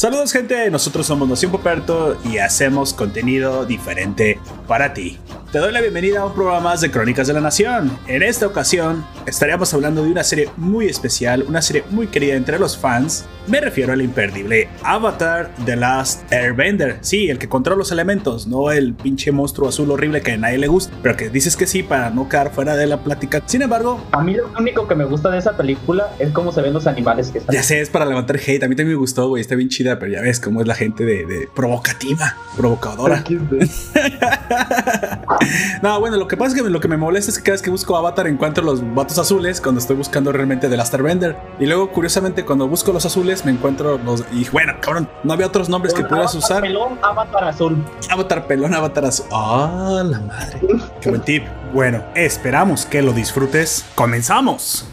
Saludos gente, nosotros somos Noción Poperto y hacemos contenido diferente para ti. Te doy la bienvenida a un programa más de Crónicas de la Nación. En esta ocasión estaríamos hablando de una serie muy especial, una serie muy querida entre los fans. Me refiero al imperdible Avatar The Last Airbender. Sí, el que controla los elementos, no el pinche monstruo azul horrible que a nadie le gusta, pero que dices que sí para no quedar fuera de la plática. Sin embargo, a mí lo único que me gusta de esa película es cómo se ven los animales que están. Ya sé, es para levantar hate. A mí también me gustó, güey. Está bien chida, pero ya ves cómo es la gente de, de provocativa, provocadora. no, bueno, lo que pasa es que lo que me molesta es que cada vez que busco Avatar encuentro los vatos azules cuando estoy buscando realmente The Last Airbender. Y luego, curiosamente, cuando busco los azules me encuentro los. Y bueno, cabrón, no había otros nombres que pudieras usar. Pelón, Avatar azul. Avatar pelón, Avatar azul. Ah, la madre. Qué buen tip. Bueno, esperamos que lo disfrutes. ¡Comenzamos!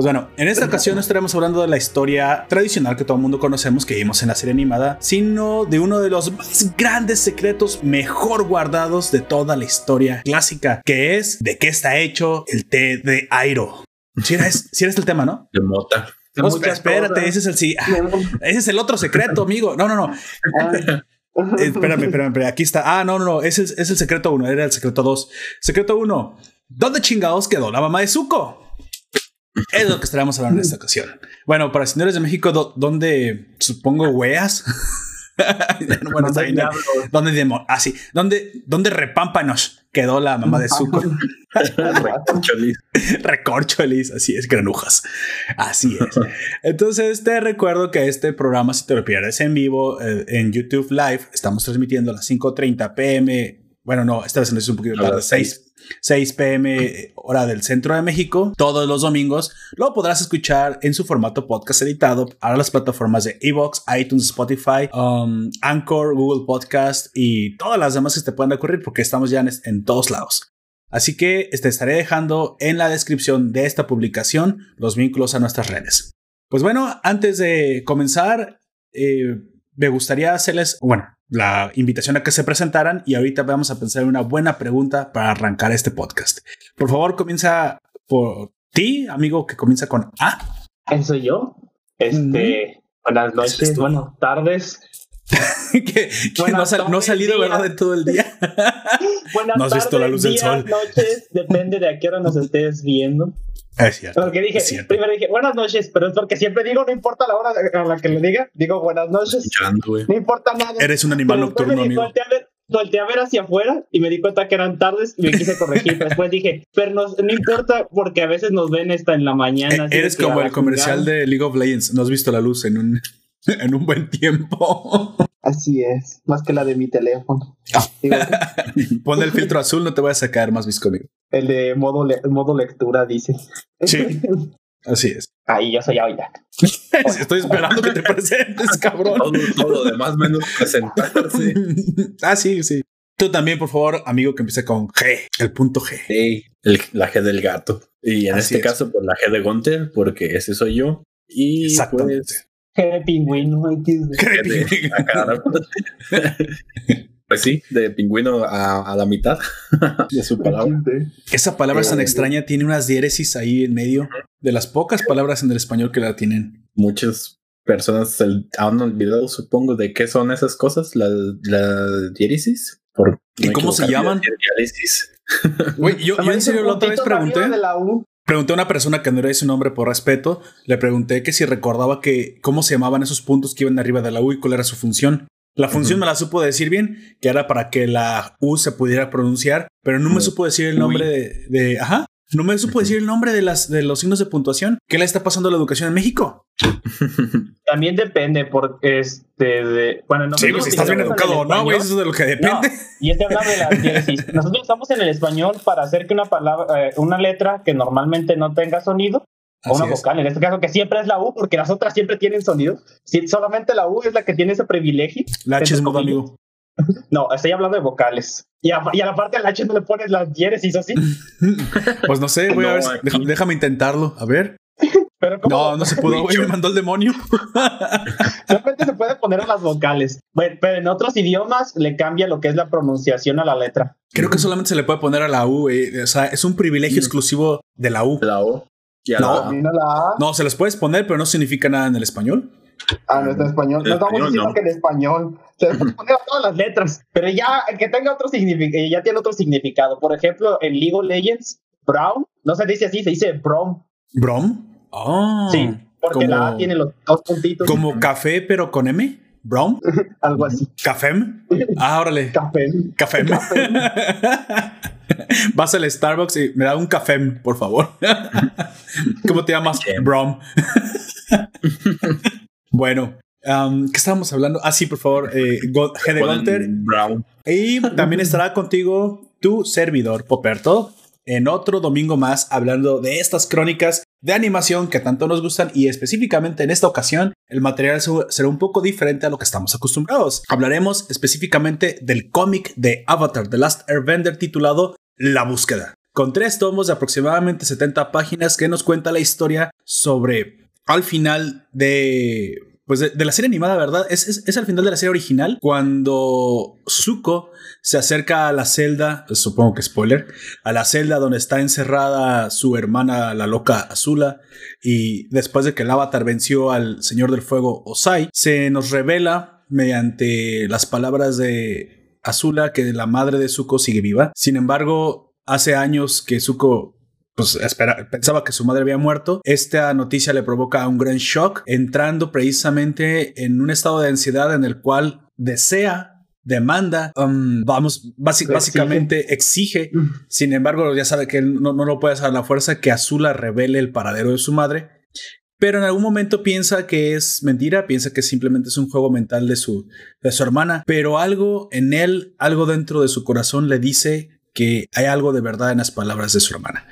Pues bueno, en esta ocasión no estaremos hablando de la historia tradicional que todo el mundo conocemos que vimos en la serie animada, sino de uno de los más grandes secretos mejor guardados de toda la historia clásica, que es de qué está hecho el té de Airo. Si eres, si eres el tema, ¿no? De mota. No, espérate, ese es el sí. Ah, ese es el otro secreto, amigo. No, no, no. espérame, espérame, aquí está. Ah, no, no, no. Ese es, es el secreto uno. Era el secreto dos. Secreto uno. ¿Dónde chingados quedó la mamá de Zuko? Es lo que estaremos hablando en esta ocasión. Bueno, para señores de México, ¿dónde supongo hueas? bueno. ¿Dónde Ah, sí. ¿Dónde, ¿Dónde repámpanos quedó la mamá de Zuko? Recorcholis. Recorcholis, así es, granujas. Así es. Entonces, te recuerdo que este programa, si te lo pierdes en vivo, eh, en YouTube Live, estamos transmitiendo a las 5:30 pm. Bueno, no, esta vez no es un poquito tarde, 6 6 pm hora del centro de México, todos los domingos. Lo podrás escuchar en su formato podcast editado a las plataformas de Evox, iTunes, Spotify, um, Anchor, Google Podcast y todas las demás que te puedan ocurrir porque estamos ya en, todos lados. Así que te estaré dejando en la descripción de esta publicación los vínculos a nuestras redes. Pues bueno, antes de comenzar, eh, me gustaría hacerles, bueno, la invitación a que se presentaran y ahorita vamos a pensar en una buena pregunta para arrancar este podcast. Por favor, comienza por ti, amigo, que comienza con A. ¿Eso soy yo? Este, buenas noches, buenas tardes. que, no, ha salido, ¿verdad? De todo el día. buenas no has visto la luz del sol. noches, depende de a qué hora nos estés viendo. Es cierto. Porque dije, primero dije buenas noches, pero es porque siempre digo, no importa la hora a la que le diga, digo buenas noches. No importa nada. Eres un animal nocturno, amigo. Volteé a, ver, hacia afuera y me di cuenta que eran tardes y me quise corregir. Después dije, pero no, no, importa porque a veces nos ven hasta en la mañana. E eres como el comercial de League of Legends. No has visto la luz en un, en un buen tiempo. Así es, más que la de mi teléfono. Pon el filtro azul, no te voy a sacar más visco, El de modo, modo lectura, dice. Sí, así es. Ahí yo soy ahorita. Estoy esperando que te presentes, cabrón. Todo, lo demás menos presentarse. ah, sí, sí. Tú también, por favor, amigo, que empiece con G, el punto G. Sí, la G del gato. Y en este caso, pues la G de Gunter, porque ese soy yo. Y Exactamente. Pues, de pingüino. Pues sí, de pingüino a, la mitad de su palabra. Esa palabra tan eh, extraña tiene unas diéresis ahí en medio de las pocas palabras en el español que la tienen. Muchas personas han olvidado, supongo, de qué son esas cosas, la, la diéresis. ¿Y cómo se llaman? yo, yo en serio la otra vez pregunté. Pregunté a una persona que no era ese nombre por respeto, le pregunté que si recordaba que cómo se llamaban esos puntos que iban arriba de la U y cuál era su función. La función me la supo decir bien, que era para que la U se pudiera pronunciar, pero no me supo decir el nombre de, de, ajá, no me supo decir el nombre de, las, de los signos de puntuación. ¿Qué le está pasando a la educación en México? También depende, porque este, de, bueno, no Sí, pues si estás bien educado no, güey, eso es de lo que depende. y este hablando de las diéresis. Nosotros estamos en el español para hacer que una palabra, eh, una letra que normalmente no tenga sonido, o una vocal, en este caso que siempre es la U, porque las otras siempre tienen sonido. Si solamente la U es la que tiene ese privilegio. La H es mudo, amigo. No, estoy hablando de vocales. Y a, y a la parte de la H no le pones las diéresis así. pues no sé, voy a ver. déjame intentarlo. A ver. no, no se pudo, güey, me mandó el demonio. Solamente se puede poner a las vocales. Bueno, pero en otros idiomas le cambia lo que es la pronunciación a la letra. Creo que solamente se le puede poner a la U, güey. O sea, es un privilegio exclusivo de la U. La U. no, no, se les puedes poner, pero no significa nada en el español. Ah, no está en español. No estamos diciendo que en español. Se les puede poner a todas las letras, pero ya que tenga otro significado, ya tiene otro significado. Por ejemplo, en League of Legends, Brown, no se dice así, se dice Brom. ¿Brom? Oh, sí, porque la A tiene los dos puntitos. Como café, pero con M. Brown. Algo así. Cafém. Ah, órale. Cafém. Cafém. Vas al Starbucks y me da un café, por favor. ¿Cómo te llamas? Brown. bueno, um, ¿qué estábamos hablando? Ah, sí, por favor. Eh, G Brown. Y también estará contigo tu servidor, Poperto en otro domingo más hablando de estas crónicas de animación que tanto nos gustan y específicamente en esta ocasión el material será un poco diferente a lo que estamos acostumbrados. Hablaremos específicamente del cómic de Avatar The Last Airbender titulado La búsqueda, con tres tomos de aproximadamente 70 páginas que nos cuenta la historia sobre al final de pues de, la serie animada, ¿verdad? Es, es, al final de la serie original cuando Zuko se acerca a la celda, supongo que spoiler, a la celda donde está encerrada su hermana, la loca Azula, y después de que el avatar venció al Señor del Fuego Osai, se nos revela mediante las palabras de Azula que la madre de Zuko sigue viva. Sin embargo, hace años que Zuko pues pensaba que su madre había muerto. Esta noticia le provoca un gran shock, entrando precisamente en un estado de ansiedad en el cual desea demanda, um, vamos, básicamente exige. Sin embargo, ya sabe que él no, lo puede hacer a la fuerza que Azula revele el paradero de su madre. Pero en algún momento piensa que es mentira, piensa que simplemente es un juego mental de su, de su hermana, pero algo en él, algo dentro de su corazón le dice que hay algo de verdad en las palabras de su hermana.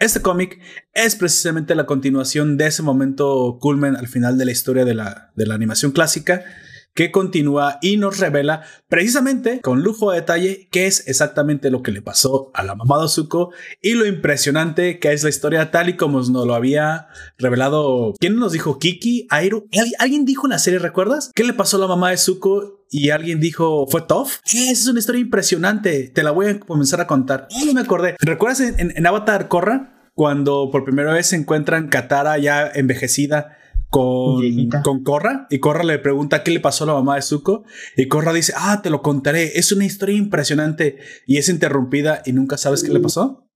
Este cómic es precisamente la continuación de ese momento culmen al final de la historia de la, de la animación clásica que continúa y nos revela precisamente con lujo de detalle qué es exactamente lo que le pasó a la mamá de Zuko y lo impresionante que es la historia tal y como nos lo había revelado. ¿Quién nos dijo? Kiki, Airo. ¿Alguien dijo en la serie, recuerdas? ¿Qué le pasó a la mamá de Zuko y alguien dijo, fue tough. Esa es una historia impresionante. Te la voy a comenzar a contar. no me acordé. ¿Recuerdas en, Avatar Korra? Cuando por primera vez se encuentran Katara ya envejecida con, con Korra y Korra le pregunta qué le pasó a la mamá de Zuko y Korra dice, ah, te lo contaré, es una historia impresionante y es interrumpida y nunca sabes qué le pasó.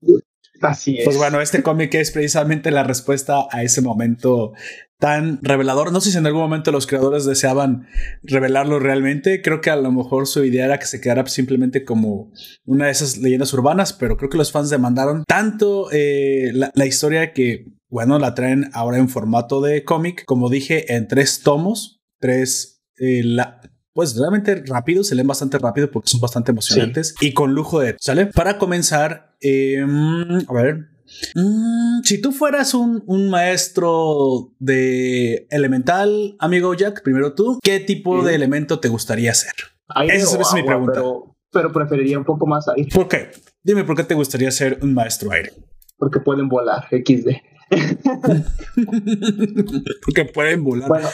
Así es. Pues bueno, este cómic es precisamente la respuesta a ese momento tan revelador. No sé si en algún momento los creadores deseaban revelarlo realmente. Creo que a lo mejor su idea era que se quedara simplemente como una de esas leyendas urbanas, pero creo que los fans demandaron tanto eh, la, historia que, bueno, la traen ahora en formato de cómic, como dije, en tres tomos, tres... Eh, pues realmente rápido, se leen bastante rápido porque son bastante emocionantes y con lujo de, ¿sale? Para comenzar, em, a ver, Mm, si tú fueras un, maestro de elemental, amigo Jack, primero tú, ¿qué tipo de elemento te gustaría ser? Esa es mi pregunta. Pero, preferiría un poco más aire. ¿Por qué? Dime por qué te gustaría ser un maestro aire. Porque pueden volar, XD. Porque pueden volar. Bueno,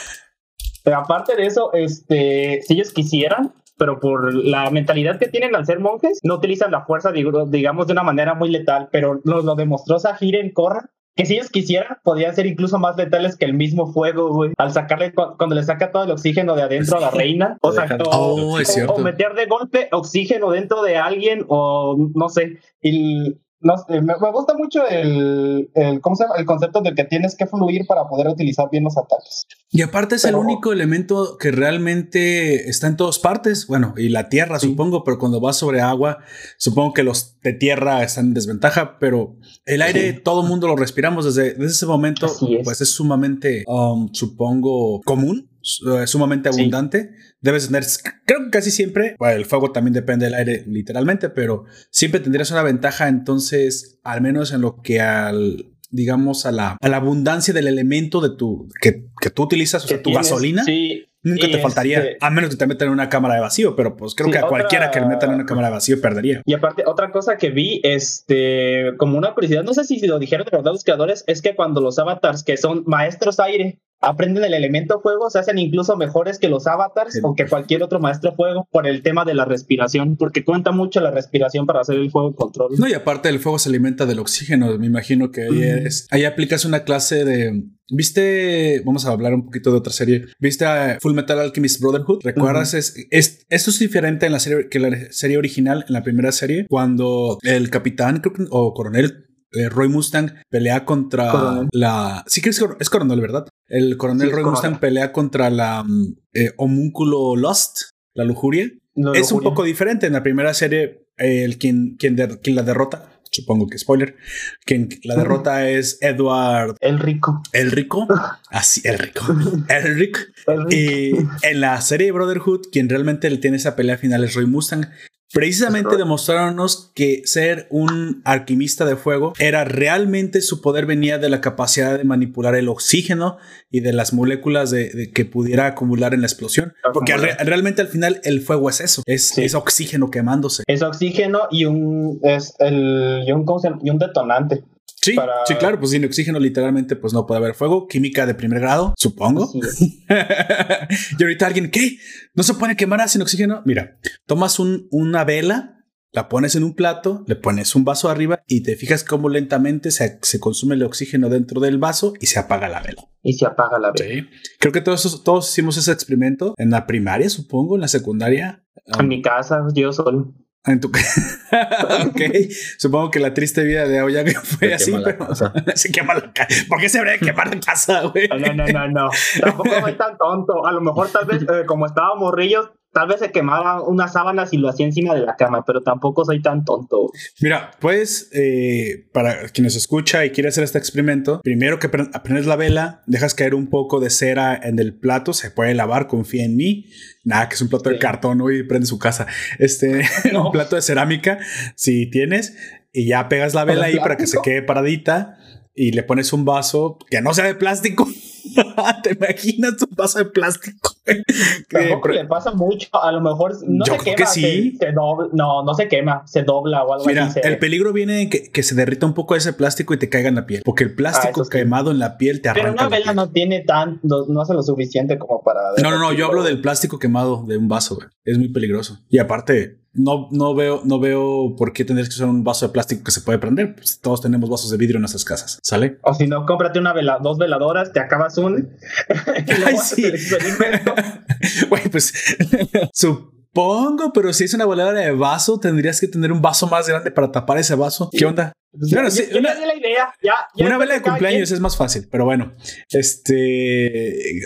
aparte de eso, este, si ellos quisieran, pero por la mentalidad que tienen al ser monjes, no utilizan la fuerza, digamos, de una manera muy letal, pero lo, lo demostró Sahir en Korra, que si ellos quisieran, podrían ser incluso más letales que el mismo fuego, güey. Al sacarle, cuando le saca todo el oxígeno de adentro a la reina, o, sea, oh, o, meter de golpe oxígeno dentro de alguien, o no sé. Y no, me, gusta mucho el, el, ¿cómo se llama? el concepto de que tienes que fluir para poder utilizar bien los ataques. Y aparte es el único elemento que realmente está en todas partes. Bueno, y la tierra, supongo, pero cuando vas sobre agua, supongo que los de tierra están en desventaja, pero el aire todo el mundo lo respiramos desde, desde ese momento. Pues es sumamente, um, supongo, común eh, sumamente abundante. Debes tener, creo que casi siempre, el fuego también depende del aire literalmente, pero siempre tendrías una ventaja entonces, al menos en lo que al, digamos, a la, a la abundancia del elemento de tu, que, que tú utilizas, o sea, tu gasolina. Sí. Nunca te faltaría, este a menos que te metan en una cámara de vacío, pero pues creo Sí, que a otra- cualquiera que le metan en una cámara de vacío perdería. Y aparte, otra cosa que vi, este, como una curiosidad, no sé si lo dijeron de verdad los creadores, es que cuando los avatars que son maestros aire aprenden el elemento fuego, se hacen incluso mejores que los avatars Sí. o que cualquier otro maestro fuego por el tema de la respiración, porque cuenta mucho la respiración para hacer el fuego control. No, y aparte el fuego se alimenta del oxígeno. Me imagino que ahí eres. Ahí aplicas una clase de. ¿Viste? Vamos a hablar un poquito de otra serie. ¿Viste a Full Metal Alchemist Brotherhood? ¿Recuerdas? es, es- esto es diferente en la serie que la serie original, en la primera serie, cuando el capitán creo o coronel. Eh, Roy Mustang pelea contra Coronel. la. Sí, que es, cor- es coronel, ¿verdad? El coronel Sí, Roy coronel. Mustang pelea contra la mm, eh, homúnculo Lost, la lujuria. No, Es un poco diferente. En la primera serie, eh, el quien, quien, de- quien la derrota, supongo que spoiler, quien la derrota es Edward El rico. el Rico. Así, el Rico. El Rick. El rico. Y en la serie Brotherhood, quien realmente le tiene esa pelea final es Roy Mustang. Precisamente Roy. demostrándonos que ser un alquimista de fuego era realmente su poder venía de la capacidad de manipular el oxígeno y de las moléculas de, de que pudiera acumular en la explosión. Porque Acumular. re- realmente al final el fuego es eso, es, Sí. es oxígeno quemándose. Es oxígeno y un, es el, y un detonante. Sí, Para- sí, claro, pues sin oxígeno literalmente pues no puede haber fuego. Química de primer grado, supongo. Y ahorita alguien, ¿qué? ¿No se puede quemar sin oxígeno? Mira, tomas un- una vela, la pones en un plato, le pones un vaso arriba y te fijas cómo lentamente se, se consume el oxígeno dentro del vaso y se apaga la vela. Y se apaga la vela. Sí. Creo que todos, todos hicimos ese experimento en la primaria, supongo, en la secundaria. En mi casa, yo solo. En tu ok, supongo que la triste vida de Aoyage fue Se así, pero casa. se quema la casa. ¿Por qué se habría de quemar la casa, güey? No, no, no, no. Tampoco soy tan tonto. A lo mejor tal vez, eh, como estaba morrillos, tal vez se quemaban unas sábanas y lo hacía encima de la cama, pero tampoco soy tan tonto. Mira, pues eh, para quien nos escucha y quiere hacer este experimento, primero que pre- prendes la vela, dejas caer un poco de cera en el plato, se puede lavar, confía en mí. Nada, que es un plato de cartón ¿no? y prende su casa. Este, No. un plato de cerámica, si tienes, y ya pegas la vela ahí para que se quede paradita y le pones un vaso que no sea de plástico. ¿Te imaginas un vaso de plástico? Que Tampoco le pasa mucho. A lo mejor no Yo se creo quema. que sí. Se, se dobla. No, no se quema. Se dobla o algo Mira, así. se- el peligro viene en que, que se derrita un poco ese plástico y te caiga en la piel. Porque el plástico Ah, sí. quemado en la piel te arranca. pero una la vela piel. no tiene tan. No, no hace lo suficiente como para. No, no, no, yo hablo del plástico quemado de un vaso, güey. Es muy peligroso. Y aparte, no, no veo, no veo por qué tendrías que usar un vaso de plástico que se puede prender. Pues todos tenemos vasos de vidrio en nuestras casas, ¿sale? O si no, cómprate una vela, dos veladoras, te acabas un. Ay, sí. Güey, pues supongo, pero si es una voladora de vaso, tendrías que tener un vaso más grande para tapar ese vaso. ¿Qué onda? Bueno, sí, una- la idea. Ya, ya Una vela de cumpleaños es más fácil, pero bueno, este.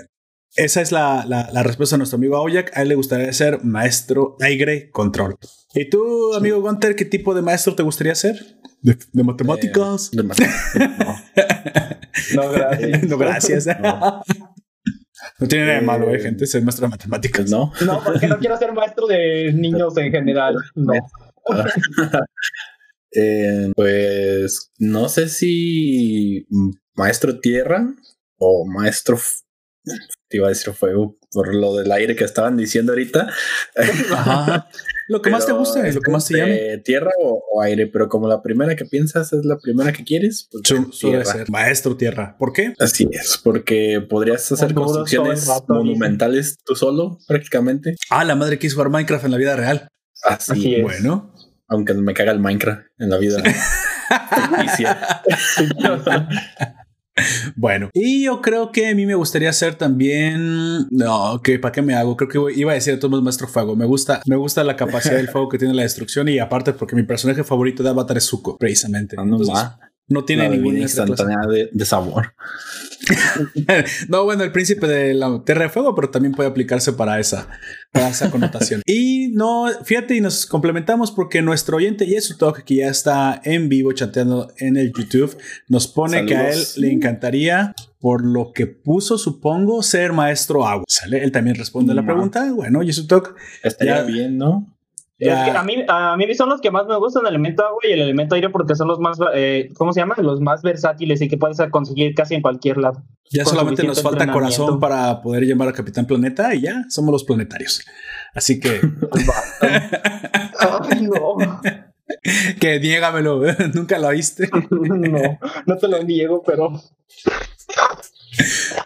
Esa es la, la- la respuesta de nuestro amigo Aoyak. A él le gustaría ser maestro aire control. ¿Y tú, amigo Gunter, qué tipo de maestro te gustaría ser? ¿De, de matemáticas? Eh, de matemáticas, no. No, gracias. no, gracias. No. No tiene nada de malo, eh, Eh, gente, ser maestro de matemáticas. No. No, porque no quiero ser maestro de niños en general. No. Eh, pues no sé si maestro tierra o maestro. Iba a decir fuego por lo del aire que estaban diciendo ahorita. Ajá. Lo que más te Pero guste, es lo que más te llame. entre Tierra o, o aire, pero como la primera que piensas es la primera que quieres, pues Su- suele tierra. ser maestro tierra. ¿Por qué? Así es, porque podrías hacer construcciones rato, monumentales tú solo, prácticamente. Ah, la madre quiso jugar Minecraft en la vida real. Así, Así es. Bueno. aunque me caga el Minecraft en la vida. Bueno, y yo creo que a mí me gustaría ser también. No, que para qué me hago. Creo que iba a decir a todos maestro fuego. Me gusta, me gusta la capacidad del fuego que tiene la destrucción y aparte porque mi personaje favorito de Avatar es Zuko, precisamente. Ah, no, Entonces, ma. no tiene Una ninguna instantánea de, de sabor. No, bueno, el príncipe de la Tierra de Fuego, pero también puede aplicarse para esa, para esa connotación. y no, fíjate, y nos complementamos porque nuestro oyente Yesutok, que ya está en vivo chateando en el YouTube, nos pone que a él le encantaría, por lo que puso, supongo, ser maestro agua. ¿Sale? Él también responde a la pregunta. Bueno, Yesutok, Estaría Ya. bien, ¿no? A, mí, a mí son los que más me gustan, el elemento agua y el elemento aire, porque son los más, eh, ¿cómo se llama? Los más versátiles y que puedes conseguir casi en cualquier lado. Ya solamente nos falta corazón para poder llamar a Capitán Planeta y ya somos los planetarios. Así que. Ay, no. que niégamelo, nunca lo viste. no, no te lo niego, pero.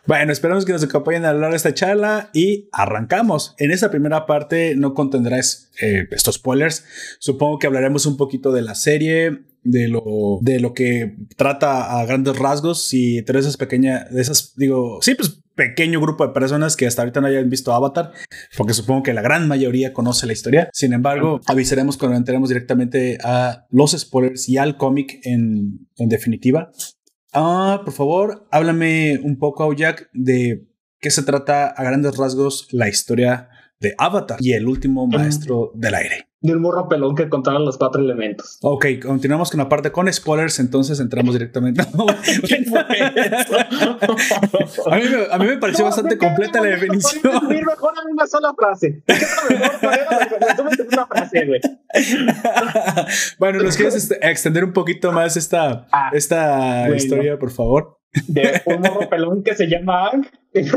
Bueno, esperamos que nos acompañen a lo largo de esta charla y arrancamos. En esta primera parte no contendrás eh, estos spoilers. Supongo que hablaremos un poquito de la serie, de lo, de lo que trata a grandes rasgos y tres esas pequeñas, de esas, digo, sí, pues pequeño grupo de personas que hasta ahorita no hayan visto Avatar, porque supongo que la gran mayoría conoce la historia. Sin embargo, avisaremos cuando entremos directamente a los spoilers y al cómic en, en definitiva. Ah, por favor, háblame un poco, Jack, de qué se trata a grandes rasgos la historia de Avatar y el último maestro del aire de un morro pelón que contaba los cuatro elementos. Ok, continuamos con la parte con spoilers, entonces entramos directamente. a, mí me, a, mí me, pareció bastante completa la definición. mejor en una sola frase. una frase, güey. bueno, ¿nos quieres este, extender un poquito más esta, ah, esta historia, por favor? De un morro pelón que se llama que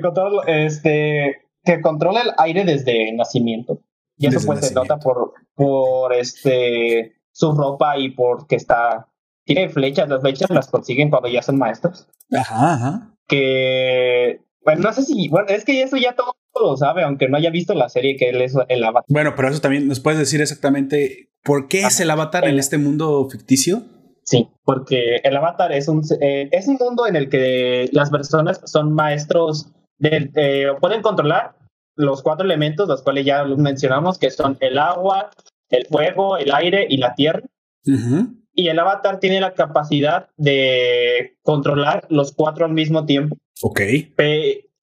contaba este que controla el aire desde nacimiento. Y eso pues se nota por, por este su ropa y porque está. Tiene flechas, las flechas las consiguen cuando ya son maestros. Ajá, ajá. Que. Bueno, no sé si. Bueno, es que eso ya todo lo sabe, aunque no haya visto la serie que él es el avatar. Bueno, pero eso también nos puedes decir exactamente por qué es el avatar en este mundo ficticio. Sí, porque el avatar es un, eh, es un mundo en el que las personas son maestros pueden controlar los cuatro elementos, los cuales ya los mencionamos, que son el agua, el fuego, el aire y la tierra. Y el avatar tiene la capacidad de controlar los cuatro al mismo tiempo. Ok.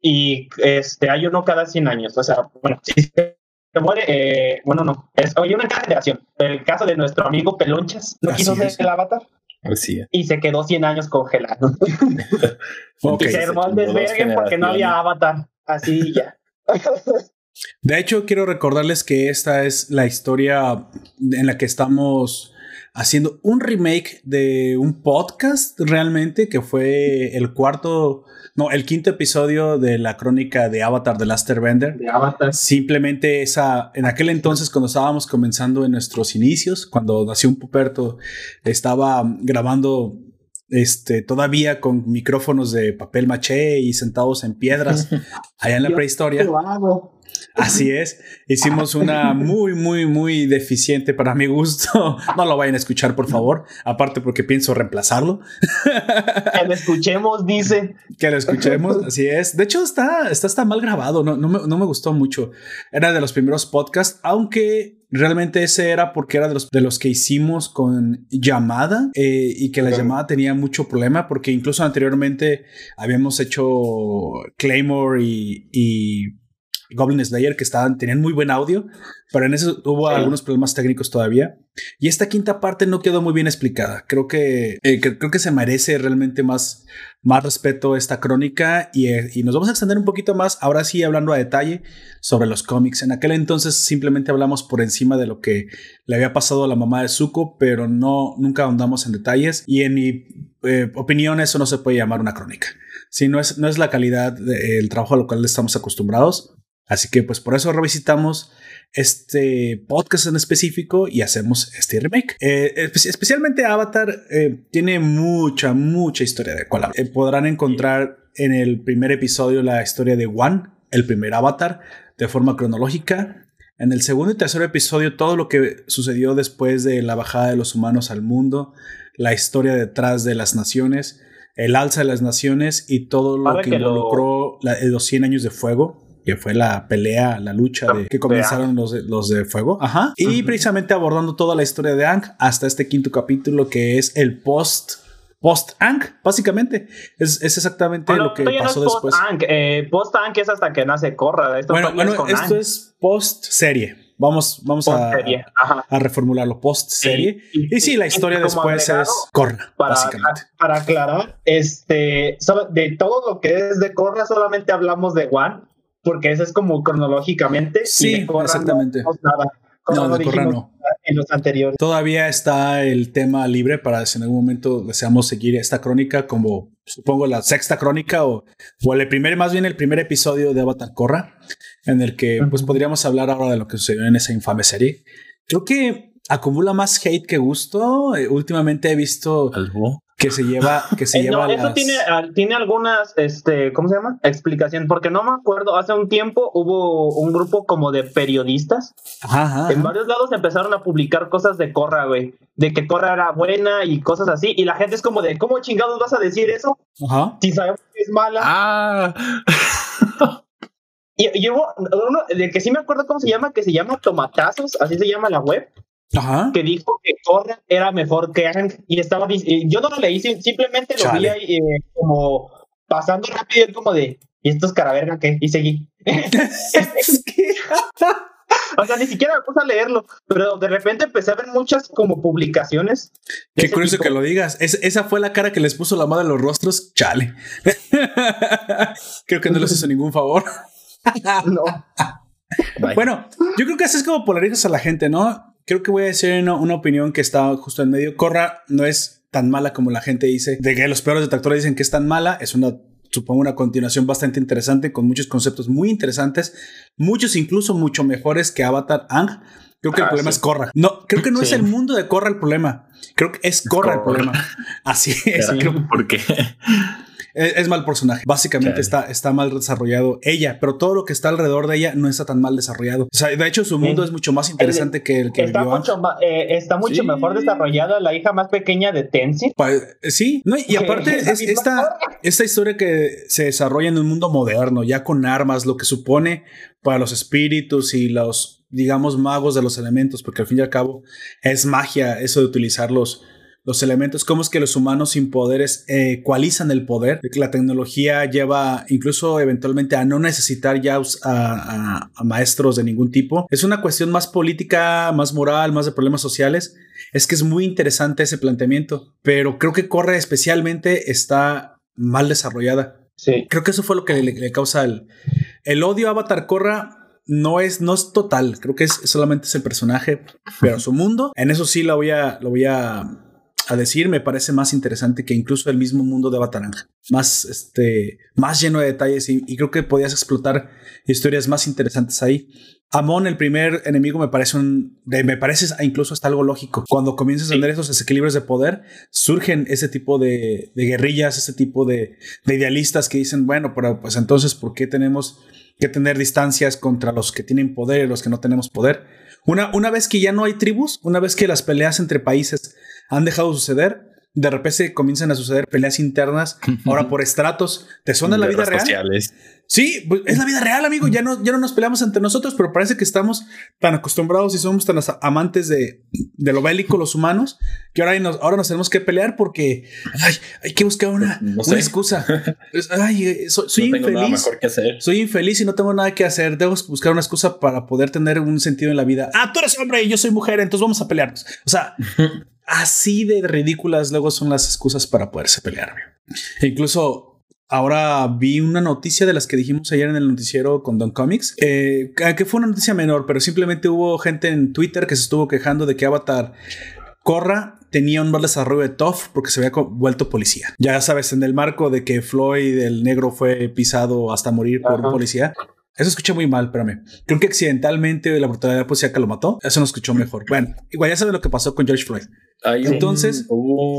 y este, hay uno cada 100 años. O sea, bueno, si se muere, eh, bueno, no, es, hay una generación. El caso de nuestro amigo Pelonchas, no quiso ser el avatar. Así Y se quedó 100 años congelado. y se armó el desvergue porque no había avatar. Así ya. De hecho, quiero recordarles que esta es la historia en la que estamos haciendo un remake de un podcast realmente que fue el cuarto, no, el quinto episodio de la crónica de Avatar de Last Bender. De Avatar. Simplemente esa, en aquel entonces cuando estábamos comenzando en nuestros inicios, cuando nació un puperto, estaba grabando este, todavía con micrófonos de papel maché y sentados en piedras allá en la prehistoria. Así es, hicimos una muy, muy, muy deficiente para mi gusto. No lo vayan a escuchar, por favor. Aparte porque pienso reemplazarlo. Que lo escuchemos, dice. Que lo escuchemos, así es. De hecho, está, está, está mal grabado, no, no, me, no me gustó mucho. Era de los primeros podcasts, aunque realmente ese era porque era de los, de los que hicimos con llamada eh, y que la llamada tenía mucho problema porque incluso anteriormente habíamos hecho Claymore y Goblin Slayer que estaban, tenían muy buen audio, pero en eso hubo algunos problemas técnicos todavía. Y esta quinta parte no quedó muy bien explicada. Creo que, eh, creo que se merece realmente más, más respeto esta crónica y, eh, y, nos vamos a extender un poquito más, ahora sí hablando a detalle sobre los cómics. En aquel entonces simplemente hablamos por encima de lo que le había pasado a la mamá de Zuko, pero no, nunca ahondamos en detalles y en mi eh, opinión eso no se puede llamar una crónica. Si no es, no es la calidad del trabajo a lo cual estamos acostumbrados, Así que pues por eso revisitamos este podcast en específico y hacemos este remake. Eh, especialmente Avatar eh, tiene mucha, mucha historia de cual eh, podrán encontrar en el primer episodio la historia de One, el primer Avatar, de forma cronológica. En el segundo y tercer episodio todo lo que sucedió después de la bajada de los humanos al mundo, la historia detrás de las naciones, el alza de las naciones y todo lo que, involucró los 100 años de fuego que fue la pelea, la lucha de, que comenzaron los de, los de fuego. Ajá. Y precisamente abordando toda la historia de Ang hasta este quinto capítulo que es el post post Ang, básicamente. Es, es exactamente lo que pasó después. Eh, post Ang es hasta que nace Corra. Esto bueno, bueno esto es post serie. Vamos, vamos a, a, reformularlo post serie. Y, sí, la historia después es Corra, para, básicamente. Para aclarar, este, de todo lo que es de Corra, solamente hablamos de One porque eso es como cronológicamente. Sí, exactamente. No, no, de Corra no. En los anteriores. Todavía está el tema libre para si en algún momento deseamos seguir esta crónica como supongo la sexta crónica o, o el primer, más bien el primer episodio de Avatar Corra, en el que pues podríamos hablar ahora de lo que sucedió en esa infame serie. Creo que acumula más hate que gusto. Eh, últimamente he visto ¿Algo? Que se lleva que se eh, lleva no, eso tiene ah, tiene algunas este cómo se llama explicación porque no me acuerdo hace un tiempo hubo un grupo como de periodistas ajá, en varios lados empezaron a publicar cosas de Corra güey de que Corra era buena y cosas así y la gente es como de cómo chingados vas a decir eso ajá. si sabemos que es mala ah. Y, y hubo uno de que sí me acuerdo cómo se llama que se llama tomatazos así se llama la web que dijo que Corra era mejor que Ang y estaba yo no lo leí simplemente lo vi ahí eh, como pasando rápido como de y esto es caraverga qué y seguí. O sea ni siquiera me puse a leerlo pero de repente empecé a ver muchas como publicaciones qué curioso que lo digas. Esa fue la cara que les puso la madre de los rostros. Chale. Creo que no les hizo ningún favor. No. Bueno, yo creo que así es como polarizas a la gente, ¿no? Creo que voy a decir una, opinión que está justo en medio. Corra no es tan mala como la gente dice. De que los peores detractores dicen que es tan mala, es una supongo una continuación bastante interesante con muchos conceptos muy interesantes, muchos incluso mucho mejores que Avatar Ang. Creo que el ah, problema es Corra. No, creo que no es el mundo de Corra el problema. Creo que es Corra, el problema. Así es. ¿Por qué? Es, mal personaje. Básicamente está, está mal desarrollado ella, pero todo lo que está alrededor de ella no está tan mal desarrollado. O sea, de hecho, su mundo es mucho más interesante que el que está mucho, eh, está mucho mejor desarrollada la hija más pequeña de Tensi. Eh, sí, no, y aparte, es, esta, esta historia que se desarrolla en un mundo moderno, ya con armas, lo que supone para los espíritus y los, digamos, magos de los elementos, porque al fin y al cabo es magia eso de utilizarlos los elementos, cómo es que los humanos sin poderes eh, ecualizan el poder, que la tecnología lleva incluso eventualmente a no necesitar ya a, maestros de ningún tipo. Es una cuestión más política, más moral, más de problemas sociales. Es que es muy interesante ese planteamiento, pero creo que Corre especialmente está mal desarrollada. Sí. Creo que eso fue lo que le, causa el, el odio a Avatar Corra no es, no es total, creo que es solamente es el personaje, pero su mundo, en eso sí lo voy a, lo voy a a decir, me parece más interesante que incluso el mismo mundo de Bataranga. Más, este, más lleno de detalles y, creo que podías explotar historias más interesantes ahí. Amon, el primer enemigo, me parece un, me parece incluso hasta algo lógico. Cuando comienzas a tener esos desequilibrios de poder, surgen ese tipo de, guerrillas, ese tipo de, de, idealistas que dicen, bueno, pero pues entonces, ¿por qué tenemos que tener distancias contra los que tienen poder y los que no tenemos poder? Una, una vez que ya no hay tribus, una vez que las peleas entre países han dejado suceder. De repente comienzan a suceder peleas internas, ahora por estratos. ¿Te suena la vida real? Sociales. Sí, pues, es la vida real, amigo. Ya no, ya no nos peleamos entre nosotros, pero parece que estamos tan acostumbrados y somos tan amantes de, de lo bélico los humanos que ahora nos, ahora nos tenemos que pelear porque hay que buscar una, una excusa. Ay, eh, soy, infeliz. Soy infeliz y no tengo nada que hacer. Debo buscar una excusa para poder tener un sentido en la vida. Ah, tú eres hombre y yo soy mujer, entonces vamos a pelearnos. O sea, así de ridículas luego son las excusas para poderse pelear. E incluso Ahora vi una noticia de las que dijimos ayer en el noticiero con Don Comics, eh, que fue una noticia menor, pero simplemente hubo gente en Twitter que se estuvo quejando de que Avatar Corra tenía un mal desarrollo de Toff porque se había vuelto policía. Ya sabes, en el marco de que Floyd, el negro, fue pisado hasta morir por un policía. Eso escuché muy mal, espérame. Creo que accidentalmente la brutalidad policíaca lo mató. Eso no escuchó mejor. Bueno, igual ya sabes lo que pasó con George Floyd. Entonces,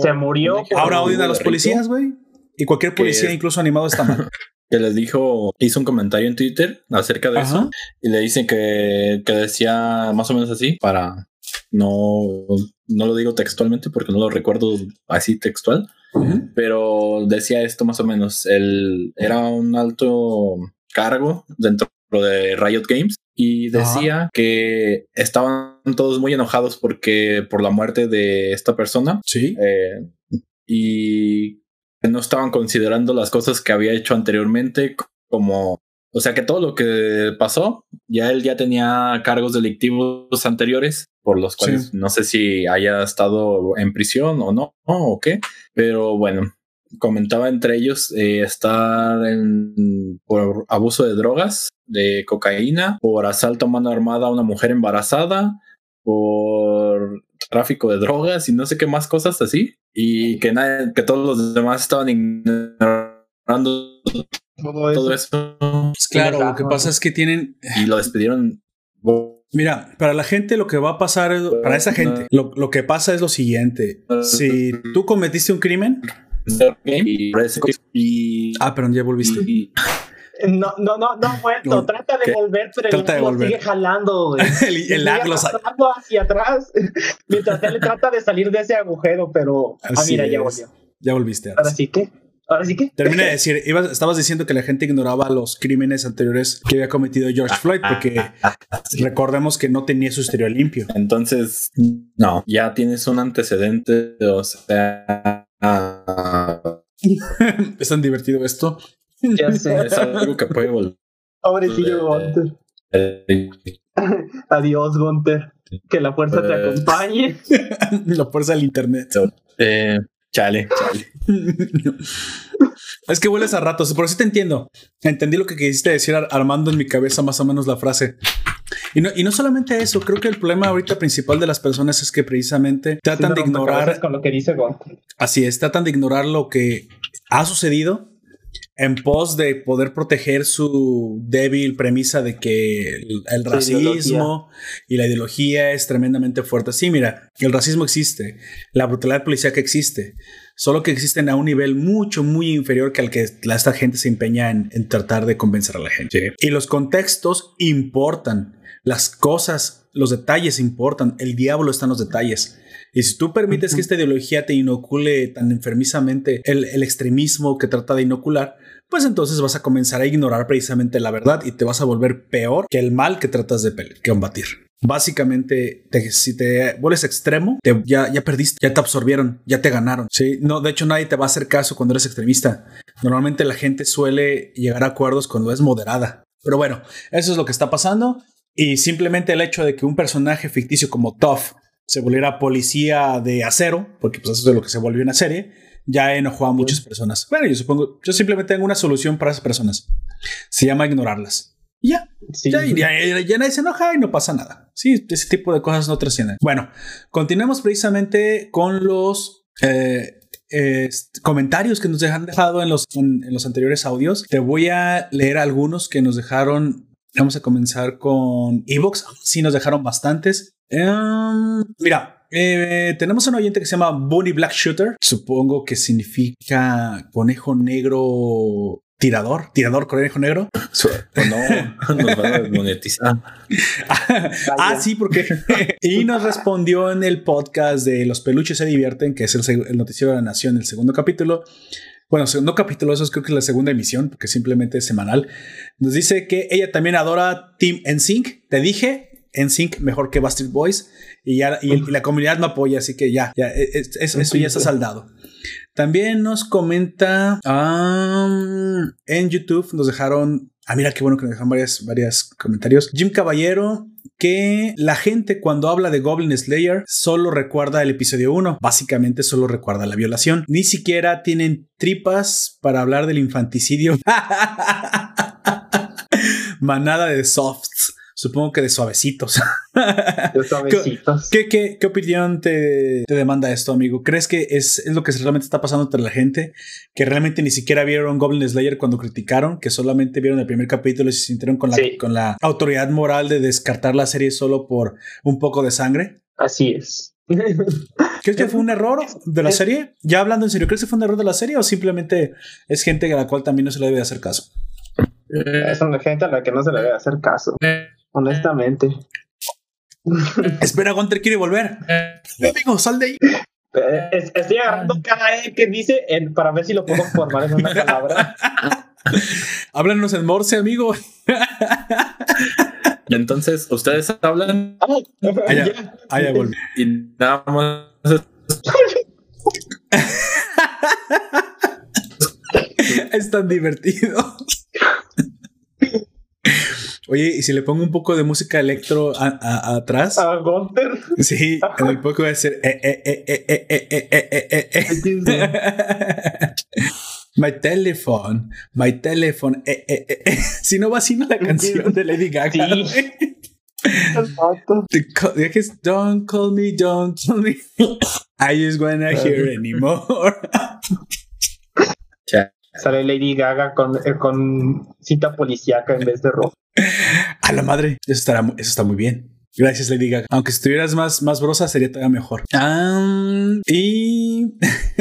se murió. Ahora odian a los policías, güey. Y cualquier policía, incluso animado, está mal. que les dijo, hizo un comentario en Twitter acerca de eso y le dicen que, que, decía más o menos así para no, no lo digo textualmente porque no lo recuerdo así textual, pero decía esto más o menos. Él era un alto cargo dentro de Riot Games y decía que estaban todos muy enojados porque por la muerte de esta persona. Sí. Eh, y no estaban considerando las cosas que había hecho anteriormente como, o sea que todo lo que pasó, ya él ya tenía cargos delictivos anteriores por los cuales no sé si haya estado en prisión o no, o qué, pero bueno, comentaba entre ellos eh, estar en, por abuso de drogas, de cocaína, por asalto a mano armada a una mujer embarazada, por tráfico de drogas y no sé qué más cosas así. Y que, nadie, que todos los demás estaban ignorando todo eso. Pues claro, lo que pasa es que tienen... Y lo despidieron. Mira, para la gente lo que va a pasar, para esa gente, lo, lo que pasa es lo siguiente. Si tú cometiste un crimen, y, ah, pero ya volviste. No, no, no, no vuelto. Trata de volver, pero trata de volver. sigue jalando. el, el aglo hacia atrás. Mientras él trata de salir de ese agujero, pero. ah, mira, ya volvió. Ya volviste. Ahora sí que. Ahora sí que. Termina de decir, estabas diciendo que la gente ignoraba los crímenes anteriores que había cometido George Floyd, porque recordemos que no tenía su historial limpio. Entonces, no, ya tienes un antecedente, o sea, es tan divertido esto. Ya sé. es algo que puede volver. Pobrecillo Gunter. Adiós, Gunter. Que la fuerza te acompañe. la fuerza del internet. Eh, chale, chale. es que vuelves a ratos, por eso te entiendo. Entendí lo que quisiste decir armando en mi cabeza más o menos la frase. Y no, y no solamente eso, creo que el problema ahorita principal de las personas es que precisamente tratan de ignorar. Con lo que dice Así es, tratan de ignorar lo que ha sucedido en pos de poder proteger su débil premisa de que el, racismo y la ideología es tremendamente fuerte. Sí, mira, el racismo existe, la brutalidad policial que existe, solo que existen a un nivel mucho, muy inferior que al que esta gente se empeña en, en tratar de convencer a la gente. Y los contextos importan. Las cosas, los detalles importan. El diablo está en los detalles. Y si tú permites que esta ideología te inocule tan enfermizamente el, extremismo que trata de inocular, pues entonces vas a comenzar a ignorar precisamente la verdad y te vas a volver peor que el mal que tratas de combatir. Básicamente, si te vuelves extremo, ya, ya perdiste, ya te absorbieron, ya te ganaron. ¿sí? No, de hecho, nadie te va a hacer caso cuando eres extremista. Normalmente la gente suele llegar a acuerdos cuando es moderada. Pero bueno, eso es lo que está pasando. Y simplemente el hecho de que un personaje ficticio como Tough se volviera policía de acero, porque pues eso es lo que se volvió en la serie, ya enojó a muchas personas. Bueno, yo supongo, yo simplemente tengo una solución para esas personas. Se llama ignorarlas. ya, ya, ya, nadie se enoja y no pasa nada. Sí, ese tipo de cosas no trascienden. Bueno, continuemos precisamente con los eh, comentarios que nos han dejado en los, en los anteriores audios. Te voy a leer algunos que nos dejaron Vamos a comenzar con Evox. Sí, nos dejaron bastantes. Em, mira, eh, tenemos un oyente que se llama Bunny Black Shooter. Supongo que significa conejo negro tirador, tirador conejo negro. no, nos van a desmonetizar. ah, sí, porque. y nos respondió en el podcast de Los peluches se divierten, que es el, el noticiero de la nación, el segundo capítulo. Bueno, segundo capítulo, eso creo que es la segunda emisión, porque simplemente es semanal. Nos dice que ella también adora Team NSYNC. Te dije, NSYNC mejor que Bastard Boys. Y, ya, y, la comunidad me apoya, así que ya, ya e, e, eso ya está saldado. También nos comenta en YouTube, nos dejaron. Ah, mira qué bueno que nos dejaron varios varias comentarios. Jim Caballero que la gente cuando habla de Goblin Slayer solo recuerda el episodio 1, básicamente solo recuerda la violación, ni siquiera tienen tripas para hablar del infanticidio. Manada de softs. Supongo que de suavecitos. De suavecitos. ¿Qué, qué, qué opinión te, te, demanda esto, amigo? ¿Crees que es, es, lo que realmente está pasando entre la gente? Que realmente ni siquiera vieron Goblin Slayer cuando criticaron, que solamente vieron el primer capítulo y se sintieron con la, con la autoridad moral de descartar la serie solo por un poco de sangre. Así es. ¿Crees que fue un error de la serie? Ya hablando en serio, ¿crees que fue un error de la serie o simplemente es gente a la cual también no se le debe hacer caso? Es una gente a la que no se le debe hacer caso. Honestamente. Espera, Gunter quiere volver. Amigo, sal de ahí. estoy agarrando cada E que dice para ver si lo puedo formar en una palabra. Háblanos en Morse, amigo. entonces, ¿ustedes hablan? allá, ah, allá volví. Y nada más. es tan divertido. Oye, ¿y si le pongo un poco de música electro atrás? ¿A Gunter? Sí, en el poco va a ser... My telephone, my telephone. Si no va así la canción de Lady Gaga. don't call me, don't call me. I just wanna hear anymore. Sale Lady Gaga con, eh, con cita policíaca en vez de rojo. A la madre, eso, estará, está muy bien. Gracias, Lady Gaga. Aunque estuvieras más, más brosa, sería todavía mejor. y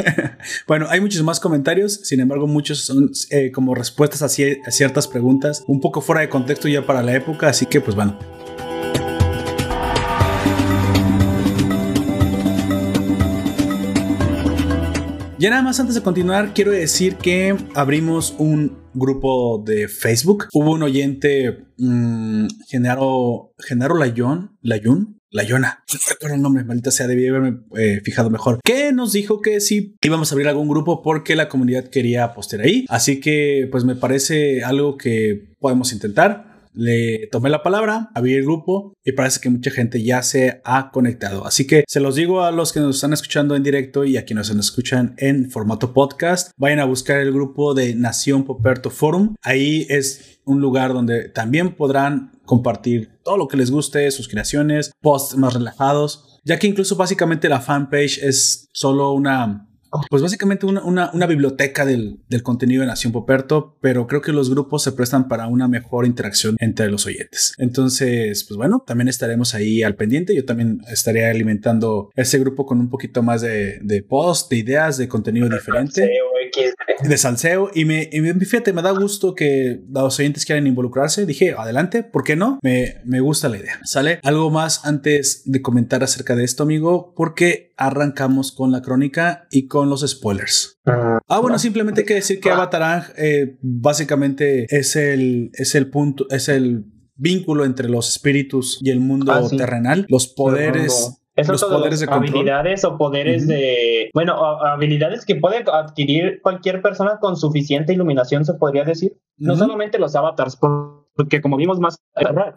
bueno, hay muchos más comentarios. Sin embargo, muchos son eh, como respuestas a, a ciertas preguntas, un poco fuera de contexto ya para la época. Así que, pues bueno, Ya nada más antes de continuar, quiero decir que abrimos un grupo de Facebook. Hubo un oyente, mmm, Genaro, Genaro Layón, Layún, Layona, no recuerdo el nombre, maldita sea, debí haberme eh, fijado mejor, que nos dijo que sí íbamos a abrir algún grupo porque la comunidad quería postear ahí. Así que, pues me parece algo que podemos intentar le tomé la palabra, abrí el grupo y parece que mucha gente ya se ha conectado. Así que se los digo a los que nos están escuchando en directo y a quienes nos escuchan en formato podcast, vayan a buscar el grupo de Nación Poperto Forum. Ahí es un lugar donde también podrán compartir todo lo que les guste, sus creaciones, posts más relajados, ya que incluso básicamente la fanpage es solo una pues básicamente una, biblioteca del, contenido de Nación Poperto, pero creo que los grupos se prestan para una mejor interacción entre los oyentes. Entonces, pues bueno, también estaremos ahí al pendiente. Yo también estaré alimentando ese grupo con un poquito más de, de post, de ideas, de contenido diferente de salseo y me, y fíjate, me da gusto que los oyentes quieran involucrarse. Dije, adelante, ¿por qué no? Me, me gusta la idea. ¿Sale? Algo más antes de comentar acerca de esto, amigo, porque arrancamos con la crónica y con los spoilers. Ah, bueno, simplemente hay que decir que Avatar eh, básicamente es el, es el punto, es el vínculo entre los espíritus y el mundo ah, terrenal, los poderes los poderes de habilidades o poderes de, bueno, habilidades que puede adquirir cualquier persona con suficiente iluminación, se podría decir. No solamente los avatars, porque como vimos más,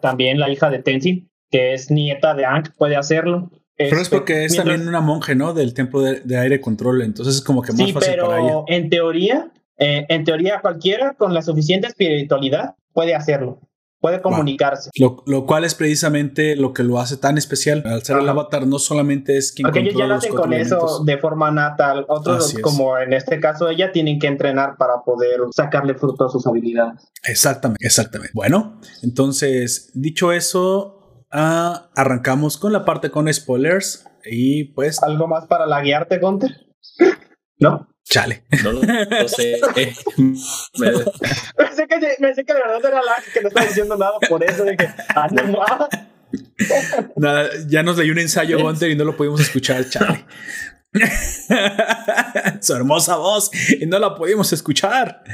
también la hija de Tenzin, que es nieta de Ankh, puede hacerlo. Pero es este, porque es también una monje, ¿no? Del templo de, aire control, entonces es como que más fácil para ella. En teoría, eh, en teoría cualquiera con la suficiente espiritualidad puede hacerlo puede comunicarse. Lo, cual es precisamente lo que lo hace tan especial. Al ser el avatar no solamente es quien Porque ellos ya nacen con eso de forma natal. Otros, como en este caso ella, tienen que entrenar para poder sacarle fruto a sus habilidades. Exactamente, exactamente. Bueno, entonces, dicho eso, ah, arrancamos con la parte con spoilers y pues... ¿Algo más para la guiarte, Gunter? ¿No? Chale. No lo sé. me... pensé, que, pensé que de verdad era la que no estaba diciendo nada por eso. De que, ah, Nada, ya nos leí un ensayo Gunter y no lo pudimos escuchar, chale. Su hermosa voz y no la pudimos escuchar.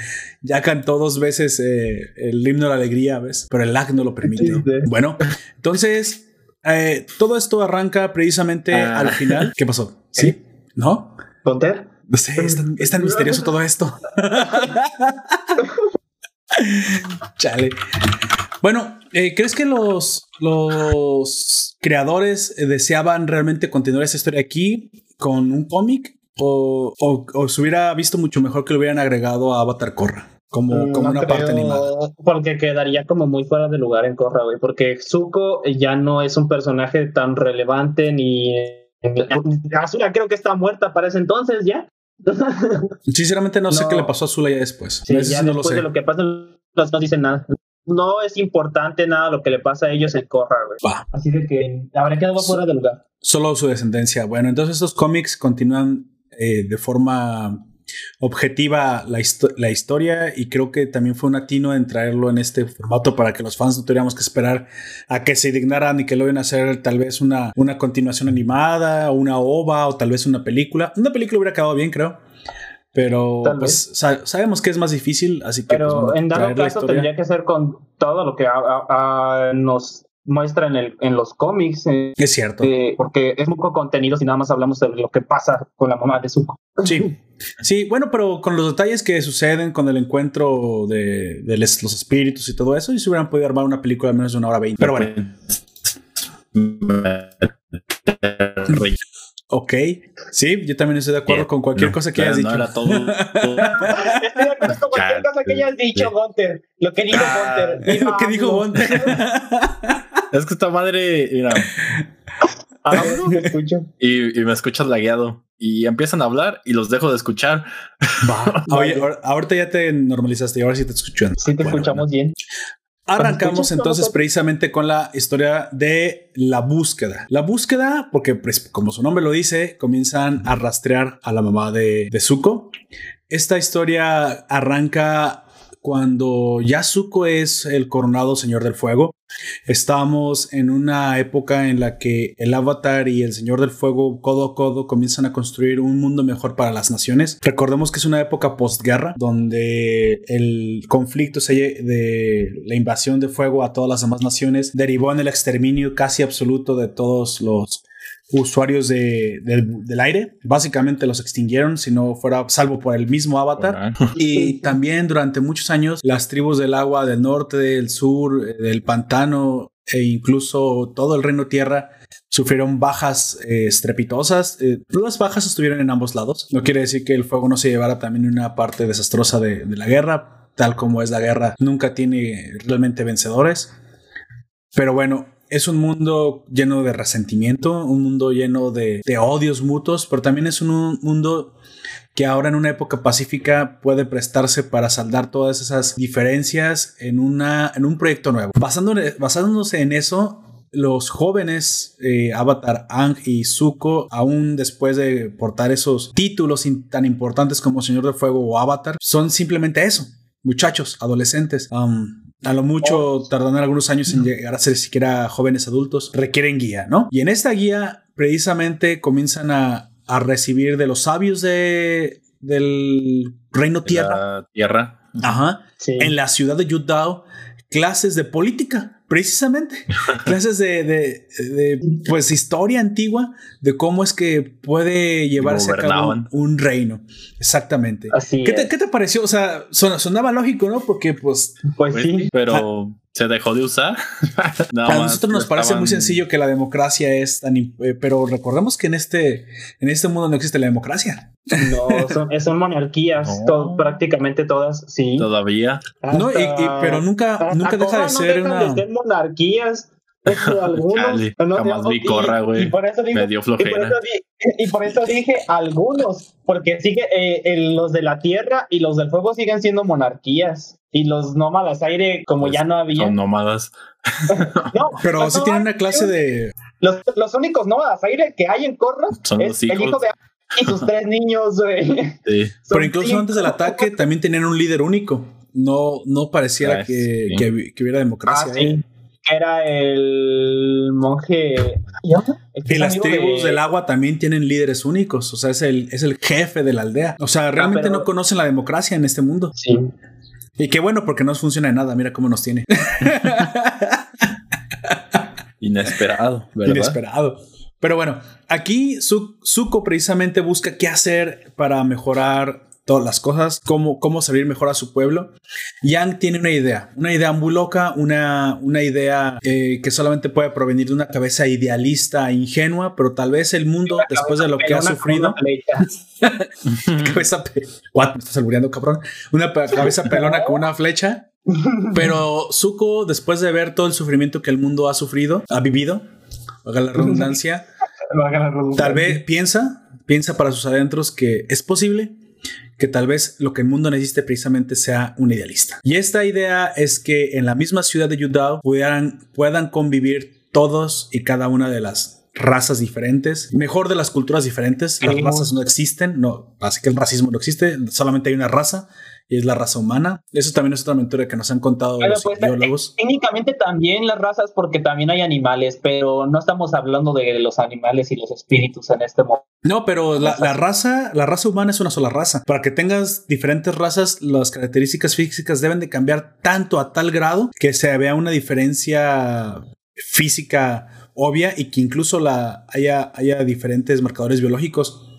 Ya cantó dos veces eh, el himno de la alegría, ¿ves? Pero el lag no lo permitió. Bueno, entonces eh, todo esto arranca precisamente ah. al final. ¿Qué pasó? ¿Sí? ¿No? ¿Conter? No sé, es tan, misterioso todo esto. Chale. Bueno, eh, ¿crees que los, los creadores deseaban realmente continuar esa historia aquí con un cómic? O, o, se hubiera visto mucho mejor que lo hubieran agregado a Avatar Korra? Como, mm, como una parte animada. Porque quedaría como muy fuera de lugar en Korra, güey. Porque Zuko ya no es un personaje tan relevante ni. Azula creo que está muerta para ese entonces ya. Sinceramente no, sé qué le pasó a Zula ya después. ya después de lo que pasa no, dicen nada. No es importante nada lo que le pasa a ellos en Corra, Así de que habría quedado fuera de lugar. Solo su descendencia. Bueno, entonces estos cómics continúan eh, de forma objetiva la, la, historia y creo que también fue un atino en traerlo en este formato para que los fans no tuviéramos que esperar a que se dignaran y que lo iban a hacer tal vez una, una continuación animada o una ova o tal vez una película. Una película hubiera quedado bien, creo. Pero pues sabemos que es más difícil, así que... Pero pues, en dado caso tendría que ser con todo lo que nos muestra en, el, en los cómics. es cierto. porque es muy poco contenido si nada más hablamos de lo que pasa con la mamá de Zuko. Sí. Sí, bueno, pero con los detalles que suceden con el encuentro de, los espíritus y todo eso, y se hubieran podido armar una película de menos de una hora veinte. Pero bueno. Ok, sí, yo también estoy de acuerdo con cualquier cosa que hayas dicho. No estoy de acuerdo con cualquier cosa que hayas dicho, Gunter. Lo que dijo Gunter. Lo que dijo Gunter. es que esta madre, mira. Ah, y, y me escuchas lagueado y empiezan a hablar y los dejo de escuchar. Oye, ahorita ya te normalizaste y ahora sí te escuchan. Sí, te escuchamos bien. Arrancamos entonces precisamente con la historia de la búsqueda. La búsqueda, porque pues, como su nombre lo dice, comienzan a rastrear a la mamá de, de Zuko. Esta historia arranca cuando Yasuko es el coronado Señor del Fuego. Estamos en una época en la que el Avatar y el Señor del Fuego codo a codo comienzan a construir un mundo mejor para las naciones. Recordemos que es una época postguerra donde el conflicto de la invasión de fuego a todas las demás naciones derivó en el exterminio casi absoluto de todos los usuarios de, del aire. Básicamente los extinguieron, si no fuera salvo por el mismo avatar. Y también durante muchos años las tribus del agua del norte, del sur, eh, del pantano e incluso todo el reino tierra sufrieron bajas eh, estrepitosas. Eh, las bajas estuvieron en ambos lados. No quiere decir que el fuego no se llevara también una parte desastrosa de, de la guerra. Tal como es la guerra, nunca tiene realmente vencedores. Pero bueno, es un mundo lleno de resentimiento, un mundo lleno de, odios mutuos, pero también es un, mundo que ahora en una época pacífica puede prestarse para saldar todas esas diferencias en, un proyecto nuevo. basándose en eso, los jóvenes eh, Avatar, Ang y Zuko, aún después de portar esos títulos tan importantes como Señor de Fuego o Avatar, son simplemente eso, muchachos, adolescentes. Um, a lo mucho oh. tardan algunos años en llegar a ser siquiera jóvenes adultos, requieren guía, ¿no? Y en esta guía precisamente comienzan a, recibir de los sabios de, del reino tierra. tierra. Ajá. En la ciudad de Yudao, clases de política precisamente clases de, de, pues historia antigua de cómo es que puede llevarse a cabo un, reino. Exactamente. ¿Qué, te, ¿Qué, te, pareció? O sea, sonaba lógico, ¿no? Porque pues... Pues, pues sí. Pero se dejó de usar. a nosotros nos parece muy sencillo que la democracia es tan... Eh, pero recordemos que en este, en este mundo no existe la democracia. No, son, monarquías, prácticamente todas, sí. Todavía. no, pero nunca, nunca deja de ser una... De monarquías. algunos. jamás vi corra, güey. Y, por eso dije, Y por, eso dije algunos, porque sigue eh, los de la tierra y los del fuego siguen siendo monarquías. Y los nómadas aire, como pues ya no había. Son nómadas. no, pero sí tienen una clase de. Los, los únicos nómadas aire que hay en Corra son es el hijo de y sus tres niños, güey. Sí. Pero incluso antes del ataque también tenían un líder único. No, no pareciera ah, que, que, hubiera democracia. Ah, sí. Era el monje. y las tribus del agua también tienen líderes únicos. O sea, es el, es el jefe de la aldea. O sea, realmente ah, no conocen la democracia en este mundo. Sí. Y qué bueno, porque no funciona de nada. Mira cómo nos tiene. Inesperado, ¿verdad? Inesperado. Pero bueno, aquí Zuko precisamente busca qué hacer para mejorar todas las cosas, cómo, cómo servir mejor a su pueblo. Yang tiene una idea, una idea muy loca, una, una idea eh, que solamente puede provenir de una cabeza idealista e ingenua, pero tal vez el mundo, después de lo que ha sufrido. cabeza What? Me estás albureando, cabrón. Una cabeza pelona con una flecha. Pero Zuko, después de ver todo el sufrimiento que el mundo ha sufrido, ha vivido, haga la redundancia, tal vez piensa, piensa para sus adentros que es posible que tal vez lo que el mundo necesite precisamente sea un idealista. Y esta idea es que en la misma ciudad de Yudao puedan, puedan convivir todos y cada una de las razas diferentes, mejor de las culturas diferentes. Las razas no existen, no, así que el racismo no existe, solamente hay una raza y es la raza humana. Eso también es otra aventura que nos han contado los pues, biólogos. Técnicamente también las razas, porque también hay animales, pero no estamos hablando de los animales y los espíritus en este momento. No, pero la, raza, la raza humana es una sola raza. Para que tengas diferentes razas, las características físicas deben de cambiar tanto a tal grado que se vea una diferencia física obvia y que incluso la haya, haya diferentes marcadores biológicos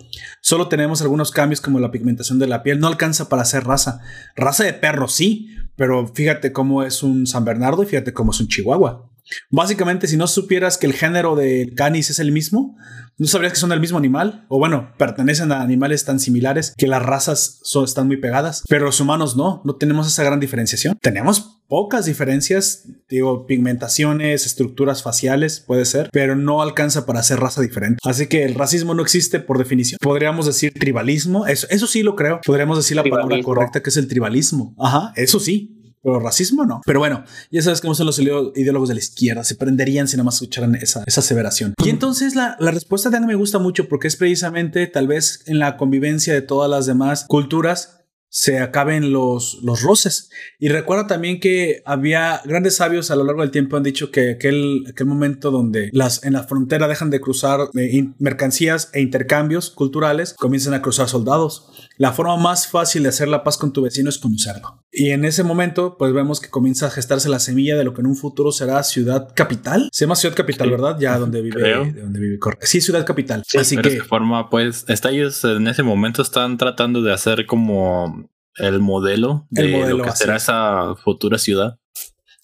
Solo tenemos algunos cambios como la pigmentación de la piel. No alcanza para ser raza. Raza de perro sí, pero fíjate cómo es un San Bernardo y fíjate cómo es un Chihuahua. Básicamente, si no supieras que el género del canis es el mismo, no sabrías que son el mismo animal, o bueno, pertenecen a animales tan similares que las razas son, están muy pegadas, pero los humanos no, no tenemos esa gran diferenciación. Tenemos pocas diferencias, digo, pigmentaciones, estructuras faciales, puede ser, pero no alcanza para ser raza diferente. Así que el racismo no existe por definición. Podríamos decir tribalismo, eso, eso sí lo creo. Podríamos decir la palabra correcta que es el tribalismo. Ajá, eso sí. Pero racismo no. Pero bueno, ya sabes cómo son los ideólogos de la izquierda. Se prenderían si nada más escucharan esa, esa aseveración. Y entonces la, la respuesta de Ana me gusta mucho porque es precisamente tal vez en la convivencia de todas las demás culturas se acaben los, los roces. Y recuerda también que había grandes sabios a lo largo del tiempo han dicho que aquel, aquel momento donde las, en la frontera dejan de cruzar eh, mercancías e intercambios culturales, comienzan a cruzar soldados. La forma más fácil de hacer la paz con tu vecino es conocerlo. Y en ese momento, pues vemos que comienza a gestarse la semilla de lo que en un futuro será ciudad capital. Se llama ciudad capital, ¿verdad? Ya donde vive, donde vive Sí, ciudad capital. Así que... forma, pues, está ellos en ese momento están tratando de hacer como el modelo de lo que será esa futura ciudad.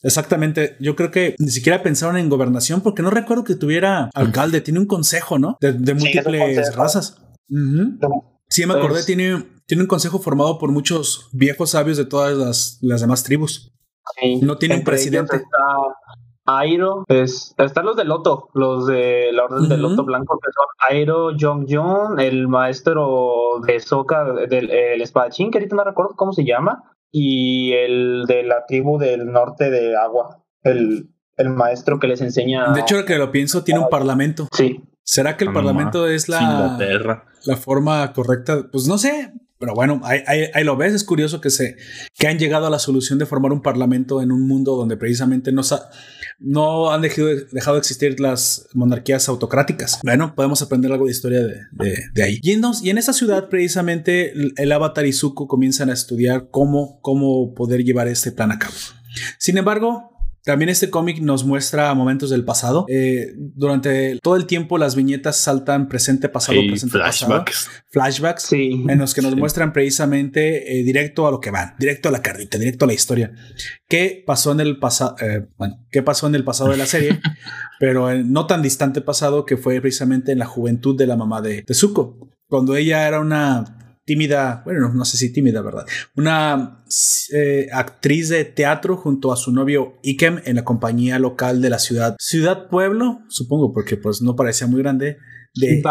Exactamente. Yo creo que ni siquiera pensaron en gobernación porque no recuerdo que tuviera alcalde. Tiene un consejo, ¿no? De, múltiples razas. Sí, me acordé. Pues tiene, tiene un consejo formado por muchos viejos sabios de todas las, las demás tribus. no tiene un presidente. Airo, es, están los de Loto, los de la Orden del Loto Blanco, que son Airo Jong el maestro de Soka, del el espadachín, que ahorita no recuerdo cómo se llama, y el de la tribu del norte de Agua, el, el maestro que les enseña. De hecho, que lo pienso, tiene un parlamento. Sí. ¿Será que el parlamento es la, la forma correcta? Pues no sé, pero bueno, ahí, ahí, lo ves, es curioso que, se, que han llegado a la solución de formar un parlamento en un mundo donde precisamente no, no han dejado, dejado de existir las monarquías autocráticas. Bueno, podemos aprender algo de historia de, de, ahí. Y en, y en, esa ciudad precisamente el, Avatar y Zuko comienzan a estudiar cómo, cómo poder llevar este plan a cabo. Sin embargo, también este cómic nos muestra momentos del pasado. Eh, durante todo el tiempo las viñetas saltan presente, pasado, presente, flashbacks. pasado. Flashbacks. Sí. En los que nos muestran precisamente eh, directo a lo que van, directo a la carrita, directo a la historia. ¿Qué pasó en el pasado? Eh, bueno, ¿qué pasó en el pasado de la serie? pero no tan distante pasado que fue precisamente en la juventud de la mamá de, de Zuko. Cuando ella era una tímida, bueno, no, sé si tímida, ¿verdad? Una eh, actriz de teatro junto a su novio Ikem en la compañía local de la ciudad, ciudad pueblo, supongo, porque pues no parecía muy grande, de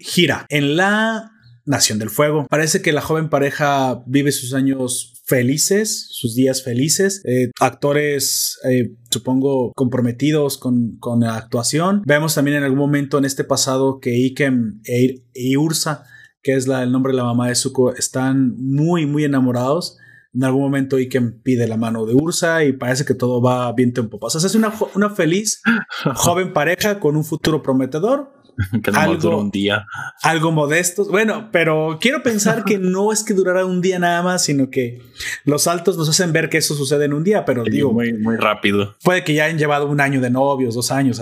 Gira, en la Nación del Fuego. Parece que la joven pareja vive sus años felices, sus días felices, eh, actores, eh, supongo, comprometidos con, con, la actuación. Vemos también en algún momento en este pasado que Ikem e, e Ursa que es la, el nombre de la mamá de Zuko, están muy, muy enamorados. En algún momento Iken pide la mano de Ursa y parece que todo va bien tiempo. O sea, es una, una feliz joven pareja con un futuro prometedor. que no algo, un día. Algo modesto. Bueno, pero quiero pensar que no es que durara un día nada más, sino que los saltos nos hacen ver que eso sucede en un día, pero digo. Muy, muy rápido. Puede que ya hayan llevado un año de novios, dos años.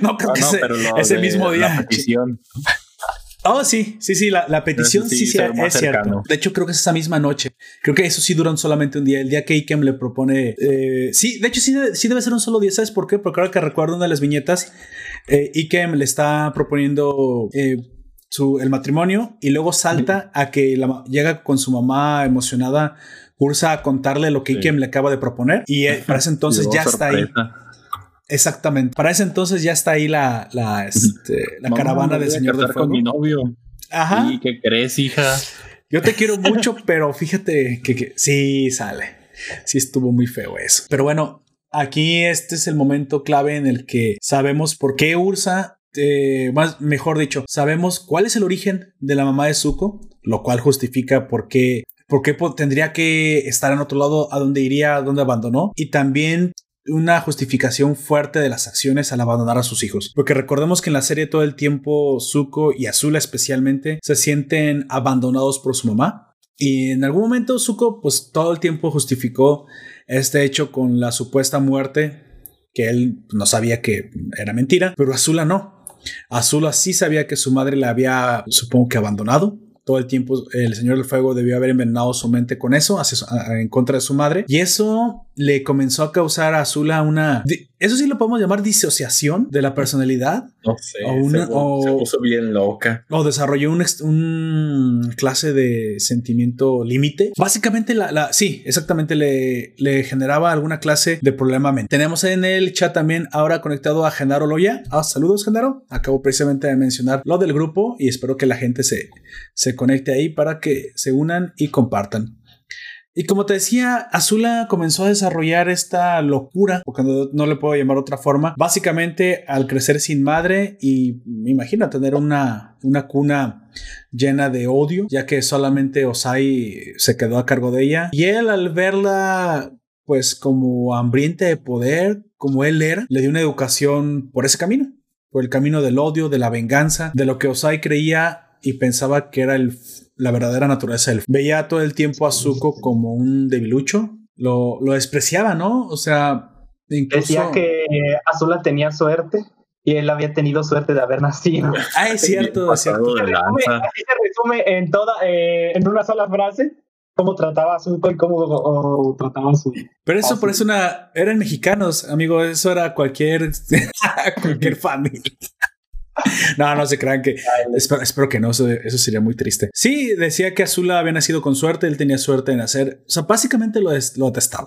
no creo que ese, mismo día. Oh, sí, sí, sí, la, petición sí, sí, es cierto. De hecho, creo que es esa misma noche. Creo que eso sí duran solamente un día. El día que Ikem le propone. Eh, sí, de hecho, sí, sí, debe ser un solo día. ¿Sabes por qué? Porque ahora que recuerdo una de las viñetas, eh, Ikem le está proponiendo. Eh, su, el matrimonio y luego salta a que llega con su mamá emocionada Ursa a contarle lo que Ikem le acaba de proponer y para ese entonces ya está ahí Exactamente. Para ese entonces ya está ahí la, la, este, la caravana del Señor del Fuego. con mi novio. Ajá. ¿Y qué crees, hija? Yo te quiero mucho, pero fíjate que, sí sale. Sí estuvo muy feo eso. Pero bueno, aquí este es el momento clave en el que sabemos por qué Ursa, eh, más mejor dicho, sabemos cuál es el origen de la mamá de Zuko, lo cual justifica por qué por qué tendría que estar en otro lado, a dónde iría, a dónde abandonó. Y también una justificación fuerte de las acciones al abandonar a sus hijos. Porque recordemos que en la serie todo el tiempo Zuko y Azula especialmente se sienten abandonados por su mamá. Y en algún momento Zuko pues todo el tiempo justificó este hecho con la supuesta muerte que él no sabía que era mentira, pero Azula no. Azula sí sabía que su madre la había, supongo que abandonado todo el tiempo el Señor del Fuego debió haber envenenado su mente con eso, en contra de su madre. Y eso le comenzó a causar a Azula una... Eso sí lo podemos llamar disociación de la personalidad. No sé. O una, se, puso bien loca. O desarrolló un, un clase de sentimiento límite. Básicamente, la, la, sí, exactamente le, le generaba alguna clase de problema mente. Tenemos en el chat también ahora conectado a Genaro Loya. Ah, saludos, Genaro. Acabo precisamente de mencionar lo del grupo y espero que la gente se, se conecte ahí para que se unan y compartan. Y como te decía, Azula comenzó a desarrollar esta locura, porque no, le puedo llamar otra forma, básicamente al crecer sin madre y me imagino tener una, una cuna llena de odio, ya que solamente Osai se quedó a cargo de ella. Y él al verla pues como hambriente de poder, como él era, le dio una educación por ese camino, por el camino del odio, de la venganza, de lo que Osai creía y pensaba que era el, la verdadera naturaleza del Veía todo el tiempo a Zuko como un debilucho, lo, lo despreciaba, ¿no? O sea, incluso... Decía que Azula tenía suerte y él había tenido suerte de haber nacido. Ah, es cierto, es cierto. Así se resume en toda, eh, en una sola frase cómo trataba a Zuko y cómo trataba a su. Pero eso por eso una, eran mexicanos, amigo, eso era cualquier, cualquier familia. no, no se crean que. Espero, que no, eso, sería muy triste. Sí, decía que Azula había nacido con suerte, él tenía suerte en nacer. O sea, básicamente lo, lo atestaba.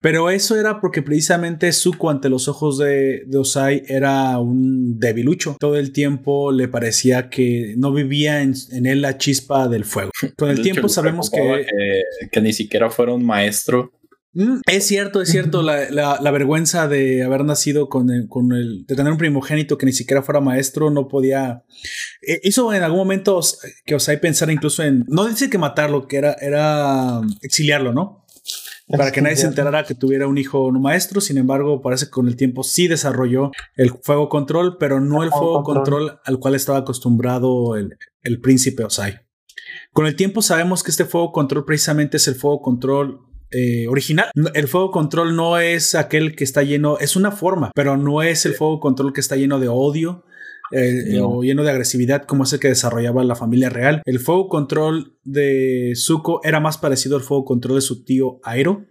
Pero eso era porque precisamente Zuko, ante los ojos de, de, Osai, era un debilucho. Todo el tiempo le parecía que no vivía en, él la chispa del fuego. Con el tiempo sabemos que... que. que ni siquiera fuera un maestro Mm, es cierto, es cierto, la, vergüenza de haber nacido con el, con el, de tener un primogénito que ni siquiera fuera maestro, no podía, eh, hizo en algún momento que os hay pensar incluso en, no dice que matarlo, que era, era exiliarlo, ¿no? Para que nadie se enterara que tuviera un hijo no maestro, sin embargo, parece que con el tiempo sí desarrolló el fuego control, pero no el fuego control al cual estaba acostumbrado el, el príncipe Osai. Con el tiempo sabemos que este fuego control precisamente es el fuego control eh, original. El fuego control no es aquel que está lleno, es una forma, pero no es el fuego control que está lleno de odio. Eh, o lleno de agresividad como es el que desarrollaba la familia real. El fuego control de Zuko era más parecido al fuego control de su tío Airo,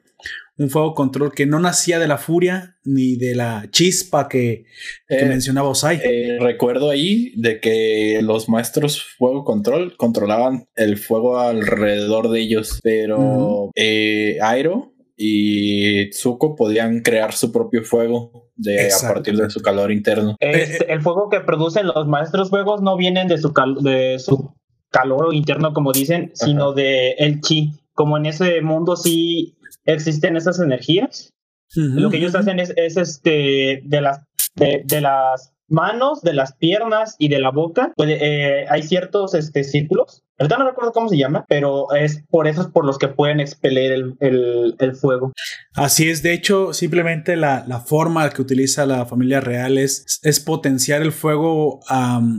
un fuego control que no nacía de la furia ni de la chispa que, eh, mencionaba Osai. Eh, recuerdo ahí de que los maestros fuego control controlaban el fuego alrededor de ellos, pero eh, Airo y Zuko podían crear su propio fuego de, a partir de su calor interno. Este, el fuego que producen los maestros fuegos no vienen de su, de su calor interno, como dicen, sino de el chi. Como en ese mundo sí existen esas energías. Lo que ellos hacen es, este, de las, de, las manos, de las piernas y de la boca, eh, hay ciertos este, círculos. Ahorita no recuerdo cómo se llama, pero es por eso es por los que pueden expeler el, fuego. Así es, de hecho, simplemente la, forma que utiliza la familia real es, es potenciar el fuego.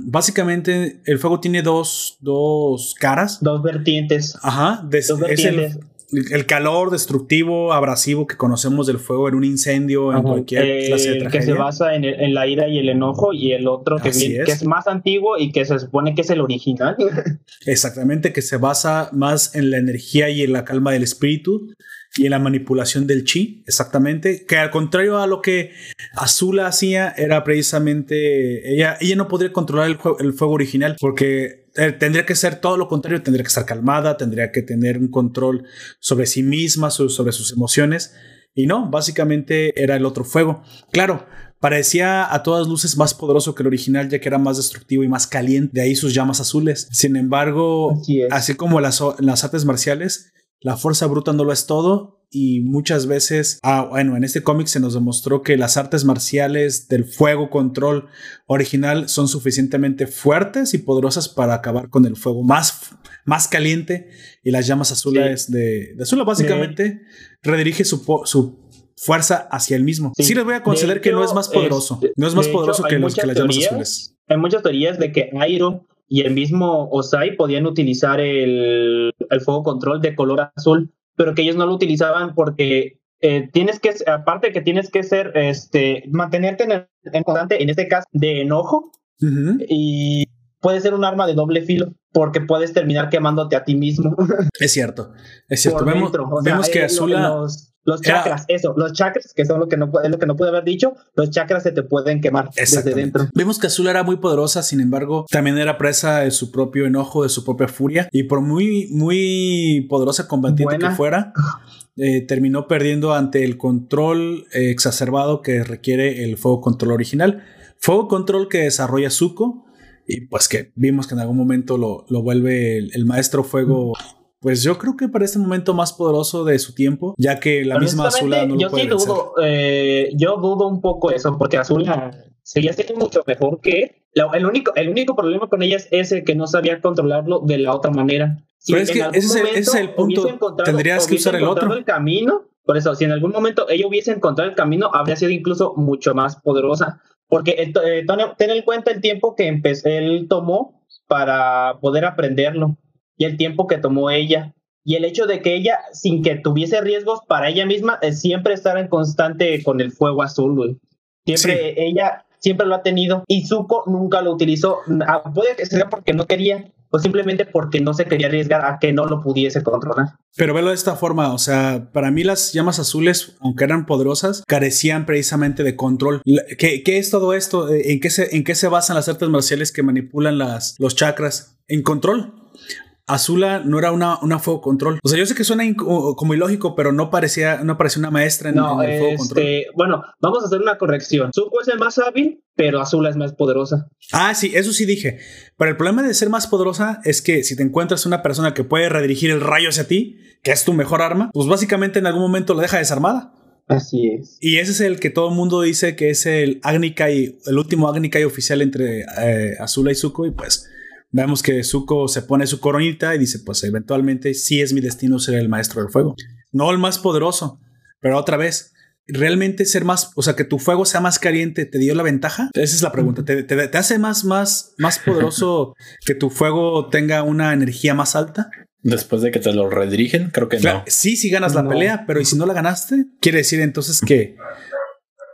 básicamente, el fuego tiene dos, dos caras. Dos vertientes. Ajá, dos vertientes el calor destructivo, abrasivo que conocemos del fuego en un incendio, en cualquier eh, clase de tragedia. Que se basa en, la ira y el enojo, y el otro que, es. más antiguo y que se supone que es el original. Exactamente, que se basa más en la energía y en la calma del espíritu y en la manipulación del chi, exactamente, que al contrario a lo que Azula hacía, era precisamente, ella, ella no podría controlar el, el fuego original porque tendría que ser todo lo contrario, tendría que estar calmada, tendría que tener un control sobre sí misma, sobre, sus emociones. Y no, básicamente era el otro fuego. Claro, parecía a todas luces más poderoso que el original, ya que era más destructivo y más caliente, de ahí sus llamas azules. Sin embargo, así, como las, las artes marciales, la fuerza bruta no lo es todo y muchas veces, ah, bueno, en este cómic se nos demostró que las artes marciales del fuego control original son suficientemente fuertes y poderosas para acabar con el fuego más, más caliente y las llamas azules de, de Azula básicamente redirige su, su fuerza hacia el mismo. Sí, les voy a conceder que no es más poderoso, no es más poderoso que, los, que las llamas azules. Hay muchas teorías de que Airo y el mismo Osai podían utilizar el, el fuego control de color azul pero que ellos no lo utilizaban porque eh, tienes que, aparte que tienes que ser, este, mantenerte en, en constante, en este caso, de enojo, Y puede ser un arma de doble filo porque puedes terminar quemándote a ti mismo. Es cierto, es cierto. vemos, vemos que Azula... Los, los chakras, eso, los chakras, que son lo que no puede, lo que no puede haber dicho, los chakras se te pueden quemar desde dentro. Vemos que Azula era muy poderosa, sin embargo, también era presa de su propio enojo, de su propia furia, y por muy, muy poderosa combatiente que fuera, eh, terminó perdiendo ante el control eh, exacerbado que requiere el fuego control original. Fuego control que desarrolla Zuko, y pues que vimos que en algún momento lo, lo vuelve el, maestro fuego pues yo creo que para este momento más poderoso de su tiempo, ya que la misma Azula no lo yo puede sí dudo, eh, yo dudo un poco eso, porque Azula seguía siendo mucho mejor que el único, el único problema con ella es ese que no sabía controlarlo de la otra manera. Si Pero es que ese, es el punto. Tendrías que usar el otro. el camino, por eso, si en algún momento ella hubiese encontrado el camino, habría sido incluso mucho más poderosa. Porque eh, ten en cuenta el tiempo que él tomó para poder aprenderlo y el tiempo que tomó ella. Y el hecho de que ella, sin que tuviese riesgos para ella misma, siempre estar en constante con el fuego azul, Siempre ella, siempre lo ha tenido. Y Zuko nunca lo utilizó. Ah, puede que sea porque no quería, o simplemente porque no se quería arriesgar a que no lo pudiese controlar. Pero velo de esta forma, o sea, para mí las llamas azules, aunque eran poderosas, carecían precisamente de control. ¿Qué, qué es todo esto? ¿En qué, se, ¿En qué se basan las artes marciales que manipulan las, los chakras? En control. Azula no era una, una fuego control. O sea, yo sé que suena como ilógico, pero no parecía, no parecía una maestra en, el fuego control. Este, bueno, vamos a hacer una corrección. Zuko es el más hábil, pero Azula es más poderosa. Ah, sí, eso sí dije. Pero el problema de ser más poderosa es que si te encuentras una persona que puede redirigir el rayo hacia ti, que es tu mejor arma, pues básicamente en algún momento la deja desarmada. Así es. Y ese es el que todo el mundo dice que es el Agnikai, el último Agnikai oficial entre eh, Azula y Zuko, y pues Vemos que Zuko se pone su coronita y dice, pues eventualmente sí es mi destino ser el maestro del fuego. No el más poderoso, pero otra vez, ¿realmente ser más, o sea, que tu fuego sea más caliente te dio la ventaja? Esa es la pregunta. ¿Te, hace más, más, más poderoso que tu fuego tenga una energía más alta? Después de que te lo redirigen, creo que no. Sí, si ganas la pelea, pero ¿y si no la ganaste? Quiere decir entonces que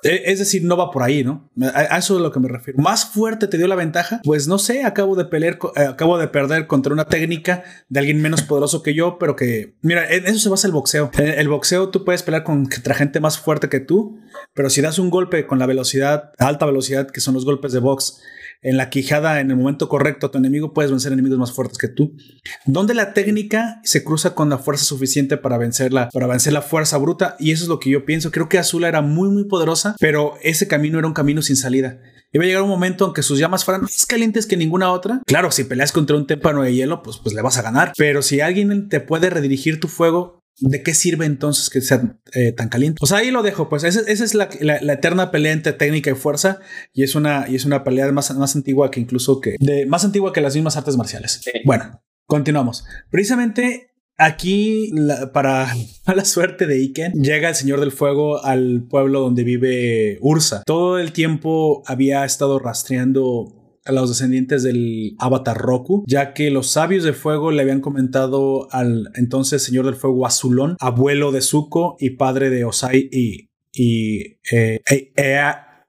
es decir, no va por ahí, ¿no? A eso es a lo que me refiero. Más fuerte te dio la ventaja, pues no sé, acabo de pelear, eh, acabo de perder contra una técnica de alguien menos poderoso que yo, pero que, mira, en eso se basa el boxeo. En el boxeo tú puedes pelear contra gente más fuerte que tú, pero si das un golpe con la velocidad, alta velocidad, que son los golpes de box, en la quijada en el momento correcto a tu enemigo, puedes vencer enemigos más fuertes que tú. Donde la técnica se cruza con la fuerza suficiente para vencerla, para vencer la fuerza bruta. Y eso es lo que yo pienso. Creo que Azula era muy, muy poderosa, pero ese camino era un camino sin salida. Iba a llegar un momento en que sus llamas fueran más calientes que ninguna otra. Claro, si peleas contra un témpano de hielo, pues, pues le vas a ganar. Pero si alguien te puede redirigir tu fuego, ¿de qué sirve entonces que sea eh, tan caliente? Pues ahí lo dejo, pues esa, es la, eterna pelea entre técnica y fuerza y es una, y es una pelea más, más antigua que incluso que, de, más antigua que las mismas artes marciales. Bueno, continuamos. Precisamente Aquí, para la suerte de Iken, llega el Señor del Fuego al pueblo donde vive Ursa. Todo el tiempo había estado rastreando a los descendientes del avatar Roku, ya que los sabios de fuego le habían comentado al entonces señor del fuego Azulón, abuelo de Zuko y padre de Osai y, y, eh, e, e,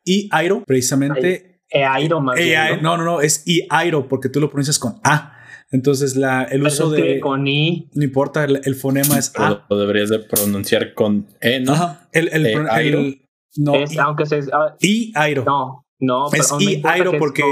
y Airo, precisamente. Airo más ¿no? no, no, es I Airo porque tú lo pronuncias con A. Entonces, la, el uso de. Con I. No importa, el, fonema es A. Lo deberías de pronunciar con E, ¿no? Ajá. El, el, e, no. aunque se. I Airo. No. No, es y airo porque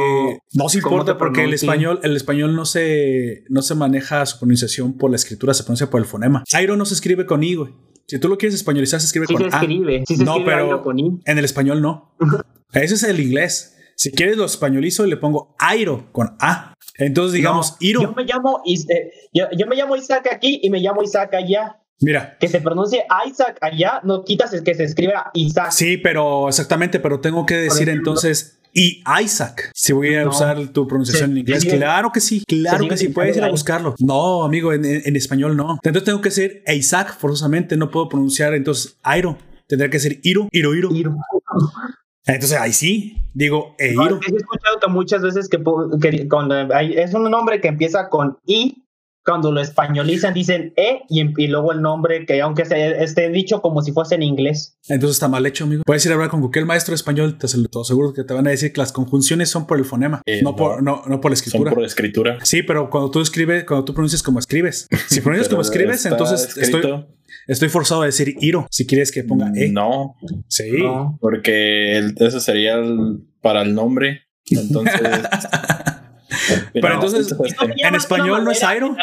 no se importa porque el español, el español no se, no se maneja su pronunciación por la escritura, se pronuncia por el fonema. Airo no se escribe con i, güey. Si tú lo quieres españolizar, se escribe sí con se escribe. Sí se no, pero en el español no. Ese es el inglés. Si quieres lo españolizo y le pongo airo con a. Entonces digamos iro. Yo me llamo eh, yo, yo me llamo Isaac aquí y me llamo Isaac allá. Mira. Que se pronuncie Isaac allá, no quitas el que se escriba Isaac. Sí, pero exactamente, pero tengo que decir entonces y Isaac. Si voy a usar tu pronunciación en inglés, claro que sí, claro que sí, puedes ir a buscarlo. No, amigo, en, español no. Entonces tengo que decir Isaac forzosamente, no puedo pronunciar entonces Airo. Tendría que ser Iro, Iro, Iro. Entonces ahí sí, digo, He escuchado que muchas veces que, es un nombre que empieza con I cuando lo españolizan dicen E y, luego el nombre que aunque se, esté dicho como si fuese en inglés. Entonces está mal hecho, amigo. Puedes ir a hablar con cualquier maestro español, te aseguro que te van a decir que las conjunciones son por el fonema, eh, no, por, no, no, por la escritura. Son por la escritura. Sí, pero cuando tú escribes, cuando tú pronuncias como escribes. Si pronuncias como escribes, entonces estoy, estoy forzado a decir Iro si quieres que ponga E. No. Sí. porque eso sería para el nombre. Entonces. Pero entonces, en español no es Airo.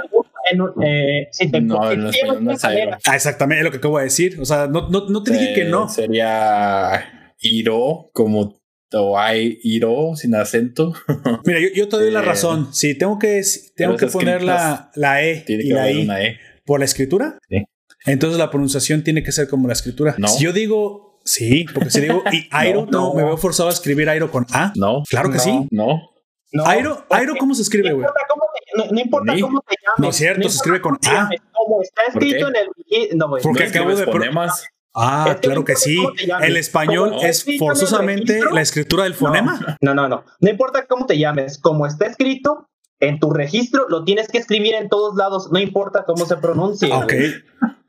Eh, no, en español no es Airo. Ah, exactamente, es lo que acabo de decir. O sea, no, no, no te dije que no. Sería Iro, como o hay Iro sin acento. Mira, yo, yo te doy la eh, razón. Si tengo que, tengo que poner la, la E y la I e. por la escritura, sí. entonces la pronunciación tiene que ser como la escritura. No. Si yo digo, sí, porque si digo y Airo, no, me veo forzado a escribir Airo con A. No. Claro que sí. No. No, Airo, Airo, ¿cómo se escribe, güey? No, importa cómo te llames. No es cierto, se escribe con A. Como está escrito en el. No, güey. Porque acabo de. Fonemas. Ah, claro que sí. El español es forzosamente la escritura del fonema. No, no, no. No importa cómo te llames. Como está escrito en tu registro, lo tienes que escribir en todos lados. No importa cómo se pronuncie. Ok.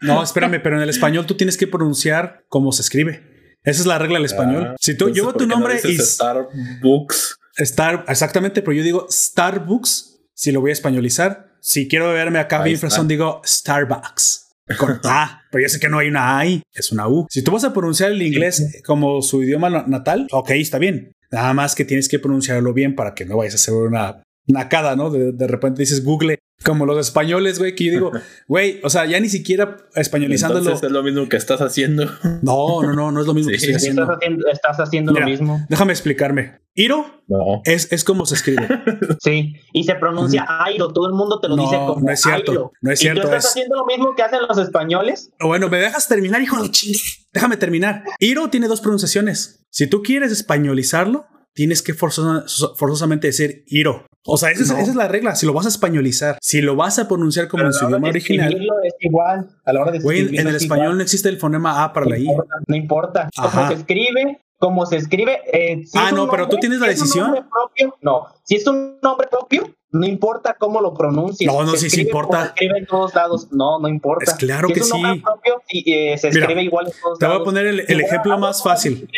No, espérame, pero en el español tú tienes que pronunciar como se escribe. Esa es la regla del español. Ah, si tú llevo tu nombre y. Starbucks. Star, exactamente, pero yo digo Starbucks si lo voy a españolizar. Si quiero verme acá bien frasón, digo Starbucks. Con A, pero ya sé que no hay una A es una U. Si tú vas a pronunciar el inglés como su idioma natal, ok, está bien. Nada más que tienes que pronunciarlo bien para que no vayas a hacer una nacada, ¿no? De, de repente dices Google como los españoles, güey, que yo digo, güey, o sea, ya ni siquiera españolizándolo. Entonces es lo mismo que estás haciendo. No, no, no, no es lo mismo que estoy haciendo. Estás haciendo, lo mismo. Déjame explicarme. Iro no. es, es como se escribe. sí, y se pronuncia Airo. Todo el mundo te lo dice como No es cierto. No es cierto. ¿Y tú estás haciendo lo mismo que hacen los españoles? Bueno, me dejas terminar, hijo de chile. Déjame terminar. Iro tiene dos pronunciaciones. Si tú quieres españolizarlo, tienes que forzosamente decir Iro. O sea, esa, es, la regla. Si lo vas a españolizar, si lo vas a pronunciar como en su idioma original. Es igual. A la hora de en el español no existe el fonema A para la I. no importa. Como se escribe, como se escribe. Eh, ah, no, pero tú tienes la decisión. propio, no, si es un nombre propio, no importa cómo lo pronuncies. No, no, sí, sí importa. Se escribe en todos lados. No, no importa. Es claro que es un nombre propio y eh, se escribe igual en todos te lados. Te voy a poner el, ejemplo más fácil.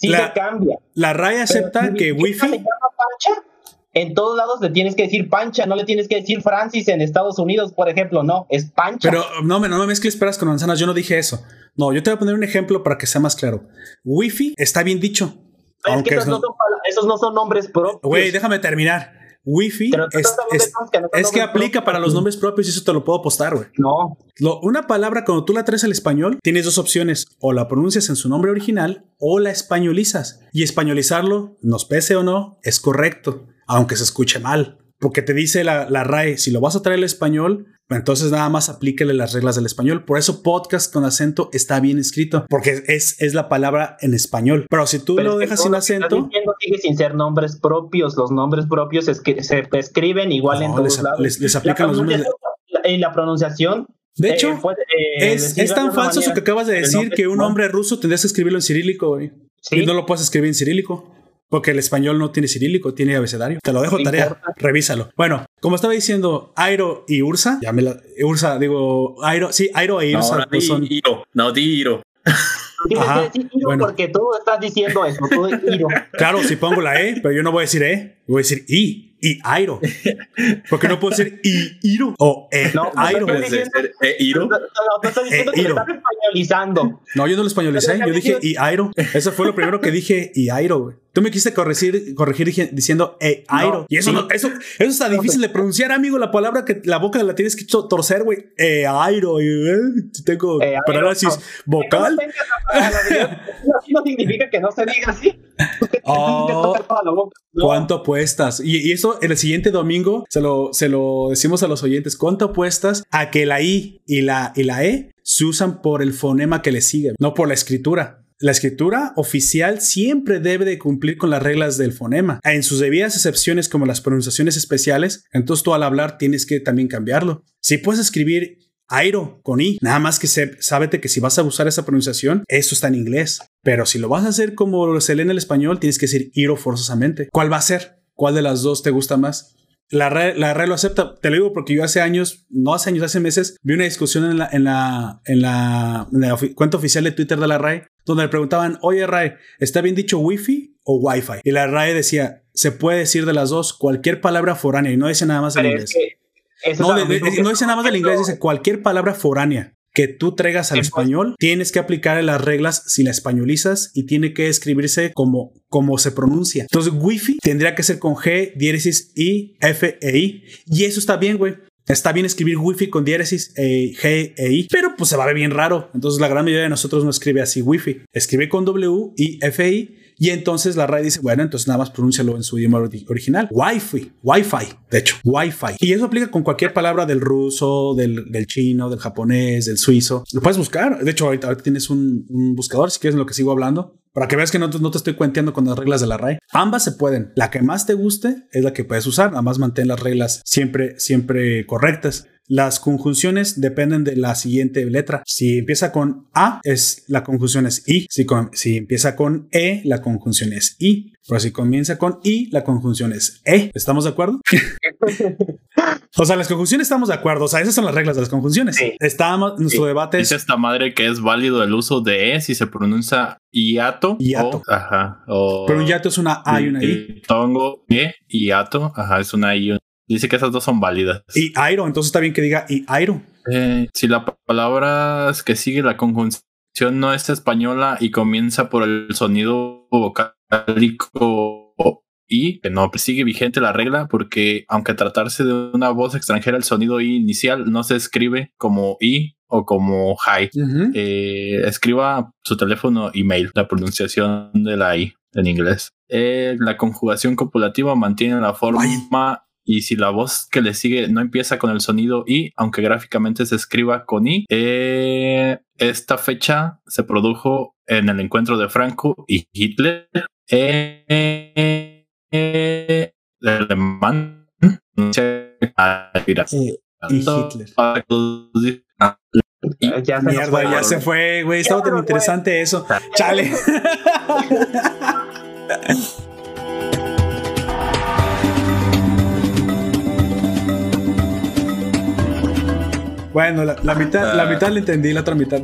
Sí la, se cambia. La RAI acepta que Wi-Fi. Se llama Pancha, en todos lados le tienes que decir Pancha, no le tienes que decir Francis en Estados Unidos, por ejemplo, no, es Pancha. Pero no, no me mezcles peras con manzanas, yo no dije eso. No, yo te voy a poner un ejemplo para que sea más claro. Wi-Fi está bien dicho. aunque esos, no, son, esos no son nombres propios. Güey, déjame terminar. Wi-Fi es, es, que, aplica para los nombres propios y eso te lo puedo apostar, güey. No. una palabra, cuando tú la traes al español, tienes dos opciones. O la pronuncias en su nombre original o la españolizas. Y españolizarlo, nos pese o no, es correcto, aunque se escuche mal. Porque te dice la, la RAE, si lo vas a traer al español, entonces nada más aplíquele las reglas del español. Por eso podcast con acento está bien escrito, porque es, es la palabra en español. Pero si tú lo dejas sin acento... sigue sin ser nombres propios. Los nombres propios es que se escriben igual en todos les, lados. Les, aplican los nombres... Y la pronunciación de eh, hecho, eh, es, es, tan falso eso que acabas de decir que un nombre ruso tendrías que escribirlo en cirílico, güey. Y no lo puedes escribir en cirílico. Porque el español no tiene cirílico, tiene abecedario. Te lo dejo tarea, revísalo. Bueno, como estaba diciendo, Airo y Ursa, ya me la. Ursa, digo, Airo, sí, Airo e Ursa. No, pues son... Iro, no, di Iro. Tienes que decir Iro porque tú estás diciendo eso, tú Iro. Claro, si pongo la E, pero yo no voy a decir E, voy a decir I y Airo. Porque no puedo decir I, Iro o E, no, Airo. No decir e, Iro. No, no, estás diciendo que lo estás españolizando. No, yo no lo españolicé, yo dije I, Airo. Eso fue lo primero que dije I, Airo, güey. Tú me quisiste corregir, corregir diciendo e, Airo. y eso, no, eso, eso está difícil de pronunciar, amigo. La palabra que la boca la tienes que torcer, güey. E, Airo. Y, eh, tengo e, parálisis vocal. No, significa que no se diga así. ¿Cuánto apuestas? Y, eso el siguiente domingo se lo, se lo decimos a los oyentes. ¿Cuánto apuestas a que la I y la, y la E se usan por el fonema que le sigue, no por la escritura? La escritura oficial siempre debe de cumplir con las reglas del fonema. En sus debidas excepciones como las pronunciaciones especiales, entonces tú al hablar tienes que también cambiarlo. Si puedes escribir Airo con I, nada más que se, sábete que si vas a usar esa pronunciación, eso está en inglés. Pero si lo vas a hacer como se lee en el español, tienes que decir Iro forzosamente. ¿Cuál va a ser? ¿Cuál de las dos te gusta más? La red, la red lo acepta. Te lo digo porque yo hace años, no hace años, hace meses, vi una discusión en la, en la, en la, cuenta oficial de Twitter de la RAE, donde le preguntaban, oye RAE, ¿está bien dicho Wi-Fi o Wi-Fi? Y la RAE decía, se puede decir de las dos, cualquier palabra foránea, y no dice nada más en inglés. No, no dice nada más del inglés, dice cualquier palabra foránea que tú traigas al español, tienes que aplicar las reglas si la españolizas y tiene que escribirse como, como se pronuncia. Entonces, wifi tendría que ser con G, diéresis I, F e I. Y eso está bien, güey. Está bien escribir wifi con diéresis e, G e I, pero pues se va a ver bien raro. Entonces la gran mayoría de nosotros no escribe así wifi. Escribe con W y F e I y entonces la RAE dice, bueno, entonces nada más pronúncialo en su idioma original. Wi-Fi, Wi-Fi, de hecho, Wi-Fi. Y eso aplica con cualquier palabra del ruso, del, del chino, del japonés, del suizo. Lo puedes buscar. De hecho, ahorita, tienes un, buscador, si quieres, lo que sigo hablando. Para que veas que no, no, te estoy cuenteando con las reglas de la RAE. Ambas se pueden. La que más te guste es la que puedes usar. Nada más mantén las reglas siempre, siempre correctas. Las conjunciones dependen de la siguiente letra. Si empieza con A, es la conjunción es I. Si, si empieza con E, la conjunción es I. Pero si comienza con I, la conjunción es E. ¿Estamos de acuerdo? o sea, las conjunciones estamos de acuerdo. O sea, esas son las reglas de las conjunciones. Sí. Estábamos, nuestro debate Dice esta madre que es válido el uso de E si se pronuncia hiato. Hiato. ajá. Pero un hiato es una A y una I. Tongo, E, hiato. Ajá, es una I y una Dice que esas dos son válidas. Y Airo, entonces está bien que diga y Airo. Eh, si la palabra que sigue la conjunción no es española y comienza por el sonido vocálico y que no sigue vigente la regla porque aunque tratarse de una voz extranjera el sonido i inicial no se escribe como i o como hi. Eh, escriba su teléfono email la pronunciación de la i en inglés. Eh, la conjugación copulativa mantiene la forma y si la voz que le sigue no empieza con el sonido I, aunque gráficamente se escriba con I, eh, esta fecha se produjo en el encuentro de Franco y Hitler. Eh, eh, alemán y Hitler. ya Mierda, ya se fue, güey. Estaba tan interesante eso. Chale. Bueno, la, mitad, la mitad la entendí, la otra mitad.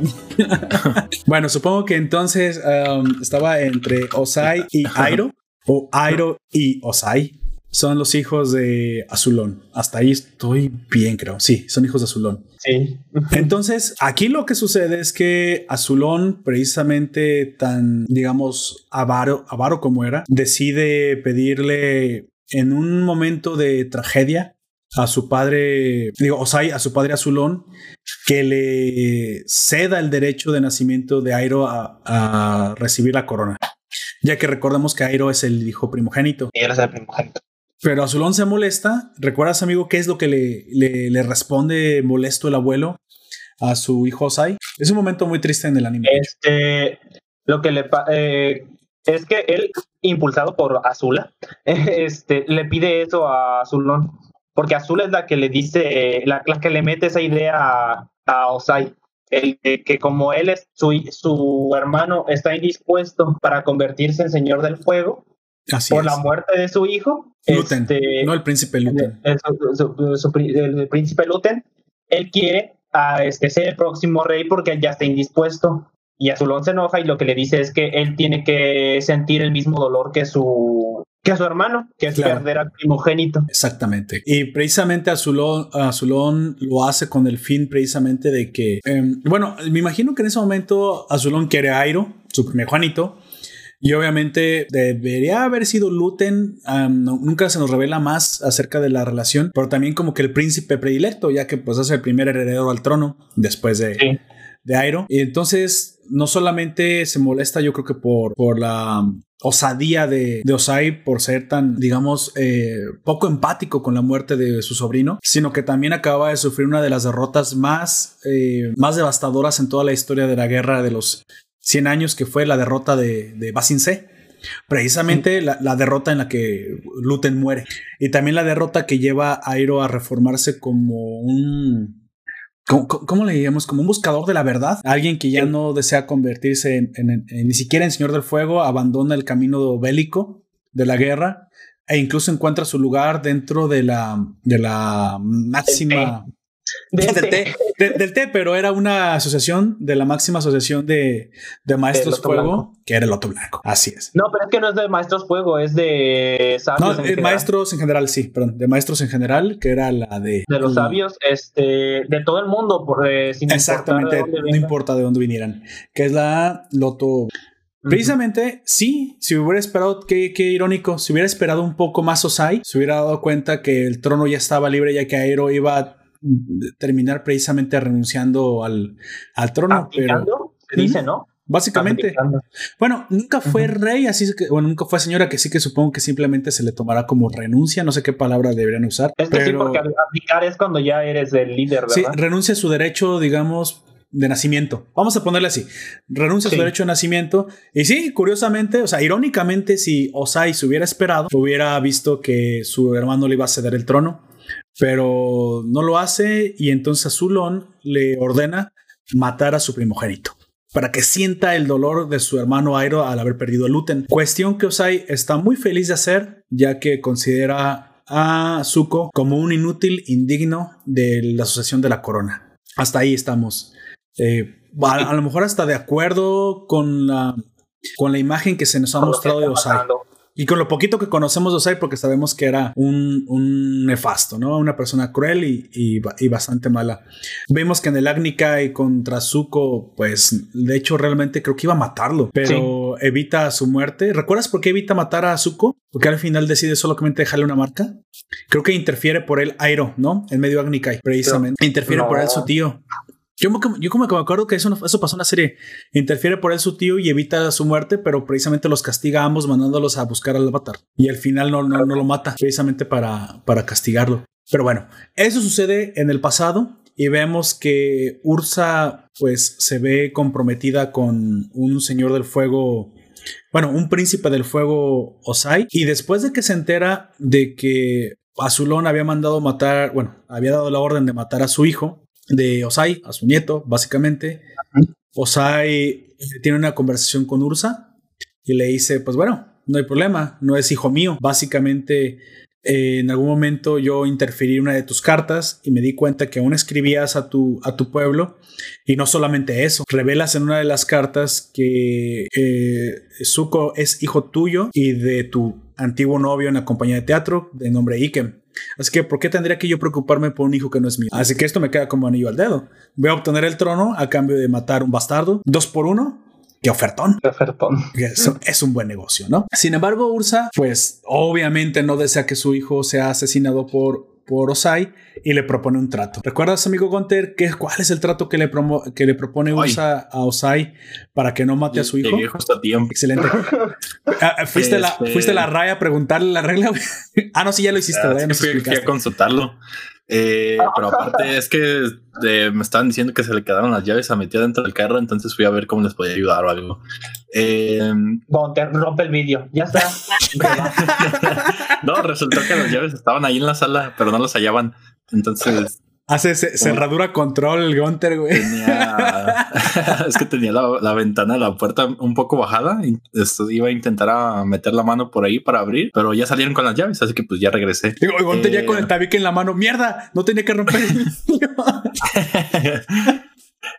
bueno, supongo que entonces um, estaba entre Osai y Airo, o Airo y Osai. Son los hijos de Azulón. Hasta ahí estoy bien, creo. Sí, son hijos de Azulón. Sí. Entonces, aquí lo que sucede es que Azulón, precisamente tan, digamos, avaro, avaro como era, decide pedirle en un momento de tragedia a su padre, digo, Osai, a su padre Azulón, que le ceda el derecho de nacimiento de Airo a, recibir la corona. Ya que recordemos que Airo es el hijo primogénito. Y era el primogénito. Pero Azulón se molesta. ¿Recuerdas, amigo, qué es lo que le, le, responde molesto el abuelo a su hijo Osai? Es un momento muy triste en el anime. Este, lo que le eh, es que él, impulsado por Azula, este, le pide eso a Azulón porque Azul es la que le dice, la, que le mete esa idea a, Osai. El, que como él es su, su hermano está indispuesto para convertirse en señor del fuego por la muerte de su hijo. Luten, este, no el príncipe Luten. El, el, príncipe Luten, él quiere a este, ser el próximo rey porque él ya está indispuesto. Y Azulón se enoja y lo que le dice es que él tiene que sentir el mismo dolor que su, que a su hermano, que es perder al primogénito. Exactamente. Y precisamente Azulón, Azulón lo hace con el fin precisamente de que, em, bueno, me imagino que en ese momento Azulón quiere a Airo, su primer Juanito, y obviamente debería haber sido Luten. nunca se nos revela más acerca de la relación, pero también como que el príncipe predilecto, ya que pues es el primer heredero al trono después de, de Airo. Y entonces no solamente se molesta, yo creo que por, por la osadía de, de, Osai por ser tan, digamos, eh, poco empático con la muerte de su sobrino, sino que también acaba de sufrir una de las derrotas más, eh, más devastadoras en toda la historia de la guerra de los 100 años, que fue la derrota de, de Basinse. Precisamente la, la, derrota en la que Luten muere. Y también la derrota que lleva a Airo a reformarse como un ¿Cómo, le diríamos? Como un buscador de la verdad. Alguien que ya no desea convertirse en, ni siquiera en Señor del Fuego, abandona el camino bélico de la guerra e incluso encuentra su lugar dentro de la, de la máxima del, té. del, té, pero era una asociación de la máxima asociación de, de maestros fuego, que era el Loto Blanco. Así es. No, pero es que no es de maestros fuego, es de sabios. No, en maestros en general, sí, perdón, de maestros en general, que era la de. De los sabios, este, de todo el mundo, por, eh, sin Exactamente, no importa de dónde vinieran, que es la Loto. Precisamente, sí, si hubiera esperado, qué, qué, irónico, si hubiera esperado un poco más Osai, se hubiera dado cuenta que el trono ya estaba libre ya que Aero iba terminar precisamente renunciando al, al trono. Pero, dice, ¿no? Básicamente. Bueno, nunca fue rey, así que, bueno, nunca fue señora, que sí que supongo que simplemente se le tomará como renuncia, no sé qué palabra deberían usar. Es pero... sí, porque aplicar es cuando ya eres el líder, ¿verdad? Sí, renuncia a su derecho, digamos, de nacimiento. Vamos a ponerle así. Renuncia a su derecho de nacimiento. Y sí, curiosamente, o sea, irónicamente, si Osai se hubiera esperado, hubiera visto que su hermano le iba a ceder el trono pero no lo hace y entonces Azulón le ordena matar a su primogénito para que sienta el dolor de su hermano Airo al haber perdido a Luten. Cuestión que Osai está muy feliz de hacer, ya que considera a Zuko como un inútil indigno de la asociación de la corona. Hasta ahí estamos. Eh, a, lo mejor hasta de acuerdo con la, con la imagen que se nos ha mostrado de Osai. Y con lo poquito que conocemos de Osai, porque sabemos que era un, un nefasto, ¿no? Una persona cruel y, y, bastante mala. Vemos que en el Agnica y contra Zuko, pues de hecho realmente creo que iba a matarlo, pero evita su muerte. ¿Recuerdas por qué evita matar a Zuko? Porque al final decide solamente dejarle una marca. Creo que interfiere por él Airo, ¿no? En medio Agnica, precisamente. interfiere por él su tío. Yo, yo como que me acuerdo que eso, eso pasó en la serie. Interfiere por él su tío y evita su muerte, pero precisamente los castiga a ambos mandándolos a buscar al avatar. Y al final no, no, no lo mata, precisamente para, para castigarlo. Pero bueno, eso sucede en el pasado y vemos que Ursa pues se ve comprometida con un señor del fuego, bueno, un príncipe del fuego Osai. Y después de que se entera de que Azulón había mandado matar, bueno, había dado la orden de matar a su hijo, de Osai, a su nieto, básicamente. Osai eh, tiene una conversación con Ursa y le dice, pues bueno, no hay problema, no es hijo mío. Básicamente, eh, en algún momento yo interferí una de tus cartas y me di cuenta que aún escribías a tu, a tu pueblo. Y no solamente eso, revelas en una de las cartas que eh, Zuko es hijo tuyo y de tu antiguo novio en la compañía de teatro de nombre Ikem. Así que, ¿por qué tendría que yo preocuparme por un hijo que no es mío? Así que esto me queda como anillo al dedo. Voy a obtener el trono a cambio de matar un bastardo. Dos por uno. ¡Qué ofertón! ¡Qué ofertón! Eso es un buen negocio, ¿no? Sin embargo, Ursa, pues obviamente no desea que su hijo sea asesinado por por Osai y le propone un trato. ¿Recuerdas, amigo Gunter, que, cuál es el trato que le, que le propone Ursa a Osai para que no mate a su hijo? Excelente. Ah, ah, ¿Fuiste, la, este ¿Fuiste la raya a preguntarle la regla? ah, no, sí, ya lo hiciste. Ah, no fui, a consultarlo. Eh, pero aparte es que eh, me estaban diciendo que se le quedaron las llaves a meter dentro del carro, entonces fui a ver cómo les podía ayudar o algo. Eh, rompe el vídeo, ya está. no, resultó que las llaves estaban ahí en la sala, pero no las hallaban. Entonces Hace cerradura control el Gunter, güey. es que tenía la, ventana, la puerta un poco bajada. Y esto, iba a intentar a meter la mano por ahí para abrir, pero ya salieron con las llaves, así que pues ya regresé. Digo, Gunter ya con el eh, tabique en la mano. ¡Mierda! No tenía que romper el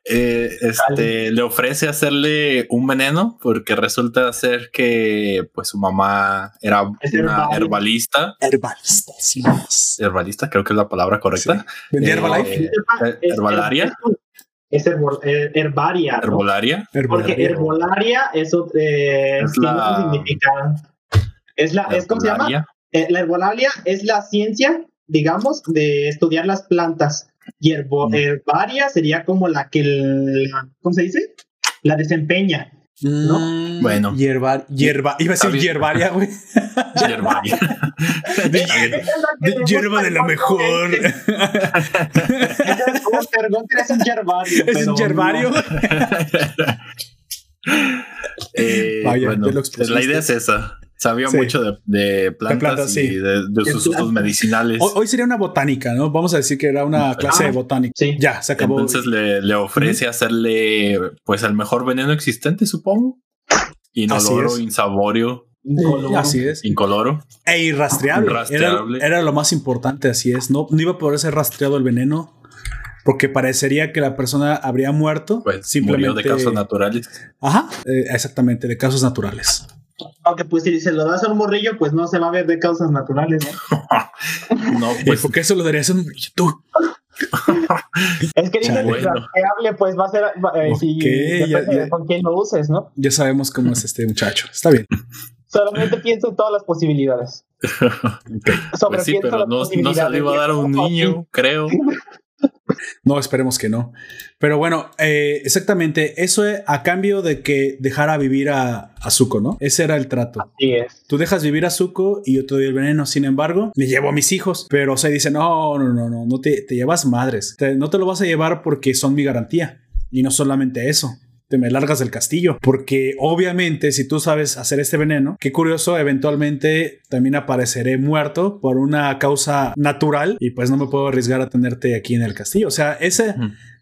Eh, este le ofrece hacerle un veneno porque resulta ser que pues su mamá era una herbalista. Herbalista, sí. Herbalista, creo que es la palabra correcta. ¿Vendía Herbalife? Eh, herbalaria. Es herbaria. Herbolaria. Porque herbolaria es, eh, es la... significa. Es la, es ¿cómo se llama? la herbolaria es la ciencia, digamos, de estudiar las plantas. Hierbo, herbaria sería como la que, ¿cómo se dice? La desempeña. ¿No? Mm, bueno. Hierba, hierba, iba a decir hierbaria, güey. Hierbaria. de, hierba de la mejor. es un hierbario. Es un hierbario. eh, bueno, pues la idea es esa. Sabía mucho de, plantas, y de, sus usos medicinales. Hoy, sería una botánica, ¿no? Vamos a decir que era una clase de botánica. Sí. Ya, se acabó. Entonces le, ofrece hacerle, pues, el mejor veneno existente, supongo. Inoloro, insaborio. Así es. Incoloro. E irrastreable. Era, lo más importante, así es. No, no iba a poder ser rastreado el veneno porque parecería que la persona habría muerto. Pues simplemente murió de causas naturales. Ajá, eh, exactamente, de causas naturales. Aunque pues si se lo das a un morrillo, pues no se va a ver de causas naturales, ¿no? no, pues. porque eso lo darías a un morrillo tú. es que dice que hable, pues va a ser eh, si, con quién lo uses, ¿no? Ya sabemos cómo es este muchacho. Está bien. Solamente pienso en todas las posibilidades. Sobre pues sí, pero no, no se le iba a dar a un niño, creo. No, esperemos que no. Pero bueno, eh, exactamente, eso es a cambio de que dejara vivir a, a Zuko, ¿no? Ese era el trato. Así es. Tú dejas vivir a Zuko y yo te doy el veneno. Sin embargo, me llevo a mis hijos. Pero se dice, no, no, no, no, no te, te llevas madres. no te lo vas a llevar porque son mi garantía. Y no solamente eso te me largas del castillo. Porque obviamente, si tú sabes hacer este veneno, qué curioso, eventualmente también apareceré muerto por una causa natural y pues no me puedo arriesgar a tenerte aquí en el castillo. O sea, ese,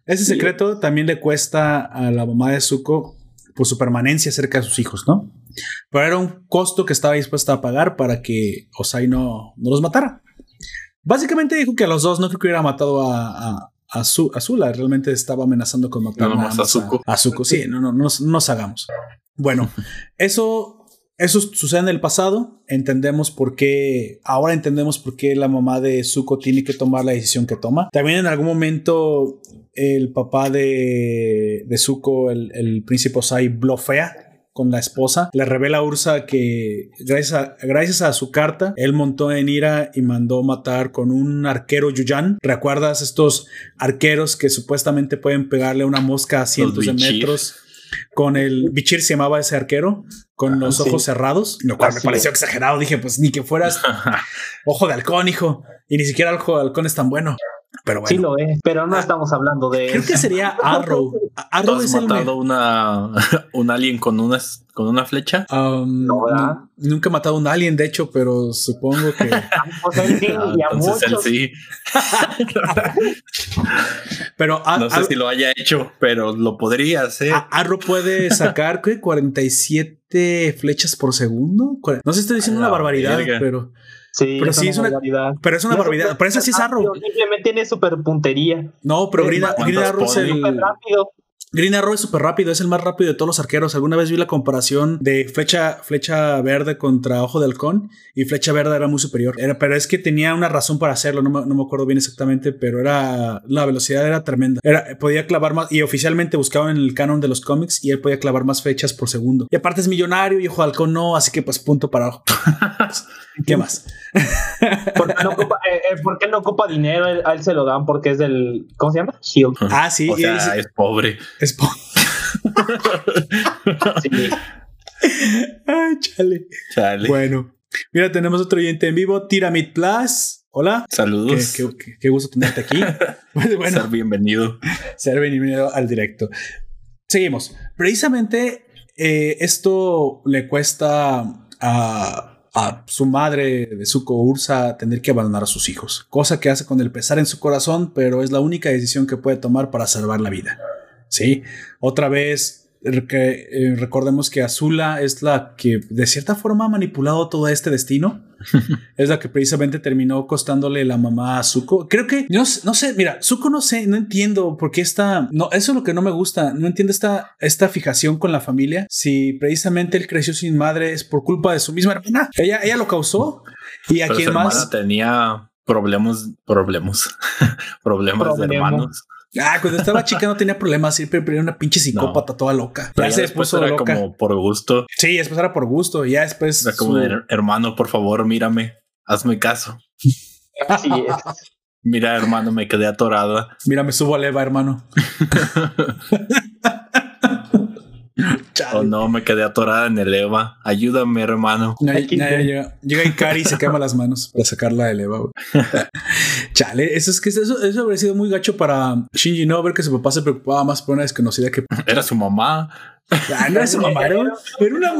ese secreto también le cuesta a la mamá de Zuko por su permanencia cerca de sus hijos, ¿no? Pero era un costo que estaba dispuesta a pagar para que Osai no, no los matara. Básicamente dijo que a los dos no creo que hubiera matado a, Azula realmente estaba amenazando con matar a Zuko. A, Zuko, sí, no, no, no, nos hagamos. Bueno, eso, eso sucede en el pasado. Entendemos por qué, ahora entendemos por qué la mamá de Zuko tiene que tomar la decisión que toma. También en algún momento el papá de, de Zuko, el, el príncipe Osai, blofea con la esposa. Le revela a Ursa que gracias a, gracias a su carta, él montó en ira y mandó matar con un arquero Yuyan. ¿Recuerdas estos arqueros que supuestamente pueden pegarle una mosca a cientos de metros? Con el Bichir se llamaba ese arquero, con los ojos cerrados, lo cual me pareció exagerado. Dije, pues ni que fueras ojo de halcón, hijo. Y ni siquiera el ojo de halcón es tan bueno. Pero bueno. Sí lo es, pero no ah, estamos hablando de. Creo que sería Arrow. Arrow has matado una, un alien con una, con una flecha? Um, no, nunca he matado un alien, de hecho, pero supongo que. él sí, a sí. pero no sé si lo haya hecho, pero lo podría hacer. Arrow puede sacar ¿qué? 47 flechas por segundo. No sé si estoy diciendo una barbaridad, pero. Sí, pero sí es una barbaridad. Pero es una barbaridad. Pero esa sí es Arrow. Simplemente tiene super puntería. No, pero Green, Arrow es el. rápido. Green Arrow es súper rápido, es el más rápido de todos los arqueros. Alguna vez vi la comparación de flecha, flecha verde contra ojo de halcón y flecha verde era muy superior. Era, pero es que tenía una razón para hacerlo, no me, no me, acuerdo bien exactamente, pero era la velocidad era tremenda. Era, podía clavar más y oficialmente buscaban en el canon de los cómics y él podía clavar más fechas por segundo. Y aparte es millonario y ojo de halcón no, así que pues punto para ojo. ¿Qué más? ¿Por qué, no ocupa, eh, eh, no ocupa dinero? A él se lo dan porque es del. ¿Cómo se llama? Shield. Ah, sí. O sea, es, pobre. Es pobre. sí. Ay, chale. Chale. Bueno, mira, tenemos otro oyente en vivo, Tiramid Plus. Hola. Saludos. Qué, gusto tenerte aquí. bueno, ser bienvenido. Ser bienvenido al directo. Seguimos. Precisamente eh, esto le cuesta a a su madre de Zuko Ursa tener que abandonar a sus hijos, cosa que hace con el pesar en su corazón, pero es la única decisión que puede tomar para salvar la vida. Sí, otra vez que, eh, recordemos que Azula es la que de cierta forma ha manipulado todo este destino. es la que precisamente terminó costándole la mamá a Zuko. Creo que, no, no sé, mira, Zuko no sé, no entiendo por qué está, no, eso es lo que no me gusta, no entiendo esta, esta fijación con la familia. Si precisamente él creció sin madre es por culpa de su misma hermana. Ella, ella lo causó. Y a quien más tenía problemas, problemas, problemas de hermanos. Ah, cuando estaba chica no tenía problemas, siempre era una pinche psicópata toda loca. Ya, se después era como por gusto. Sí, después era por gusto. Ya después. Era como hermano, por favor, mírame, hazme caso. Así es. Mira, hermano, me quedé atorada. Mira, me subo a leva, hermano. Oh no, me quedé atorada en el Eva. Ayúdame, hermano. llega, llega Ikari y se quema las manos para sacarla del Eva. Chale, eso es que eso, eso habría sido muy gacho para Shinji no ver que su papá se preocupaba más por una desconocida que era su mamá. Ah, no era su mamá, era, una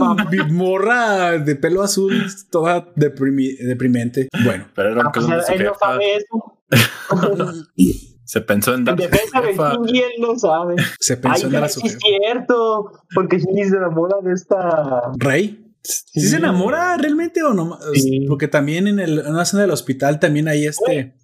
morra de pelo azul, toda deprimente. Bueno, pero era un ah, él no sabe eso. Se pensó en dar. defensa de Shinji, él no sabe. Se pensó en dar a su Es cierto, porque Shinji se enamora de esta. Rey. ¿Sí, se enamora realmente o no? Porque también en, el, en una escena del hospital también hay este.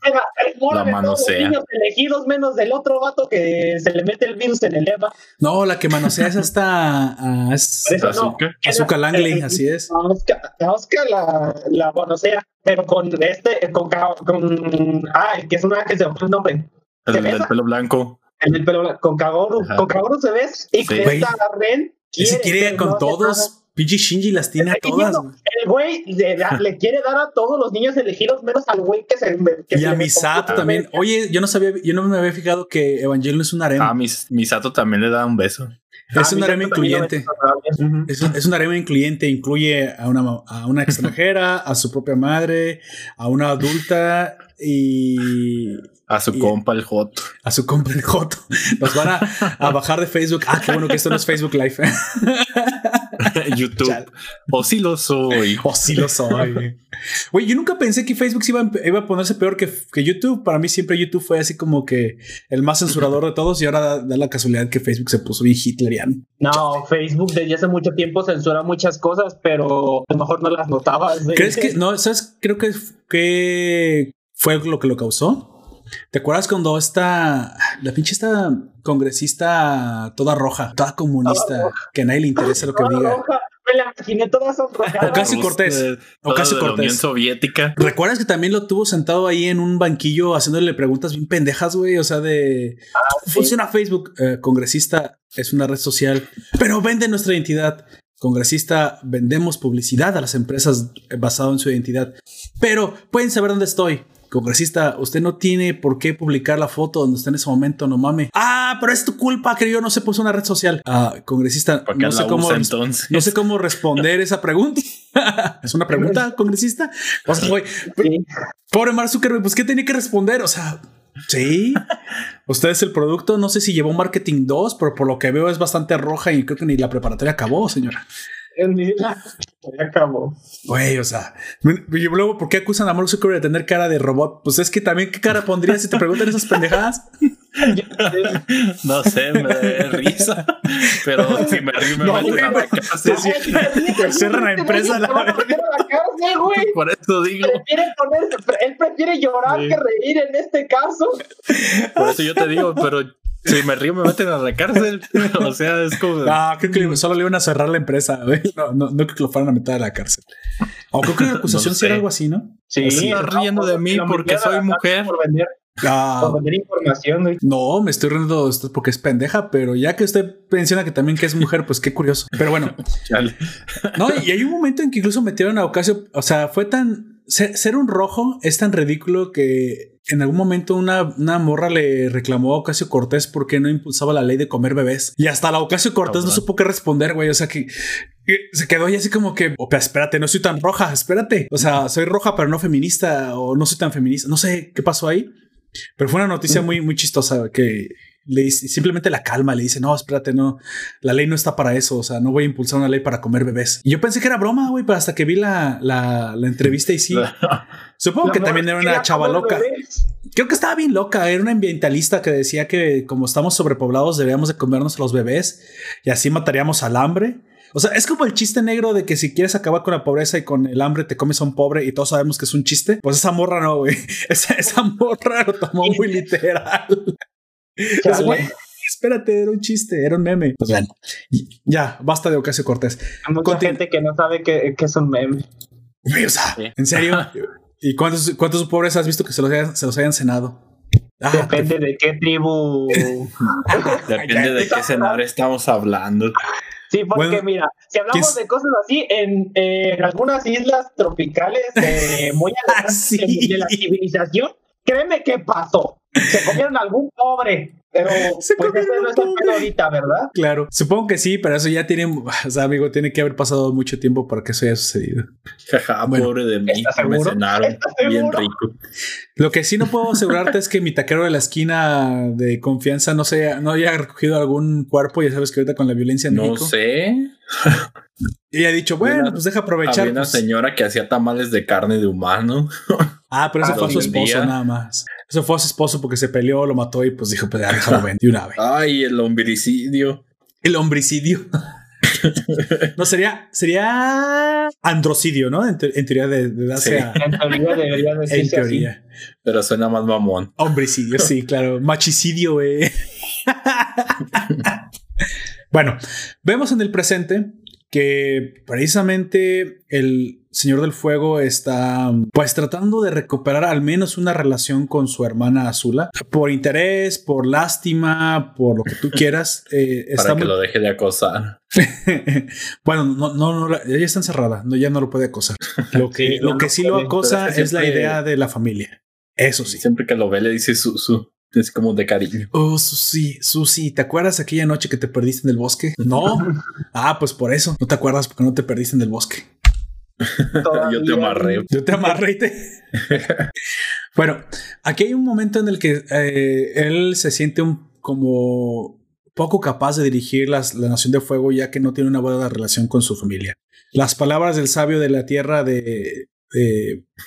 la manosea. Los elegidos menos del otro vato que se le mete el virus en el EVA. No, la que manosea es hasta. Uh, es azúcar. azúcar Langley, así es. Oscar, la, la manosea, pero con este, con. con ah, que es una que se el nombre. El del pelo blanco. El del pelo blanco. Con Kagoru. Con Kagoru se ves. Y sí. esta Ren. Quiere, quiere con todos. Pinche Shinji las tiene a todas. El güey le, le, quiere dar a todos los niños elegidos, menos al güey que se. Que y a Misato también. Oye, yo no sabía, yo no me había fijado que Evangelion es un harem. Ah, Misato también le da un beso. Es ah, un harem incluyente. Es un, es un harem incluyente. Incluye a una, a una extranjera, a su propia madre, a una adulta y a su compa el Joto. A su compa el Joto. Nos van a, bajar de Facebook. Ah, qué bueno que esto no es Facebook Live. YouTube. O sí lo soy. O sí lo soy. Güey, yo nunca pensé que Facebook iba, iba a ponerse peor que, que, YouTube. Para mí siempre YouTube fue así como que el más censurador de todos y ahora da, la casualidad que Facebook se puso bien hitleriano. No, Facebook desde hace mucho tiempo censura muchas cosas, pero a lo mejor no las notabas. ¿Crees que no? ¿Sabes? Creo que, que fue lo que lo causó. ¿Te acuerdas cuando esta, la pinche esta congresista toda roja, toda comunista, que a nadie le interesa lo que diga? Me la imaginé toda sonrojada. Ocasio Cortés. Ocasio Cortés. La Unión Soviética. ¿Recuerdas que también lo tuvo sentado ahí en un banquillo haciéndole preguntas bien pendejas, güey? O sea, de. Ah, funciona Facebook. Eh, congresista es una red social, pero vende nuestra identidad. Congresista, vendemos publicidad a las empresas basado en su identidad. Pero pueden saber dónde estoy congresista, usted no tiene por qué publicar la foto donde está en ese momento, no mames. Ah, pero es tu culpa que yo no se puso una red social. Ah, congresista, no sé, cómo, no sé cómo responder esa pregunta. ¿Es una pregunta, congresista? O sea, pobre Mark Zuckerberg, pues ¿qué tenía que responder? O sea, Sí. Usted es el producto. No sé si llevó marketing 2, pero por lo que veo es bastante roja y creo que ni la preparatoria acabó, señora. Ya acabó. Güey, o sea, y luego, ¿por qué acusan a Mark Zuckerberg de tener cara de robot? Pues es que también, ¿qué cara pondrías si te preguntan esas pendejadas? no sé, me da risa. Pero si me río, me no, meten a la cárcel. Te cierran la empresa. La cárcel, güey. Por eso digo. Prefiere él prefiere llorar que reír en este caso. Por eso yo te digo, pero si me río, me meten a la cárcel. o sea, es como. No, creo que solo le iban a cerrar la empresa. No, no, no creo que lo fueran a meter a la cárcel. O creo que la acusación no algo así, ¿no? Sí, estás riendo de mí porque soy mujer. Por vender, ah, por vender información, No, me estoy riendo porque es pendeja, pero ya que usted menciona que también que es mujer, pues qué curioso. Pero bueno. no, y hay un momento en que incluso metieron a Ocasio. O sea, fue tan. Ser un rojo es tan ridículo que en algún momento una, una, morra le reclamó a Ocasio Cortés porque no impulsaba la ley de comer bebés. Y hasta la Ocasio Cortés no supo qué responder, güey. O sea que se quedó ahí así como que, opa, espérate, no soy tan roja, espérate. O sea, soy roja, pero no feminista o no soy tan feminista. No sé qué pasó ahí. Pero fue una noticia muy, muy chistosa que le simplemente la calma, le dice, no, espérate, no, la ley no está para eso, o sea, no voy a impulsar una ley para comer bebés. Y yo pensé que era broma, güey, pero hasta que vi la, la, la entrevista y sí, supongo que también era una chava loca. Creo que estaba bien loca, era una ambientalista que decía que como estamos sobrepoblados deberíamos de comernos a los bebés y así mataríamos al hambre. O sea, es como el chiste negro de que si quieres acabar con la pobreza y con el hambre te comes a un pobre y todos sabemos que es un chiste. Pues esa morra no, güey. Esa, esa morra lo tomó muy literal espérate, era un chiste, era un meme. Pues bueno, ya, basta de Ocasio Cortés. Hay mucha gente que no sabe que, es un meme. O sea, ¿en serio? ¿Y cuántos, cuántos pobres has visto que se los hayan, se los hayan cenado? Ah, Depende de qué tribu. Depende de qué cenar estamos hablando. Sí, porque mira, si hablamos de cosas así, en, algunas islas tropicales eh, muy alejadas de la civilización, créeme que pasó. Se comieron algún pobre. Pero se pues eso no es ahorita, ¿verdad? Claro, supongo que sí, pero eso ya tiene, o sea, amigo, tiene que haber pasado mucho tiempo para que eso haya sucedido. Jaja, pobre de mí, me cenaron bien rico. Lo que sí no puedo asegurarte es que mi taquero de la esquina de confianza no se no haya recogido algún cuerpo, ya sabes que ahorita con la violencia en No sé. Y ha dicho, bueno, pues deja aprovechar. Había una pues". señora que hacía tamales de carne de humano. Ah, pero eso fue su esposo nada más. Eso fue a su esposo porque se peleó, lo mató y pues dijo, pues déjalo de una vez. Ay, el hombricidio. El hombricidio. no, sería, sería androcidio, ¿no? En, teoría de, darse a... En teoría debería En teoría. Pero suena más mamón. Hombrecidio, sí, claro. Machicidio, güey. bueno, vemos en el presente que precisamente el Señor del Fuego está pues tratando de recuperar al menos una relación con su hermana Azula por interés, por lástima, por lo que tú quieras. Eh, Para que lo deje de acosar. bueno, no, no, no, ella está encerrada, no, ya no lo puede acosar. Lo que, lo que sí lo acosa es la idea de la familia. Eso sí. Siempre que lo ve le dice su, su, es como de cariño. Oh, Susi, Susi, ¿te acuerdas aquella noche que te perdiste en el bosque? No. ah, pues por eso. No te acuerdas porque no te perdiste en el bosque. Yo te amarré. Yo te amarré y te. bueno, aquí hay un momento en el que eh, él se siente un como poco capaz de dirigir la Nación de Fuego ya que no tiene una buena relación con su familia. Las palabras del sabio de la tierra de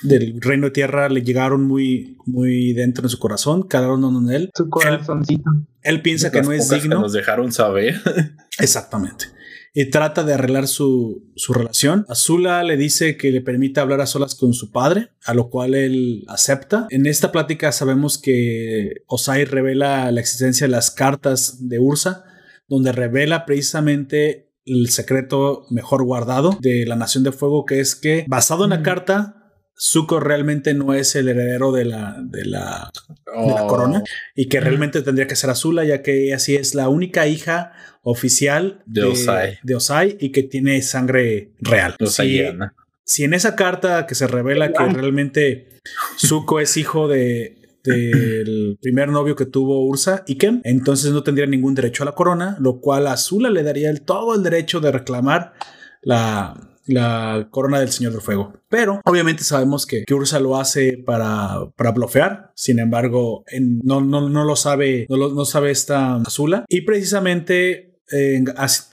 del reino de tierra le llegaron muy, muy dentro de su corazón, quedaron en él. Su corazoncito. Él, piensa que no es digno. nos dejaron saber. Exactamente. Y trata de arreglar su, su relación. Azula le dice que le permita hablar a solas con su padre, a lo cual él acepta. En esta plática sabemos que Osai revela la existencia de las cartas de Ursa, donde revela precisamente el secreto mejor guardado de la Nación de Fuego, que es que basado en la carta, Zuko realmente no es el heredero de la, de la, oh. corona y que realmente tendría que ser Azula, ya que así es la única hija oficial de, Osai. de Osai y que tiene sangre real. Si, si, en esa carta que se revela que realmente Zuko es hijo de, del primer novio que tuvo Ursa, Ikem, entonces no tendría ningún derecho a la corona, lo cual a Azula le daría el, todo el derecho de reclamar la, la corona del Señor del Fuego. Pero obviamente sabemos que, Ursa lo hace para, para blofear. Sin embargo, no, no, no, lo sabe, no, lo, no sabe esta Azula. Y precisamente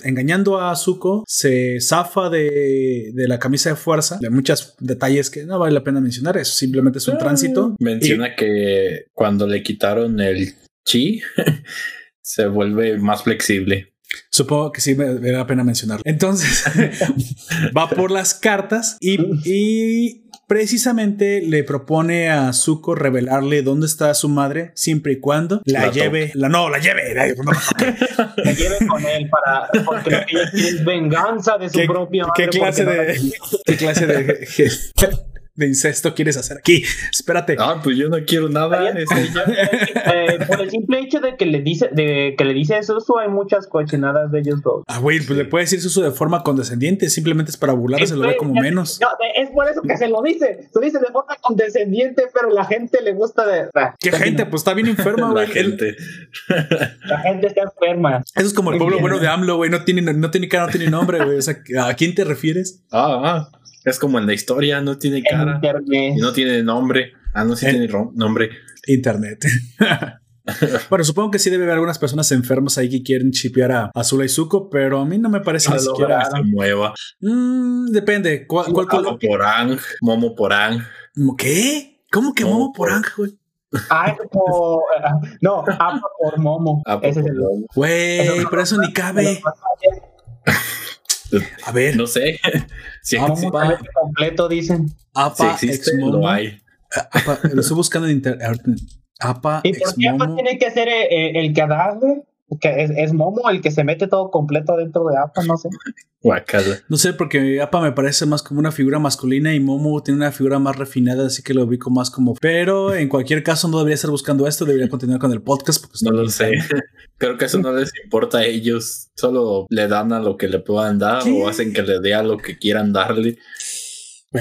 engañando a Zuko, se zafa de, la camisa de fuerza, de muchos detalles que no vale la pena mencionar, eso simplemente es un tránsito. Menciona que cuando le quitaron el chi, se vuelve más flexible. Supongo que sí me vale la pena mencionarlo. Entonces, va por las cartas y, y precisamente le propone a Zuko revelarle dónde está su madre siempre y cuando la, lleve, la no, la lleve, la, lleve con él para porque lo que ella quiere es venganza de su propia madre. ¿Qué clase de qué clase de de incesto quieres hacer aquí? Espérate. Ah, pues yo no quiero nada. Eh, por el simple hecho de que le dice, de que le dice eso, hay muchas cochinadas de ellos dos. Ah, güey, pues le puede decir eso de forma condescendiente, simplemente es para burlarse, lo ve como menos. No, es por eso que se lo dice. Se dice de forma condescendiente, pero la gente le gusta de. Ah, ¿Qué gente? Pues está bien enferma, güey. La gente. La gente está enferma. Eso es como el pueblo bueno de AMLO, güey. No tiene, no tiene cara, no tiene nombre, güey. O sea, ¿a quién te refieres? Ah, ah. Es como en la historia, no tiene cara. Y no tiene nombre. Ah, no, sí tiene nombre. Internet. bueno, supongo que sí debe haber algunas personas enfermas ahí que quieren chipear a Azula y Zuko, pero a mí no me parece ni siquiera. Se mueva. Mm, depende. ¿Cuál, cuál, cuál? Porang, Momo Porang. ¿Qué? ¿Cómo que Momo, Porang, güey? Ah, como. No, Apa por Momo. Ese es el. Güey, pero eso ni cabe. A ver. No sé. Si apa, completo, dicen. APA, si existe, lo hay. APA, lo estoy buscando en internet. APA, ¿Y por qué APA tiene que ser eh, eh, el, adagüe? Que es, es, Momo el que se mete todo completo dentro de APA, no sé. No sé, porque APA me parece más como una figura masculina y Momo tiene una figura más refinada, así que lo ubico más como. Pero en cualquier caso, no debería estar buscando esto, debería continuar con el podcast. Porque no lo sé. Creo que eso no les importa a ellos. Solo le dan a lo que le puedan dar o hacen que le dé a lo que quieran darle.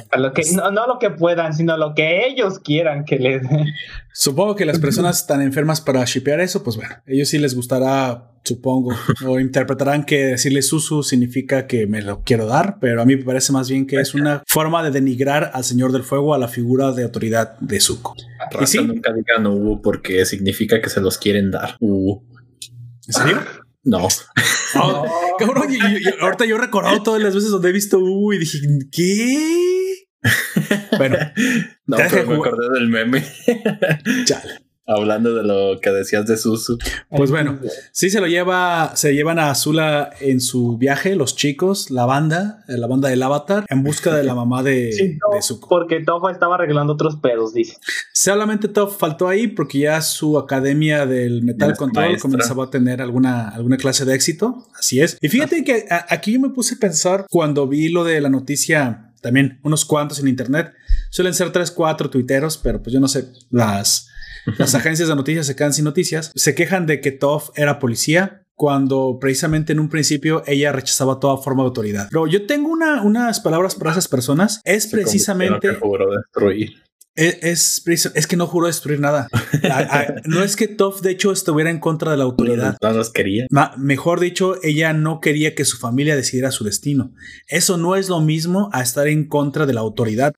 A lo que, no, no lo que puedan, sino lo que ellos quieran que les den. Supongo que las personas están enfermas para shipear eso, pues bueno, ellos sí les gustará, supongo, o interpretarán que decirle Susu significa que me lo quiero dar, pero a mí me parece más bien que es una forma de denigrar al Señor del Fuego, a la figura de autoridad de Zuko. Y sí, nunca digan Hugo porque significa que se los quieren dar. ¿En serio? No. Oh, cabrón, ahorita yo he recordado todas las veces donde he visto Hugo y dije, ¿qué? Bueno, no, pero me acordé del meme. Chale. Hablando de lo que decías de Susu. Pues bueno, sí se lo lleva, se llevan a Azula en su viaje, los chicos, la banda, la banda del Avatar, en busca de la mamá de, sí, Porque Toph estaba arreglando otros pedos, dice. Solamente Toph faltó ahí porque ya su academia del Metal Control comenzaba a tener alguna, alguna clase de éxito. Así es. Y fíjate que aquí yo me puse a pensar cuando vi lo de la noticia, también unos cuantos en internet. Suelen ser tres, cuatro tuiteros, pero pues yo no sé, las las agencias de noticias se quedan sin noticias. Se quejan de que Toph era policía cuando precisamente en un principio ella rechazaba toda forma de autoridad. Pero yo tengo una, unas palabras para esas personas. Es precisamente... Es, es, que no juró destruir nada. no es que Toph, de hecho, estuviera en contra de la autoridad. No los quería. mejor dicho, ella no quería que su familia decidiera su destino. Eso no es lo mismo a estar en contra de la autoridad.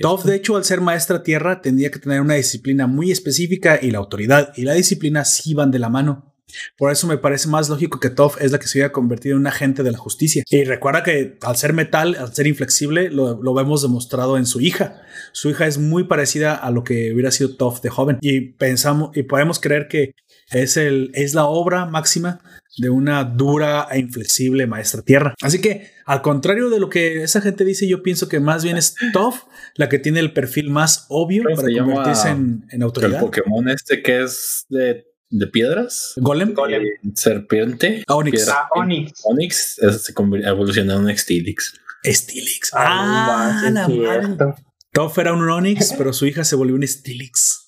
Toph, de hecho, al ser maestra tierra, tendría que tener una disciplina muy específica y la autoridad y la disciplina sí van de la mano. Por eso me parece más lógico que Toph es la que se hubiera convertido en un agente de la justicia. Y recuerda que al ser metal, al ser inflexible, lo, lo vemos demostrado en su hija. Su hija es muy parecida a lo que hubiera sido Toph de joven. Y pensamos y podemos creer que es, el, es la obra máxima de una dura e inflexible maestra tierra. Así que, al contrario de lo que esa gente dice, yo pienso que más bien es Toph la que tiene el perfil más obvio para convertirse en, en, autoridad. El Pokémon este que es de de piedras. Golem. Golem. serpiente. Onix. Ah, Onix. Onix se evolucionó en un Stilix. Stilix. Ah, la madre. Toph era un Onix, pero su hija se volvió un Stilix.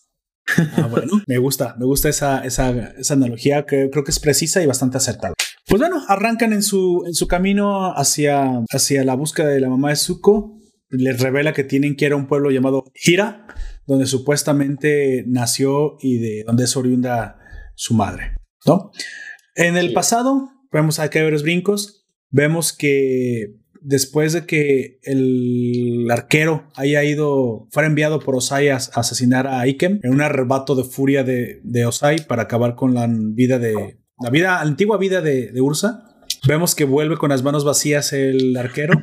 Ah, bueno, me gusta, me gusta esa, esa, esa, analogía que creo que es precisa y bastante acertada. Pues bueno, arrancan en su, en su camino hacia, hacia la búsqueda de la mamá de Zuko. Les revela que tienen que ir a un pueblo llamado Hira, donde supuestamente nació y de donde es oriunda su madre, ¿no? En el pasado, vemos aquí varios brincos, vemos que después de que el arquero haya ido, fuera enviado por Osai a, asesinar a Ikem en un arrebato de furia de, de, Osai para acabar con la vida de la vida, antigua vida de, de Ursa. Vemos que vuelve con las manos vacías el arquero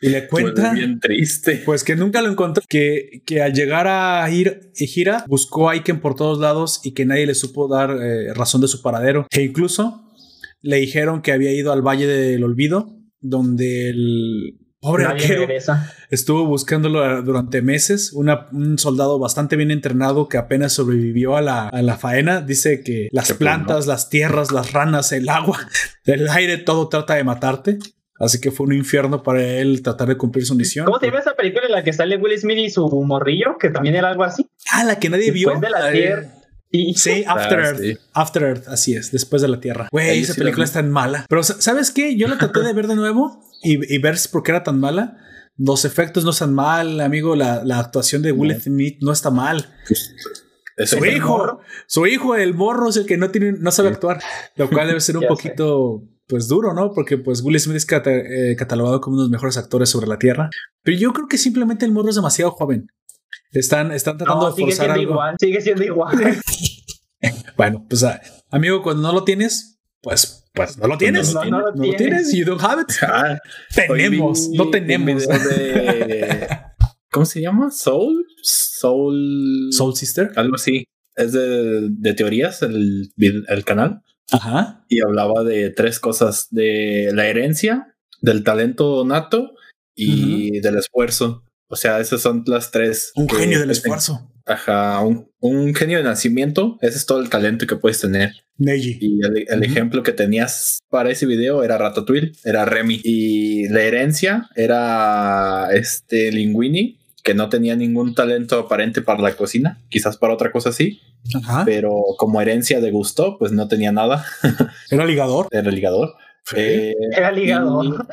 y le cuenta. bien triste. Pues que nunca lo encontró. Que, que al llegar a ir Gira buscó a Iken por todos lados y que nadie le supo dar eh, razón de su paradero. E incluso le dijeron que había ido al Valle del Olvido, donde el Pobre arquero. Estuvo buscándolo durante meses. un soldado bastante bien entrenado que apenas sobrevivió a la, a la faena. Dice que las plantas, las tierras, las ranas, el agua, el aire, todo trata de matarte. Así que fue un infierno para él tratar de cumplir su misión. ¿Cómo se llama esa película en la que sale Will Smith y su morrillo? Que también era algo así. Ah, la que nadie vio. De la tierra. Sí, After Earth. After Earth, así es, después de la Tierra. Güey, esa película es tan mala. Pero, ¿sabes qué? Yo la traté de ver de nuevo y, ver por qué era tan mala. Los efectos no están mal, amigo. La, actuación de Will Smith no está mal. su hijo, su hijo, el morro, es el que no tiene, no sabe actuar, lo cual debe ser un poquito, pues duro, ¿no? Porque pues Will Smith es eh, catalogado como uno de los mejores actores sobre la Tierra. Pero yo creo que simplemente el morro es demasiado joven. Están, están tratando de forzar algo. Igual, sigue siendo igual. bueno, pues ah, amigo, cuando no lo tienes, pues, pues no lo tienes. No, lo, tienes. You don't have it. Ah, tenemos, no tenemos. ¿Cómo se llama? Soul, Soul, Soul Sister, algo así. Es de, de teorías el, el canal. Ajá. Y hablaba de tres cosas: de la herencia, del talento nato y del esfuerzo. O sea, esas son las tres. Un genio del esfuerzo. Ajá, un, genio de nacimiento. Ese es todo el talento que puedes tener. Neji. Y el, ejemplo que tenías para ese video era Ratatouille, era Remy. Y la herencia era este Linguini, que no tenía ningún talento aparente para la cocina, quizás para otra cosa sí. Ajá. Pero como herencia de Gusto, pues no tenía nada. Era ligador. Era ligador. Eh, era ligador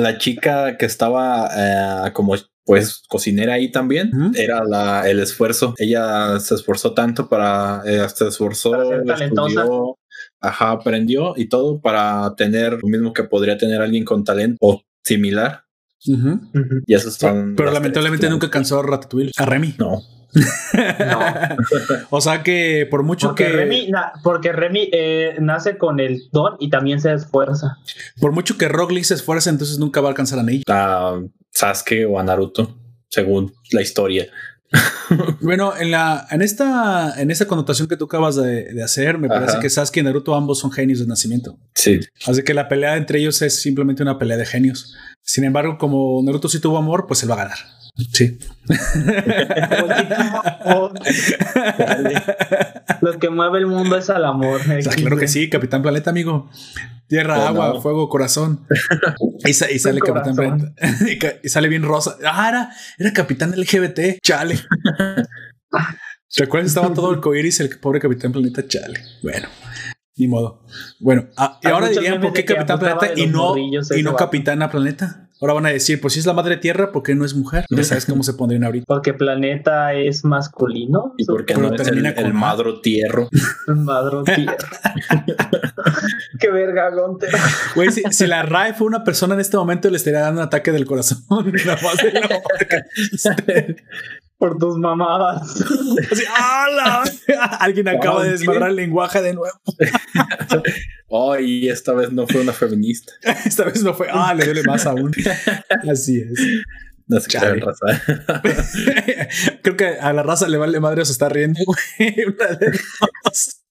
la chica que estaba eh, como pues cocinera ahí también era la, el esfuerzo. Ella se esforzó tanto para, eh, se esforzó, estudió, ajá, aprendió y todo para tener lo mismo que podría tener alguien con talento o similar. Y eso. Pero lamentablemente nunca cansó a Ratatouille. A Remy. No. o sea que por mucho porque que. Remy, porque Remy eh, nace con el don y también se esfuerza. Por mucho que Rock Lee se esfuerza, entonces nunca va a alcanzar a Neji. A Sasuke o a Naruto, según la historia. bueno, en la en esta en esta connotación que tú acabas de, hacer, me parece que Sasuke y Naruto ambos son genios de nacimiento. Sí. Así que la pelea entre ellos es simplemente una pelea de genios. Sin embargo, como Naruto sí tuvo amor, pues él va a ganar. Sí. Lo que mueve el mundo es al amor. claro que sí, Capitán Planeta, amigo. Tierra, oh, agua, fuego, corazón. Y, sale Capitán Planeta. y, sale bien rosa. Ah, era, era Capitán LGBT. Chale. ¿Recuerdas? Estaba todo el coiris el pobre Capitán Planeta. Chale. Bueno. Ni modo. Bueno, ah, y ahora dirían por qué Capitán Planeta y no, y no Capitana Planeta. Ahora van a decir, pues si es la madre tierra, ¿por qué no es mujer? Ya sabes cómo se pondrían ahorita. Porque planeta es masculino. Y porque no es el, el madro tierro. madro tierra. qué verga, Gonte. Güey, si, la Rai fue una persona en este momento, le estaría dando un ataque del corazón. Por tus mamadas. Alguien acaba de desmadrar el lenguaje de nuevo. oh, y esta vez no fue una feminista. esta vez no fue. Ah, le duele más aún. Así es. No sé qué raza. Creo que a la raza le vale madre se está riendo, Una de dos.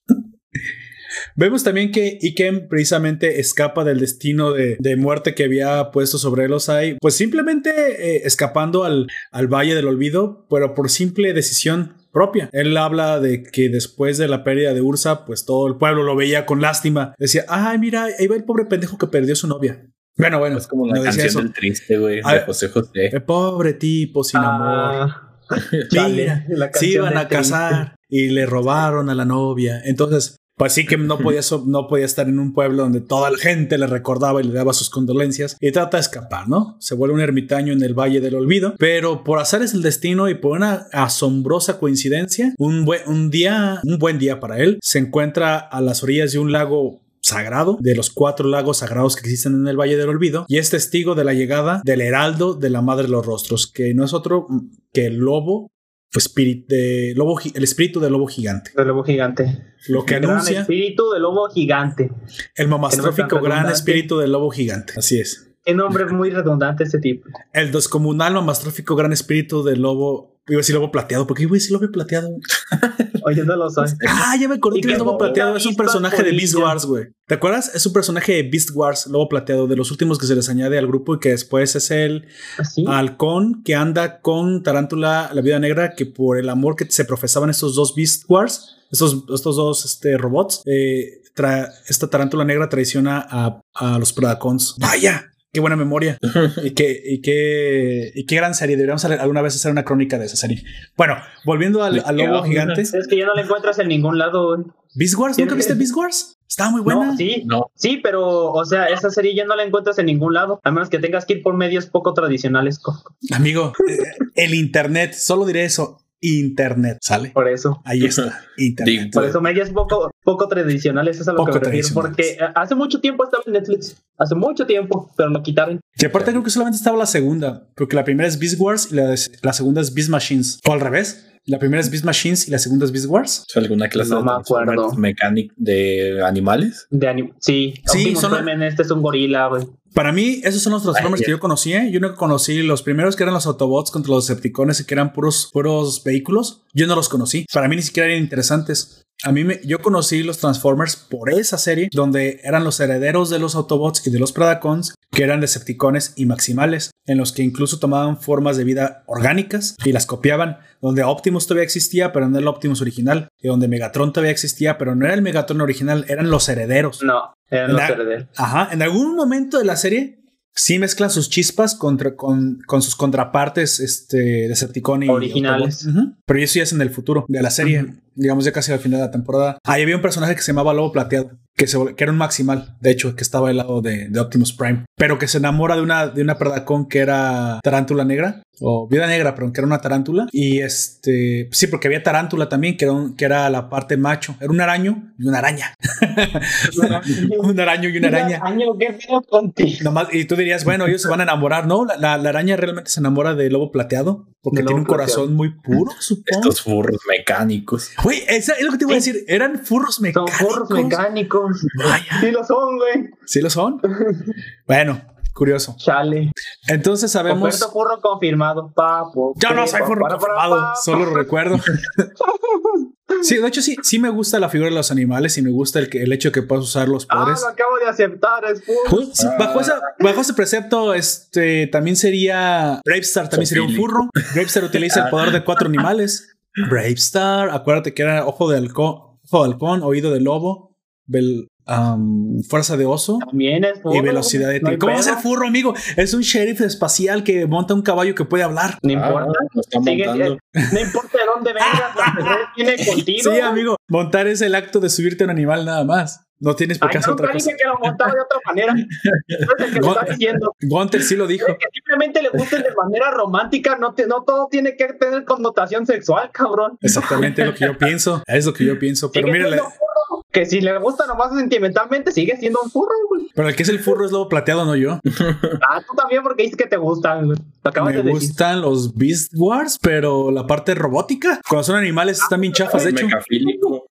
Vemos también que Ikem precisamente escapa del destino de, muerte que había puesto sobre Osai, pues simplemente eh, escapando al, al Valle del Olvido, pero por simple decisión propia. Él habla de que después de la pérdida de Ursa, pues todo el pueblo lo veía con lástima. Decía, ay, mira, ahí va el pobre pendejo que perdió su novia. Bueno, bueno. Es como la canción del triste, güey, de José José. El pobre tipo sin ah. amor. Mira, se iban a casar y le robaron a la novia. Entonces, pues sí que no podía, no podía estar en un pueblo donde toda la gente le recordaba y le daba sus condolencias y trata de escapar, ¿no? Se vuelve un ermitaño en el Valle del Olvido, pero por azar es el destino y por una asombrosa coincidencia, un, buen, un día, un buen día para él, se encuentra a las orillas de un lago sagrado, de los cuatro lagos sagrados que existen en el Valle del Olvido, y es testigo de la llegada del heraldo de la Madre de los Rostros, que no es otro que el lobo espíritu de lobo, el espíritu del lobo gigante. Del lobo gigante. Lo que anuncia. El espíritu del lobo gigante. El mamastrófico gran espíritu del lobo gigante. Así es. Qué nombre muy redundante ese tipo. El descomunal mamastrófico gran espíritu del lobo Iba a decir lobo plateado, porque iba a decir lobo plateado. Oye, no lo sé. Ah, ya me acordé que el lobo plateado es un personaje de Beast Wars, güey. ¿Te acuerdas? Es un personaje de Beast Wars, lobo plateado, de los últimos que se les añade al grupo y que después es el ¿Ah, halcón que anda con Tarántula, la vida negra, que por el amor que se profesaban estos dos Beast Wars, estos, estos dos este, robots, eh, esta tarántula negra traiciona a, a los Predacons. Vaya, Qué buena memoria. y, qué, y, qué, y qué gran serie. Deberíamos alguna vez hacer una crónica de esa serie. Bueno, volviendo al, lobo gigante. Es que ya no la encuentras en ningún lado. ¿Beast Wars? ¿Nunca viste Beast Wars? Estaba muy buena. sí, no. sí, pero, o sea, esa serie ya no la encuentras en ningún lado, a menos que tengas que ir por medios poco tradicionales. Amigo, eh, el internet, solo diré eso. Internet, ¿sale? Por eso. Ahí está, Internet. Por eso medios poco, poco tradicionales, es a lo que me refiero. Porque hace mucho tiempo estaba en Netflix. Hace mucho tiempo, pero lo quitaron. Y aparte creo que solamente estaba la segunda, porque la primera es Beast Wars y la, la segunda es Beast Machines. O al revés. La primera es Beast Machines y la segunda es Beast Wars. ¿Alguna clase no de mecánica de animales? De anim sí, sí son... este es un gorila, güey. Para mí, esos son los Transformers que yo conocía. Yo no conocí los primeros que eran los Autobots contra los Decepticons y que eran puros, puros vehículos. Yo no los conocí. Para mí ni siquiera eran interesantes. A mí me, yo conocí los Transformers por esa serie, donde eran los herederos de los Autobots y de los Predacons, que eran Decepticones y Maximales, en los que incluso tomaban formas de vida orgánicas y las copiaban, donde Optimus todavía existía, pero no era el Optimus original, y donde Megatron todavía existía, pero no era el Megatron original, eran los herederos. No, eran los herederos. Ajá, en algún momento de la serie sí mezclan sus chispas contra, con, con, sus contrapartes este, Decepticon y originales. Pero eso ya es en el futuro de la serie, digamos ya casi al final de la temporada. Ahí había un personaje que se llamaba Lobo Plateado, que, se, que era un maximal, de hecho, que estaba al lado de, de, Optimus Prime, pero que se enamora de una, de una Predacon que era Tarántula Negra o Vida Negra, pero que era una tarántula. Y este, sí, porque había tarántula también, que era, que era la parte macho. Era un araño y una araña. un araño y una araña. y tú dirías, bueno, ellos se van a enamorar, ¿no? La, araña realmente se enamora del lobo plateado porque tiene un corazón muy puro, supongo. Estos furros mecánicos. Güey, es lo que te iba a decir. Eran furros mecánicos. Son furros mecánicos. Vaya. Sí lo son, güey. Sí lo son. bueno, Curioso. Chale. Entonces sabemos. Oferto furro confirmado, papo. Yo no soy furro confirmado, solo recuerdo. Sí, de hecho sí, sí me gusta la figura de los animales y me gusta el, que, el hecho de que puedas usar los poderes. Ah, lo acabo de aceptar, es furro. bajo, esa, bajo ese precepto, este también sería Bravestar, también sería un furro. Bravestar utiliza el poder de cuatro animales. Bravestar, acuérdate que era ojo de halcón, ojo de halcón, oído de lobo, bel, um, fuerza de oso También es furro, y velocidad de no hay ¿Cómo va a ser furro, amigo? Es un sheriff espacial que monta un caballo que puede hablar. No importa. Ah, Sigue- eh, no importa de dónde vengas, viene contigo. Sí, amigo, montar es el acto de subirte a un animal nada más. No tienes por qué hacer otra cosa. que lo montaba de otra manera. Es el que lo está diciendo. Gunter sí lo dijo. Que simplemente le gusten de manera romántica, no, te- no todo tiene que tener connotación sexual, cabrón. Exactamente lo que yo pienso. Es lo que yo pienso. Pero furro. Que si le gusta nomás sentimentalmente, sigue siendo un furro, güey. pero el que es el furro es lobo plateado, no yo. Ah, tú también porque dices que te gustan, güey. Lo acabas Me de decir. gustan los Beast Wars, pero la parte robótica. Cuando son animales están bien chafas, de hecho. Mecafílico.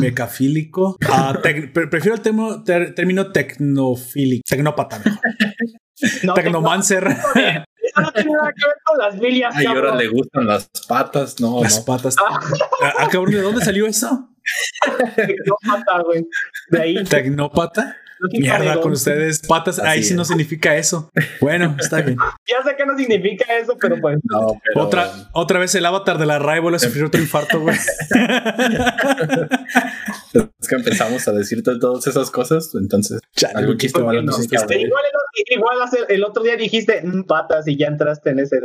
Mecafílico. Ah, pre- prefiero el temo- ter- término tecnofílico. Tecnópata. No, Tecnomancer. Eso no tiene nada que ver con las bilias, Ay, ahora le gustan las patas. No, Las no. patas. Ah, ah, cabrón, ¿de dónde salió eso? Tecnópata, güey. De ahí. ¿Tecnópata? Mierda con ustedes. Patas. Ahí sí no significa eso. Bueno, está bien. Ya sé que no significa eso, pero pues. No, pero- Otra, otra vez el avatar de la RAE vuelve a sufrir otro infarto, güey. Es que empezamos a decirte todas esas cosas, entonces Chale, algún chiste ¿por qué malo no? igual, el, igual hace- el otro día dijiste "Mm, patas y ya entraste en ese.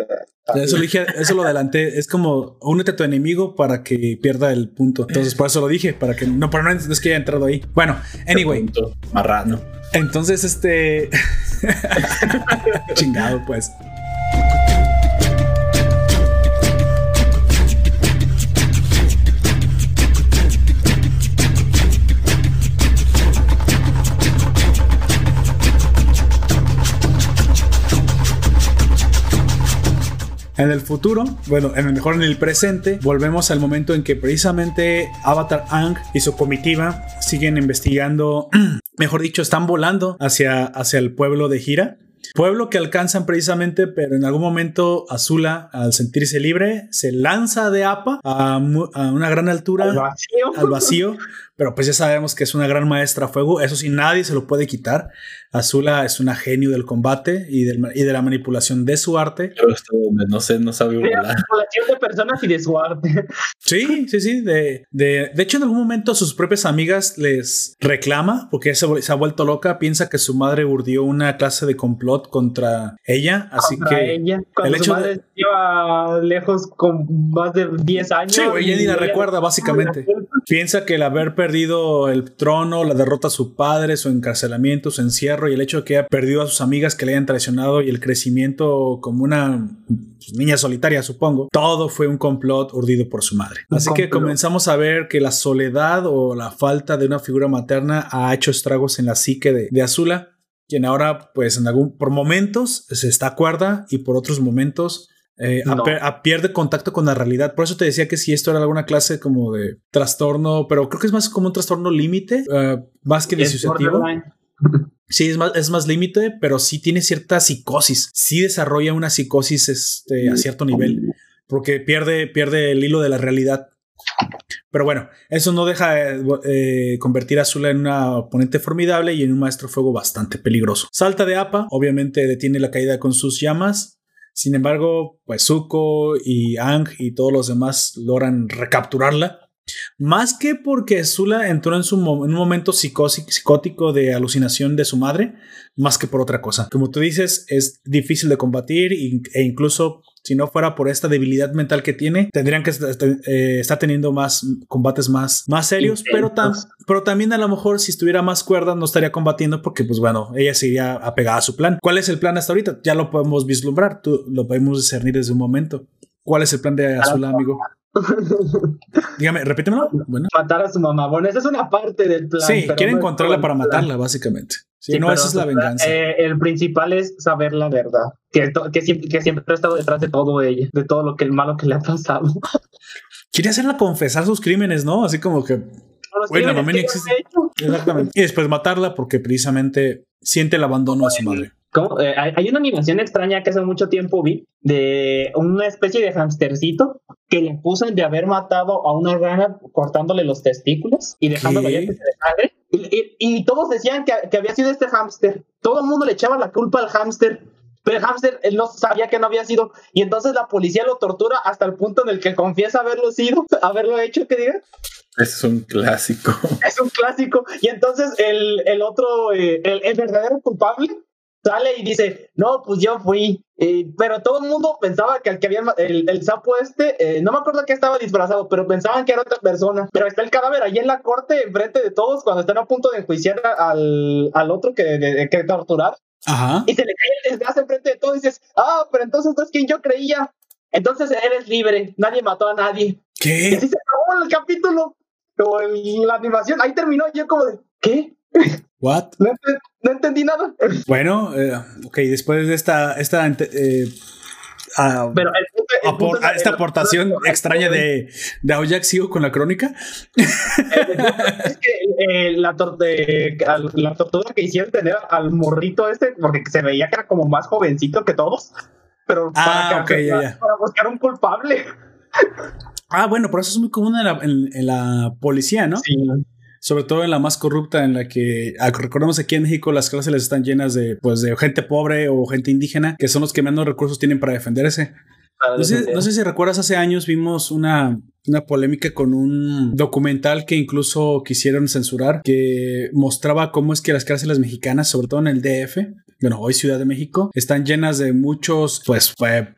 Eso lo dije, eso lo adelanté. Es como únete a tu enemigo para que pierda el punto. Entonces, por eso lo dije, para que no, pero no es que haya entrado ahí. Bueno, anyway, Punto. Marrano. entonces este. Chingado, pues. En el futuro, bueno, en el mejor en el presente, volvemos al momento en que precisamente Avatar Ang y su comitiva siguen investigando, mejor dicho, están volando hacia, hacia el pueblo de Gira. Pueblo que alcanzan precisamente, pero en algún momento Azula, al sentirse libre, se lanza de APA a, una gran altura Al vacío. al vacío, pero pues ya sabemos que es una gran maestra a fuego, eso sí, nadie se lo puede quitar. Azula es una genio del combate y, del y de la manipulación de su arte. Yo estoy donde no sé, no sabe De la volar. manipulación de personas y de su arte. Sí, sí, sí. De, de, de hecho, en algún momento sus propias amigas les reclama porque se, se ha vuelto loca, piensa que su madre urdió una clase de complot contra ella, así contra que... ella. Cuando el su hecho madre de- lleva lejos con más de 10 años. Sí, güey, ella ni la y ella- recuerda, básicamente. Piensa que el haber perdido el trono, la derrota a su padre, su encarcelamiento, su encierro y el hecho de que haya perdido a sus amigas que le hayan traicionado y el crecimiento como una niña solitaria, supongo, todo fue un complot urdido por su madre. Un Así que comenzamos a ver que la soledad o la falta de una figura materna ha hecho estragos en la psique de, de Azula, quien ahora, pues, en algún, por momentos se está acuerda y por otros momentos eh, a No. per- a pierde contacto con la realidad. Por eso te decía que si esto era alguna clase como de trastorno, pero creo que es más como un trastorno límite, eh, más que disociativo. Sí, es más, es más límite, pero sí tiene cierta psicosis. Sí desarrolla una psicosis este, a cierto nivel, porque pierde, pierde el hilo de la realidad. Pero bueno, eso no deja de eh, convertir a Azula en una oponente formidable y en un maestro fuego bastante peligroso. Salta de APA, obviamente detiene la caída con sus llamas. Sin embargo, pues Zuko y Ang y todos los demás logran recapturarla. Más que porque Azula entró en, su en un momento psicótico de alucinación de su madre, más que por otra cosa. Como tú dices, es difícil de combatir e incluso si no fuera por esta debilidad mental que tiene, tendrían que eh, estar teniendo más combates más, más serios, pero, también a lo mejor si estuviera más cuerda no estaría combatiendo porque pues bueno, ella seguiría apegada a su plan. ¿Cuál es el plan hasta ahorita? Ya lo podemos vislumbrar, tú, lo podemos discernir desde un momento. ¿Cuál es el plan de Azula, amigo? Dígame, repítemelo. Bueno. Matar a su mamá. Bueno, esa es una parte del plan. Sí, quiere no encontrarla para matarla, básicamente. Sí, Sí, no, esa es la venganza. eh, el principal es saber la verdad. Que, que, siempre, que siempre ha estado detrás de todo ella, de todo lo que el malo que le ha pasado. Quiere hacerla confesar sus crímenes, ¿no? Así como que. Bueno, ella existe. Exactamente. Y después matarla porque precisamente siente el abandono de su madre. Eh, hay una animación extraña que hace mucho tiempo vi de una especie de hamstercito que le acusan de haber matado a una rana cortándole los testículos y dejándolo ya que se desangre. Y, y, todos decían que, que, había sido este hámster. Todo el mundo le echaba la culpa al hámster. Pero el hámster él no sabía que no había sido. Y entonces la policía lo tortura hasta el punto en el que confiesa haberlo sido, haberlo hecho, que diga. Es un clásico. Es un clásico. Y entonces el, el otro, eh, el, el verdadero culpable, sale y dice, no, pues yo fui. Pero todo el mundo pensaba que el que había, el, sapo este, eh, no me acuerdo que estaba disfrazado, pero pensaban que era otra persona. Pero está el cadáver ahí en la corte, enfrente de todos, cuando están a punto de enjuiciar al, al otro que, que torturar. Ajá. Y se le cae el desgaste enfrente de todos y dices, ah, pero entonces no es quien yo creía. Entonces eres libre, nadie mató a nadie. ¿Qué? Y así se acabó el capítulo, o la animación, ahí terminó yo como de, ¿qué? What? No, entendí nada. Bueno, eh, ok, después de esta, esta eh, ah, Pero esta aportación extraña de, de sigo con la crónica. es que eh, la, la tortura que hicieron tener al morrito este, porque se veía que era como más jovencito que todos, pero ah, para, para buscar un culpable. Ah, bueno, pero eso es muy común en la, en la policía, ¿no? Sí sobre todo en la más corrupta, en la que ah, recordemos aquí en México las cárceles están llenas de, pues, de gente pobre o gente indígena, que son los que menos recursos tienen para defenderse. No sé, no sé, si recuerdas, hace años vimos una, una polémica con un documental que incluso quisieron censurar, que mostraba cómo es que las cárceles mexicanas, sobre todo en el DF, bueno, hoy Ciudad de México, están llenas de muchos, pues,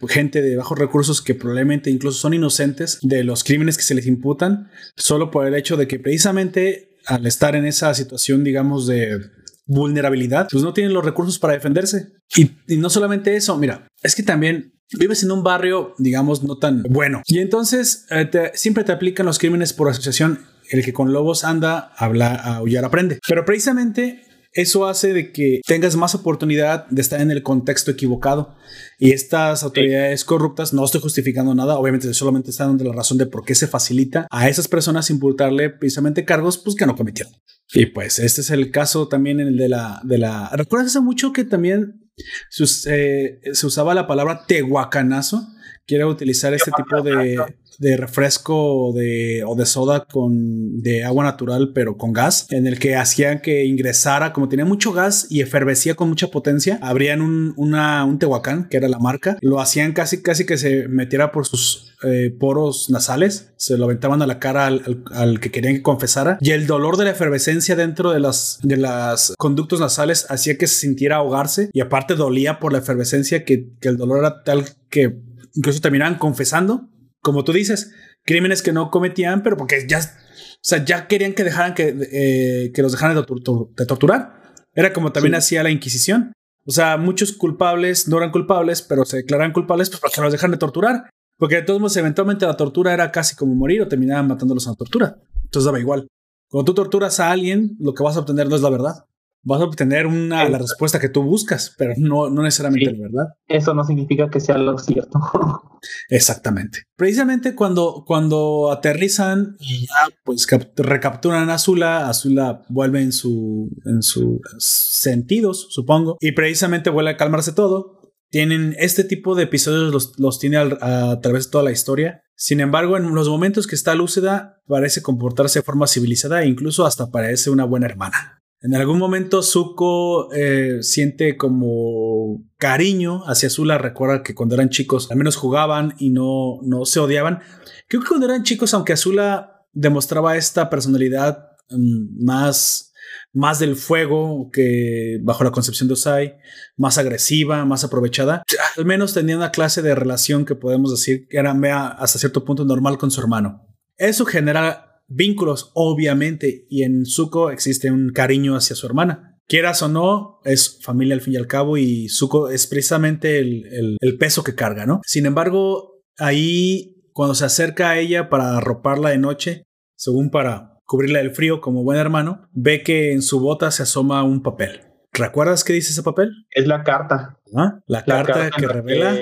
gente de bajos recursos que probablemente incluso son inocentes de los crímenes que se les imputan, solo por el hecho de que precisamente al estar en esa situación, digamos, de vulnerabilidad, pues no tienen los recursos para defenderse. Y, no solamente eso, mira, es que también vives en un barrio, digamos, no tan bueno. Y entonces eh, siempre te aplican los crímenes por asociación. El que con lobos anda, habla, aullar, aprende. Pero precisamente eso hace de que tengas más oportunidad de estar en el contexto equivocado. Y estas autoridades corruptas, no estoy justificando nada, obviamente solamente están dando la razón de por qué se facilita a esas personas imputarle precisamente cargos pues, que no cometieron. Y pues este es el caso también en el de la... De la ¿Recuerdas hace mucho que también se, eh, se usaba la palabra tehuacanazo? Quiero utilizar este tipo de, refresco de, o de soda con de agua natural, pero con gas, en el que hacían que ingresara, como tenía mucho gas y efervescía con mucha potencia, abrían un, un tehuacán, que era la marca, lo hacían casi, casi que se metiera por sus eh, poros nasales, se lo aventaban a la cara al, que querían que confesara, y el dolor de la efervescencia dentro de las, de las conductos nasales hacía que se sintiera ahogarse, y aparte dolía por la efervescencia que el dolor era tal que incluso terminaban confesando como tú dices, crímenes que no cometían, pero porque ya, o sea, ya querían que dejaran que, eh, que los dejaran de, torturar. Era como también hacía la Inquisición. O sea, muchos culpables no eran culpables, pero se declaran culpables pues, porque los dejan de torturar. Porque de todos modos, eventualmente la tortura era casi como morir o terminaban matándolos a la tortura. Entonces daba igual. Cuando tú torturas a alguien, lo que vas a obtener no es la verdad vas a obtener una, la respuesta que tú buscas, pero no, no necesariamente la verdad. Eso no significa que sea lo cierto. Exactamente. Precisamente cuando, cuando aterrizan y ya pues recapturan a Azula, Azula vuelve en su en sus sentidos, supongo, y precisamente vuelve a calmarse todo. Tienen este tipo de episodios los, los tiene a, a través de toda la historia. Sin embargo, en los momentos que está lúcida, parece comportarse de forma civilizada e incluso hasta parece una buena hermana. En algún momento Zuko eh, siente como cariño hacia Azula. Recuerda que cuando eran chicos al menos jugaban y no, no se odiaban. Creo que cuando eran chicos, aunque Azula demostraba esta personalidad mm, más, más del fuego que bajo la concepción de Osai, más agresiva, más aprovechada, al menos tenía una clase de relación que podemos decir que era hasta cierto punto normal con su hermano. Eso genera vínculos, obviamente, y en Zuko existe un cariño hacia su hermana. Quieras o no, es familia al fin y al cabo, y Zuko es precisamente el, peso que carga, ¿no? Sin embargo, ahí, cuando se acerca a ella para arroparla de noche, según para cubrirla del frío como buen hermano, ve que en su bota se asoma un papel. ¿Recuerdas qué dice ese papel? Es la carta. ¿Ah? La, carta, que revela.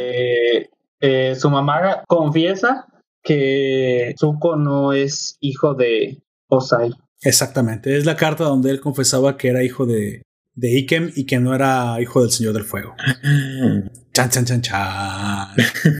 Eh, su mamá confiesa que Zuko no es hijo de Osai. Exactamente, es la carta donde él confesaba que era hijo de, de Ikem y que no era hijo del Señor del Fuego. Chan, chan, chan, chan.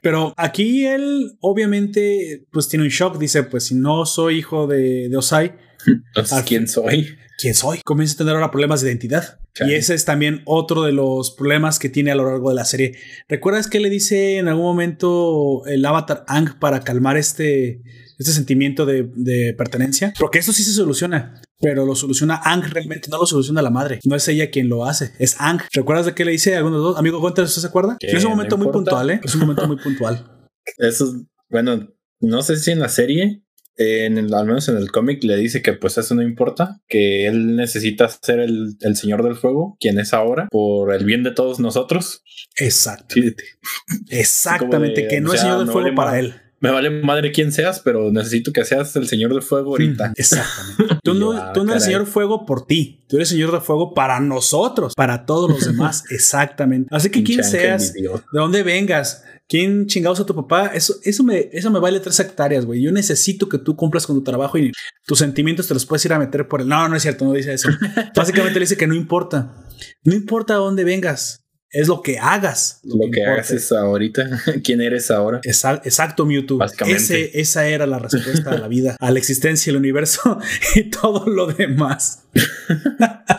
Pero aquí él obviamente pues tiene un shock. Dice, pues si no soy hijo de, de Osai. Entonces, ¿quién soy? ¿Quién soy? Comienza a tener ahora problemas de identidad. Y ese es también otro de los problemas que tiene a lo largo de la serie. ¿Recuerdas que le dice en algún momento el avatar Ang para calmar este, este sentimiento de, de pertenencia? Porque eso sí se soluciona pero lo soluciona Ang realmente, no lo soluciona la madre. No es ella quien lo hace, es Ang. ¿Recuerdas de qué le dice a algunos dos? Amigo, ¿usted se acuerda? Es un momento muy puntual, ¿eh? Es un momento muy puntual. Eso, bueno, no sé si en la serie, en el, al menos en el cómic, le dice que pues eso no importa, que él necesita ser el, el, Señor del Fuego, quien es ahora, por el bien de todos nosotros. Exactamente. Exactamente, de, que no es Señor del no Fuego vale para él me vale madre quién seas, pero necesito que seas el señor de fuego ahorita. Exactamente. Tú no, tú no eres señor fuego por ti, tú eres señor de fuego para nosotros, para todos los demás. Exactamente. Así que quién seas, de dónde vengas, quién chingados a tu papá, eso, eso, me, eso me vale tres hectáreas, güey. Yo necesito que tú cumplas con tu trabajo y tus sentimientos te los puedes ir a meter por el. No, no es cierto, no dice eso. Básicamente le dice que no importa. No importa dónde vengas es lo que hagas. Lo, lo que, que hagas es ahorita. ¿Quién eres ahora? Exacto, Mewtwo. Básicamente. Ese, esa era la respuesta a la vida, a la existencia, el universo y todo lo demás.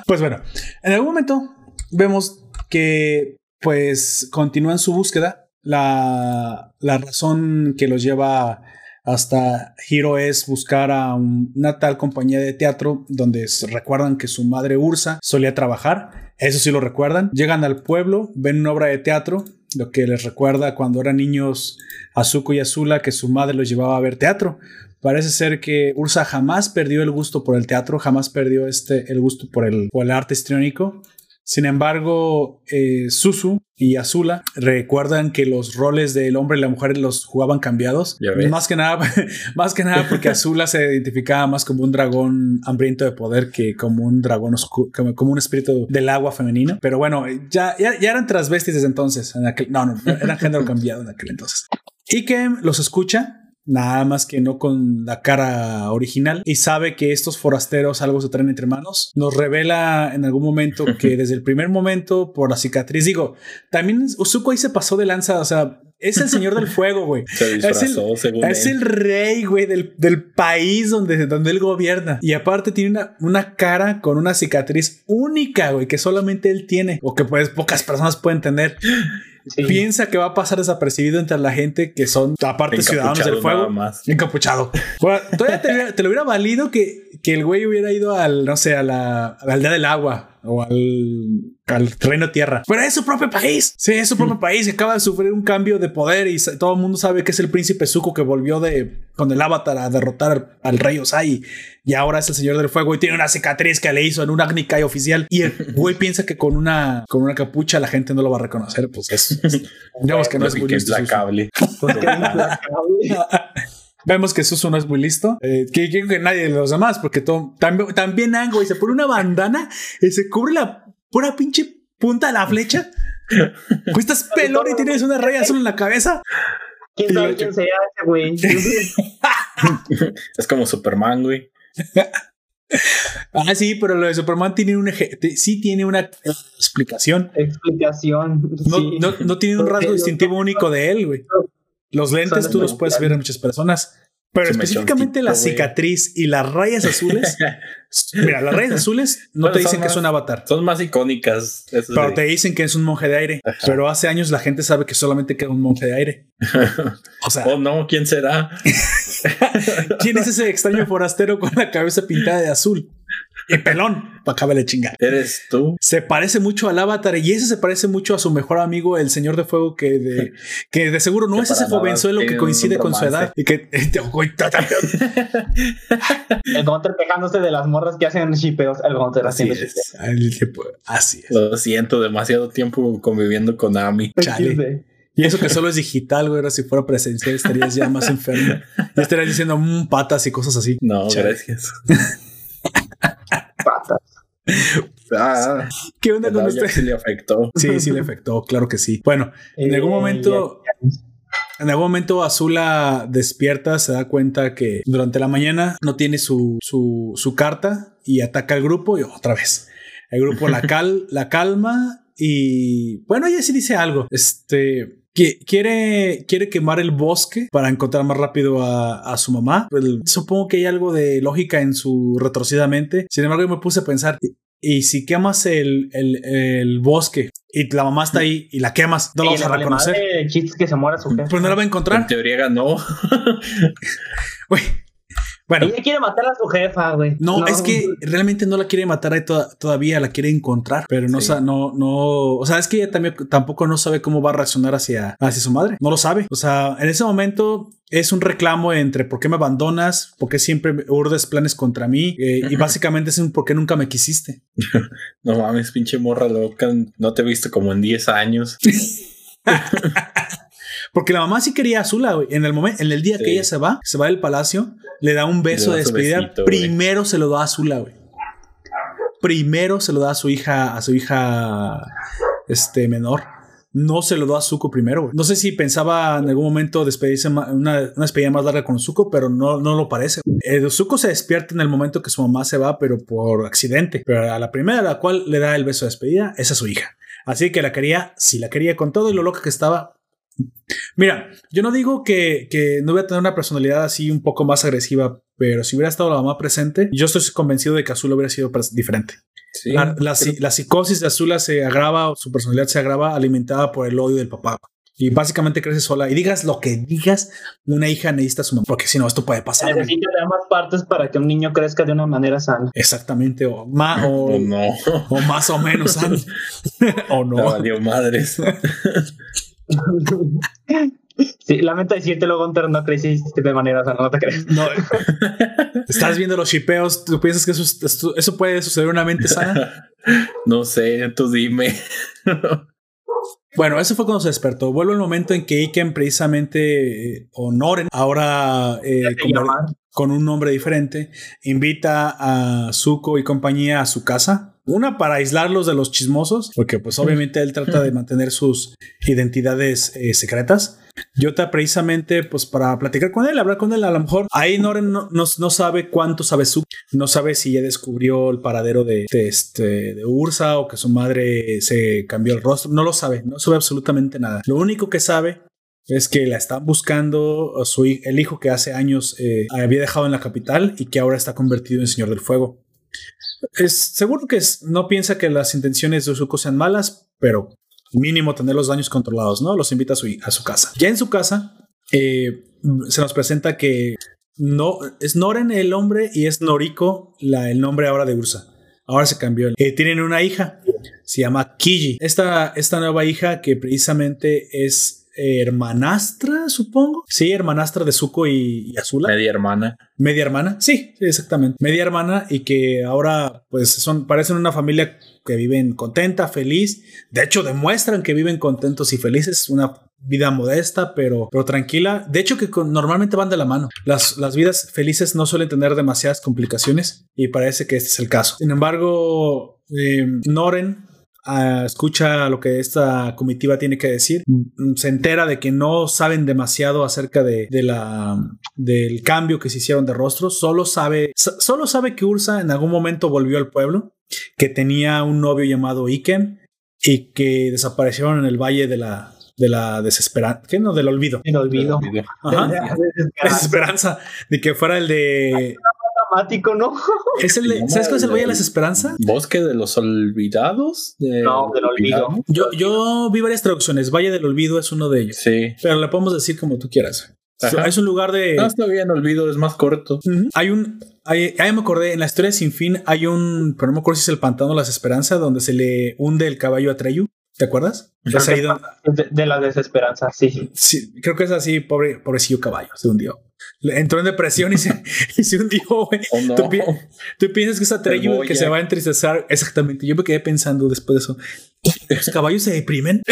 pues bueno, en algún momento vemos que pues continúan su búsqueda. La, la razón que los lleva hasta Hiro es buscar a un, una tal compañía de teatro donde recuerdan que su madre Ursa solía trabajar. Eso sí lo recuerdan. Llegan al pueblo, ven una obra de teatro, lo que les recuerda cuando eran niños Azuko y Azula que su madre los llevaba a ver teatro. Parece ser que Ursa jamás perdió el gusto por el teatro, jamás perdió este, el gusto por el, por el arte histriónico. Sin embargo, eh, Susu y Azula recuerdan que los roles del hombre y la mujer los jugaban cambiados. Más que nada, más que nada porque Azula se identificaba más como un dragón hambriento de poder que como un dragón oscuro, como, como un espíritu del agua femenino. Pero bueno, ya, ya, ya eran transvestis desde entonces. En aquel, no, no, eran género cambiado en aquel entonces. Ikem los escucha nada más que no con la cara original y sabe que estos forasteros algo se traen entre manos. Nos revela en algún momento que desde el primer momento por la cicatriz, digo, también Usuko ahí se pasó de lanza, o sea, es el señor del fuego, güey. Es el, es el rey, güey, del, del, país donde, donde él gobierna. Y aparte tiene una, una cara con una cicatriz única, güey, que solamente él tiene o que pues pocas personas pueden tener. Sí. Piensa que va a pasar desapercibido entre la gente que son, aparte, ciudadanos del fuego. Más. Encapuchado. Bueno, todavía te, te, lo hubiera valido que, que el güey hubiera ido al, no sé, a la, a la aldea del agua o al, al reino tierra. Pero es su propio país. Sí, es su propio país. Acaba de sufrir un cambio de poder y todo el mundo sabe que es el príncipe Zuko que volvió de con el avatar a derrotar al rey Osai y ahora es el señor del fuego y tiene una cicatriz que le hizo en un Agni Kai oficial y el güey piensa que con una con una capucha la gente no lo va a reconocer. Pues es, digamos que no es muy listo. Vemos que Susu no es muy listo. Eh, que, que, que, nadie de los demás, porque todo, también, también Ango y se pone una bandana y se cubre la pura pinche punta de la flecha. Pues estás pelón y tienes una raya azul en la cabeza. ¿Quién sabe quién sea ese güey? es como Superman, güey. Ah, sí, pero lo de Superman tiene un eje, sí tiene una explicación. Explicación. No, sí. no, no tiene un rasgo distintivo único de él, güey. Los lentes tú los puedes ver en muchas personas, pero Se específicamente la cicatriz wey. y las rayas azules. mira, las rayas azules no te dicen que es un avatar. Son más icónicas. Pero te dicen que es un monje de aire. Ajá. Pero hace años la gente sabe que solamente queda un monje de aire. O sea. oh no, ¿quién será? ¿Quién es ese extraño forastero con la cabeza pintada de azul? Y pelón, para acabar de chingar. ¿Eres tú? Se parece mucho al avatar y ese se parece mucho a su mejor amigo, el señor de fuego, que de, que de seguro no que es ese jovenzuelo que coincide con su edad. Y que. el Gunter quejándose de las morras que hacen shipeos. El Gunter haciendo es. Así es. Lo siento, demasiado tiempo conviviendo con Ami. Chale. Y eso que solo es digital, güey. Si fuera presencial estarías ya más enfermo. Ya estarías diciendo mmm, patas y cosas así. No, Chale. gracias. Patas. Ah, ¿Qué onda con usted? Sí le afectó. Sí, sí le afectó, claro que sí. Bueno, en algún momento, en algún momento Azula despierta, se da cuenta que durante la mañana no tiene su, su, su carta y ataca al grupo y otra vez. el grupo La, Cal, La Calma y bueno, ella sí dice algo. Este que quiere, quiere quemar el bosque para encontrar más rápido a, su mamá. Pues, supongo que hay algo de lógica en su retorcida mente. Sin embargo, yo me puse a pensar, y si quemas el, el, bosque y la mamá está ahí y la quemas, no la vas a reconocer. que se muera su Pues no la va a encontrar. En teoría ganó. Güey, bueno. Ella quiere matar a su jefa, güey. No, es que realmente no la quiere matar ahí todavía, la quiere encontrar, pero no, no, no, o sea, es que ella también tampoco no sabe cómo va a reaccionar hacia, hacia su madre. No lo sabe. O sea, en ese momento es un reclamo entre por qué me abandonas, por qué siempre urdes planes contra mí eh, y básicamente es un por qué nunca me quisiste. no mames, pinche morra loca, no te he visto como en 10 años. Porque la mamá sí quería a Zula, güey. En el momento, en el día que ella se va, se va del palacio, le da un beso de despedida. Primero se lo da a Zula, güey. Primero se lo da a su hija, a su hija este menor. No se lo da a Zuko primero. Güey. No sé si pensaba en algún momento despedirse una, una despedida más larga con Zuko, pero no, no lo parece. Eh, Zuko se despierta en el momento que su mamá se va, pero por accidente. Pero a la primera a la cual le da el beso de despedida es a su hija. Así que la quería, si la quería con todo y lo loca que estaba, Mira, yo no digo que, no voy a tener una personalidad así un poco más agresiva, pero si hubiera estado la mamá presente, yo estoy convencido de que Azula hubiera sido diferente. la, psicosis de Azula se agrava, su personalidad se agrava alimentada por el odio del papá. Y básicamente crece sola. Y digas lo que digas, una hija necesita a su mamá, porque si no, esto puede pasar. Necesita de ambas partes para que un niño crezca de una manera sana. Exactamente, o, más o, no. o más o menos sano. o no. no madres. Sí, lamento decírtelo, Gunter, no creciste de manera sana, no te crees. No. Estás viendo los shipeos, ¿tú piensas que eso, eso puede suceder en una mente sana? No sé, tú dime. Bueno, eso fue cuando se despertó. Vuelve el momento en que Iken precisamente, eh, honoren, ahora eh, con, un nombre diferente, invita a Zuko y compañía a su casa. Una para aislarlos de los chismosos, porque pues obviamente él trata de mantener sus identidades eh, secretas. Yota precisamente pues para platicar con él, hablar con él, a lo mejor ahí Noren no, no, sabe cuánto sabe su, no sabe si ya descubrió el paradero de, este, de Ursa o que su madre se cambió el rostro, no lo sabe, no sabe absolutamente nada. Lo único que sabe es que la están buscando su, el hijo que hace años eh, había dejado en la capital y que ahora está convertido en Señor del Fuego. Es seguro que no piensa que las intenciones de Uzuko sean malas, pero mínimo tener los daños controlados, ¿no? Los invita a su, a su casa. Ya en su casa eh, se nos presenta que no es Noren el hombre y es Noriko la, el nombre ahora de Ursa. Ahora se cambió. Eh, tienen una hija, se llama Kiji. Esta, esta nueva hija que precisamente es hermanastra, supongo. Sí, hermanastra de Zuko y, Azula. Media hermana. Media hermana, sí, exactamente. Media hermana y que ahora pues son, parecen una familia que viven contenta, feliz. De hecho, demuestran que viven contentos y felices. Una vida modesta, pero, pero tranquila. De hecho, que normalmente van de la mano. Las, las vidas felices no suelen tener demasiadas complicaciones y parece que este es el caso. Sin embargo, eh, Noren escucha lo que esta comitiva tiene que decir, mm, se entera de que no saben demasiado acerca de, la, del cambio que se hicieron de rostro, solo sabe, solo sabe que Ursa en algún momento volvió al pueblo, que tenía un novio llamado Iken y que desaparecieron en el valle de la de la desesperanza, ¿qué no? Del olvido. El olvido. Desesperanza. De que fuera el de ¿no? ¿Es el ¿Sabes cuál es el Valle de las Esperanzas? ¿Bosque de los Olvidados? no, del Olvido. Yo, yo vi varias traducciones. Valle del Olvido es uno de ellos. Sí. Pero le podemos decir como tú quieras. Es un lugar de. No, está bien, olvido, es más corto. Hay un. Hay, ahí me acordé, en la historia de Sin Fin hay un. Pero no me acuerdo si es el pantano de las esperanzas, donde se le hunde el caballo a Treyu. ¿Te acuerdas? De, la desesperanza, sí. Sí, creo que es así, pobre, pobrecillo caballo, se hundió. Entró en depresión y se, y se hundió, güey. Oh, ¿Tú, piensas que esa Treyu que se va a entristecer? Exactamente. Yo me quedé pensando después de eso. Los caballos se deprimen.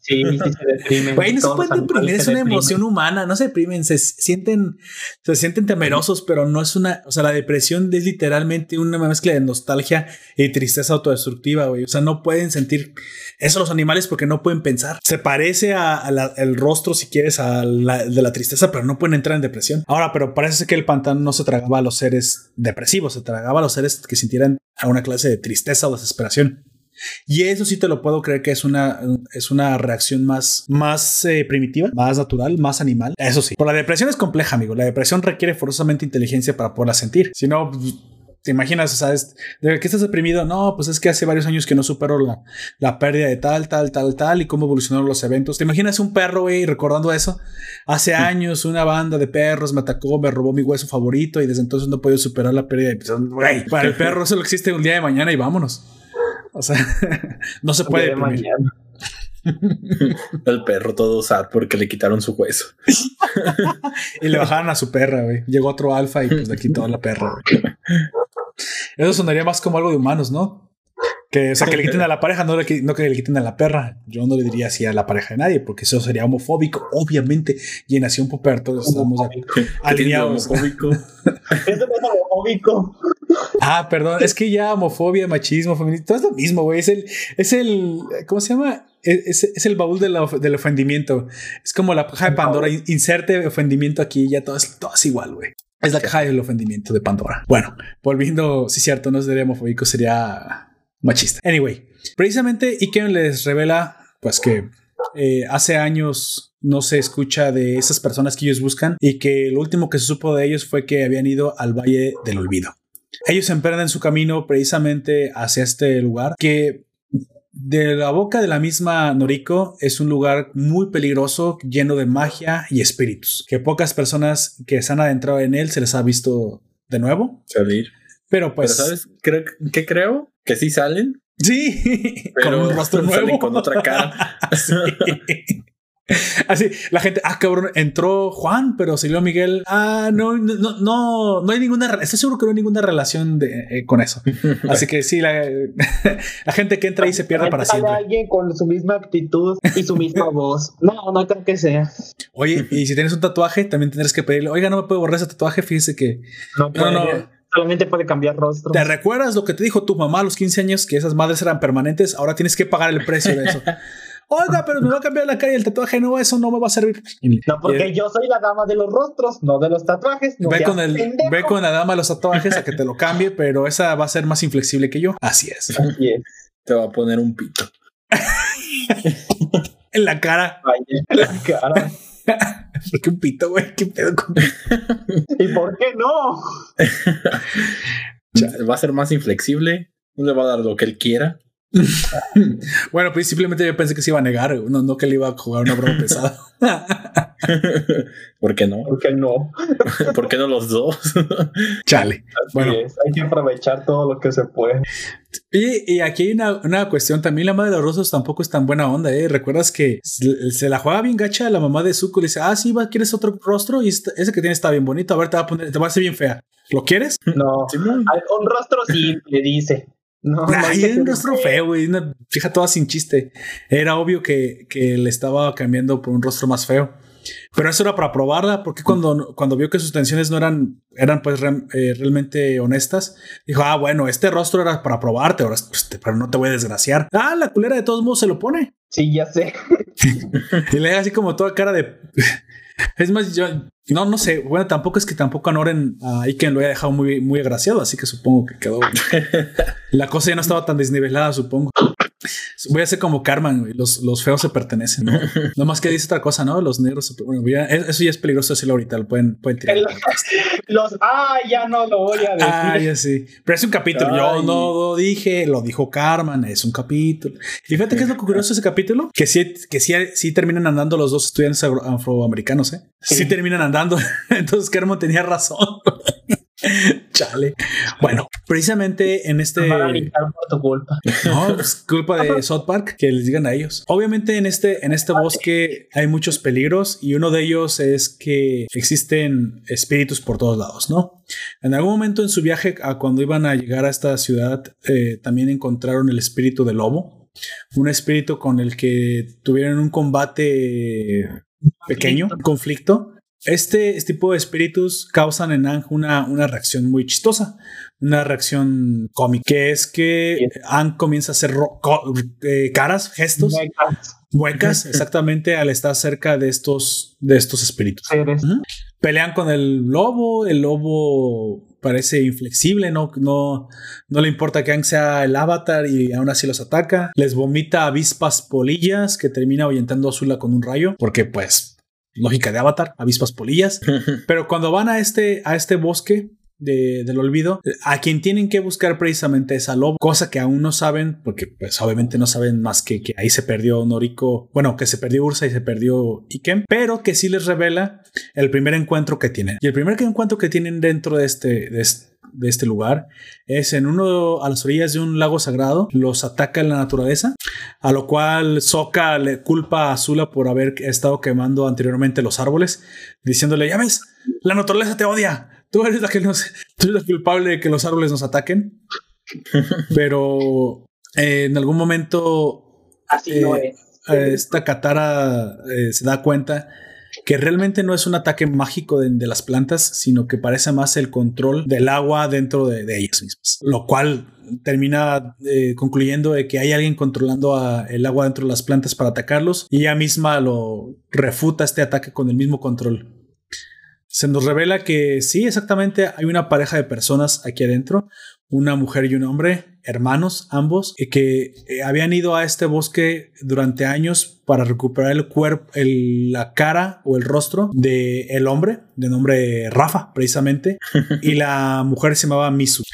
Sí, sí, se deprimen. Güey, no se pueden deprimir, es una emoción humana, no se deprimen, se sienten, se sienten temerosos, pero no es una, o sea, la depresión es literalmente una mezcla de nostalgia y tristeza autodestructiva, güey. O sea, no pueden sentir eso los animales porque no pueden pensar. Se parece al rostro, si quieres, a la, de la tristeza, pero no pueden entrar en depresión. Ahora, pero parece que el pantano no se tragaba a los seres depresivos, se tragaba a los seres que sintieran a una clase de tristeza o desesperación. Y eso sí te lo puedo creer que es una, es una reacción más, más eh, primitiva, más natural, más animal. Eso sí. Pero la depresión es compleja, amigo. La depresión requiere forzosamente inteligencia para poderla sentir. Si no, te imaginas, ¿sabes? ¿De qué estás deprimido? No, pues es que hace varios años que no supero la, la pérdida de tal, tal, tal, tal y cómo evolucionaron los eventos. ¿Te imaginas un perro, güey, recordando eso? Hace años una banda de perros me atacó, me robó mi hueso favorito y desde entonces no he podido superar la pérdida de... Güey, para el perro solo existe un día de mañana y vámonos. O sea, no se puede. El perro todo sad porque le quitaron su hueso. y le bajaron a su perra, güey. Llegó otro alfa y pues le quitó a la perra. Eso sonaría más como algo de humanos, ¿no? Que, o sea, que le quiten a la pareja, no, no que le quiten a la perra. Yo no le diría así a la pareja de nadie, porque eso sería homofóbico, obviamente. Y en Nación Popper todos estamos alineados. Homofóbico. Eso no es homofóbico. Ah, perdón, es que ya homofobia, machismo, feminismo, todo es lo mismo, güey. Es el, es el, ¿cómo se llama? Es, es el baúl del ofendimiento. Es como la caja de Pandora. Inserte ofendimiento aquí, ya todo es, todo es igual, güey. Es la caja del ofendimiento de Pandora. Bueno, volviendo, si es cierto, no sería homofóbico, sería machista. Anyway, precisamente Iken les revela, pues que eh, hace años no se escucha de esas personas que ellos buscan y que lo último que se supo de ellos fue que habían ido al Valle del Olvido. Ellos emprenden su camino precisamente hacia este lugar que de la boca de la misma Noriko es un lugar muy peligroso, lleno de magia y espíritus, que pocas personas que se han adentrado en él se les ha visto de nuevo. Salir. Pero pues... ¿sabes qué creo? Que sí salen. Sí, con un rostro nuevo. con otra cara. Así, la gente, ah, cabrón, entró Juan, pero salió Miguel. Ah, no, no, no, no hay ninguna, estoy seguro que no hay ninguna relación de, eh, con eso. Así que sí, la, la, gente que entra ahí se pierde para siempre. alguien con su misma actitud y su misma voz. No, no creo que sea. Oye, y si tienes un tatuaje, también tendrás que pedirle, oiga, no me puedo borrar ese tatuaje, fíjese que. No, no, no. Solamente puede cambiar rostro. ¿Te recuerdas lo que te dijo tu mamá a los 15 años? Que esas madres eran permanentes. Ahora tienes que pagar el precio de eso. Oiga, pero me va a cambiar la cara y el tatuaje no, eso no me va a servir. No, porque yo soy la dama de los rostros, no de los tatuajes. ve, con el, ve con la dama de los tatuajes a que te lo cambie, pero esa va a ser más inflexible que yo. Así es. Así es. Te va a poner un pito. en la cara. en la cara. ¿Por qué un pito, güey? ¿Qué pedo con ¿Y por qué no? va a ser más inflexible. No le va a dar lo que él quiera. bueno, pues simplemente yo pensé que se iba a negar, no, no que le iba a jugar una broma pesada. ¿Por qué no? ¿Por qué no? ¿Por qué no los dos? Chale. bueno, hay que aprovechar todo lo que se puede. Y, y aquí hay una, una, cuestión también. La madre de los rostros tampoco es tan buena onda, ¿eh? ¿Recuerdas que se, la juega bien gacha la mamá de Zuko? Le dice, ah, sí, va, ¿quieres otro rostro? Y ese que tiene está bien bonito. A ver, te va a poner, te va a hacer bien fea. ¿Lo quieres? No. un rostro simple, dice. No, no hay un rostro feo, güey. Una fija toda sin chiste. Era obvio que, que, le estaba cambiando por un rostro más feo. Pero eso era para probarla, porque cuando, cuando vio que sus tensiones no eran, eran pues eh, realmente honestas, dijo, ah, bueno, este rostro era para probarte, ahora pues, pero no te voy a desgraciar. Ah, la culera de todos modos se lo pone. Sí, ya sé. y le da así como toda cara de... Es más, yo no, no sé. Bueno, tampoco es que tampoco anoren a Iken lo haya dejado muy, muy agraciado, así que supongo que quedó. la cosa ya no estaba tan desnivelada, supongo. Voy a ser como Carmen, Los, los feos se pertenecen, ¿no? no más que dice otra cosa, ¿no? Los negros se bueno, Eso ya es peligroso decirlo ahorita, lo pueden, pueden tirar. Los, ah, ya no lo voy a decir. Ah, ya sí. Pero es un capítulo. Yo no lo dije, lo dijo Carmen, es un capítulo. Y fíjate que es lo curioso ese capítulo, que sí, que sí, sí terminan andando los dos estudiantes afroamericanos, ¿eh? Sí, terminan andando. Entonces Carmen tenía razón. Chale. Bueno, precisamente en este. por tu culpa. No, es culpa de South Park que les digan a ellos. Obviamente en este, en este bosque hay muchos peligros y uno de ellos es que existen espíritus por todos lados, ¿no? En algún momento en su viaje a cuando iban a llegar a esta ciudad, eh, también encontraron el espíritu del lobo. Un espíritu con el que tuvieron un combate pequeño, un conflicto este, tipo de espíritus causan en Ang una, una reacción muy chistosa, una reacción cómica, que es que Ang comienza a hacer eh, caras, gestos, muecas, exactamente al estar cerca de estos, de estos espíritus. Pelean con el lobo, el lobo parece inflexible, no, no, no le importa que Ang sea el avatar y aún así los ataca. Les vomita avispas polillas que termina ahuyentando a Azula con un rayo, porque pues lógica de Avatar, avispas polillas. Pero cuando van a este, a este bosque del olvido, a quien tienen que buscar precisamente es a Lobo, cosa que aún no saben, porque pues obviamente no saben más que que ahí se perdió Noriko, bueno, que se perdió Ursa y se perdió Ikem, pero que sí les revela el primer encuentro que tienen. Y el primer encuentro que tienen dentro de este, de este de este lugar es en uno a las orillas de un lago sagrado, los ataca la naturaleza, a lo cual Soka le culpa a Azula por haber estado quemando anteriormente los árboles, diciéndole, ya ves, la naturaleza te odia, tú eres la que nos, tú eres la culpable de que los árboles nos ataquen. Pero eh, en algún momento Así eh, esta Katara eh, se da cuenta que realmente no es un ataque mágico de, las plantas, sino que parece más el control del agua dentro de, ellas mismas, lo cual termina eh, concluyendo de que hay alguien controlando el agua dentro de las plantas para atacarlos y ella misma lo refuta este ataque con el mismo control. Se nos revela que sí, exactamente, hay una pareja de personas aquí adentro, una mujer y un hombre, hermanos ambos, y que eh, habían ido a este bosque durante años para recuperar el cuerpo, la cara o el rostro de el hombre, de nombre Rafa, precisamente, y la mujer se llamaba Misu.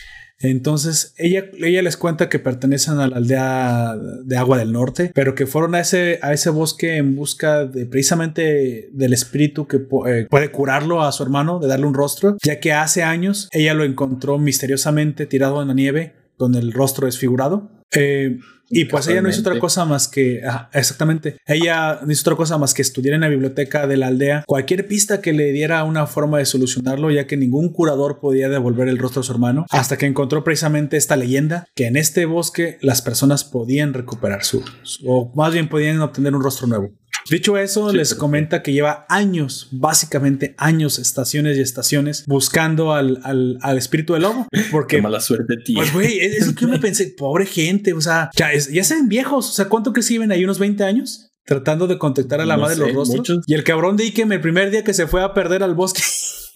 Entonces ella, ella les cuenta que pertenecen a la aldea de Agua del Norte, pero que fueron a ese, a ese bosque en busca de precisamente del espíritu que eh, puede curarlo a su hermano, de darle un rostro, ya que hace años ella lo encontró misteriosamente tirado en la nieve con el rostro desfigurado. Eh, y pues ella no hizo otra cosa más que, exactamente, ella no hizo otra cosa más que estudiar en la biblioteca de la aldea. Cualquier pista que le diera una forma de solucionarlo, ya que ningún curador podía devolver el rostro a su hermano, hasta que encontró precisamente esta leyenda que en este bosque las personas podían recuperar su, o más bien podían obtener un rostro nuevo. Dicho eso, les comenta que lleva años, básicamente años, estaciones y estaciones, buscando al, al, espíritu del lobo. Porque. Qué mala suerte, tío. Pues, güey, es lo que me pensé, pobre gente, o sea, ya, ya sean viejos, o sea, ¿cuánto que viven ahí? ¿Unos 20 años? Tratando de contactar a la madre de los rostros. Y el cabrón de Ikem, el primer día que se fue a perder al bosque.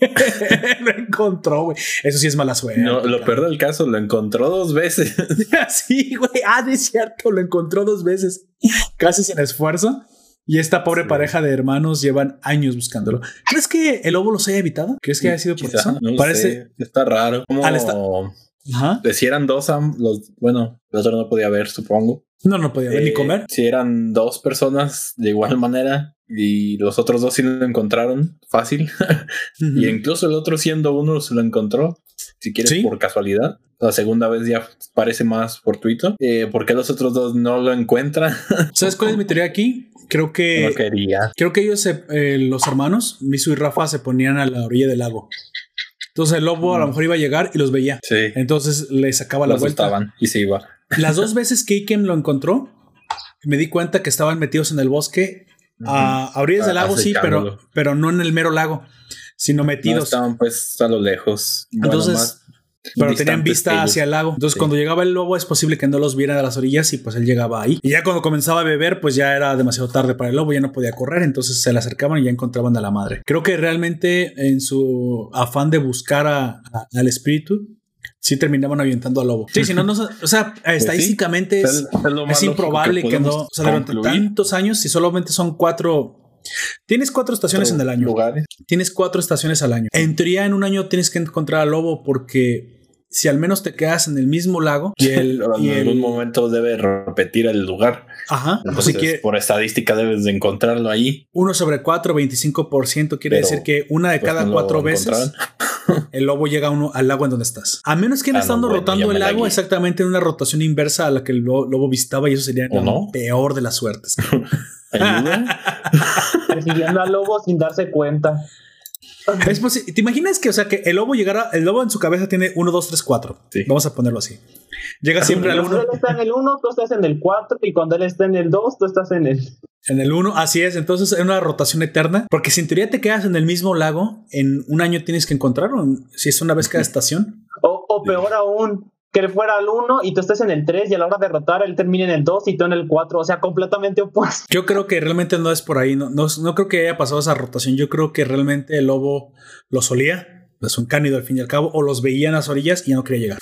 lo encontró, güey. Eso sí es mala suerte. No, lo peor del caso, lo encontró dos veces. sí, güey. Ah, es cierto, lo encontró dos veces. Casi sin esfuerzo. Y esta pobre pareja de hermanos llevan años buscándolo. ¿Crees que el lobo los haya evitado? ¿Crees que haya sido por eso? Parece. Está raro. Como... Ajá. Si eran dos, los, bueno, el otro no podía ver, supongo. No, no podía ver ni eh, comer. Si eran dos personas de igual manera y los otros dos sí lo encontraron fácil. y incluso el otro siendo uno se lo encontró, si quieres, por casualidad. La segunda vez ya parece más fortuito. Eh, ¿Por qué los otros dos no lo encuentran? ¿Sabes cuál es mi teoría aquí? Creo que. No quería. Creo que ellos, eh, los hermanos, Misu y Rafa, se ponían a la orilla del lago. Entonces el lobo a lo mm. mejor iba a llegar y los veía. Sí. Entonces le sacaba la vuelta. Estaban y se iba. Las dos veces que Ikem lo encontró, me di cuenta que estaban metidos en el bosque a, orillas del lago, sí, pero, pero no en el mero lago, sino metidos. estaban pues a lo lejos. Entonces, pero tenían vista hacia el lago. Entonces, cuando llegaba el lobo, es posible que no los viera de las orillas y pues él llegaba ahí. Y ya cuando comenzaba a beber, pues ya era demasiado tarde para el lobo, ya no podía correr. Entonces se le acercaban y ya encontraban a la madre. Creo que realmente en su afán de buscar al espíritu, sí terminaban avientando al lobo. Sí, si no, no, o sea, pues estadísticamente es, improbable que, no, o sea, durante tantos años, si solamente son cuatro Tienes cuatro estaciones en el año. Tienes cuatro estaciones al año. En teoría, en un año tienes que encontrar al lobo porque si al menos te quedas en el mismo lago y el, en algún momento debe repetir el lugar. Ajá. Así que por estadística debes de encontrarlo ahí. Uno sobre cuatro, 25% quiere decir que una de pues cada cuatro veces. el lobo llega uno al lago en donde estás. A menos que ah, estando rotando el lago exactamente en una rotación inversa a la que el lobo visitaba y eso sería peor de las suertes. Persiguiendo al lobo sin darse cuenta. ¿Te imaginas que, o sea, que el lobo llegara, el lobo en su cabeza tiene 1, 2, 3, 4? Vamos a ponerlo así. Llega siempre al 1. Cuando él está en el 1, tú estás en el 4 y cuando él está en el 2, tú estás en el... En el 1, así es. Entonces es una rotación eterna. Porque si en teoría te quedas en el mismo lago, en un año tienes que encontrarlo. Si es una vez cada estación. O, o peor aún, que él fuera al 1 y tú estés en el 3 y a la hora de rotar él termina en el 2 y tú en el 4, o sea, completamente opuesto. Yo creo que realmente no es por ahí, no, no, no creo que haya pasado esa rotación, yo creo que realmente el lobo lo solía, es un cánido al fin y al cabo, o los veía en las orillas y ya no quería llegar.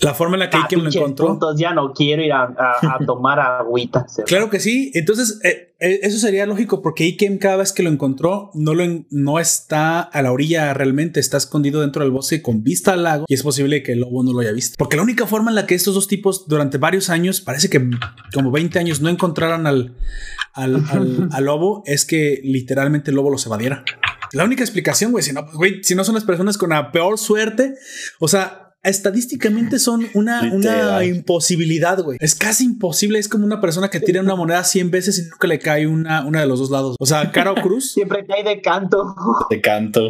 La forma en la que Ikem lo encontró. ya no quiero ir a, tomar agüita. claro que sí. Entonces, eh, eh, eso sería lógico porque Ikem cada vez que lo encontró no, lo no está a la orilla realmente, está escondido dentro del bosque con vista al lago y es posible que el lobo no lo haya visto. Porque la única forma en la que estos dos tipos durante varios años, parece que como 20 años, no encontraran al, al, al, lobo es que literalmente el lobo los evadiera. La única explicación, güey, si no, güey, si no son las personas con la peor suerte, o sea, estadísticamente son una, una imposibilidad, güey. Es casi imposible. Es como una persona que tira una moneda 100 veces y nunca le cae una, una de los dos lados. O sea, cara o cruz. Siempre cae de canto. De canto.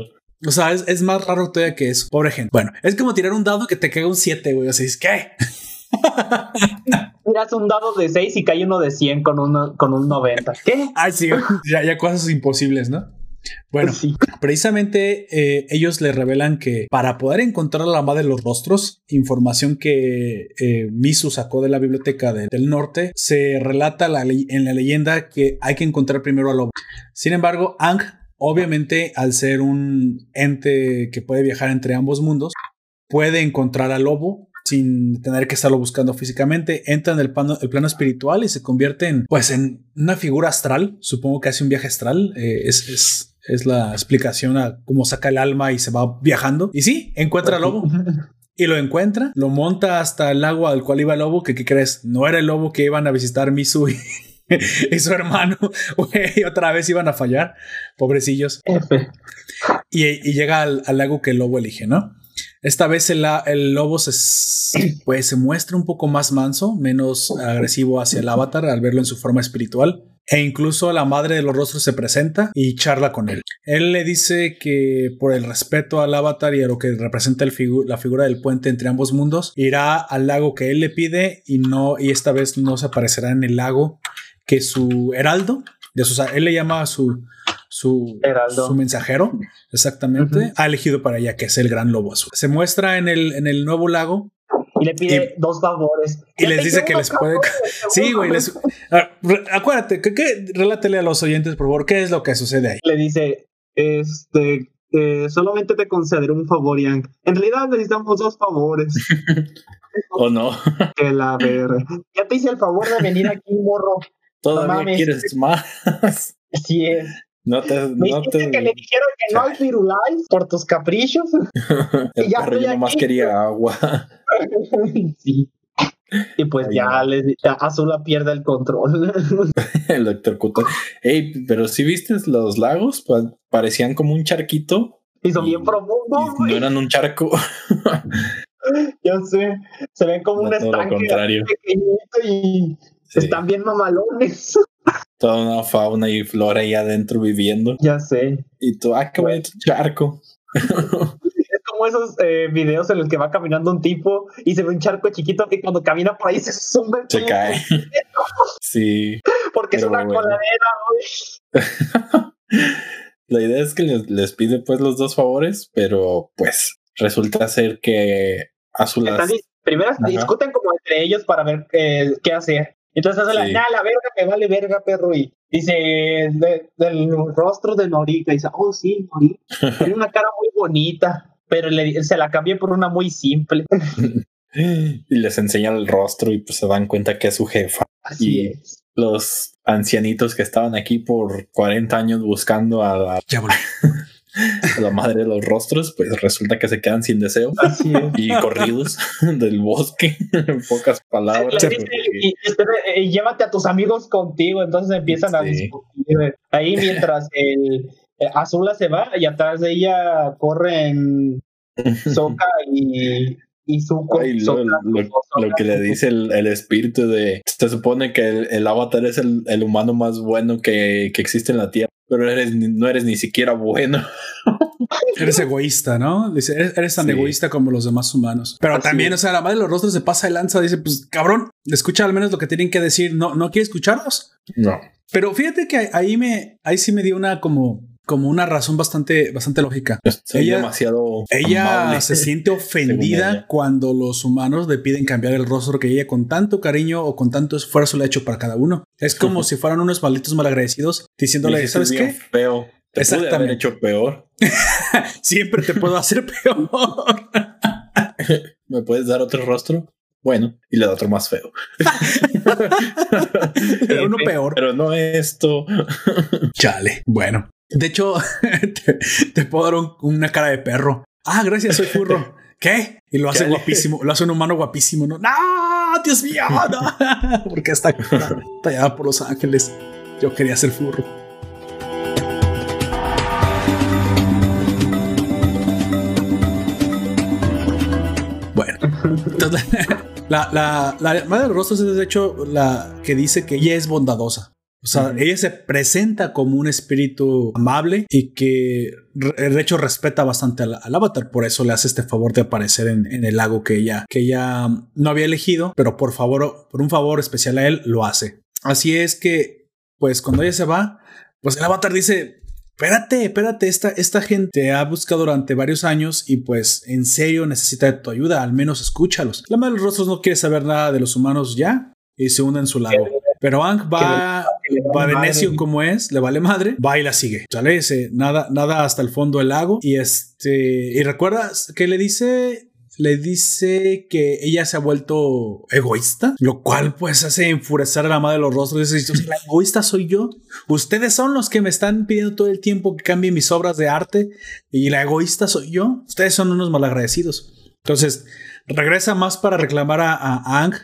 O sea, es, más raro todavía que eso. Pobre gente. Bueno, es como tirar un dado que te caiga un 7, güey. O sea, es que. Tiras un dado de 6 y cae uno de 100 con, uno, con un 90. ¿Qué? Ay, sí, ya, ya cosas imposibles, ¿no? Bueno, precisamente eh, ellos le revelan que para poder encontrar la madre de los rostros, información que eh, Misu sacó de la biblioteca del norte, se relata en la leyenda que hay que encontrar primero al lobo. Sin embargo, Ang, obviamente, al ser un ente que puede viajar entre ambos mundos, puede encontrar al lobo sin tener que estarlo buscando físicamente, entra en el plano, el plano espiritual y se convierte en, pues, en una figura astral. Supongo que hace un viaje astral. Eh, es, es es la explicación a cómo saca el alma y se va viajando. Y sí, encuentra al lobo. Y lo encuentra, lo monta hasta el lago al cual iba el lobo, que ¿qué crees? No era el lobo que iban a visitar Misu y, su hermano, y otra vez iban a fallar, pobrecillos. Y, llega al, lago que el lobo elige, ¿no? Esta vez el, el, lobo se, pues, se muestra un poco más manso, menos agresivo hacia el avatar al verlo en su forma espiritual e incluso la madre de los rostros se presenta y charla con él. Él le dice que por el respeto al avatar y a lo que representa la figura del puente entre ambos mundos, irá al lago que él le pide y no y esta vez no se aparecerá en el lago que su heraldo, de sus, él le llama a su su, su mensajero, exactamente, ha elegido para ella, que es el gran lobo azul. Se muestra en el, en el nuevo lago y le pide dos favores. Y les dice que les puede. Sí, güey. Les... Ah, acuérdate, que, que, relátele a los oyentes, por favor, qué es lo que sucede ahí. Le dice: Este. Eh, solamente te concederé un favor, Yang. En realidad necesitamos dos favores. ¿O no? que la ver. Ya te hice el favor de venir aquí, morro. Todavía quieres más. Así es. No te, Me no te... que le dijeron que no hay Firulais por tus caprichos. y ya yo nomás quería agua. sí. Y pues ya les, Azula pierde el control. el Kuto. Ey, pero si viste los lagos, pues, parecían como un charquito. Y son bien profundos. No eran un charco. ya sé. Se ven como un estanque pequeñito y están bien mamalones toda una fauna y flora ahí adentro viviendo. Ya sé. Y tú, ah, qué bonito charco. es como esos eh, videos en los que va caminando un tipo y se ve un charco chiquito que cuando camina por ahí se sube. Se cae. sí. Porque es una coladera, La idea es que les, pide pues los dos favores, pero pues resulta ser que Azulas... Primero discuten como entre ellos para ver eh, qué hacer. Entonces hace la, la verga me vale verga, perro. Y dice, del rostro de Norika. Y dice, oh, sí, Norika. Tiene una cara muy bonita, pero le, se la cambié por una muy simple. y les enseña el rostro y pues se dan cuenta que es su jefa. Así y es. los ancianitos que estaban aquí por 40 años buscando a la... la madre de los rostros, pues resulta que se quedan sin deseo y corridos del bosque, en pocas palabras. y, llévate a tus amigos contigo, entonces empiezan a discutir. Ahí mientras el, Azula se va y atrás de ella corren Soka y, y Zuko. lo, que le dice el, espíritu de... Se supone que el, avatar es el, humano más bueno que, que, existe en la Tierra, pero eres, no eres ni siquiera bueno. Eres egoísta, ¿no? Dice, eres, tan egoísta como los demás humanos. Pero también, o sea, la madre de los rostros se pasa de lanza. Dice, pues cabrón, escucha al menos lo que tienen que decir. No, no quiere escucharlos. No. Pero fíjate que ahí me, ahí sí me dio una como como una razón bastante, bastante lógica. ella, demasiado ella se siente ofendida cuando los humanos le piden cambiar el rostro que ella con tanto cariño o con tanto esfuerzo le ha hecho para cada uno. Es como si fueran unos malditos malagradecidos diciéndole, ¿sabes qué? Feo. Te Exactamente. Haber hecho peor. Siempre te puedo hacer peor. ¿Me puedes dar otro rostro? Bueno, y le da otro más feo. uno peor. Pero no esto. Chale. Bueno, de hecho, te, puedo dar una cara de perro. Ah, gracias, soy furro. ¿Qué? Y lo hace guapísimo, lo hace un humano guapísimo, ¿no? ¡No! ¡Dios mío! ¡No! Porque está, tallada por los ángeles. Yo quería ser furro. Bueno, entonces, la, la, la madre de los rostros es de hecho la que dice que ella es bondadosa. O sea, ella se presenta como un espíritu amable y que de hecho respeta bastante al, avatar. Por eso le hace este favor de aparecer en, el lago que ella, que ella no había elegido, pero por favor, por un favor especial a él, lo hace. Así es que, pues cuando ella se va, pues el avatar dice, espérate, espérate, esta, esta gente ha buscado durante varios años y pues en serio necesita de tu ayuda, al menos escúchalos. La madre de los rostros no quiere saber nada de los humanos ya y se une en su lago. Pero Ang va, va de necio como es, le vale madre, va y la sigue. Sale ese, nada, nada hasta el fondo del lago. Y este, y recuerdas que le dice le dice que ella se ha vuelto egoísta, lo cual pues hace enfurecer a la madre de los rostros. Dice, la egoísta soy yo. Ustedes son los que me están pidiendo todo el tiempo que cambie mis obras de arte y la egoísta soy yo. Ustedes son unos malagradecidos. Entonces, regresa más para reclamar a, a Ang,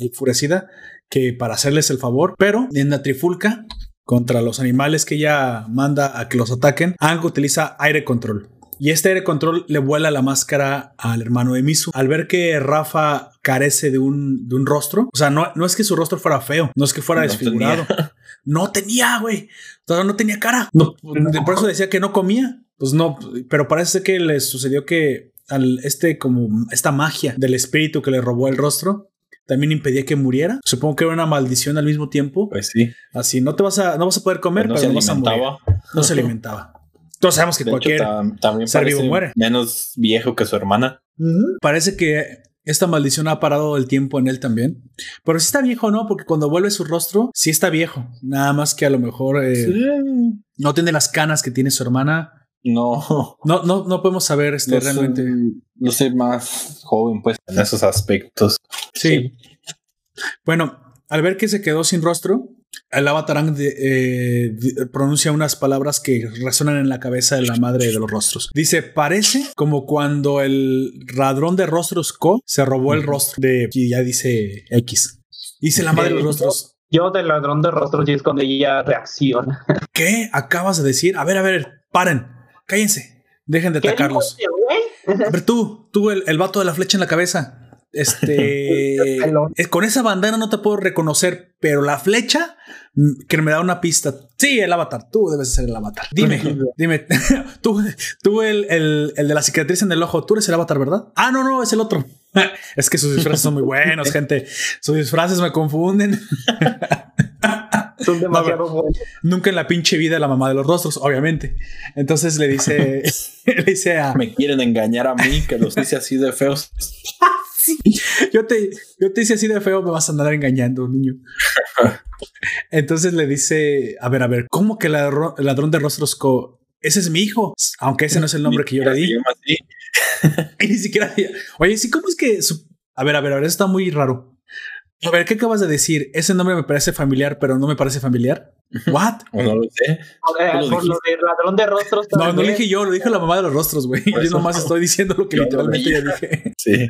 enfurecida, que para hacerles el favor, pero en la trifulca contra los animales que ella manda a que los ataquen, Ang utiliza aire control. Y este aire control le vuela la máscara al hermano de Misu. Al ver que Rafa carece de un, de un rostro, o sea, no, no es que su rostro fuera feo, no es que fuera desfigurado. No tenía, güey. Todavía no tenía cara. No, por eso decía que no comía. Pues no, pero parece que le sucedió que al este como esta magia del espíritu que le robó el rostro también impedía que muriera. Supongo que era una maldición al mismo tiempo. Pues sí. Así no te vas a, no vas a poder comer, pues pero, no, se alimentaba. No se alimentaba. Todos sabemos que cualquier también ser vivo muere. Menos viejo que su hermana. Parece que esta maldición ha parado el tiempo en él también. Pero si está viejo, ¿no? Porque cuando vuelve su rostro, sí está viejo. Nada más que a lo mejor eh, no tiene las canas que tiene su hermana. No. No, no, no podemos saber este, realmente. no sé, más joven, pues, en esos aspectos. Sí. Bueno, al ver que se quedó sin rostro, el avatar eh, pronuncia unas palabras que resuenan en la cabeza de la madre de los rostros. Dice, parece como cuando el ladrón de rostros Ko se robó el rostro de... Y ya dice X. Dice la madre de los rostros. Yo del ladrón de rostros y es cuando ella reacciona. ¿Qué acabas de decir? A ver, a ver, paren cállense, dejen de atacarlos. A ver, tú, tú, el, el vato de la flecha en la cabeza. Este, eh, con esa bandana no te puedo reconocer, pero la flecha mm, que me da una pista. Sí, el avatar. Tú debes ser el avatar. Dime, dime. tú, tú el, el, el, de la cicatriz en el ojo. Tú eres el avatar, ¿verdad? Ah, no, no, es el otro. es que sus disfraces son muy buenos, gente. Sus disfraces me confunden. Son demasiado buenos. Nunca en la pinche vida la mamá de los rostros, obviamente. Entonces le dice, le dice a. Me quieren engañar a mí, que los dice así de feos. Yo te, yo te hice así de feo, me vas a andar engañando, niño. Entonces le dice: A ver, a ver, ¿cómo que el ladrón de rostros co ese es mi hijo, aunque ese no es el nombre que yo le di. y ni siquiera. Oye, sí, ¿cómo es que.? A ver, a ver, a ver, está muy raro. A ver, ¿qué acabas de decir? Ese nombre me parece familiar, pero no me parece familiar. ¿What? no lo sé. por lo de ladrón de rostros. No, no lo dije yo, lo dijo la mamá de los rostros, güey. Yo nomás estoy diciendo lo que literalmente ya dije. Sí.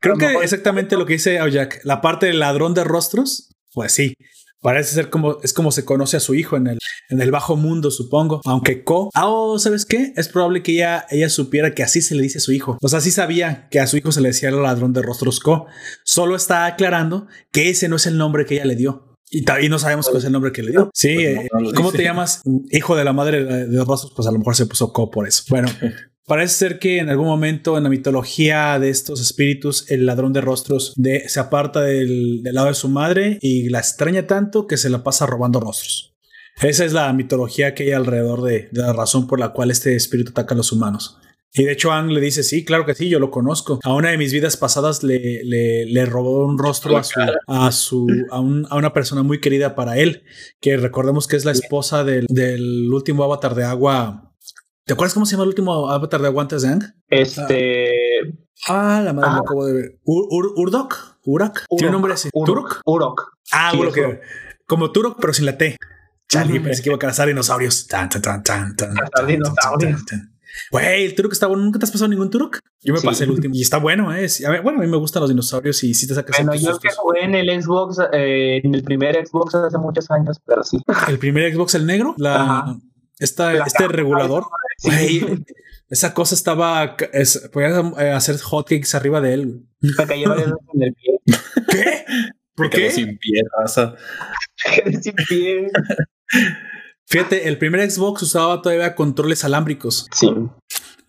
Creo que exactamente lo que dice Aoyak, la parte del ladrón de rostros, pues sí. Parece ser como es como se conoce a su hijo en el, en el bajo mundo, supongo. Aunque Ko, ah, oh, ¿sabes qué? Es probable que ella, ella supiera que así se le dice a su hijo. O sea, sí sabía que a su hijo se le decía el ladrón de rostros Ko. Solo está aclarando que ese no es el nombre que ella le dio. Y también no sabemos cuál es el nombre que le dio. Sí, pues eh, ¿cómo te llamas? Hijo de la madre de rostros, pues a lo mejor se puso Ko por eso. Bueno, Parece ser que en algún momento en la mitología de estos espíritus, el ladrón de rostros de, se aparta del, lado de su madre y la extraña tanto que se la pasa robando rostros. Esa es la mitología que hay alrededor de, la razón por la cual este espíritu ataca a los humanos. Y de hecho Ang le dice, sí, claro que sí, yo lo conozco. A una de mis vidas pasadas le, le, robó un rostro a su, a, su a, una persona muy querida para él, que recordemos que es la esposa del, del último avatar de agua ¿Te acuerdas cómo se llama el último avatar de Aguantes de Este. Ah, la madre, ah. acabo de ver. Urdok, Urak. Tiene un nombre así. Turok. Urok. Ah, Urok. Como Turok, pero sin la T. Charlie, pensé que iba a cazar dinosaurios. Tan, tan, tan, tan, tan. dinosaurios. Güey, el Turok está bueno. ¿Nunca te has pasado ningún Turok? Yo me pasé el último y está bueno, ¿eh? bueno, a mí me gustan los dinosaurios y sí te sacas. Bueno, yo que jugué en el Xbox, eh, en el primer Xbox hace muchos años, pero sí. ¿El primer Xbox, el negro? La, esta, este regulador. esa cosa estaba. Es, podías eh, hacer hotcakes arriba de él. en el pie. ¿Qué? ¿Por qué? sin pie, raza. sin pie. Fíjate, el primer Xbox usaba todavía controles alámbricos. Sí.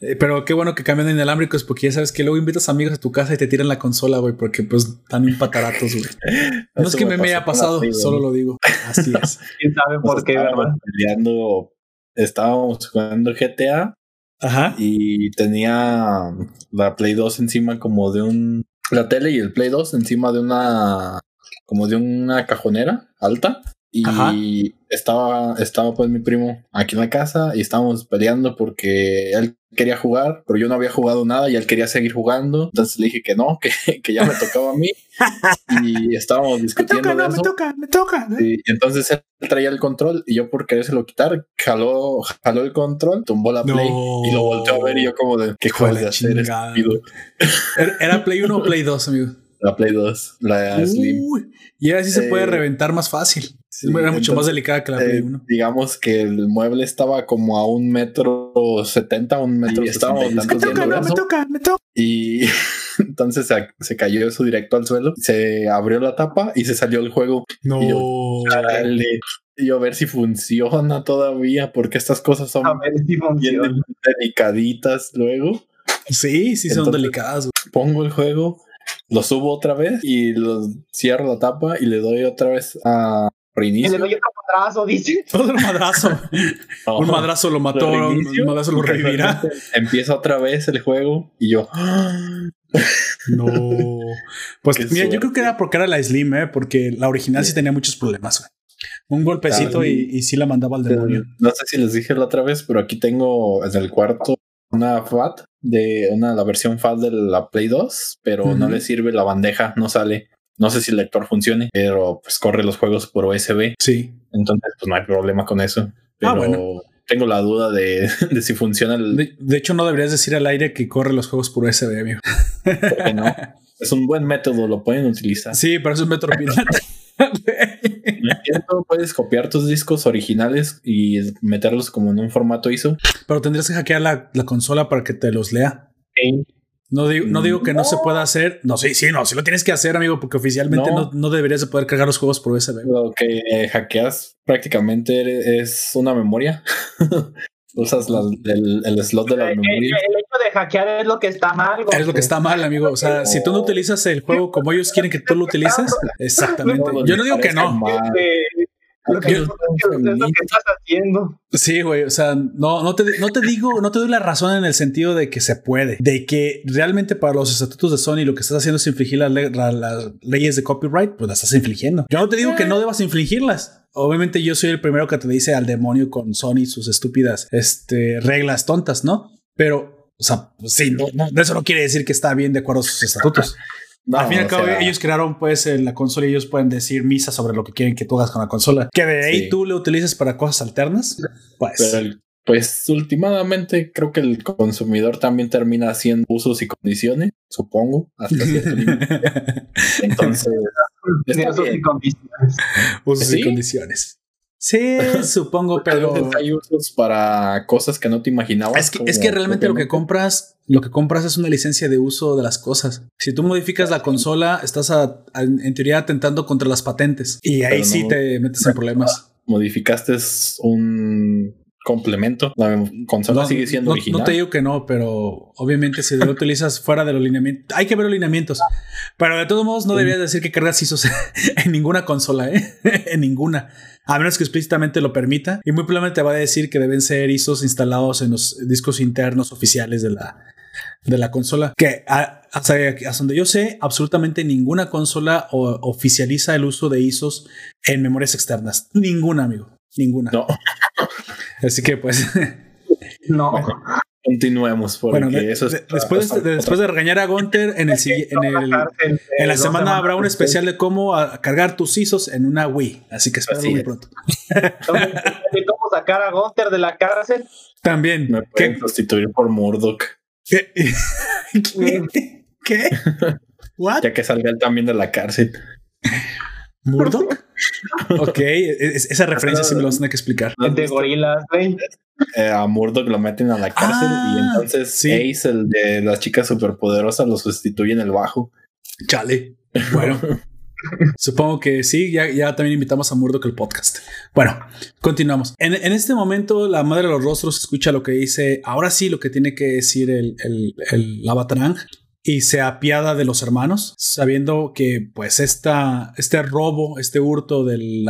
Eh, pero qué bueno que cambian en alámbricos porque ya sabes que luego invitas amigos a tu casa y te tiran la consola, güey, porque pues están empataratos, güey. No es que me, me haya pasado, solo lo digo. Así es. ¿Quién sabe por qué, verdad? Peleando estábamos jugando GTA. Ajá. Y tenía la Play 2 encima como de un. La tele y el Play 2 encima de una. como de una cajonera alta. Y estaba, estaba pues mi primo aquí en la casa y estábamos peleando porque él quería jugar, pero yo no había jugado nada y él quería seguir jugando. Entonces le dije que no, que, que ya me tocaba a mí. y estábamos discutiendo. Me toca, no, me toca, me toca. Y entonces él traía el control y yo por lo quitar, jaló, jaló el control, tumbó la play y lo volteó a ver y yo como de qué juego de hacer ¿Era Play 1 o Play 2, amigo? La Play 2, la Slim. Y ahora sí se puede eh, reventar más fácil. Era mucho más delicada que la Play 1. Eh, digamos que el mueble estaba como a un metro setenta, un metro. Y estábamos me toca, no, me toca, me toca. Y entonces se, cayó eso directo al suelo. Se abrió la tapa y se salió el juego. No. Y yo, y yo a ver si funciona todavía, porque estas cosas son bien delicaditas luego. Sí, sí son delicadas. Pongo el juego lo subo otra vez y lo cierro la tapa y le doy otra vez a reinicio. le doy otro madrazo, dice. Otro madrazo. un madrazo lo mató, un madrazo lo revivirá. Empieza otra vez el juego y yo. no. Pues mira, yo creo que era porque era la Slim, ¿eh? porque la original sí, tenía muchos problemas. Un golpecito y, y sí la mandaba al demonio. No sé si les dije la otra vez, pero aquí tengo en el cuarto una FAT de una la versión FAT de la Play 2, pero no le sirve la bandeja, no sale. No sé si el lector funcione, pero pues corre los juegos por USB. Sí. Entonces, pues no hay problema con eso. Ah, pero tengo la duda de, si funciona el... de, hecho, no deberías decir al aire que corre los juegos por USB, amigo. no? Es un buen método, lo pueden utilizar. Sí, pero es un método pirata. puedes copiar tus discos originales y meterlos como en un formato ISO. Pero tendrías que hackear la, consola para que te los lea. No digo, no digo que no. se pueda hacer. No, sí, sí, no, sí lo tienes que hacer, amigo, porque oficialmente no, deberías de poder cargar los juegos por USB. Lo que hackeas prácticamente es una memoria. Usas el, slot de la memoria. El, hecho de hackear es lo que está mal. Es lo que está mal, amigo. O sea, si tú no utilizas el juego como ellos quieren que tú lo utilices, exactamente. Yo no digo que no. Lo que, es lo que estás haciendo. Sí, güey. O sea, no, no, te, no te digo, no te doy la razón en el sentido de que se puede, de que realmente para los estatutos de Sony lo que estás haciendo es infligir las, las leyes de copyright, pues las estás infligiendo. Yo no te digo que no debas infligirlas. Obviamente yo soy el primero que te dice al demonio con Sony sus estúpidas este, reglas tontas, ¿no? Pero, o sea, sí, no, eso no quiere decir que está bien de acuerdo a sus estatutos. Al fin y al cabo, ellos crearon pues la consola y ellos pueden decir misa sobre lo que quieren que tú hagas con la consola. Que de ahí tú le utilices para cosas alternas. Pues. Pero Pues últimamente creo que el consumidor también termina haciendo usos y condiciones, supongo, hasta cierto Entonces, usos y condiciones. Usos y condiciones. Sí, supongo, pero hay usos para cosas que no te imaginabas. Es que, es que realmente lo que compras, lo que compras es una licencia de uso de las cosas. Si tú modificas la consola, estás en teoría atentando contra las patentes y ahí sí te metes en problemas. Modificaste un complemento. La consola sigue siendo original. No te digo que no, pero obviamente si lo utilizas fuera de los lineamientos, hay que ver los lineamientos. Pero de todos modos, no deberías decir que cargas ISOs en ninguna consola, ¿eh? en ninguna. A menos que explícitamente lo permita. Y muy probablemente va a decir que deben ser ISOs instalados en los discos internos oficiales de la, de la consola. Que hasta, donde yo sé, absolutamente ninguna consola oficializa el uso de ISOs en memorias externas. Ninguna, amigo. Ninguna. No. Así que pues. no. Continuemos. Porque bueno, eso después, de, después de regañar a Gunter, en, el, en, el, en la semana habrá un especial de cómo cargar tus ISOs en una Wii. Así que espero muy pronto. ¿Cómo sacar a Gunter de la cárcel? También. Me pueden sustituir por Murdoch. ¿Qué? ¿Qué? ¿What? Ya que salga él también de la cárcel. ¿Murdoch? ok, esa referencia sí me lo vas a tener que explicar. De gorilas, güey. Eh, a Murdoch lo meten a la cárcel y ah, entonces Ace, el de las chicas superpoderosas, lo sustituye en el bajo. Chale. Bueno. Supongo que sí, ya, ya también invitamos a Murdoch el podcast. Bueno, continuamos. En, este momento, la madre de los rostros escucha lo que dice. Ahora sí, lo que tiene que decir el, el, el y se apiada de los hermanos, sabiendo que pues esta, este robo, este hurto del,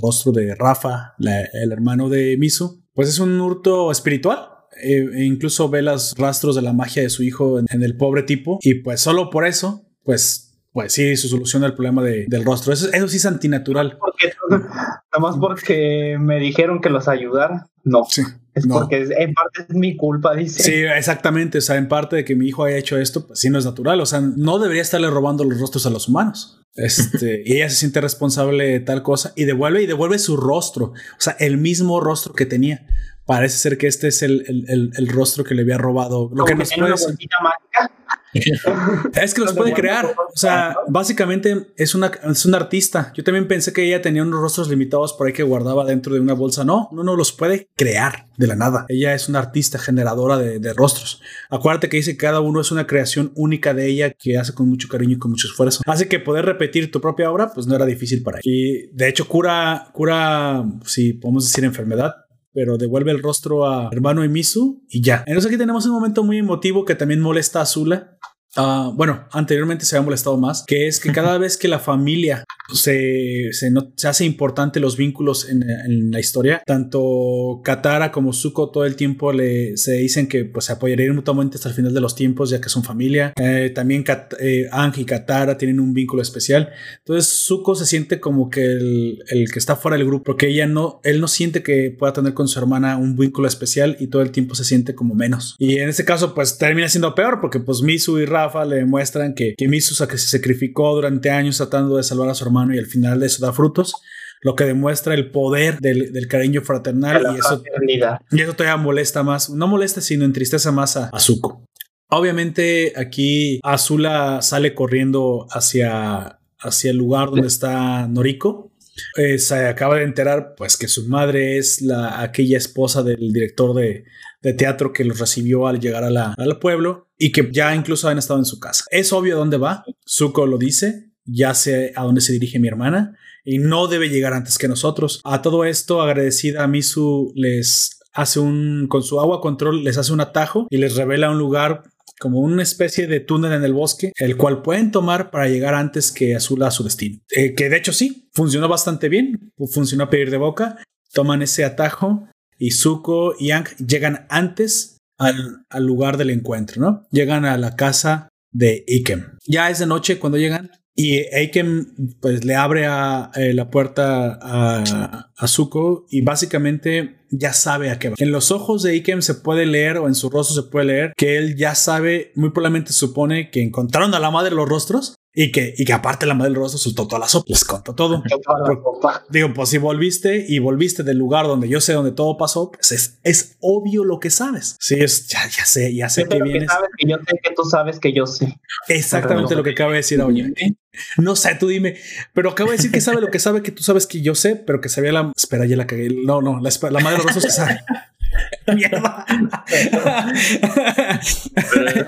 rostro de Rafa, el hermano de Misu, pues es un hurto espiritual. Eh, e incluso ve los rastros de la magia de su hijo en, el pobre tipo y pues solo por eso, pues pues sí, su solución al problema del rostro. Eso, eso sí es antinatural. Porque, nada más porque me dijeron que los ayudara. No. Sí. Es porque en parte es mi culpa, dice. Sí, exactamente. O sea, en parte de que mi hijo haya hecho esto, pues sí no es natural. O sea, no debería estarle robando los rostros a los humanos. Este, y ella se siente responsable de tal cosa y devuelve y devuelve su rostro. O sea, el mismo rostro que tenía. Parece ser que este es el, el, el, rostro que le había robado. Lo que, nos puede es que los puede crear. O sea, básicamente es una, es una artista. Yo también pensé que ella tenía unos rostros limitados por ahí que guardaba dentro de una bolsa. No, no, no los puede crear de la nada. Ella es una artista generadora de, rostros. Acuérdate que dice que cada uno es una creación única de ella que hace con mucho cariño y con mucho esfuerzo. Así que poder repetir tu propia obra, pues no era difícil para ella. Y de hecho, cura, cura, si podemos decir enfermedad, pero devuelve el rostro a hermano Emisu y ya. Entonces aquí tenemos un momento muy emotivo que también molesta a Azula Ah, bueno, anteriormente se había molestado más, que es que cada vez que la familia se, se, hace importante los vínculos en, la historia, tanto Katara como Zuko todo el tiempo le, se dicen que pues, se apoyarían mutuamente hasta el final de los tiempos, ya que son familia. Eh, también Kat, eh, y Katara tienen un vínculo especial. Entonces Zuko se siente como que el, el, que está fuera del grupo, porque ella no, él no siente que pueda tener con su hermana un vínculo especial y todo el tiempo se siente como menos. Y en este caso, pues termina siendo peor, porque pues Misu y Ra le demuestran que, que Misu se sacrificó durante años tratando de salvar a su hermano y al final de eso da frutos lo que demuestra el poder del, cariño fraternal y eso, y eso todavía molesta más, no molesta sino entristece más a, Zuko. Obviamente aquí Azula sale corriendo hacia, hacia el lugar donde está Noriko. Eh, se acaba de enterar pues que su madre es la, aquella esposa del director de, de teatro que los recibió al llegar a la, al pueblo y que ya incluso han estado en su casa. Es obvio dónde va, Zuko lo dice, ya sé a dónde se dirige mi hermana y no debe llegar antes que nosotros. A todo esto, agradecida a Misu les hace un, con su agua control, les hace un atajo y les revela un lugar como una especie de túnel en el bosque, el cual pueden tomar para llegar antes que Azula a su destino. Eh, que de hecho sí, funcionó bastante bien, funcionó a pedir de boca, toman ese atajo y Zuko y Yang llegan antes al, lugar del encuentro, ¿no? Llegan a la casa de Ikem. Ya es de noche cuando llegan y Ikem pues le abre eh, la puerta a, a, Zuko y básicamente ya sabe a qué va. En los ojos de Ikem se puede leer o en su rostro se puede leer que él ya sabe, muy probablemente supone que encontraron a la madre los rostros Y que, y que aparte la madre del rostro soltó toda la sopa, les contó todo. Digo, pues si volviste y volviste del lugar donde yo sé donde todo pasó, pues es, es obvio lo que sabes. Sí, es, ya, ya sé, ya sé que vienes. Que sabes que yo sé que tú sabes que yo sé. Exactamente lo que acaba de decir Oye. No sé, tú dime, pero acabo de decir que sabe lo que sabe, que tú sabes que yo sé, pero que sabía la. Espera, ya la cagué. No, no, la, la madre de los que sabe. Mierda.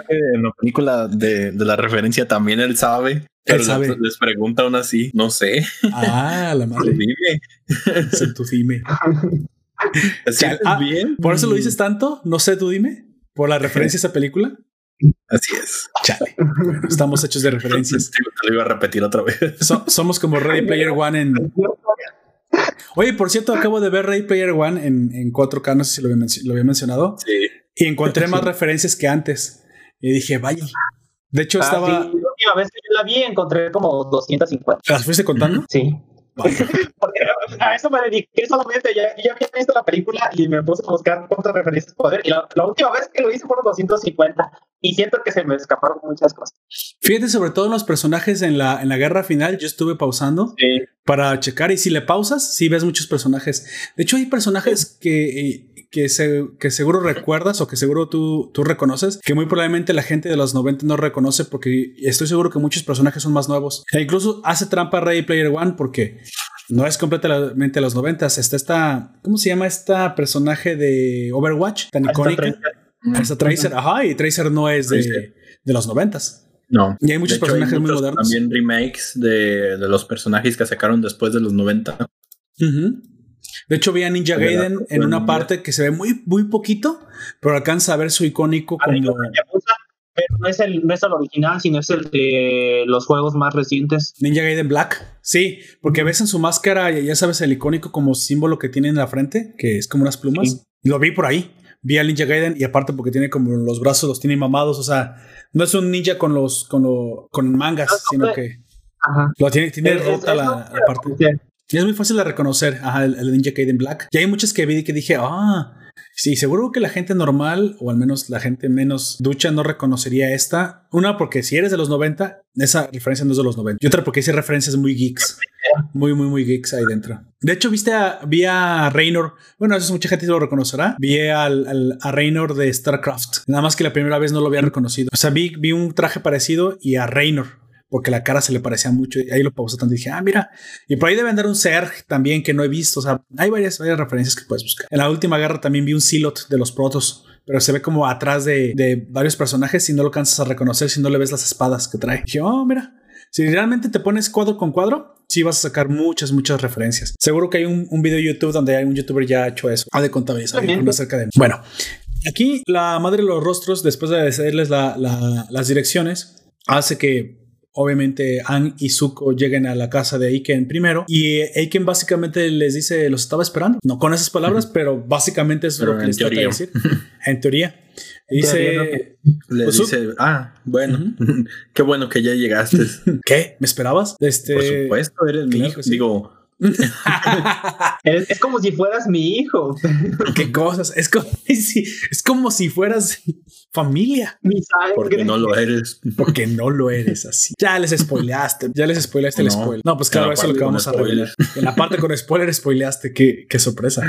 en la película de, de, la referencia también él sabe. Pero él sabe. Les, pregunta aún así, no sé. Ah, la madre. Dime. Sí, tú dime. ¿Así ah, bien? ¿Por eso lo dices tanto? No sé, tú dime. ¿Por la referencia a esa película? Así es. Chale. estamos hechos de referencias. Te lo iba a repetir otra vez. somos como Ready Player One en, Oye, por cierto, acabo de ver Ray Player One en, en 4K, no sé si lo había, mencionado. Sí. Y encontré más referencias que antes. Y dije, vaya. De hecho, ah, estaba. Sí. La última vez que yo la vi, encontré como 250. ¿Las fuiste contando? Sí. Porque a eso me dediqué solamente. Ya, ya había visto la película y me puse a buscar cuántas referencias poder. Y la, la, última vez que lo hice fueron 250. Y siento que se me escaparon muchas cosas. Fíjate, sobre todo en los personajes en la, en la guerra final, yo estuve pausando para checar. Y si le pausas, sí ves muchos personajes. De hecho, hay personajes que. Que, se, que, seguro recuerdas o que seguro tú, tú reconoces, que muy probablemente la gente de los 90 no reconoce porque estoy seguro que muchos personajes son más nuevos. E incluso hace trampa Ready Player One porque no es completamente los 90. Está esta, ¿cómo se llama esta personaje de Overwatch tan icónica? Esta Tracer, ajá, y Tracer no es de, de los 90. No. Y hay muchos personajes muy modernos. También remakes de, de, los personajes que sacaron después de los 90. De hecho, vi a Ninja Gaiden en una parte que se ve muy, muy poquito, pero alcanza a ver su icónico como. Pero no es, el, no es el original, sino es el de los juegos más recientes. Ninja Gaiden Black. Sí, porque ves en su máscara, ya sabes, el icónico como símbolo que tiene en la frente, que es como unas plumas. Lo vi por ahí. Vi a Ninja Gaiden y aparte porque tiene como los brazos, los tiene mamados. O sea, no es un ninja con los con, lo, con mangas, sino que lo tiene, tiene rota la, parte. Es muy fácil de reconocer ajá, el, el Ninja Gaiden Black. Y hay muchas que vi que dije, ah Sí, seguro que la gente normal, o al menos la gente menos ducha, no reconocería esta. Una, porque si eres de los 90, esa referencia no es de los 90. Y otra, porque hice referencias muy geeks. Muy, muy, muy geeks ahí dentro. De hecho, viste a, vi a Raynor. Bueno, eso mucha gente lo reconocerá. Vi al, a Raynor de StarCraft. Nada más que la primera vez no lo había reconocido. O sea, vi, vi un traje parecido y a Raynor porque la cara se le parecía mucho y ahí lo pausé tanto y dije, ah, mira, y por ahí debe andar un Zerg también que no he visto, o sea, hay varias, varias referencias que puedes buscar. En la última guerra también vi un Silot de los Protos, pero se ve como atrás de, de varios personajes y no lo alcanzas a reconocer si no le ves las espadas que trae. dije, oh, mira, si realmente te pones cuadro con cuadro, sí vas a sacar muchas, muchas referencias. Seguro que hay un, un video de YouTube donde hay un youtuber ya ha hecho eso. Ha de contabilizar acerca de. Bueno, aquí la madre de los rostros, después de decirles la, la, las direcciones, hace que obviamente An y Zuko lleguen a la casa de Aiken primero y Aiken básicamente les dice, los estaba esperando. No con esas palabras, pero básicamente es lo que les trata de decir. en teoría. Dice, le pues, dice, ah, bueno, qué bueno que ya llegaste. ¿Qué? ¿Me esperabas? Este, Por supuesto, eres mi hijo. Digo, es, como si fueras mi hijo. Qué cosas. Es como, si, es como si fueras familia. Porque no lo eres. Porque no lo eres así. Ya les spoileaste. Ya les spoileaste el spoiler. No, pues claro, eso es lo que vamos a revelar. En la parte con spoiler, spoileaste. Qué, qué sorpresa.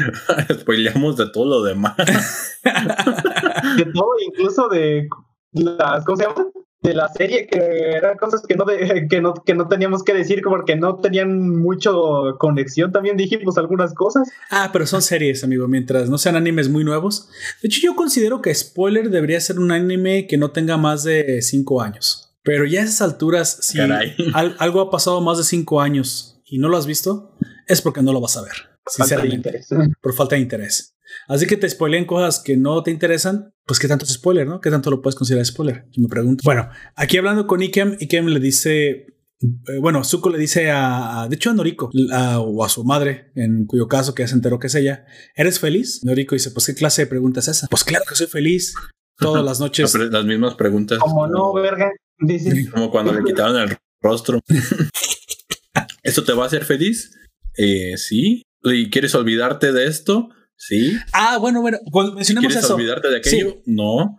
Spoileamos de todo lo demás. de todo, incluso de las. ¿Cómo se llama? De la serie que eran cosas que no, que no, que no teníamos que decir porque no tenían mucho conexión. También dijimos algunas cosas. Ah, pero son series, amigo, mientras no sean animes muy nuevos. De hecho, yo considero que Spoiler debería ser un anime que no tenga más de 5 años. Pero ya a esas alturas, si algo ha pasado más de 5 años y no lo has visto, es porque no lo vas a ver. Sinceramente. Por falta de interés. Así que te spoileen cosas que no te interesan, pues qué tanto es spoiler, ¿no? ¿Qué tanto lo puedes considerar spoiler? Yo me pregunto. Bueno, aquí hablando con Ikem, Ikem le dice, eh, bueno, Zuko le dice a, de hecho a Noriko o a su madre, en cuyo caso que ya se enteró que es ella, ¿eres feliz? Noriko dice, pues qué clase de pregunta es esa? Pues claro que soy feliz. Todas las noches. las mismas preguntas. Como no, verga. Como cuando le quitaron el rostro. ¿Esto te va a hacer feliz? Eh, sí. ¿Y quieres olvidarte de esto? Sí. Ah, bueno, bueno, cuando mencionamos ¿Quieres eso. olvidarte de aquello? No.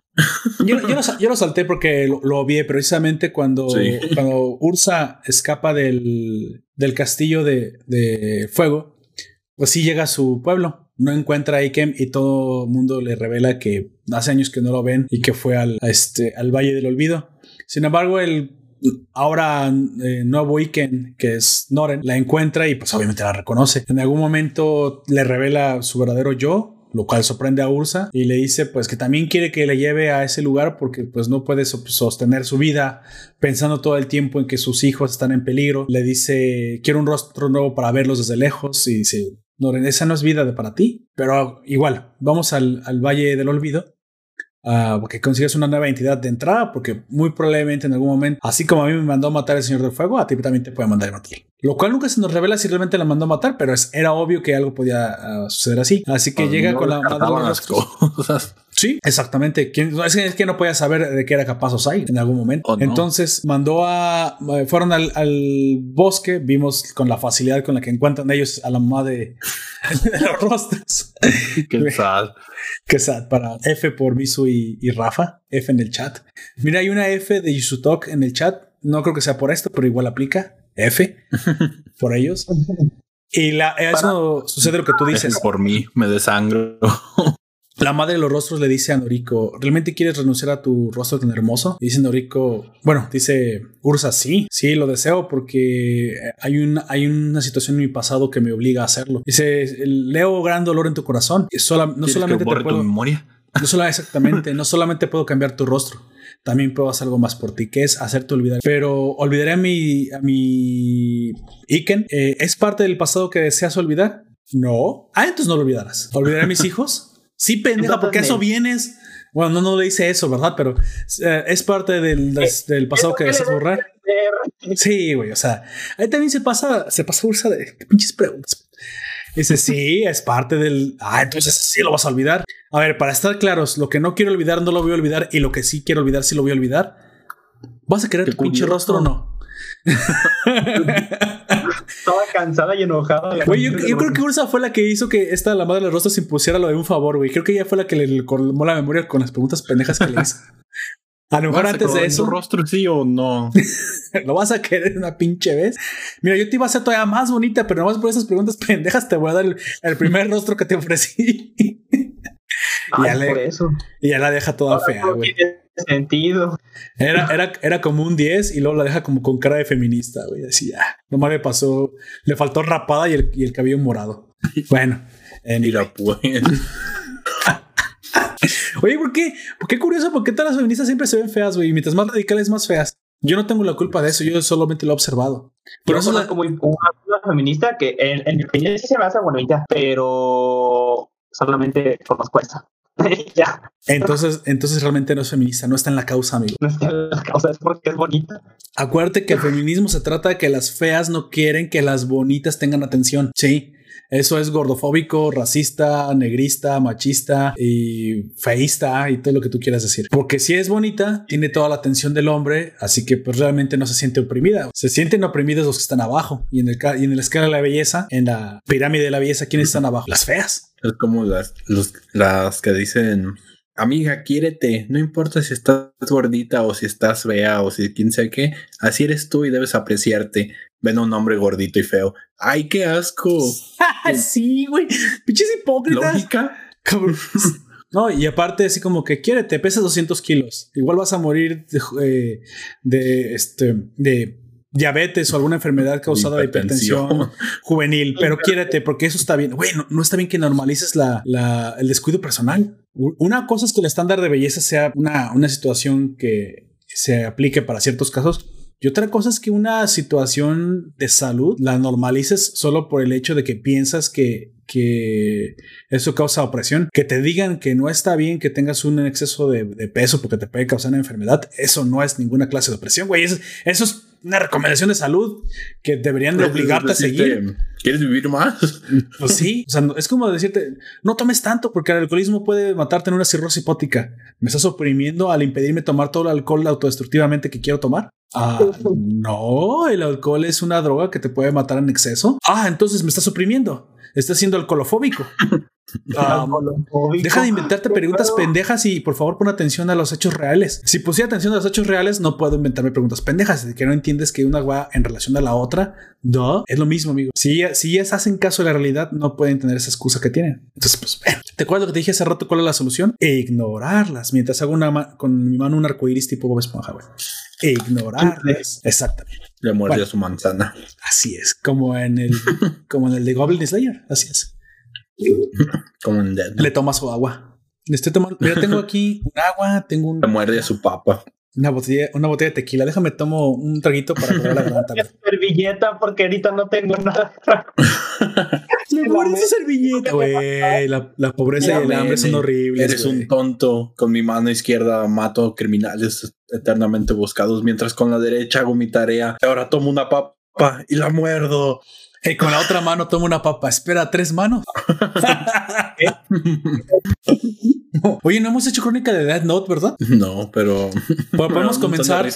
Yo, yo, lo, sa- yo lo salté porque lo, lo vi precisamente cuando, Sí. cuando Ursa escapa del, del castillo de, de fuego, pues sí llega a su pueblo. No encuentra a Ikem y todo el mundo le revela que hace años que no lo ven y que fue al, a este, al Valle del Olvido. Sin embargo, el ahora eh, nuevo Iken, que es Noren, la encuentra y pues obviamente la reconoce. En algún momento le revela su verdadero yo, lo cual sorprende a Ursa y le dice pues que también quiere que le lleve a ese lugar porque pues no puede so- sostener su vida pensando todo el tiempo en que sus hijos están en peligro. Le dice quiero un rostro nuevo para verlos desde lejos y dice Noren, esa no es vida de para ti, pero igual, vamos al, al Valle del Olvido ah, porque consigues una nueva entidad de entrada, porque muy probablemente en algún momento, así como a mí me mandó matar el Señor del Fuego, a ti también te puede mandar a matar. Lo cual nunca se nos revela si realmente la mandó a matar, pero es- era obvio que algo podía ah, suceder así. Así que llega No con la madre las cosas. Sí, exactamente. ¿Quién- Es que, es que no podía saber de qué era capaz Osai en algún momento. Oh, no. Entonces mandó a. eh, Fueron al, al bosque. Vimos con la facilidad con la que encuentran ellos a la mamá de, de los rostros. Qué sad. Que sad para F por Misu y, y Rafa. F en el chat. Mira, hay una F de Yusutok en el chat. No creo que sea por esto, pero igual aplica. F por ellos. Y la, eso sucede lo que tú dices. Por mí, me desangro. La madre de los rostros le dice a Noriko, ¿realmente quieres renunciar a tu rostro tan hermoso? Y dice Noriko, bueno, dice Ursa, sí, sí, lo deseo porque hay, un, hay una situación en mi pasado que me obliga a hacerlo. Dice, leo gran dolor en tu corazón. Sola- no ¿Quieres solamente te borre tu puedo... memoria? No solo exactamente, no solamente puedo cambiar tu rostro, también puedo hacer algo más por ti, que es hacerte olvidar. Pero olvidaré a mi, a mi Iken. Eh, ¿Es parte del pasado que deseas olvidar? No. Ah, entonces no lo olvidarás. ¿Olvidaré a mis hijos? Sí, pendeja, porque a eso vienes. Bueno, no, no le dice eso, ¿verdad? Pero eh, es parte del, del, del pasado que deseas borrar. Sí, güey, o sea, ahí también se pasa, se pasa Ursa de ¿qué pinches preguntas. Dice, sí, es parte del. Ah, entonces sí lo vas a olvidar. A ver, para estar claros, lo que no quiero olvidar no lo voy a olvidar y lo que sí quiero olvidar sí lo voy a olvidar. ¿Vas a querer tu pinche curioso. rostro o no? Estaba cansada y enojada. Güey, yo, yo creo que Ursa fue la que hizo que esta, la madre de los rostros, se impusiera lo de un favor, güey. Creo que ella fue la que le colmó la memoria con las preguntas pendejas que le hizo. A lo mejor ¿Vas a antes de eso. tu rostro sí o no? ¿Lo vas a querer una pinche vez? Mira, yo te iba a hacer todavía más bonita, pero nomás por esas preguntas pendejas te voy a dar el, el primer rostro que te ofrecí. Ay, ya le- por eso. y ya la deja toda Ahora fea, güey. sentido. Era, era, era como un 10 y luego la deja como con cara de feminista, güey. Así ya. Nomás le pasó, le faltó rapada y el, y el cabello morado. Bueno. Mira, pues. Oye, ¿por qué? ¿Por qué curioso? ¿Por qué todas las feministas siempre se ven feas, güey? Y mientras más radicales, más feas. Yo no tengo la culpa de eso, yo solamente lo he observado. Pero eso es muy una, una feminista que en, en mi opinión sí se me hace bonita, pero solamente conozco esa. ya, Entonces, entonces realmente no es feminista, no está en la causa, amigo. no es que la causa es porque es bonita. Acuérdate que el feminismo se trata de que las feas no quieren que las bonitas tengan atención. Sí, eso es gordofóbico, racista, negrista, machista y feísta y todo lo que tú quieras decir. Porque si es bonita, tiene toda la atención del hombre, así que pues realmente no se siente oprimida. Se sienten oprimidos los que están abajo. Y en, el, y en la escala de la belleza, en la pirámide de la belleza, ¿quiénes están abajo? Las feas. Es como las, las que dicen, amiga, quiérete, no importa si estás gordita o si estás fea o si quién sabe qué, así eres tú y debes apreciarte. Ven a un hombre gordito y feo. ¡Ay, qué asco! sí, güey. Pinches hipócritas. ¿Lógica? Cabrón. No, y aparte, así como que quiere, te pesas 200 kilos. Igual vas a morir de, eh, de, este, de diabetes o alguna enfermedad causada de hipertensión juvenil, pero quiérete, porque eso está bien. Güey, no, está bien que normalices la, la- el descuido personal. Una cosa es que el estándar de belleza sea una, una situación que se aplique para ciertos casos. Y otra cosa es que una situación de salud la normalices solo por el hecho de que piensas que, que eso causa opresión. Que te digan que no está bien que tengas un exceso de, peso porque te puede causar una enfermedad. Eso no es ninguna clase de opresión, güey. Es- eso es una recomendación de salud que deberían de obligarte a seguir. ¿Quieres vivir más? Pues sí, o sea, es como decirte, no tomes tanto porque el alcoholismo puede matarte en una cirrosis hipótica. Me estás oprimiendo al impedirme tomar todo el alcohol autodestructivamente que quiero tomar. Ah, no, el alcohol es una droga que te puede matar en exceso. Ah, entonces me estás oprimiendo. Estás siendo alcoholofóbico. deja de inventarte preguntas pendejas y por favor pon atención a los hechos reales. Si pusiera atención a los hechos reales, no puedo inventarme preguntas pendejas. Que no entiendes que una va en relación a la otra, no es lo mismo, amigo. Si, si ellas hacen caso de la realidad, no pueden tener esa excusa que tienen. Entonces, pues, bueno, ¿te acuerdas lo que te dije hace rato? ¿Cuál es la solución? ignorarlas mientras hago una con mi mano un arcoíris tipo Bob Esponja, güey. Ignorarlas. Exactamente. Le muerde su manzana. Así es, como en el, como en el de Goblin Slayer. Así es. como en Le toma su agua. Le estoy tomando. Mira, tengo aquí un agua, tengo un. Le muerde a su papa. Una botella, una botella de tequila. Déjame tomo un traguito para poder la garganta. servilleta porque ahorita no tengo nada. Le su servilleta, güey. La, la, pobreza y el hambre son horribles. Eres un tonto. Con mi mano izquierda mato criminales eternamente buscados, mientras con la derecha hago mi tarea. Ahora tomo una papa y la muerdo. Y con la otra mano tomo una papa. Espera, tres manos. Oye, no hemos hecho crónica de Death Note, ¿verdad? No, pero. podemos comenzar.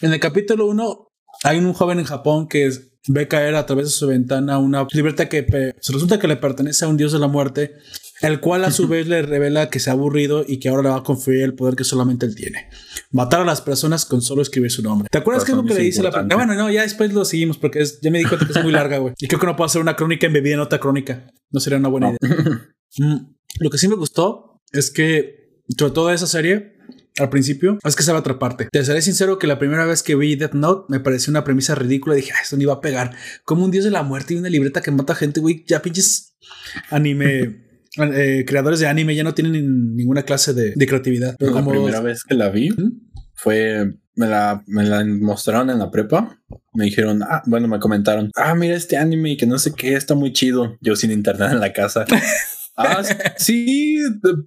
En el capítulo 1 hay un joven en Japón que ve caer a través de su ventana una libreta que resulta que le pertenece a un dios de la muerte, el cual a su vez le revela que se ha aburrido y que ahora le va a conferir el poder que solamente él tiene. Matar a las personas con solo escribir su nombre. ¿Te acuerdas qué es lo que le dice la ah, Bueno, no, ya después lo seguimos porque ya me di cuenta que es muy larga, güey. Y creo que no puedo hacer una crónica embebida en otra crónica. No sería una buena idea. Mm, lo que sí me gustó es que, sobre todo esa serie, al principio, es que va a atraparte. Te seré sincero que la primera vez que vi Death Note me pareció una premisa ridícula. Dije, esto no iba a pegar. Como un dios de la muerte y una libreta que mata gente, güey. Ya pinches anime. Eh, creadores de anime ya no tienen ninguna clase de, creatividad. Pero la primera vez que la vi fue me la, me la mostraron en la prepa. Me dijeron, ah, bueno, me comentaron, ah, mira este anime y que no sé qué, está muy chido. Yo sin internet en la casa. Ah, sí,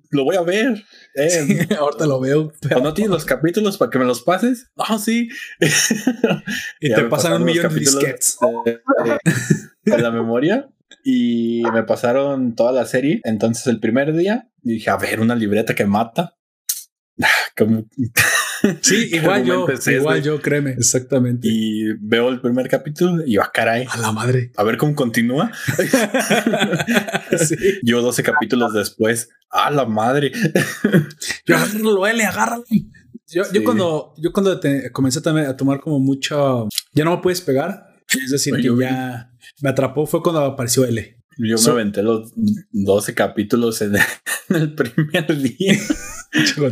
lo voy a ver. Eh, ahorita lo veo. ¿O no tienes los capítulos para que me los pases? Ah, sí. y te pasan un millón de disquets. En la memoria y me pasaron toda la serie. Entonces, el primer día dije, a ver, una libreta que mata. Como Sí, igual yo, igual yo, créeme, exactamente. Y veo el primer capítulo y va, caray. A la madre. A ver cómo continúa. Yo 12 capítulos después, a la madre. yo agárralo, L, agárralo. Yo, yo cuando, yo cuando comencé también a tomar como mucho, ya no me puedes pegar. Es decir, que ya me atrapó fue cuando apareció L. Yo me aventé los 12 capítulos en el primer día.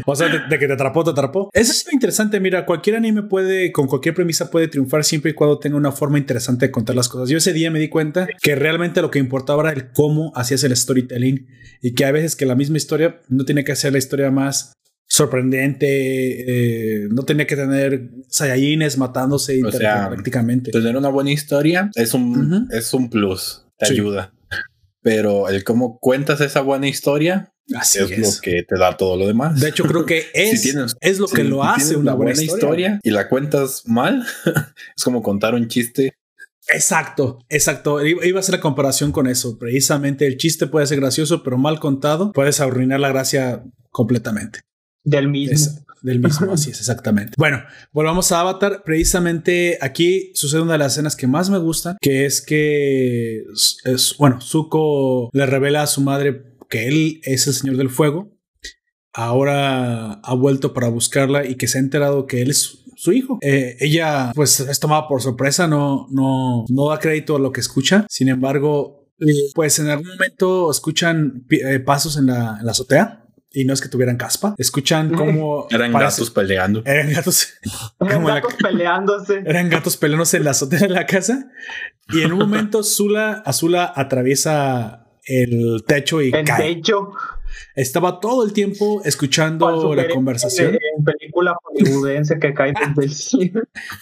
o sea, de, que te atrapó, te atrapó. Eso es muy interesante. Mira, cualquier anime puede, con cualquier premisa puede triunfar siempre y cuando tenga una forma interesante de contar las cosas. Yo ese día me di cuenta que realmente lo que importaba era el cómo hacías el storytelling y que a veces que la misma historia no tiene que ser la historia más sorprendente, eh, no tenía que tener Saiyajines matándose prácticamente. Tener una buena historia es un, es un plus, te ayuda. Pero el cómo cuentas esa buena historia Así es, lo que te da todo lo demás. De hecho, creo que es, es lo que lo hace una buena, historia. y la cuentas mal. es como contar un chiste. Exacto, exacto. Iba a hacer la comparación con eso. Precisamente el chiste puede ser gracioso, pero mal contado puedes arruinar la gracia completamente. Del mismo. Del mismo, así es, exactamente. Bueno, volvamos a Avatar. Precisamente aquí sucede una de las escenas que más me gustan, que es que, es, bueno, Zuko le revela a su madre que él es el señor del fuego, ahora ha vuelto para buscarla y que se ha enterado que él es su hijo. Eh, ella pues es tomada por sorpresa, no, no, no da crédito a lo que escucha. Sin embargo, pues en algún momento escuchan eh, pasos en la, azotea. Y no es que tuvieran caspa. Escuchan cómo... Eran gatos peleando. Eran gatos... Eran gatos peleándose. Eran gatos peleándose en la azotea de la casa. Y en un momento Zula, Azula atraviesa el techo y el techo. Estaba todo el tiempo escuchando la conversación. En película hollywoodense que cae desde el cielo.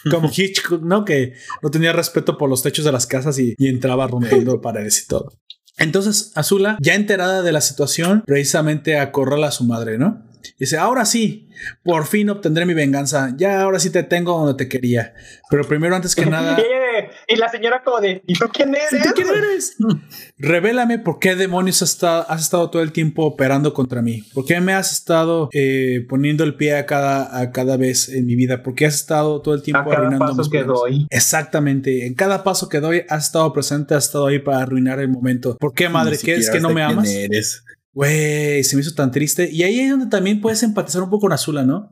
Como Hitchcock, ¿no? Que no tenía respeto por los techos de las casas y, y entraba rompiendo paredes y todo. Entonces, Azula, ya enterada de la situación, precisamente acorrala a su madre, ¿no? Dice, ahora sí, por fin obtendré mi venganza. Ya, ahora sí te tengo donde te quería. Pero primero, antes que nada. Y la señora como de, ¿y tú quién eres? ¿Tú quién eres? Revélame por qué demonios has estado, has estado, todo el tiempo operando contra mí. ¿Por qué me has estado eh, poniendo el pie a cada, a cada vez en mi vida? ¿Por qué has estado todo el tiempo a cada paso que doy. Exactamente. En cada paso que doy has estado presente, has estado ahí para arruinar el momento. ¿Por qué, madre? ¿Qué es que no me amas? Eres. Güey, se me hizo tan triste. Y ahí es donde también puedes empatizar un poco con Azula, ¿no?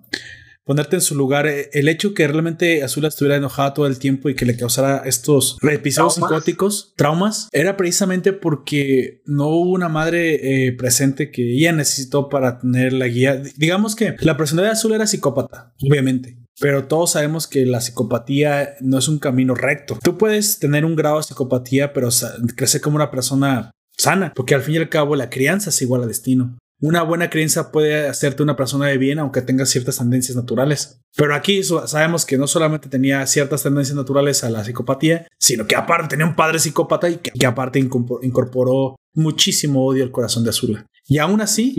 Ponerte en su lugar. Eh, el hecho que realmente Azula estuviera enojada todo el tiempo y que le causara estos episodios psicóticos, traumas, era precisamente porque no hubo una madre eh, presente que ella necesitó para tener la guía. Digamos que la personalidad de Azula era psicópata, obviamente. Pero todos sabemos que la psicopatía no es un camino recto. Tú puedes tener un grado de psicopatía, pero crecer como una persona sana, porque al fin y al cabo la crianza es igual a destino. Una buena creencia puede hacerte una persona de bien aunque tenga ciertas tendencias naturales. Pero aquí sabemos que no solamente tenía ciertas tendencias naturales a la psicopatía, sino que aparte tenía un padre psicópata y que, aparte incorporó muchísimo odio al corazón de Azula. Y aún así,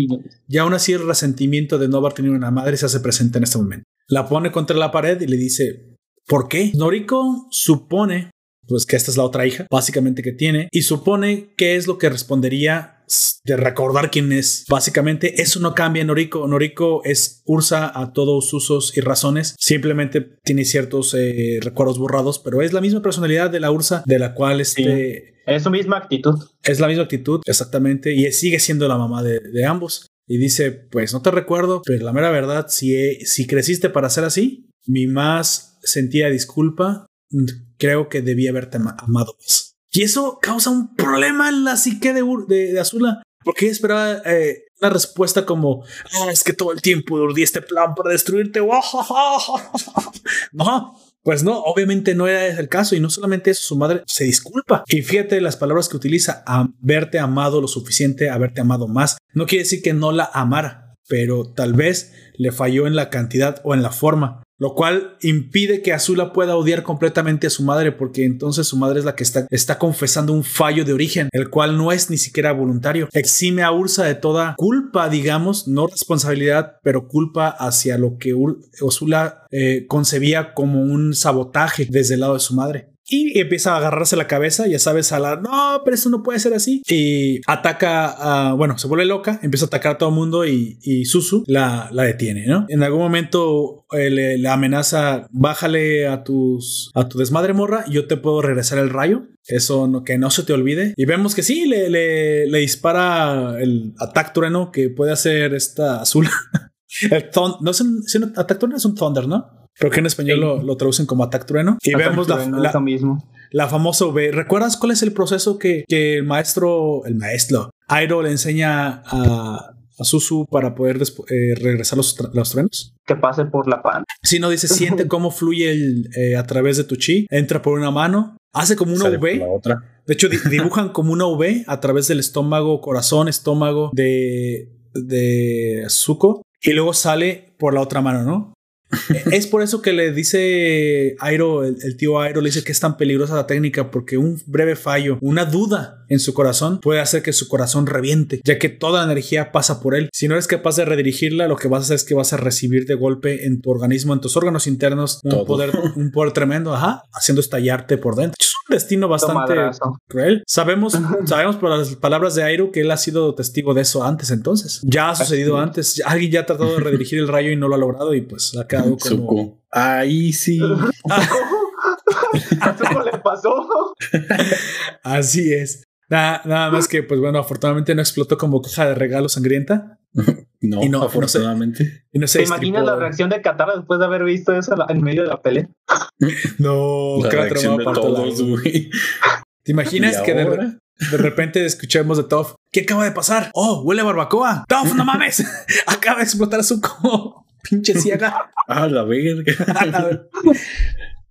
y aún así el resentimiento de no haber tenido una madre se hace presente en este momento. La pone contra la pared y le dice, ¿por qué? Noriko supone pues que esta es la otra hija, básicamente que tiene, y supone que es lo que respondería de recordar quién es. Básicamente, eso no cambia en Noriko. Noriko es Ursa a todos usos y razones. Simplemente tiene ciertos eh, recuerdos borrados, pero es la misma personalidad de la Ursa de la cual este. Es su misma actitud. Es la misma actitud, exactamente. Y sigue siendo la mamá de, ambos. Y dice, pues no te recuerdo, pero la mera verdad, si, si creciste para ser así, mi más sentida disculpa, creo que debía haberte amado más. Y eso causa un problema en la psique de, de, Azula. Porque esperaba eh, una respuesta como, ah, es que todo el tiempo urdí este plan para destruirte. no, pues no, obviamente no era el caso. Y no solamente eso, su madre se disculpa. Y fíjate las palabras que utiliza, haberte amado lo suficiente, haberte amado más. No quiere decir que no la amara, pero tal vez le falló en la cantidad o en la forma lo cual impide que Azula pueda odiar completamente a su madre, porque entonces su madre es la que está, está confesando un fallo de origen, el cual no es ni siquiera voluntario. Exime a Ursa de toda culpa, digamos, no responsabilidad, pero culpa hacia lo que Azula eh, concebía como un sabotaje desde el lado de su madre y empieza a agarrarse la cabeza, ya sabes, a la no, pero eso no puede ser así. Y ataca, a, bueno, se vuelve loca, empieza a atacar a todo el mundo y, y Susu la, la detiene, ¿no? En algún momento eh, le, amenaza, bájale a tus, a tu desmadre morra, yo te puedo regresar el rayo. Eso no, que no se te olvide. Y vemos que sí, le, le, dispara el ataque trueno que puede hacer esta azul. el no es un, trueno, es un thunder, ¿no? Creo que en español lo, traducen como Attack Trueno. Y vemos la, la, mismo. la famosa V. ¿Recuerdas cuál es el proceso que, que el maestro, el maestro, Airo le enseña a, a Susu para poder eh, regresar los, los, truenos? Que pase por la pan. Si no dice, siente cómo fluye el, eh, a través de tu chi, entra por una mano, hace como una V. De hecho, dibujan como una V a través del estómago, corazón, estómago de, de Zuko y luego sale por la otra mano, ¿no? es por eso que le dice Airo, el, tío Airo, le dice que es tan peligrosa la técnica porque un breve fallo, una duda en su corazón puede hacer que su corazón reviente, ya que toda la energía pasa por él. Si no eres capaz de redirigirla, lo que vas a hacer es que vas a recibir de golpe en tu organismo, en tus órganos internos, un poder, un poder tremendo, ajá, haciendo estallarte por dentro. Destino bastante cruel. Sabemos, sabemos por las palabras de Airo que él ha sido testigo de eso antes entonces. Ya ha sucedido antes. Alguien ya ha tratado de redirigir el rayo y no lo ha logrado y pues acá Ahí sí. ¿A Zuko le pasó? Así es. Nada, nada, más que, pues bueno, afortunadamente no explotó como caja de regalo sangrienta. No, no afortunadamente. Y no ¿Te imaginas la reacción de Katara después de haber visto eso en medio de la pelea? no, la reacción de todos, ¿Te imaginas que de, de, repente escuchemos de Toff? ¿Qué acaba de pasar? Oh, huele a barbacoa. Toff, no mames. acaba de explotar Zuko. Pinche ciega. A la verga.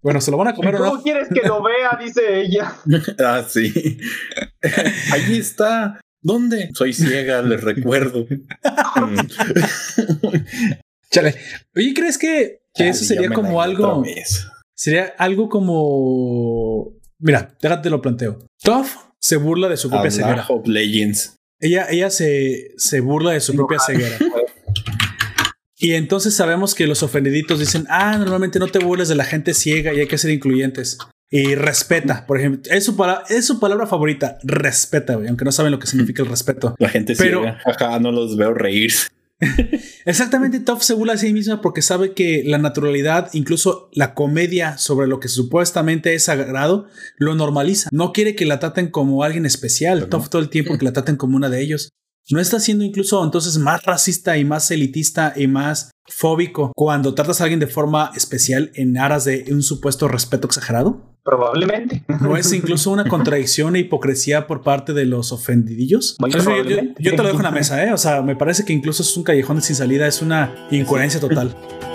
Bueno, ¿se lo van a comer ¿Cómo quieres que lo vea? Dice ella. ah, sí. Allí está. ¿Dónde? Soy ciega, les recuerdo. Chale. Oye, ¿crees que, eso sería como algo? Sería algo como. Mira, déjate lo planteo. Toff se burla de su propia ceguera. Legends. Ella, ella se, se burla de su propia ceguera. Y entonces sabemos que los ofendiditos dicen, ah, normalmente no te burles de la gente ciega y hay que ser incluyentes. Y respeta, por ejemplo. Es su, palabra, es su palabra favorita. Respeta, güey. Aunque no saben lo que significa el respeto. La gente pero, Ajá, no los veo reír. Exactamente, Toph se burla a sí misma porque sabe que la naturalidad, incluso la comedia sobre lo que supuestamente es sagrado, lo normaliza. No quiere que la traten como alguien especial. Toph todo el tiempo que la traten como una de ellos. ¿No está siendo incluso entonces más racista y más elitista y más fóbico cuando tratas a alguien de forma especial en aras de un supuesto respeto exagerado? Probablemente. ¿No es incluso una contradicción e hipocresía por parte de los ofendidillos? yo, yo, te lo dejo en la mesa, ¿eh? O sea, me parece que incluso es un callejón sin salida, es una incoherencia total.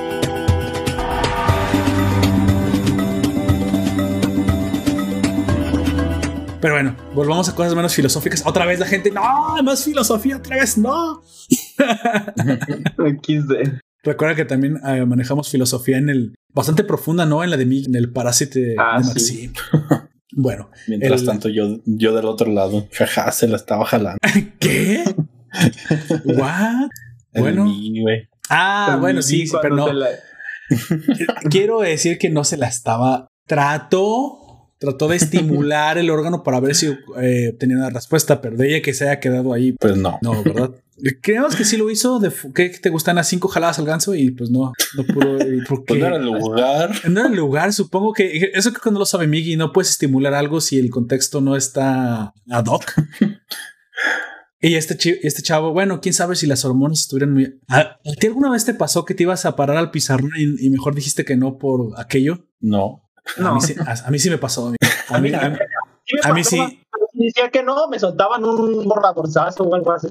Pero bueno, volvamos a cosas menos filosóficas. Otra vez la gente, no, más filosofía, otra vez no. Recuerda que también eh, manejamos filosofía en el bastante profunda, ¿no? En la de mí, en el parásite ah, de Maxim. bueno. Mientras tanto, yo, yo del otro lado, jaja, se la estaba jalando. ¿Qué? ¿What? bueno. ah, bueno, sí, pero no. Quiero decir que no se la estaba. Trató trató de estimular el órgano para ver si eh, tenía una respuesta, pero de ella que se haya quedado ahí, pues no. No, ¿verdad? Creemos que sí lo hizo, de que te gustan las cinco jaladas al ganso y pues no, no pudo. Porque, pues no era el lugar. No era el lugar, supongo que eso creo que no lo sabe Miggy, no puedes estimular algo si el contexto no está ad hoc. Y este, este chavo, bueno, quién sabe si las hormonas estuvieran muy. ¿A ti alguna vez te pasó que te ibas a parar al pizarrón y mejor dijiste que no por aquello? No. No. A, mí sí, a, mí sí me pasó. A mí, a mí, sí. Decía que no, me soltaban un borradorzazo o algo así.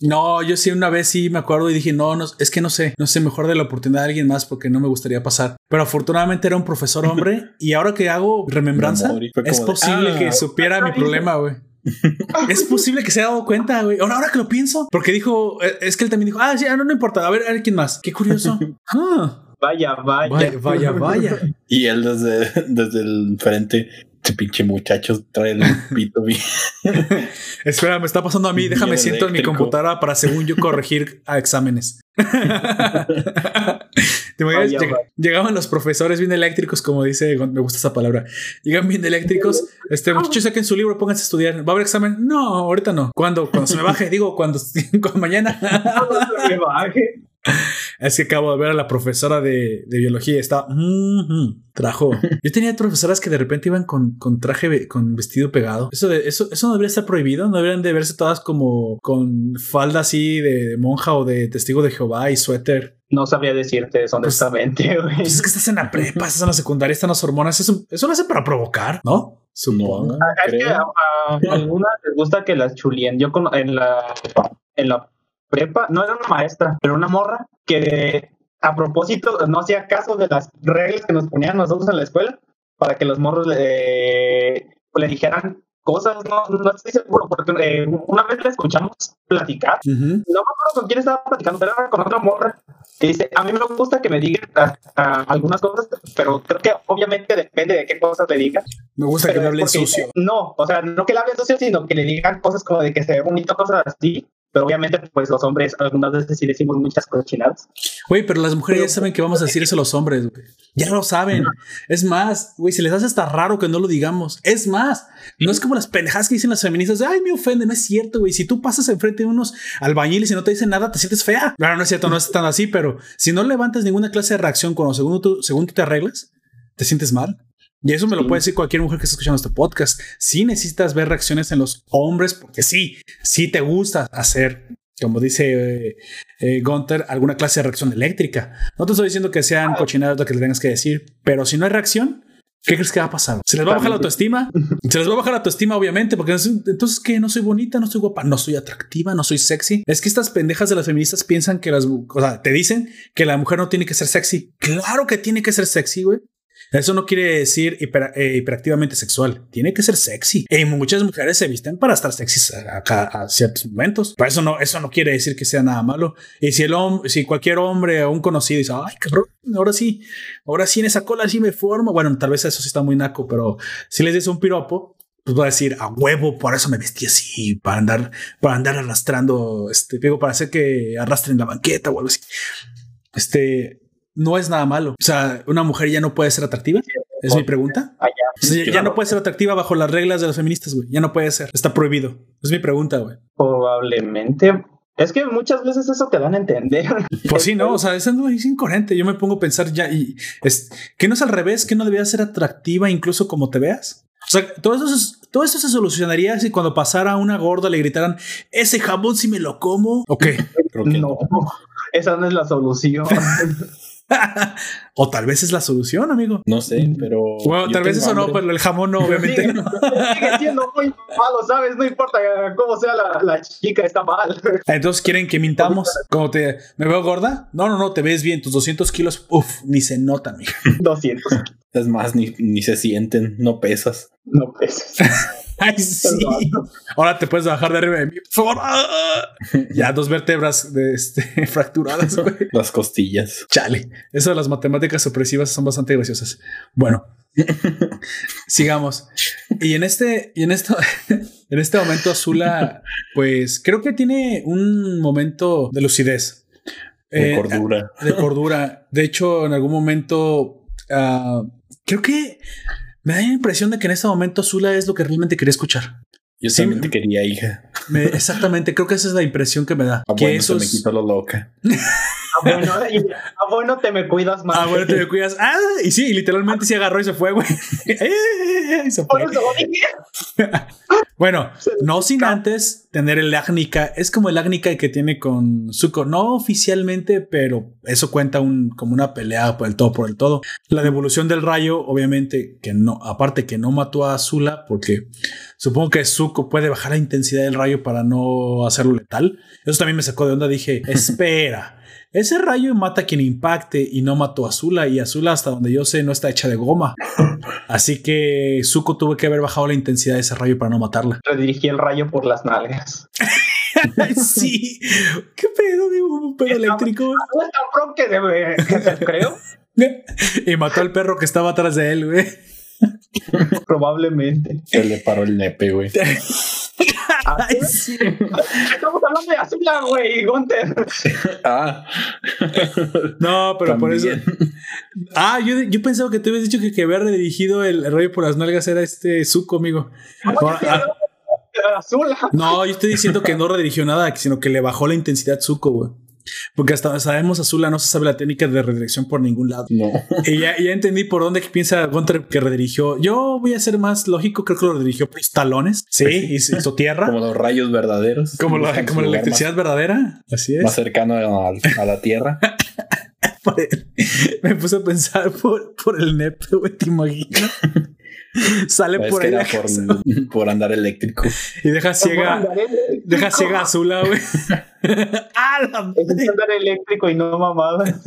No, yo sí una vez sí me acuerdo y dije, no, no, es que no sé, no sé, mejor de la oportunidad de alguien más porque no me gustaría pasar. Pero afortunadamente era un profesor hombre y ahora que hago remembranza, es posible que ah, supiera mi problema, güey. es posible que se haya dado cuenta, güey. Ahora, ahora que lo pienso, porque dijo, eh, es que él también dijo, ah, sí, ah, no, no importa, a ver, a ver quién más. Qué curioso. Ah. Vaya, vaya. Vaya, vaya, y él desde, desde el frente, este pinche muchacho trae el pito bien. Espera, me está pasando a mí. Déjame siento en mi computadora para, según yo, corregir a exámenes. llegaban los profesores bien eléctricos, como dice, me gusta esa palabra. Llegan bien eléctricos. Este muchachos saquen su libro, pónganse a estudiar. ¿Va a haber examen? No, ahorita no. ¿Cuándo? Cuando se me baje, digo, cuando, cuando mañana. Cuando se me baje. Es que acabo de ver a la profesora de, biología. Está. trajo. Yo tenía profesoras que de repente iban con, con traje, con vestido pegado. Eso, de, eso, eso no debería estar prohibido. No deberían de verse todas como con falda así de, monja o de testigo de Jehová y suéter. No sabría decirte eso pues, honestamente. Pues es que estás en la prepa, estás en la secundaria, están las hormonas. Eso, eso lo hace para provocar, ¿no? Supongo. Es que a, algunas les gusta que las chulien. Yo en la en la prepa, no era una maestra, pero una morra que a propósito no hacía caso de las reglas que nos ponían nosotros en la escuela para que los morros le, le dijeran cosas, no, no estoy seguro, porque eh, una vez la escuchamos platicar, no me acuerdo con quién estaba platicando, pero era con otra morra, que dice, a mí me gusta que me digan algunas cosas, pero creo que obviamente depende de qué cosas le digan. Me gusta que me hablen sucio. No, o sea, no que le hablen sucio, sino que le digan cosas como de que se ve bonito, cosas así, pero obviamente, pues los hombres algunas veces sí decimos muchas cochinadas. Güey, pero las mujeres ya saben que vamos a decir eso a los hombres, güey. Ya lo saben. Es más, güey, se les hace hasta raro que no lo digamos. Es más, no es como las pendejadas que dicen las feministas ay, me ofende. No es cierto, güey. Si tú pasas enfrente de unos albañiles y no te dicen nada, te sientes fea. Claro, no es cierto, no es tan así, pero si no levantas ninguna clase de reacción cuando según tú, según tú te arreglas, te sientes mal. Y eso me lo puede decir cualquier mujer que esté escuchando este podcast. Si necesitas ver reacciones en los hombres, porque sí, sí te gusta hacer, como dice eh, eh, Gunther, alguna clase de reacción eléctrica. No te estoy diciendo que sean cochinadas lo que le tengas que decir, pero si no hay reacción, ¿Qué crees que va a pasar? ¿Se les va a bajar la autoestima? Se les va a bajar la autoestima, obviamente, porque entonces, ¿qué? No soy bonita, no soy guapa, no soy atractiva, no soy sexy. Es que estas pendejas de las feministas piensan que las, o sea, te dicen que la mujer no tiene que ser sexy. Claro que tiene que ser sexy, güey. Eso no quiere decir eh, hiperactivamente sexual. Tiene que ser sexy. Y muchas mujeres se visten para estar sexy a, ciertos momentos. Pero eso no, eso no quiere decir que sea nada malo. Y si el hombre, si cualquier hombre o un conocido dice, ay, cabrón, ahora sí, ahora sí en esa cola sí me formo. Bueno, tal vez eso sí está muy naco, pero si les dice un piropo, pues va a decir a huevo, por eso me vestí así, para andar, para andar arrastrando, este, digo, para hacer que arrastren la banqueta o algo así. Este, no es nada malo. O sea, una mujer ya no puede ser atractiva. Es mi pregunta. ya, no puede ser atractiva bajo las reglas de los feministas, güey. Ya no puede ser. Está prohibido. Es mi pregunta, güey. Probablemente. Es que muchas veces eso te dan a entender. Pues sí, no, o sea, eso no es incoherente. Yo me pongo a pensar ya y es que no es al revés, que no debería ser atractiva incluso como te veas. O sea, todo eso, todo eso se solucionaría si cuando pasara una gorda le gritaran ese jamón si me lo como. Ok. no, esa no es la solución. o tal vez es la solución, amigo. No sé, pero. Bueno, tal vez eso no, pero el jamón no, obviamente. Sigue siendo muy malo, ¿sabes? No importa cómo sea la, chica, está mal. Entonces quieren que mintamos. Como te. ¿Me veo gorda? No, no, no, te ves bien. Tus 200 kilos, uff, ni se nota, amigo. 200. Es más, ni, ni se sienten, no pesas. No pesas. Ay, sí. Ahora te puedes bajar de arriba de mí. Ya, dos vértebras de este, fracturadas, güey. Las costillas. Chale. Eso de las matemáticas opresivas son bastante graciosas. Bueno, sigamos. Y en este, y en esto, en este momento, Azula, pues creo que tiene un momento de lucidez. De eh, cordura. De cordura. De hecho, en algún momento, ah, creo que me da la impresión de que en este momento Zula es lo que realmente quería escuchar. Yo también te quería, hija. exactamente, creo que esa es la impresión que me da. Ah, que eso me quitó lo loca. Ah, bueno, ah, bueno, te me cuidas más. Ah, bueno, te me cuidas. Ah, y sí, literalmente se agarró y se fue, güey. Eh, se fue. bueno, no sin antes tener el Agnica. Es como el Agnica que tiene con Zuko. No oficialmente, pero eso cuenta un, como una pelea por el todo, por el todo. La devolución del rayo, obviamente, que no, aparte que no mató a Azula, porque supongo que Zuko puede bajar la intensidad del rayo para no hacerlo letal. Eso también me sacó de onda. Dije, espera. Ese rayo mata a quien impacte y no mató a Azula y Azula hasta donde yo sé no está hecha de goma. Así que Zuko tuvo que haber bajado la intensidad de ese rayo para no matarla. Redirigí el rayo por las nalgas. sí. ¿Qué pedo, Un pedo eléctrico. Es tan pro que, debe, creo. y mató al perro que estaba atrás de él, güey. Probablemente. Se le paró el nepe, güey. Estamos hablando de Azula, güey, Gunter. Ah. No, pero por eso. Ah, yo, yo pensaba que tú habías dicho que, que había redirigido el, rollo por las nalgas era este Zuko, amigo. Ah, Azula. No, yo estoy diciendo que no redirigió nada, sino que le bajó la intensidad Zuko, güey. Porque hasta sabemos Azula no se sabe la técnica de redirección por ningún lado. No. Y ya, entendí por dónde piensa Gunter que redirigió. Yo voy a ser más lógico, creo que lo redirigió por talones. Sí, y hizo tierra. Como los rayos verdaderos. Como, la, como la electricidad verdadera. Así es. Más cercano a, la tierra. Me puse a pensar por, por el nepe, güey, te imaginas. Sale por ahí. Por, andar eléctrico. Y deja ciega. Deja ciega Azula, güey. ¡Ah, Es andar eléctrico y no mamada.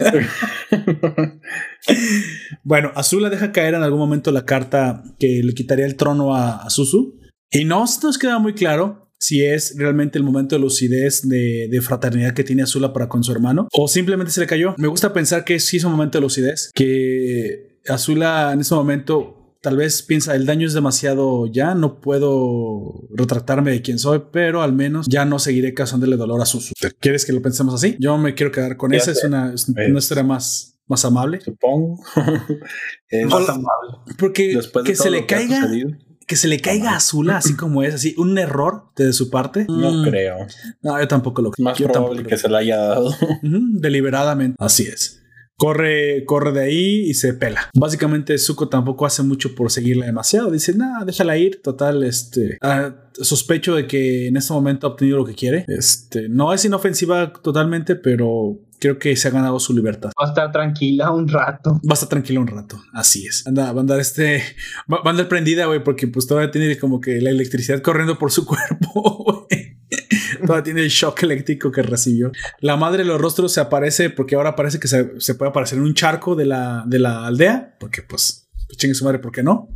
bueno, Azula deja caer en algún momento la carta que le quitaría el trono a, a Susu. Y no nos queda muy claro si es realmente el momento de lucidez de, de, fraternidad que tiene Azula para con su hermano o simplemente se le cayó. Me gusta pensar que sí es un momento de lucidez, que Azula en ese momento tal vez piensa, el daño es demasiado ya, no puedo retractarme de quién soy, pero al menos ya no seguiré causándole dolor a Susu. ¿Quieres que lo pensemos así? Yo me quiero quedar con esa, es una, historia más, más amable. Supongo. es más amable. Porque que se le caiga... Que se le caiga a Azula así como es, así, un error de su parte. No mm. creo. No, yo tampoco lo creo. Más probable que se le haya dado. deliberadamente. Así es corre, corre de ahí y se pela. Básicamente Zuko tampoco hace mucho por seguirla demasiado. Dice, nada, déjala ir. Total, este, ah, sospecho de que en este momento ha obtenido lo que quiere. Este, no es inofensiva totalmente, pero creo que se ha ganado su libertad. Va a estar tranquila un rato. Va a estar tranquila un rato. Así es. Anda, va a andar este, va, a andar prendida, güey, porque pues todavía tiene como que la electricidad corriendo por su cuerpo, Todavía tiene el shock eléctrico que recibió. La madre de los rostros se aparece porque ahora parece que se, puede aparecer en un charco de la, de la aldea. Porque, pues, pues, chingue su madre, ¿por qué no?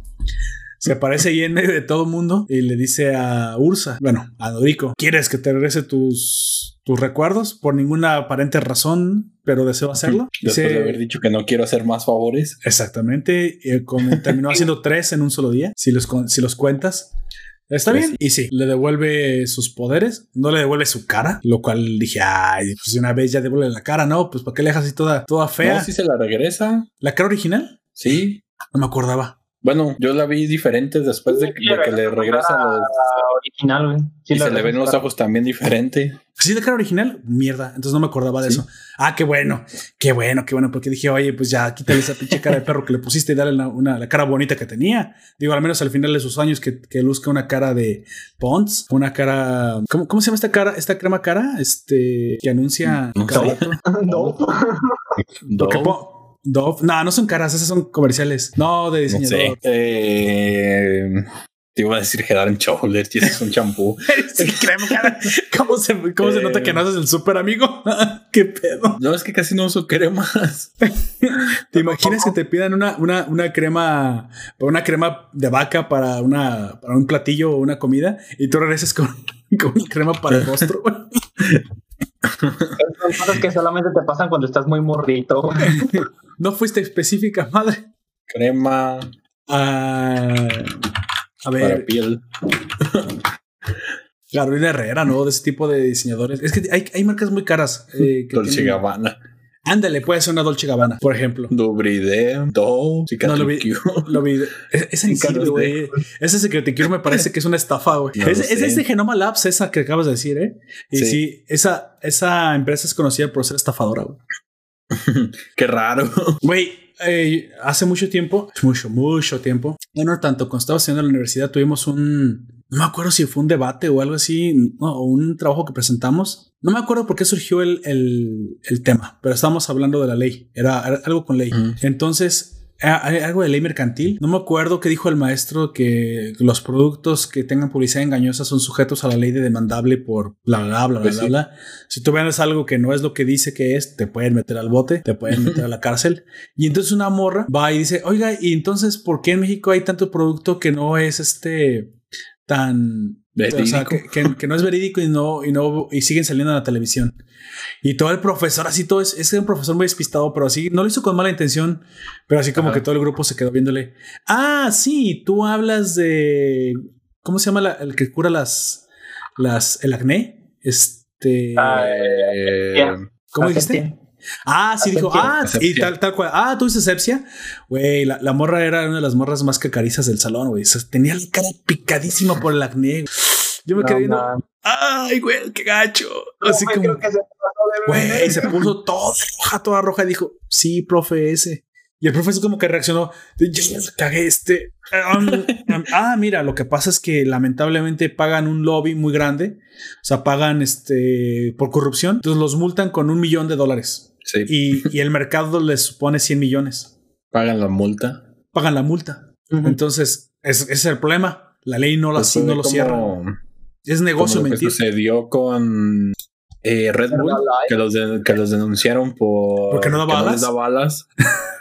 Se aparece ahí en medio de todo el mundo y le dice a Ursa, bueno, a Dodico, ¿quieres que te regrese tus, tus recuerdos? Por ninguna aparente razón, pero deseo hacerlo. Después de haber dicho que no quiero hacer más favores. Exactamente. como terminó haciendo tres en un solo día, si los, si los cuentas. Está pues bien. Y sí, le devuelve sus poderes, no le devuelve su cara, lo cual dije, ay, pues una vez ya devuelve la cara, ¿no? Pues ¿para qué le dejas así toda, toda fea? No, sí se la regresa. ¿La cara original? Sí. No me acordaba. Bueno, yo la vi diferente después de, que le regresa los. Original, güey. y se le ven los ojos también diferente. ¿Sí de cara original? Mierda. Entonces no me acordaba de eso. Ah, qué bueno. Qué bueno, qué bueno. Porque dije, oye, pues ya quítale esa pinche cara de perro que le pusiste y dale una, la cara bonita que tenía. Digo, al menos al final de sus años que, que luzca una cara de Pons. Una cara. ¿Cómo, ¿Cómo se llama esta cara? Esta crema cara? Este que anuncia. No. no. Dove. No, no son caras, esas son comerciales. No, de diseñador. No sé. eh, te iba a decir Head and Shoulders, tienes un champú. ¿Cómo, se, cómo se nota que no haces el súper amigo? ¿Qué pedo? No, es que casi no uso cremas. ¿Te imaginas que te pidan una, una, una crema, una crema de vaca para, una, para un platillo o una comida y tú regresas con, con crema para el rostro? Son cosas que solamente te pasan cuando estás muy morrito. No fuiste específica, madre. Crema. Ah, a ver. Para piel. Carolina Herrera, ¿no? De ese tipo de diseñadores. Es que hay, hay marcas muy caras. Eh, que Dolce Gabbana. Ándale, puede ser una Dolce Gabbana, por ejemplo. Dubride, Do, no, lo vi, lo vi. Esa güey. Ese Secret me parece que es una estafa, güey. es, es, de Genoma Labs, esa que acabas de decir, ¿eh? Y sí, esa, esa empresa es conocida por ser estafadora, güey. Qué raro. Güey, eh, hace mucho tiempo, mucho, mucho tiempo, bueno, tanto cuando estaba en la universidad, tuvimos un, no me acuerdo si fue un debate o algo así, o un trabajo que presentamos. No me acuerdo por qué surgió el, el, tema, pero estábamos hablando de la ley, era, algo con ley. Entonces, algo de ley mercantil. No me acuerdo qué dijo el maestro que los productos que tengan publicidad engañosa son sujetos a la ley de demandable por bla, bla, bla, bla, pues bla, Si tú ves algo que no es lo que dice que es, te pueden meter al bote, te pueden meter a la cárcel. Y entonces una morra va y dice, oiga, y entonces, ¿por qué en México hay tanto producto que no es este tan o sea, que, no es verídico y no, y no, y siguen saliendo en la televisión. Y todo el profesor, así todo es, es un profesor muy despistado, pero así no lo hizo con mala intención, pero así como que todo el grupo se quedó viéndole. Ah, sí, tú hablas de. ¿Cómo se llama el que cura las. las el acné? Este. Ah, eh, ¿Cómo dijiste? Ah, sí, dijo, ah, y tal, tal cual. Ah, tú dices sepsia. Güey, la, la, morra era una de las morras más cacarizas del salón, güey. tenía la cara picadísima por el acné. Yo me quedé viendo. Ay, güey, qué gacho. Así como. Güey, se puso toda roja, toda roja y dijo, sí, profe, ese. Y el profe así como que reaccionó, yo cagué este. ah, mira, lo que pasa es que lamentablemente pagan un lobby muy grande, o sea, pagan este por corrupción, entonces los multan con un millón de dólares. Y, el mercado les supone 100 millones. ¿Pagan la multa? Pagan la multa. Entonces, ese es el problema. La ley no, la, pues no lo cierra. Es negocio como mentir. sucedió con eh, Red Bull, que los, que los denunciaron por. Porque no da balas. da balas.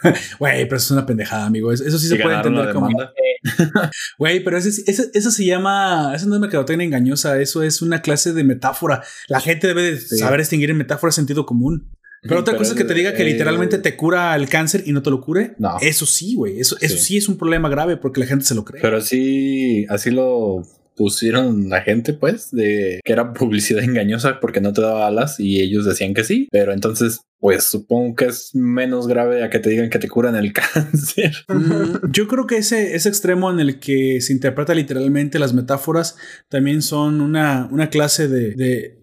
Güey, pero eso es una pendejada, amigo. Eso sí se puede entender como. Güey, pero ese, eso se llama. Eso no es mercadotecnia engañosa. Eso es una clase de metáfora. La gente debe de saber distinguir en metáfora sentido común. Pero otra cosa es que te diga que literalmente te cura el cáncer y no te lo cure. No. Eso sí, güey. Eso, eso sí. es un problema grave porque la gente se lo cree. Pero sí, así lo pusieron la gente, pues, de que era publicidad engañosa porque no te daba alas y ellos decían que sí. Pero entonces, pues supongo que es menos grave a que te digan que te curan el cáncer. Mm, yo creo que ese, ese extremo en el que se interpreta literalmente las metáforas también son una, una clase de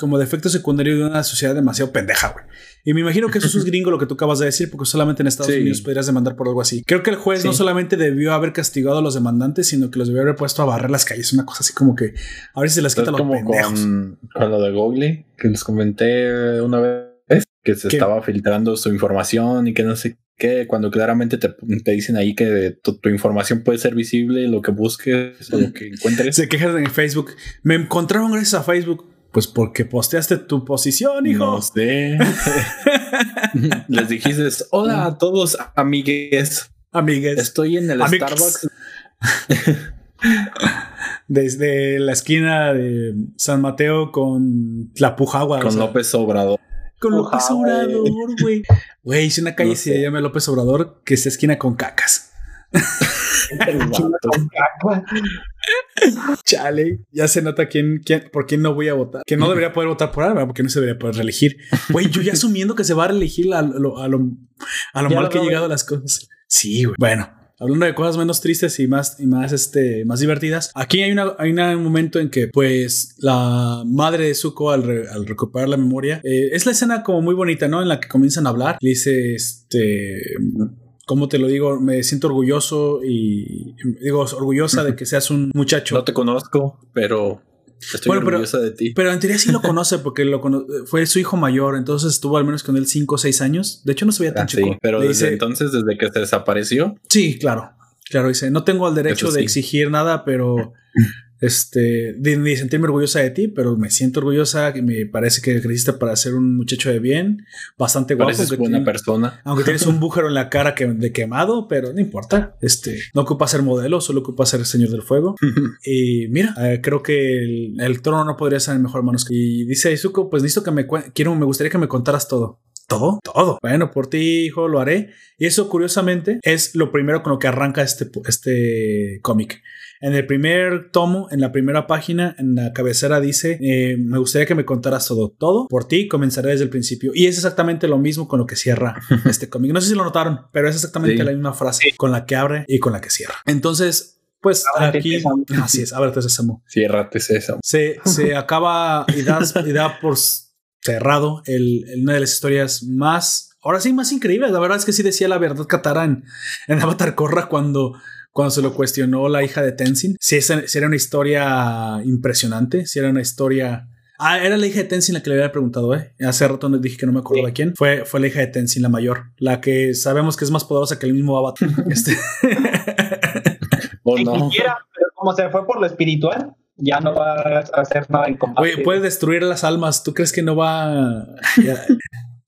como de efecto secundario de una sociedad demasiado pendeja, güey. Y me imagino que eso es gringo lo que tú acabas de decir, porque solamente en Estados Unidos podrías demandar por algo así. Creo que el juez no solamente debió haber castigado a los demandantes, sino que los debió haber puesto a barrer las calles. Una cosa así como que a ver si se les quita los como Con, lo de Google, que les comenté una vez que se estaba filtrando su información y que no sé qué, cuando claramente te, dicen ahí que tu, información puede ser visible, lo que busques o lo que encuentres. Se quejan en Facebook. Me encontraron gracias a Facebook. Pues porque posteaste tu posición, hijo. No sé. Les dijiste, hola a todos, amigues. Amigues. Estoy en el Starbucks. Desde la esquina de San Mateo con la Pujagua. Con López Obrador. Con López Obrador, güey. Güey, si una calle se llama López Obrador, que se esquina con cacas. Chale, ya se nota quién, quién, por quién no voy a votar. Que no debería poder votar por Álvaro, porque no se debería poder reelegir. Güey, yo ya asumiendo que se va a reelegir a lo, a lo, mal que he llegado las cosas. Sí, güey. Bueno, hablando de cosas menos tristes y más, y más, este, más divertidas, aquí hay, una, hay un momento en que, pues, la madre de Zuko, al, recuperar la memoria, eh, es la escena como muy bonita, ¿no? En la que comienzan a hablar. Le dice, este. ¿Cómo te lo digo? Me siento orgulloso y digo, orgullosa de que seas un muchacho. No te conozco, pero Estoy orgullosa de ti. Pero en teoría sí lo conoce porque lo fue su hijo mayor, entonces estuvo al menos con él 5 o 6 años. De hecho, no se veía tan ah, chico. pero desde entonces, desde que se desapareció. Sí, claro. Claro, dice, no tengo el derecho de exigir nada, pero este, de, sentirme orgullosa de ti, pero me siento orgullosa, que me parece que creciste para ser un muchacho de bien, bastante guapo. Pareces buena persona. Aunque tienes un bújero en la cara que, de quemado, pero no importa. Este, no ocupa ser modelo, solo ocupa ser el señor del fuego. y mira, eh, creo que el, trono no podría ser en mejor manos. Y dice Izuko, pues listo que me quiero, me gustaría que me contaras todo. Todo, todo. Bueno, por ti, hijo, lo haré. Y eso, curiosamente, es lo primero con lo que arranca este, este cómic. En el primer tomo, en la primera página, en la cabecera dice, eh, me gustaría que me contaras todo, todo. Por ti comenzaré desde el principio. Y es exactamente lo mismo con lo que cierra este cómic. No sé si lo notaron, pero es exactamente la misma frase con la que abre y con la que cierra. Entonces, pues aquí, así es, ábrete sésamo. Ciérrate sésamo. Se, se acaba y da, y da por cerrado el, una de las historias más, ahora sí, más increíbles. La verdad es que sí decía la verdad Katara en, en Avatar Korra cuando cuando se lo cuestionó la hija de Tenzin, si, esa, era una historia impresionante, si era una historia... Ah, era la hija de Tenzin la que le había preguntado, ¿eh? Hace rato les dije que no me acuerdo de quién. Fue, fue la hija de Tenzin, la mayor. La que sabemos que es más poderosa que el mismo Avatar. este. o no. pero como se fue por lo espiritual, ya no va a hacer nada en combate. Oye, puede destruir las almas. ¿Tú crees que no va...?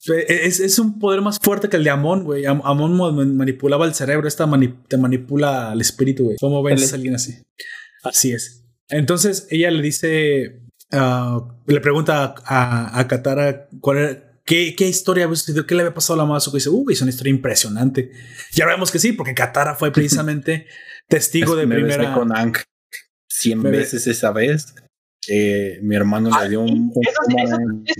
Es, un poder más fuerte que el de Amon, güey. Amon manipulaba el cerebro, esta te manipula el espíritu, güey. ¿Cómo ves a alguien así? Así es. Entonces ella le dice, ah, le pregunta a, a Katara cuál ¿Qué, ¿Qué, historia había sucedido? ¿Qué le había pasado a la Masuko? Y dice, uy, es una historia impresionante. Ya vemos que sí, porque Katara fue precisamente testigo de primera. con Ankh 100 veces esa vez. Eh, mi hermano le dio un, un eso,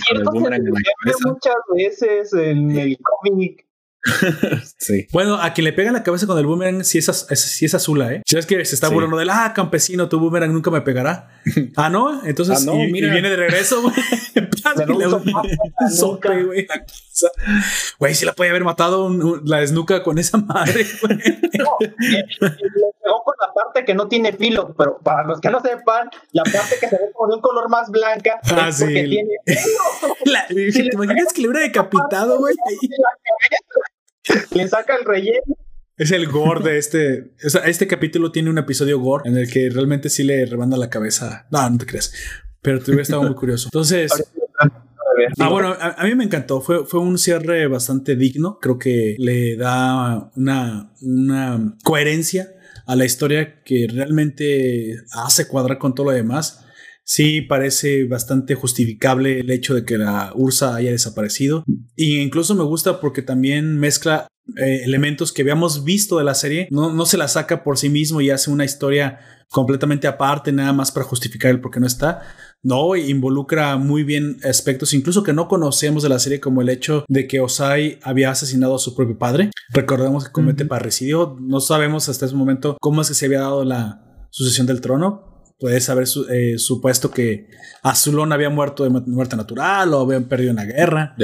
cierto, muchas veces en el cómic sí. Bueno, a quien le pega la cabeza con el boomerang, si es, si es Azula, ¿eh? Si es que se está burlando del, ah, campesino, tu boomerang nunca me pegará. ah, no, entonces, ah, y, viene de regreso, güey. güey. Güey, si la puede haber matado la desnuca con esa madre, güey. No, pegó con la parte que no tiene filo, pero para los que no sepan, la parte que se ve con un color más blanca ah, es porque tiene ¿Te imaginas que le hubiera decapitado, güey? Le saca el relleno. Es el gore de este. este capítulo tiene un episodio gore en el que realmente sí le rebanda la cabeza. No, no te creas. Pero te hubiera estado muy curioso. Entonces. Ah, bueno, a, mí me encantó. Fue, fue un cierre bastante digno. Creo que le da una, una coherencia a la historia que realmente hace cuadrar con todo lo demás sí parece bastante justificable el hecho de que la Ursa haya desaparecido. Y incluso me gusta porque también mezcla eh, elementos que habíamos visto de la serie. No, no se la saca por sí mismo y hace una historia completamente aparte, nada más para justificar el por qué no está. No, involucra muy bien aspectos, incluso que no conocemos de la serie, como el hecho de que Osai había asesinado a su propio padre. Recordemos que comete parricidio. No sabemos hasta ese momento cómo es que se había dado la sucesión del trono, puedes haber eh, supuesto que Azulón había muerto de muerte natural o habían perdido en la guerra.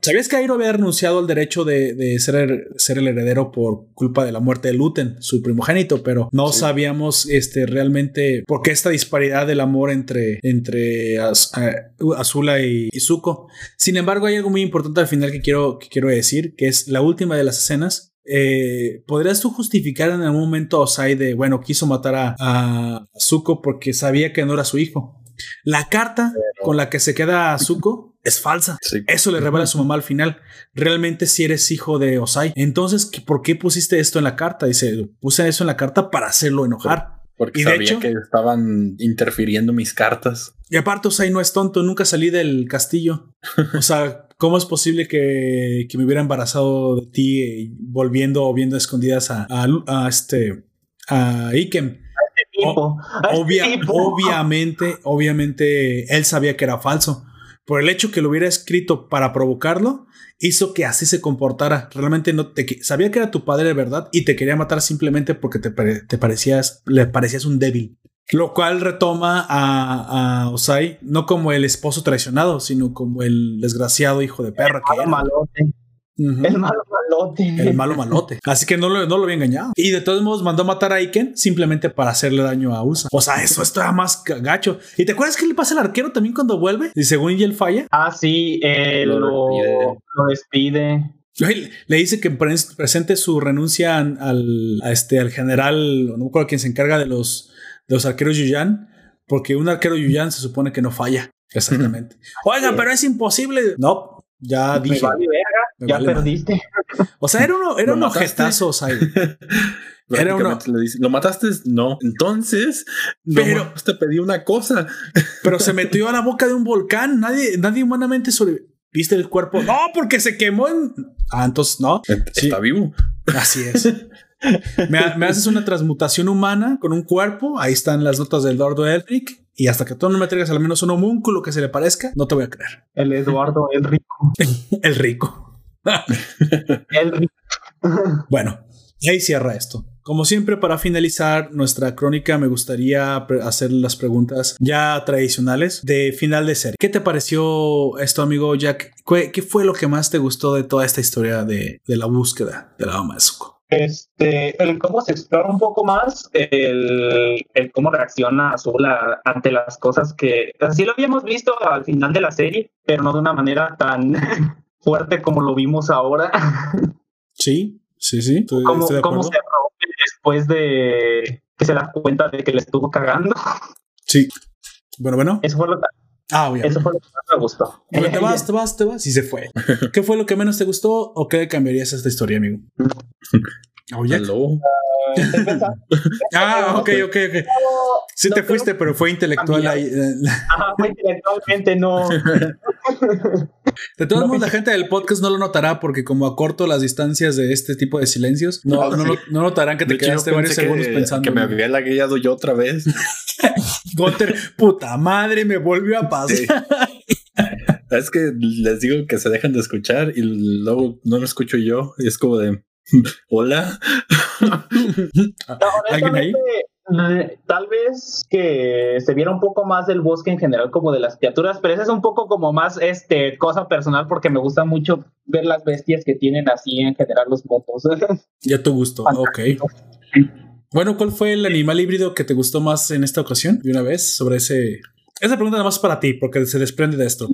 ¿Sabías que Airo había renunciado al derecho de, ser, ser, el heredero por culpa de la muerte de Luten, su primogénito? Pero no sabíamos este, realmente por qué esta disparidad del amor entre, entre Azula y, Zuko. Sin embargo, hay algo muy importante al final que quiero, que quiero decir, que es la última de las escenas eh, ¿podrías tú justificar en algún momento a Osai de, bueno, quiso matar a, a Zuko porque sabía que no era su hijo? La carta con la que se queda Zuko es falsa. Eso le revela a su mamá al final. Realmente si eres hijo de Osai. Entonces, ¿por qué pusiste esto en la carta? Dice, puse eso en la carta para hacerlo enojar. Porque sabía que estaban interfiriendo mis cartas. Y aparte, Osai no es tonto, nunca salí del castillo. O sea, ¿Cómo es posible que, me hubiera embarazado de ti eh, volviendo o viendo escondidas a, a, este a Ikem? Este obviamente, obviamente él sabía que era falso. Por el hecho que lo hubiera escrito para provocarlo hizo que así se comportara. Realmente no te sabía que era tu padre de verdad y te quería matar simplemente porque te, te parecías, le parecías un débil. Lo cual retoma a, a, Osai no como el esposo traicionado, sino como el desgraciado hijo de perra que era. Malote. El malo malote. El malo malote. Así que no lo, no lo había engañado. Y de todos modos mandó a matar a Iken simplemente para hacerle daño a Usa. O sea, eso está más gacho. ¿Y te acuerdas qué le pasa al arquero también cuando vuelve? Y según él falla. Ah, sí, lo, lo, despide. Le dice que presente su renuncia al, a este, al general, no me acuerdo quién se encarga de los, los arqueros Yuyan, porque un arquero Yuyan se supone que no falla. Exactamente. Oiga, pero es imposible. No, ya dije. ya perdiste. O sea, era uno, era un gestazo, Era uno. Le dice, ¿Lo mataste? No. Entonces, pero te pedí una cosa. Pero se metió a la boca de un volcán. Nadie, nadie humanamente sobre. ¿Viste el cuerpo? No, porque se quemó en. Ah, entonces no. Está vivo. Así es. Me, haces una transmutación humana con un cuerpo. Ahí están las notas del Eduardo Elric. Y hasta que tú no me traigas al menos un homúnculo que se le parezca, no te voy a creer. El Eduardo el rico. el rico. el rico. bueno, ahí cierra esto. Como siempre, para finalizar nuestra crónica, me gustaría hacer las preguntas ya tradicionales de final de serie. ¿Qué te pareció esto, amigo Jack? ¿Qué, fue lo que más te gustó de toda esta historia de, la búsqueda de la dama de Zuko? Este, el cómo se explora un poco más, el, cómo reacciona Azul ante las cosas que así lo habíamos visto al final de la serie, pero no de una manera tan fuerte como lo vimos ahora. Sí, sí, sí. ¿Cómo, cómo se después de que se da cuenta de que le estuvo cagando. Sí. Bueno, bueno. Eso fue lo ah, Eso fue lo que más me gustó. te vas, te vas, te vas y se fue. ¿Qué fue lo que menos te gustó o qué cambiarías a esta historia, amigo? Oye. ah, ok, ok, ok. Sí te fuiste, pero fue intelectual ahí. Ajá, fue intelectualmente, no. De todos modos, la gente del podcast no lo notará porque como acorto las distancias de este tipo de silencios, no, no, notarán que te quedaste varios segundos pensando. Que me había lagueado yo otra vez. Gunter, puta madre, me volvió a pasar. Es que les digo que se dejan de escuchar y luego no lo escucho yo. Y es como de, hola. ¿Alguien ahí? Tal vez que se viera un poco más del bosque en general como de las criaturas, pero esa es un poco como más este cosa personal porque me gusta mucho ver las bestias que tienen así en general los motos. Ya tu gusto, ok. Bueno, ¿cuál fue el animal híbrido que te gustó más en esta ocasión? De una vez, sobre ese... Esa pregunta nada más para ti, porque se desprende de esto.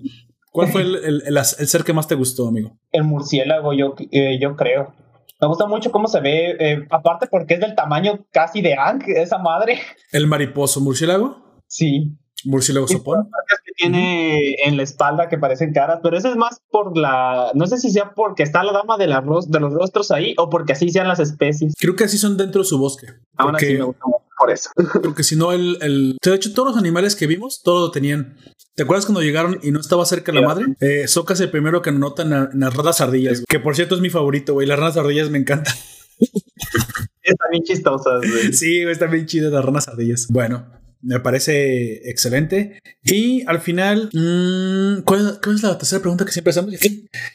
¿Cuál fue el, ser que más te gustó, amigo? El murciélago, yo, eh, yo creo. Me gusta mucho cómo se ve, eh, aparte porque es del tamaño casi de Ang, esa madre. ¿El mariposo murciélago? Sí. Murciélago sopón. que tiene en la espalda que parecen caras, pero eso es más por la. No sé si sea porque está la dama de, la de los rostros ahí o porque así sean las especies. Creo que así son dentro de su bosque. Aún así me gusta mucho por eso. Porque si no, el, el. De hecho, todos los animales que vimos, todo lo tenían. ¿Te acuerdas cuando llegaron y no estaba cerca la madre? Eh, Soca es el primero que nota en, las ranas ardillas, que por cierto es mi favorito, güey. Las ranas ardillas me encantan. Están bien chistosas, güey. Sí, están bien chidas las ranas ardillas. Bueno, me parece excelente. Y al final, mmm, ¿cuál, es la tercera pregunta que siempre hacemos?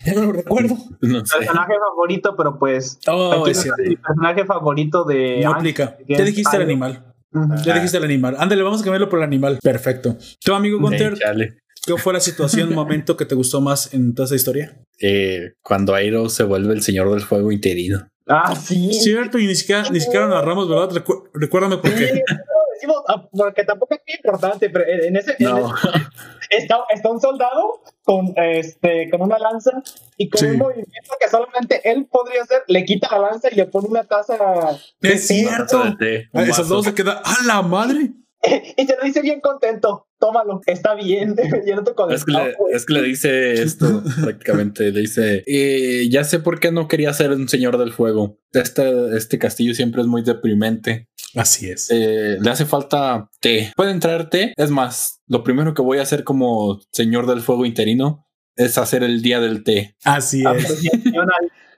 Ya no lo recuerdo. No Personaje favorito, pero pues. Oh, es el personaje favorito de. No aplica. ¿Qué dijiste el animal? Ya dijiste el animal. Ándale, vamos a cambiarlo por el animal. Perfecto. Tu amigo Gunter, ¿qué fue la situación, momento que te gustó más en toda esa historia? Eh, cuando Airo se vuelve el señor del fuego interino. Ah, sí. Cierto, y ni siquiera, ni siquiera narramos, ¿verdad? recuérdame por qué. Ah, porque tampoco es importante, pero en ese, está, está, un soldado con, este, con una lanza y con un movimiento que solamente él podría hacer, le quita la lanza y le pone una taza. Es cierto. Esos soldado se queda a la madre. y se lo dice bien contento. Tómalo, está bien. es, que le, es que le dice esto prácticamente. Le dice: eh, Ya sé por qué no quería ser un señor del fuego. Este, este castillo siempre es muy deprimente. Así es. Eh, le hace falta té. Pueden traer té. Es más, lo primero que voy a hacer como señor del fuego interino es hacer el día del té. Así es.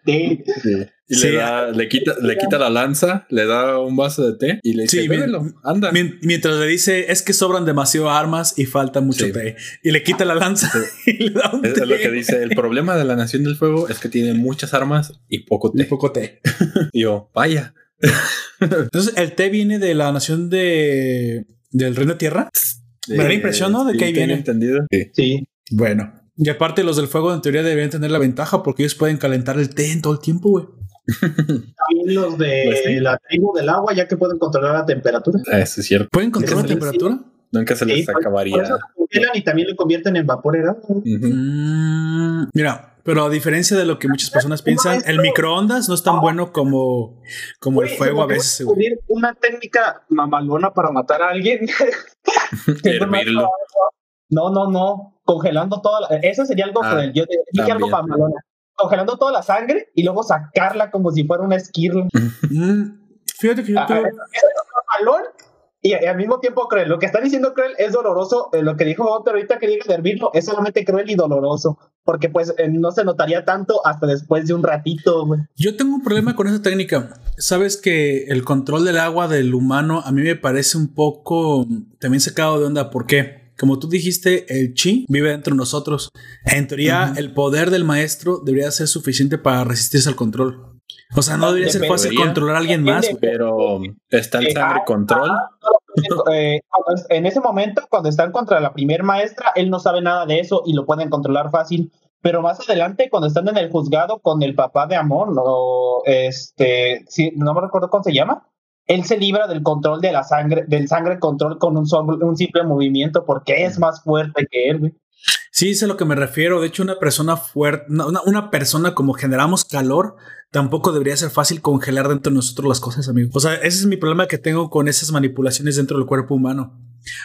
té. Y le, da, le, quita, le quita la lanza, le da un vaso de té y le dice, anda. Mientras le dice, es que sobran demasiado armas y falta mucho té. Y le quita la lanza y le da un Es lo que dice, el problema de la Nación del Fuego es que tiene muchas armas y poco té. Y poco té. y yo, vaya. Entonces, ¿el té viene de la Nación de del Reino de Tierra? Me da la impresión, ¿no? De que ahí viene. entendido. Sí. Bueno. Y aparte los del fuego en teoría deberían tener la ventaja porque ellos pueden calentar el té en todo el tiempo, güey. También los de pues la tribu del agua, ya que pueden controlar la temperatura. Eso es cierto. ¿Pueden controlar la temperatura? Nunca se les acabaría. y también lo convierten en vapor helado. Mm, mira, pero a diferencia de lo que muchas personas piensan, el microondas no es tan bueno como, como el fuego a veces. Una técnica mamalona para matar a alguien. no, no, no. Congelando toda la. Eso sería algo ah, Yo dije algo mamalona congelando toda la sangre y luego sacarla como si fuera una esquirla. Mm, fíjate que yo y al mismo tiempo cruel. Lo que está diciendo cruel es doloroso. Eh, lo que dijo otro ahorita que diga de hervirlo es solamente cruel y doloroso. Porque pues eh, no se notaría tanto hasta después de un ratito. Yo tengo un problema con esa técnica. Sabes que el control del agua del humano a mí me parece un poco también sacado de onda. ¿Por qué? Como tú dijiste, el chi vive dentro de nosotros. En teoría, el poder del maestro debería ser suficiente para resistirse al control. O sea, no debería ser fácil controlar a alguien más. Pero está el sangre control. Eh, en ese momento, cuando están contra la primer maestra, él no sabe nada de eso y lo pueden controlar fácil. Pero más adelante, cuando están en el juzgado con el papá de Amor, no, este, no me recuerdo cómo se llama, él se libra del control de la sangre, del sangre control con un, un simple movimiento porque es más fuerte que él, güey. Sí, es a lo que me refiero. De hecho, una persona fuerte, una, una, persona como generamos calor, tampoco debería ser fácil congelar dentro de nosotros las cosas, amigo. O sea, ese es mi problema que tengo con esas manipulaciones dentro del cuerpo humano.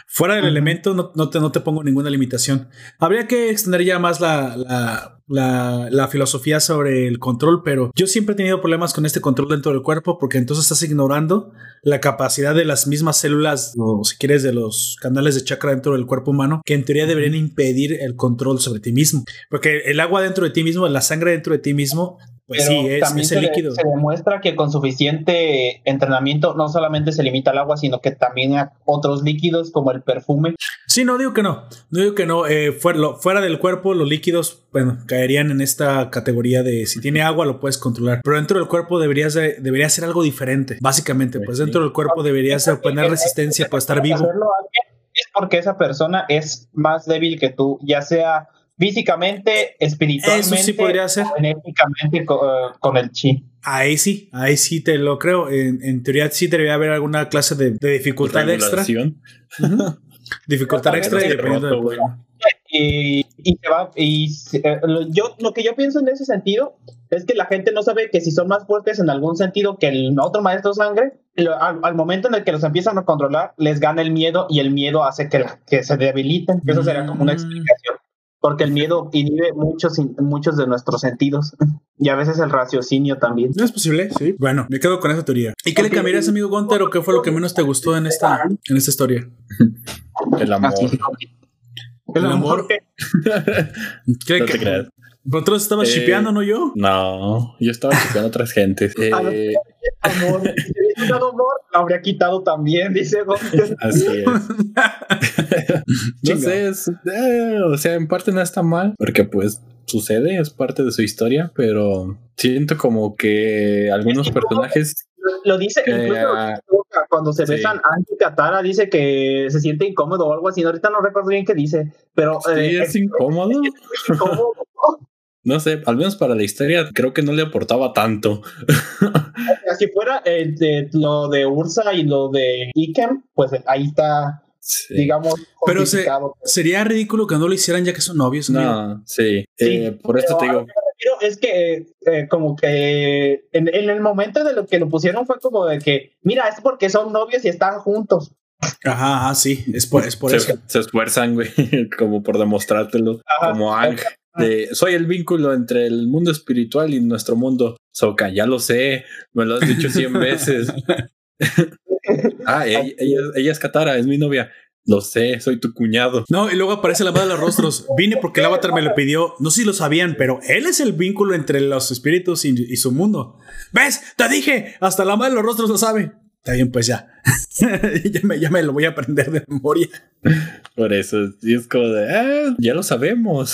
Fuera del elemento no, no, te, no te pongo ninguna limitación. Habría que extender ya más la, la, la, la, filosofía sobre el control, pero yo siempre he tenido problemas con este control dentro del cuerpo porque entonces estás ignorando la capacidad de las mismas células o si quieres de los canales de chakra dentro del cuerpo humano que en teoría deberían impedir el control sobre ti mismo. Porque el agua dentro de ti mismo, la sangre dentro de ti mismo pues sí, es, también se líquido. se demuestra que con suficiente entrenamiento no solamente se limita al agua, sino que también a otros líquidos como el perfume. Sí, no digo que no. No digo que no. Eh, fuera, del cuerpo, los líquidos, bueno, caerían en esta categoría de si tiene agua lo puedes controlar. Pero dentro del cuerpo debería ser, debería ser algo diferente. Básicamente, pues dentro del cuerpo debería ser tener resistencia para estar vivo. Es porque esa persona es más débil que tú, ya sea físicamente, espiritualmente, Eso sí podría ser. genéticamente con, el chi. Ahí sí, ahí sí te lo creo. En, teoría sí debería haber alguna clase de, dificultad extra. dificultad extra y dependiendo del problema. Y, y, va, y eh, yo, lo que yo pienso en ese sentido es que la gente no sabe que si son más fuertes en algún sentido que el otro maestro sangre, al, momento en el que los empiezan a controlar, les gana el miedo y el miedo hace que, que se debiliten. Eso sería como una mm. explicación porque el miedo inhibe muchos, muchos de nuestros sentidos y a veces el raciocinio también. No es posible, sí. Bueno, me quedo con esa teoría. ¿Y qué le cambiarías, amigo Gunter, o qué fue lo que menos te gustó en esta, en esta historia? El amor. El, amor. ¿Qué, no te creas. ¿Vosotros estabas eh, no yo? No, yo estaba shipeando a otras gentes. Eh, amor, si dado amor, lo habría quitado también, dice Así es. no sé, eh, o sea, en parte no está mal, porque pues sucede, es parte de su historia, pero siento como que algunos personajes. Lo dice, cuando se besan, Angie Katara dice que se siente incómodo o algo así. Ahorita no recuerdo bien qué dice, pero. Sí, es, incómodo. Es incómodo. No sé, al menos para la historia creo que no le aportaba tanto. si fuera eh, lo de Ursa y lo de Ikem, pues ahí está, digamos. Pero sería ridículo que no lo hicieran ya que son novios. No, sí. Eh, por eso te digo. Es que eh, como que en, el momento de lo que lo pusieron fue como de que, mira, es porque son novios y están juntos. Ajá, sí, es por, es por eso. Se esfuerzan, güey, como por demostrártelo, como Ángel soy el vínculo entre el mundo espiritual y nuestro mundo. Soka, ya lo sé, me lo has dicho cien veces. ah, ella, es Katara, es mi novia. Lo sé, soy tu cuñado. No, y luego aparece la madre de los rostros. Vine porque el avatar me lo pidió. No sé si lo sabían, pero él es el vínculo entre los espíritus y, su mundo. ¿Ves? Te dije, hasta la madre de los rostros lo sabe. Está bien, pues ya. ya, me, ya, me, lo voy a aprender de memoria. Por eso, es como de, ah, ya lo sabemos.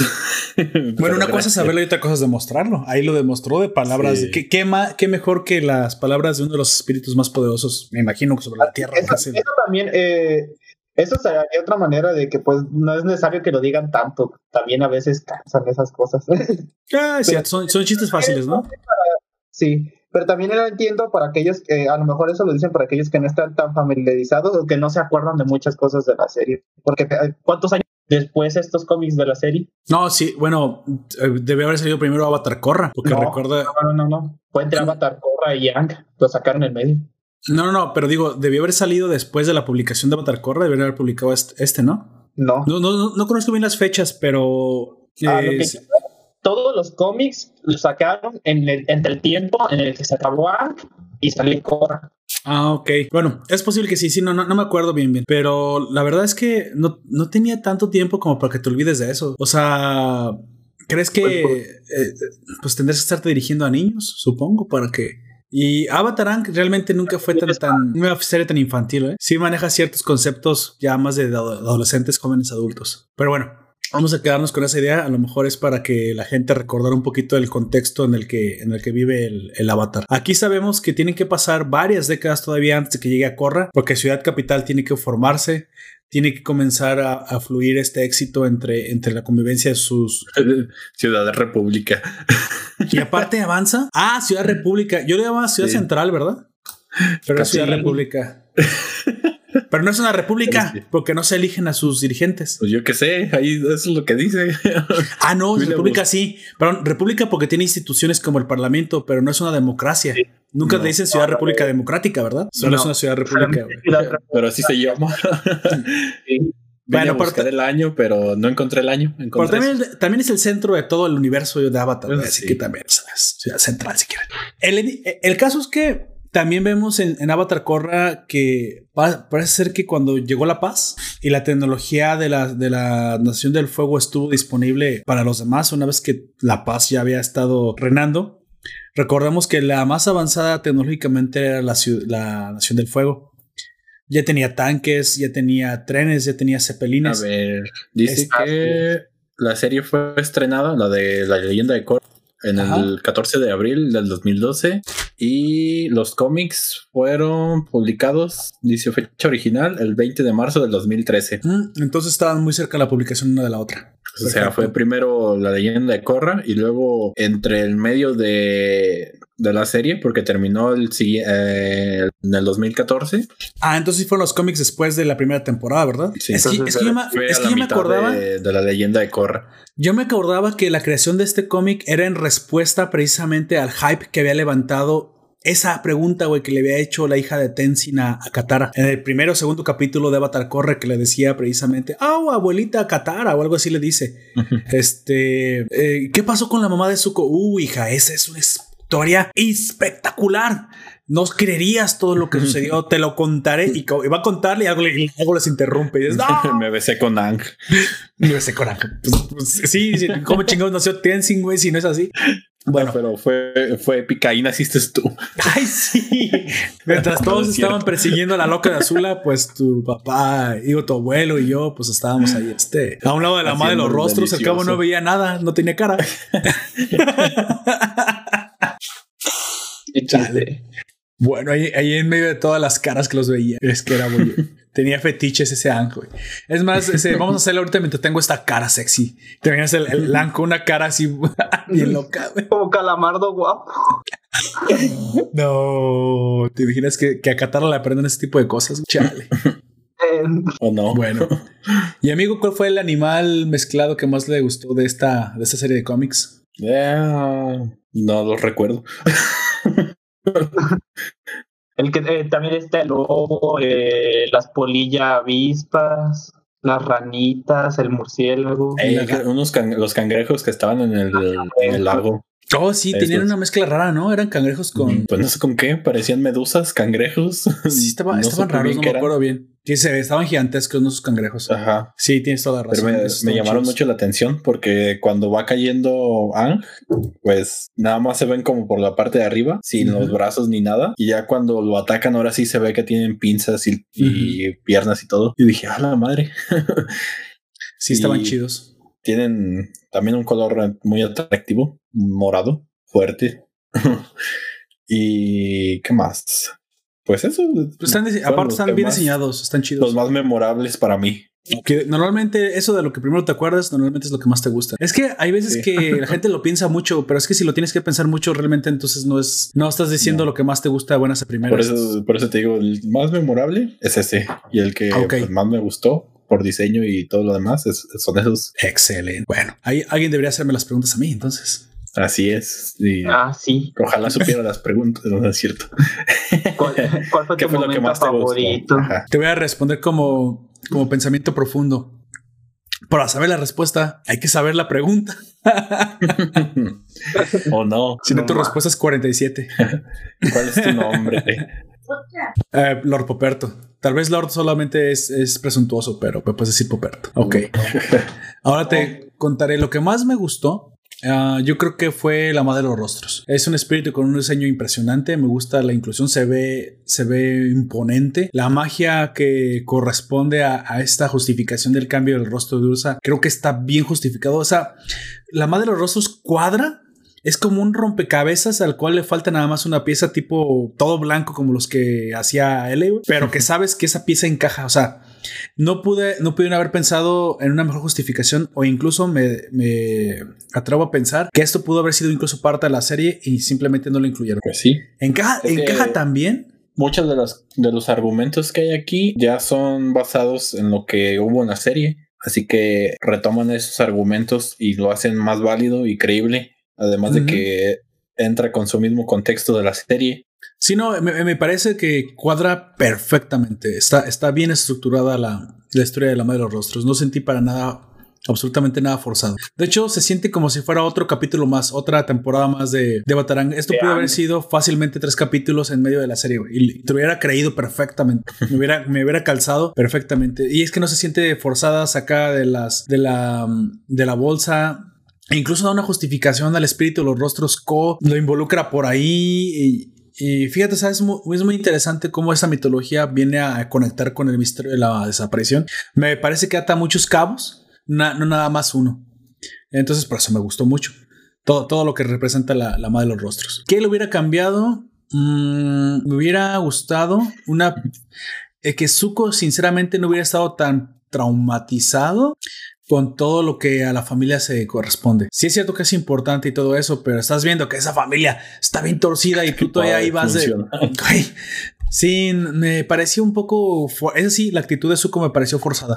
bueno, una cosa es saberlo y otra cosa es demostrarlo. Ahí lo demostró de palabras. ¿Qué, qué, mejor que las palabras de uno de los espíritus más poderosos, me imagino, sobre la tierra? Eso, también, eh, eso sería otra manera de que pues no es necesario que lo digan tanto. También a veces cansan esas cosas. ah, sí, son, son chistes fáciles, ¿no? Sí, pero también lo entiendo para aquellos que a lo mejor eso lo dicen para aquellos que no están tan familiarizados o que no se acuerdan de muchas cosas de la serie. Porque eh, ¿cuántos años después estos cómics de la serie? No, sí, bueno, eh, debe haber salido primero Avatar Korra, porque no, recuerda... No, no, no, fue entre Avatar Korra y Yang, lo sacaron en medio. No, no, no, pero digo, debió haber salido después de la publicación de Avatar Korra, debería haber publicado este, ¿no? No. No, no, no, conozco bien las fechas, pero... Ah, todos los cómics los sacaron en el, entre el tiempo en el que se acabó y salió Korra. Ah, ok. Bueno, es posible que sí, sí, no, no, no me acuerdo bien, bien. Pero la verdad es que no, no tenía tanto tiempo como para que te olvides de eso. O sea, ¿crees que pues, pues, eh, pues tendrás que estarte dirigiendo a niños, supongo, para que... Y Avatar realmente nunca fue tan, tan, una serie tan infantil, ¿eh? Sí maneja ciertos conceptos ya más de adolescentes, jóvenes, adultos. Pero bueno, Vamos a quedarnos con esa idea. A lo mejor es para que la gente recordara un poquito el contexto en el que, en el que vive el, avatar. Aquí sabemos que tienen que pasar varias décadas todavía antes de que llegue a Corra, porque Ciudad Capital tiene que formarse, tiene que comenzar a, fluir este éxito entre, entre la convivencia de sus Ciudad República. Y aparte avanza. Ah, Ciudad República. Yo le llamaba Ciudad Central, ¿verdad? Pero es Ciudad República. Pero no es una república porque no se eligen a sus dirigentes. Pues yo qué sé, ahí eso es lo que dice. ah, no, república sí. Pero república porque tiene instituciones como el parlamento, pero no es una democracia. Nunca te dicen ciudad república democrática, ¿verdad? Solo es una ciudad república. pero así se llama. Bueno, por el año, pero no encontré el año. También, también, es el centro de todo el universo de Avatar. Así que también es ciudad central, si quieren. El, el caso es que también vemos en, Avatar Korra que parece ser que cuando llegó la paz y la tecnología de la, de la Nación del Fuego estuvo disponible para los demás, una vez que la paz ya había estado reinando, recordemos que la más avanzada tecnológicamente era la, la Nación del Fuego. Ya tenía tanques, ya tenía trenes, ya tenía cepelines. A ver, dice que la serie fue estrenada, la de la leyenda de Korra, en el 14 de abril del 2012 y los cómics fueron publicados, dice fecha original, el 20 de marzo del 2013. Mm, entonces estaban muy cerca la publicación una de la otra. O sea, fue primero la leyenda de Korra y luego entre el medio de, de la serie, porque terminó el, eh, en el 2014. Ah, entonces fueron los cómics después de la primera temporada, ¿verdad? Sí, es que, es que, yo, me, acordaba de, de, la leyenda de Korra. Yo me acordaba que la creación de este cómic era en respuesta precisamente al hype que había levantado esa pregunta, güey, que le había hecho la hija de Tenzin a, Katara en el primero o segundo capítulo de Avatar Corre, que le decía precisamente, ah, abuelita Katara, o algo así le dice. este, eh, ¿qué pasó con la mamá de Zuko? Uh, hija, esa es una historia espectacular. No creerías todo lo que sucedió, te lo contaré y, va a contarle y algo, les interrumpe. Y Me besé con Ang. Me besé con Ang. Pues, pues, sí, sí, ¿cómo chingados nació Tenzin, güey? Si no es así. Bueno, pero fue, fue épica y naciste tú. Ay, sí. Mientras todos estaban persiguiendo a la loca de Azula, pues tu papá, digo, tu abuelo y yo, pues estábamos ahí, este, a un lado de la madre de los rostros. Al cabo no veía nada, no tenía cara. Chale. Bueno, ahí, ahí, en medio de todas las caras que los veía, es que era muy. tenía fetiches ese ángel. Es más, vamos a hacerlo ahorita mientras tengo esta cara sexy. Te venías el, el una cara así bien loca, Como calamardo guapo. no, te imaginas que, que a Katara le aprenden ese tipo de cosas. Chale. ¿O no? Bueno. Y amigo, ¿cuál fue el animal mezclado que más le gustó de esta, de esta serie de cómics? No lo recuerdo. el que eh, también está el lobo, eh, las polillas avispas, las ranitas, el murciélago. unos los cangrejos que estaban en el, en el lago. Oh, sí, tenían una mezcla rara, ¿no? Eran cangrejos con. Pues no sé con qué, parecían medusas, cangrejos. Sí, estaban raros, no me acuerdo bien. Sí, se estaban gigantescos esos cangrejos. Ajá. Sí, tienes toda la razón. Pero me, me llamaron mucho la atención porque cuando va cayendo Ang, pues nada más se ven como por la parte de arriba, sin los brazos ni nada. Y ya cuando lo atacan, ahora sí se ve que tienen pinzas y, y piernas y todo. Y dije, a la madre. sí, estaban chidos. Tienen también un color muy atractivo, morado, fuerte. y qué más? Pues eso. Pues están, aparte están bien diseñados, están chidos. Los más memorables para mí. Que normalmente eso de lo que primero te acuerdas, normalmente es lo que más te gusta. Es que hay veces que la gente lo piensa mucho, pero es que si lo tienes que pensar mucho, realmente entonces no es, no estás diciendo lo que más te gusta de buenas a primeras. Por eso, por eso te digo, el más memorable es ese y el que pues, más me gustó por diseño y todo lo demás es, son esos. Excelente. Bueno, ahí alguien debería hacerme las preguntas a mí entonces. Así es. ah, sí. Ojalá supiera las preguntas, no es cierto. ¿Cuál, fue tu momento lo que favorito? Te, te voy a responder como, como pensamiento profundo. Para saber la respuesta, hay que saber la pregunta. o no. Si no, tu respuesta es 47. ¿Cuál es tu nombre? Eh, Lord Poperto. Tal vez Lord solamente es, es presuntuoso, pero me puedes decir Poperto. Ok. Ahora te contaré lo que más me gustó Ah, yo creo que fue la madre de los rostros. Es un espíritu con un diseño impresionante. Me gusta la inclusión, se ve, se ve imponente. La magia que corresponde a, esta justificación del cambio del rostro de Ursa, creo que está bien justificado. O sea, la madre de los rostros cuadra es como un rompecabezas al cual le falta nada más una pieza tipo todo blanco como los que hacía L, pero que sabes que esa pieza encaja. O sea, no pude, no pudieron haber pensado en una mejor justificación o incluso me, me, atrevo a pensar que esto pudo haber sido incluso parte de la serie y simplemente no lo incluyeron. Pues sí. Encaja, encaja también. Muchos de los, de los argumentos que hay aquí ya son basados en lo que hubo en la serie. Así que retoman esos argumentos y lo hacen más válido y creíble. Además de que entra con su mismo contexto de la serie. Sí, no, me, parece que cuadra perfectamente. Está, está bien estructurada la, la, historia de la madre de los rostros. No sentí para nada, absolutamente nada forzado. De hecho, se siente como si fuera otro capítulo más, otra temporada más de, de Batarang. Esto pudo haber sido fácilmente tres capítulos en medio de la serie, Y te hubiera creído perfectamente. me, hubiera, me hubiera calzado perfectamente. Y es que no se siente forzada, sacada de las, de la, de la bolsa. E incluso da una justificación al espíritu de los rostros Co, lo involucra por ahí y, y fíjate, ¿sabes? es muy interesante cómo esa mitología viene a conectar con el misterio de la desaparición. Me parece que ata muchos cabos, no nada más uno. Entonces, por eso me gustó mucho. Todo, todo lo que representa la, la madre de los rostros. ¿Qué le hubiera cambiado? Mm, me hubiera gustado una... Eh, que Zuko sinceramente no hubiera estado tan traumatizado con todo lo que a la familia se corresponde. Sí es cierto que es importante y todo eso, pero estás viendo que esa familia está bien torcida y tú todavía ahí vas de... Sí, me pareció un poco... Es sí, la actitud de Zuko me pareció forzada.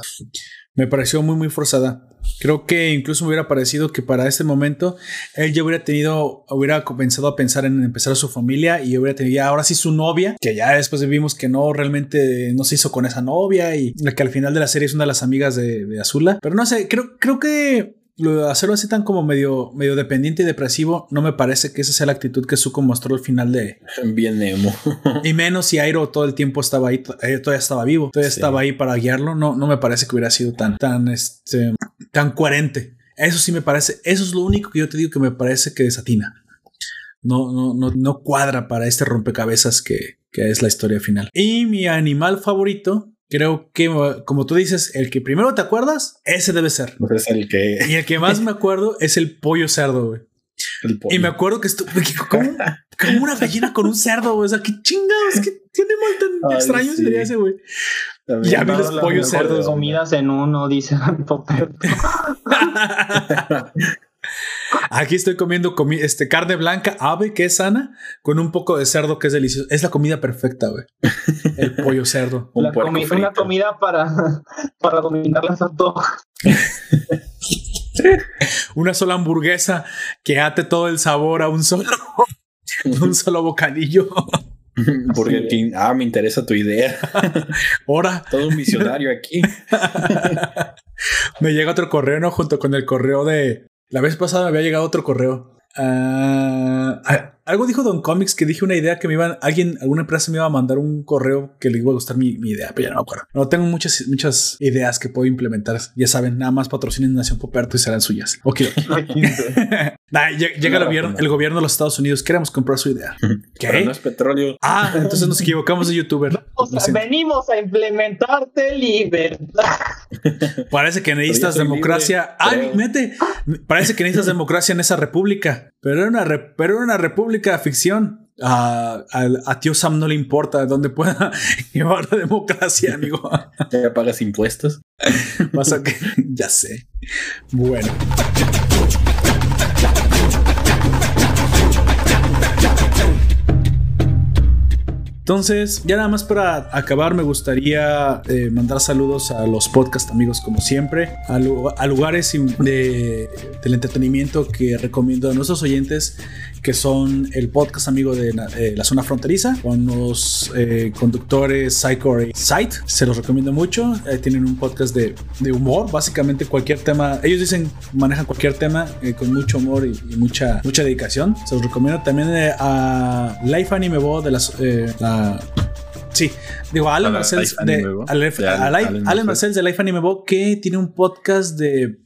Me pareció muy, muy forzada. Creo que incluso me hubiera parecido que para este momento él ya hubiera tenido, hubiera comenzado a pensar en empezar su familia y hubiera tenido ahora sí su novia, que ya después vimos que no realmente no se hizo con esa novia y que al final de la serie es una de las amigas de, de Azula. Pero no sé, creo, creo que hacerlo así tan como medio, medio dependiente y depresivo, no me parece que esa sea la actitud que Zuko mostró al final de. Bien Nemo. y menos si Airo todo el tiempo estaba ahí, eh, todavía estaba vivo, todavía estaba ahí para guiarlo. No, no me parece que hubiera sido tan, tan, este, tan coherente. Eso sí me parece, eso es lo único que yo te digo que me parece que desatina. No, no, no, no cuadra para este rompecabezas que, que es la historia final. Y mi animal favorito Creo que, como tú dices, el que primero te acuerdas, ese debe ser. Es el que. Y el que más me acuerdo es el pollo cerdo, güey. Y me acuerdo que estuvo como, como, una gallina con un cerdo, güey. O sea, qué chingados, que tiene muy tan extraño sería ese, güey. Ya vi los pollos cerdos. comidas en uno, dice Aquí estoy comiendo este, carne blanca, ave, que es sana, con un poco de cerdo, que es delicioso. Es la comida perfecta, güey. El pollo cerdo. una comida para, para dominar las antojas. una sola hamburguesa que ate todo el sabor a un solo, un solo bocadillo. Porque ah, me interesa tu idea. Ahora. Todo un visionario aquí. me llega otro correo, ¿no? Junto con el correo de, la vez pasada me había llegado otro correo. Ah, algo dijo Don Comics que dije una idea que me iban, alguien, alguna empresa me iba a mandar un correo que le iba a gustar mi, idea, pero ya no me acuerdo. No tengo muchas, muchas ideas que puedo implementar. Ya saben, nada más patrocinen Nación Poperto y serán suyas. Ok. llega el gobierno, el gobierno de los Estados Unidos. Queremos comprar su idea. ¿Qué? no es petróleo. Ah, entonces nos equivocamos de youtuber. venimos a implementarte libertad. Parece que necesitas democracia. Ay, mete. Parece que necesitas democracia en esa república. Pero era una, pero era una república ficción. A, a, tío Sam no le importa dónde pueda llevar la democracia, amigo. Ya pagas impuestos. Pasa que ya sé. Bueno. Entonces, ya nada más para acabar, me gustaría eh, mandar saludos a los podcast amigos, como siempre, a, lugares de, del entretenimiento que recomiendo a nuestros oyentes, que son el podcast amigo de la zona fronteriza, con los eh, conductores Psycho Site. Se los recomiendo mucho. Eh, tienen un podcast de, humor, básicamente cualquier tema. Ellos dicen manejan cualquier tema con mucho humor y, mucha, mucha dedicación. Se los recomiendo también a Life Anime Bo de las, la Sí, digo, Alan Marcells de, Alan Marcells de Life Anime Book que tiene un podcast de.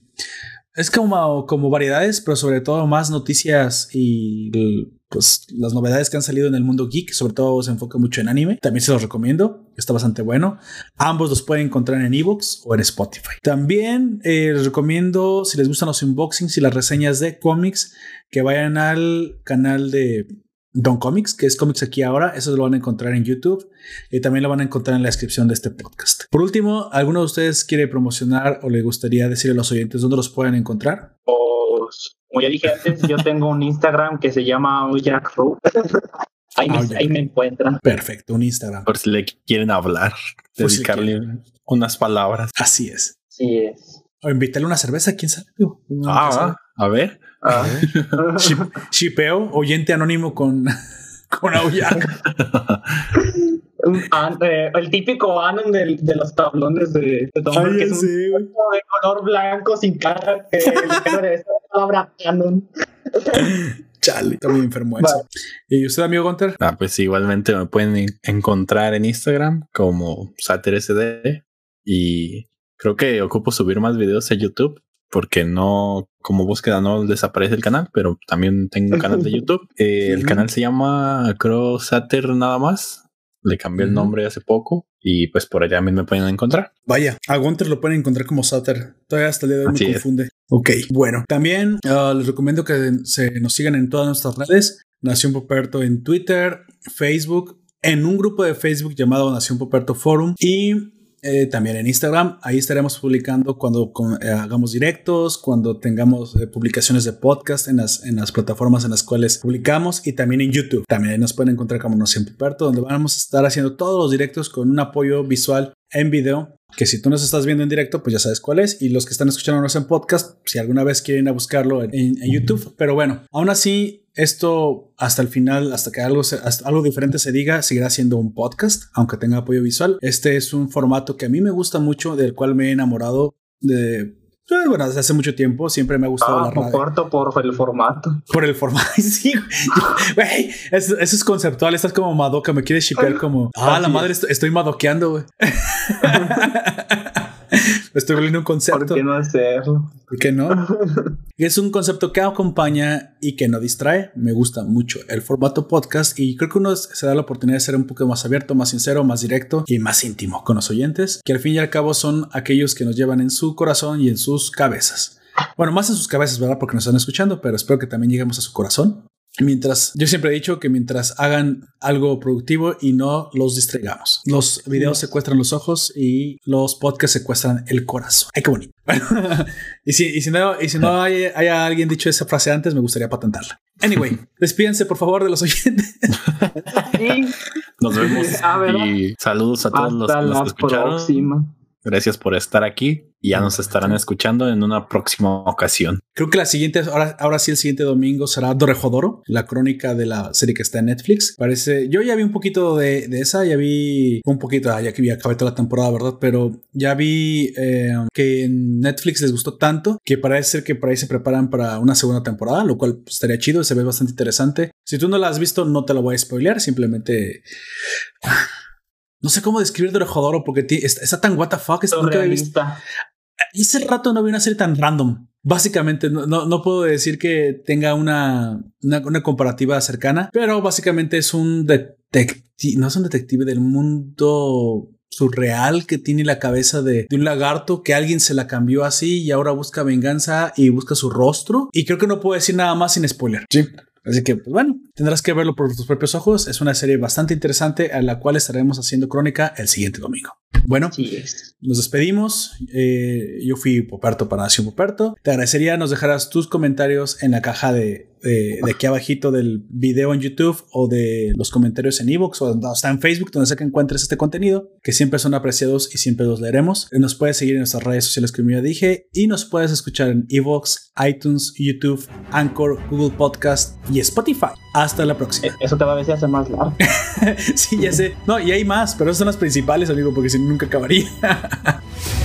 Es como, como variedades, pero sobre todo más noticias y pues las novedades que han salido en el mundo geek, sobre todo se enfoca mucho en anime. También se los recomiendo, está bastante bueno. Ambos los pueden encontrar en ebooks o en Spotify. También eh, les recomiendo, si les gustan los unboxings y las reseñas de cómics, que vayan al canal de Don Comics, que es Comics aquí ahora. Eso lo van a encontrar en YouTube y también lo van a encontrar en la descripción de este podcast. Por último, ¿alguno de ustedes quiere promocionar o le gustaría decirle a los oyentes dónde los pueden encontrar? Pues, como ya dije antes, yo tengo un Instagram que se llama Jack Ahí, me, ahí me encuentran. Perfecto, un Instagram. Por si le quieren hablar, dedicarle unas palabras. Así es. Sí es. O invitarle una cerveza, quién sabe. ah, a ver. Ah. Shipeo, oyente anónimo con, con eh, el típico Anon de, de los tablones de, de Tom que es un de color blanco sin cara que de palabra Anon. Chale, está muy enfermo eso. ¿Y usted, amigo Gunter? Ah, pues igualmente me pueden encontrar en Instagram como SaterSD y creo que ocupo subir más videos a YouTube porque no, como búsqueda no desaparece el canal, pero también tengo un canal de YouTube. Eh, el canal se llama Crossater nada más. Le cambié el nombre hace poco y pues por allá también me pueden encontrar. Vaya, a Gunter lo pueden encontrar como Sater. Todavía hasta el día de hoy me confunde. Ok, bueno, también ah, les recomiendo que se nos sigan en todas nuestras redes. Nación Poperto en Twitter, Facebook, en un grupo de Facebook llamado Nación Poperto Forum y eh, también en Instagram. Ahí estaremos publicando cuando eh, hagamos directos, cuando tengamos eh, publicaciones de podcast en las, en las plataformas en las cuales publicamos y también en YouTube. También nos pueden encontrar como No Siempre Parto, donde vamos a estar haciendo todos los directos con un apoyo visual en video que si tú nos estás viendo en directo, pues ya sabes cuál es. Y los que están escuchándonos en podcast, si alguna vez quieren a buscarlo en, YouTube. Pero bueno, aún así, esto hasta el final, hasta que algo, algo diferente se diga, seguirá siendo un podcast, aunque tenga apoyo visual. Este es un formato que a mí me gusta mucho, del cual me he enamorado de eh, bueno, desde hace mucho tiempo siempre me ha gustado ah, la radio. Corto por el formato. Por el formato, sí. Güey, eso, es conceptual. Estás como Madoka. Me quieres shipear como. Ah, la madre, estoy, madoqueando, güey. Estoy volviendo un concepto. ¿Por qué no hacerlo? ¿Por qué no? es un concepto que acompaña y que no distrae. Me gusta mucho el formato podcast y creo que uno se da la oportunidad de ser un poco más abierto, más sincero, más directo y más íntimo con los oyentes, que al fin y al cabo son aquellos que nos llevan en su corazón y en sus cabezas. Bueno, más en sus cabezas, ¿verdad? Porque nos están escuchando, pero espero que también lleguemos a su corazón. Mientras, yo siempre he dicho que mientras hagan algo productivo y no los distraigamos. Los videos secuestran los ojos y los podcasts secuestran el corazón. Ay, qué bonito. y, si, y si no, y si no hay, haya alguien dicho esa frase antes, me gustaría patentarla. Anyway, despídense por favor de los oyentes. Nos vemos y saludos a todos los, los, que escucharon. Gracias por estar aquí y ya nos estarán escuchando en una próxima ocasión. Creo que la siguiente, ahora, ahora sí, el siguiente domingo será Dorejodoro, la crónica de la serie que está en Netflix. Parece, yo ya vi un poquito de, esa, ya vi un poquito, ah, ya que vi acabé toda la temporada, ¿verdad? Pero ya vi eh, que en Netflix les gustó tanto que parece ser que por ahí se preparan para una segunda temporada, lo cual pues, estaría chido, se ve bastante interesante. Si tú no la has visto, no te la voy a spoilear, simplemente no sé cómo describir Dorejodoro porque está, tan what the fuck. Es nunca visto. Ese rato no vi una serie tan random. Básicamente, no, no, puedo decir que tenga una, una, comparativa cercana, pero básicamente es un detective, no es un detective del mundo surreal que tiene la cabeza de, de, un lagarto que alguien se la cambió así y ahora busca venganza y busca su rostro. Y creo que no puedo decir nada más sin spoiler. Sí. Así que, pues bueno, tendrás que verlo por tus propios ojos. Es una serie bastante interesante a la cual estaremos haciendo crónica el siguiente domingo. Bueno, nos despedimos. Eh, yo fui Poperto para Nación Poperto. Te agradecería nos dejaras tus comentarios en la caja de, de, aquí abajito del video en YouTube o de los comentarios en Evox o hasta en Facebook, donde sea que encuentres este contenido, que siempre son apreciados y siempre los leeremos. Nos puedes seguir en nuestras redes sociales que ya dije y nos puedes escuchar en Evox, iTunes, YouTube, Anchor, Google Podcast y Spotify. Hasta la próxima. Eh, eso cada vez se hace más largo. sí, ya sé. No, y hay más, pero esas son las principales, amigo, porque si nunca acabaría.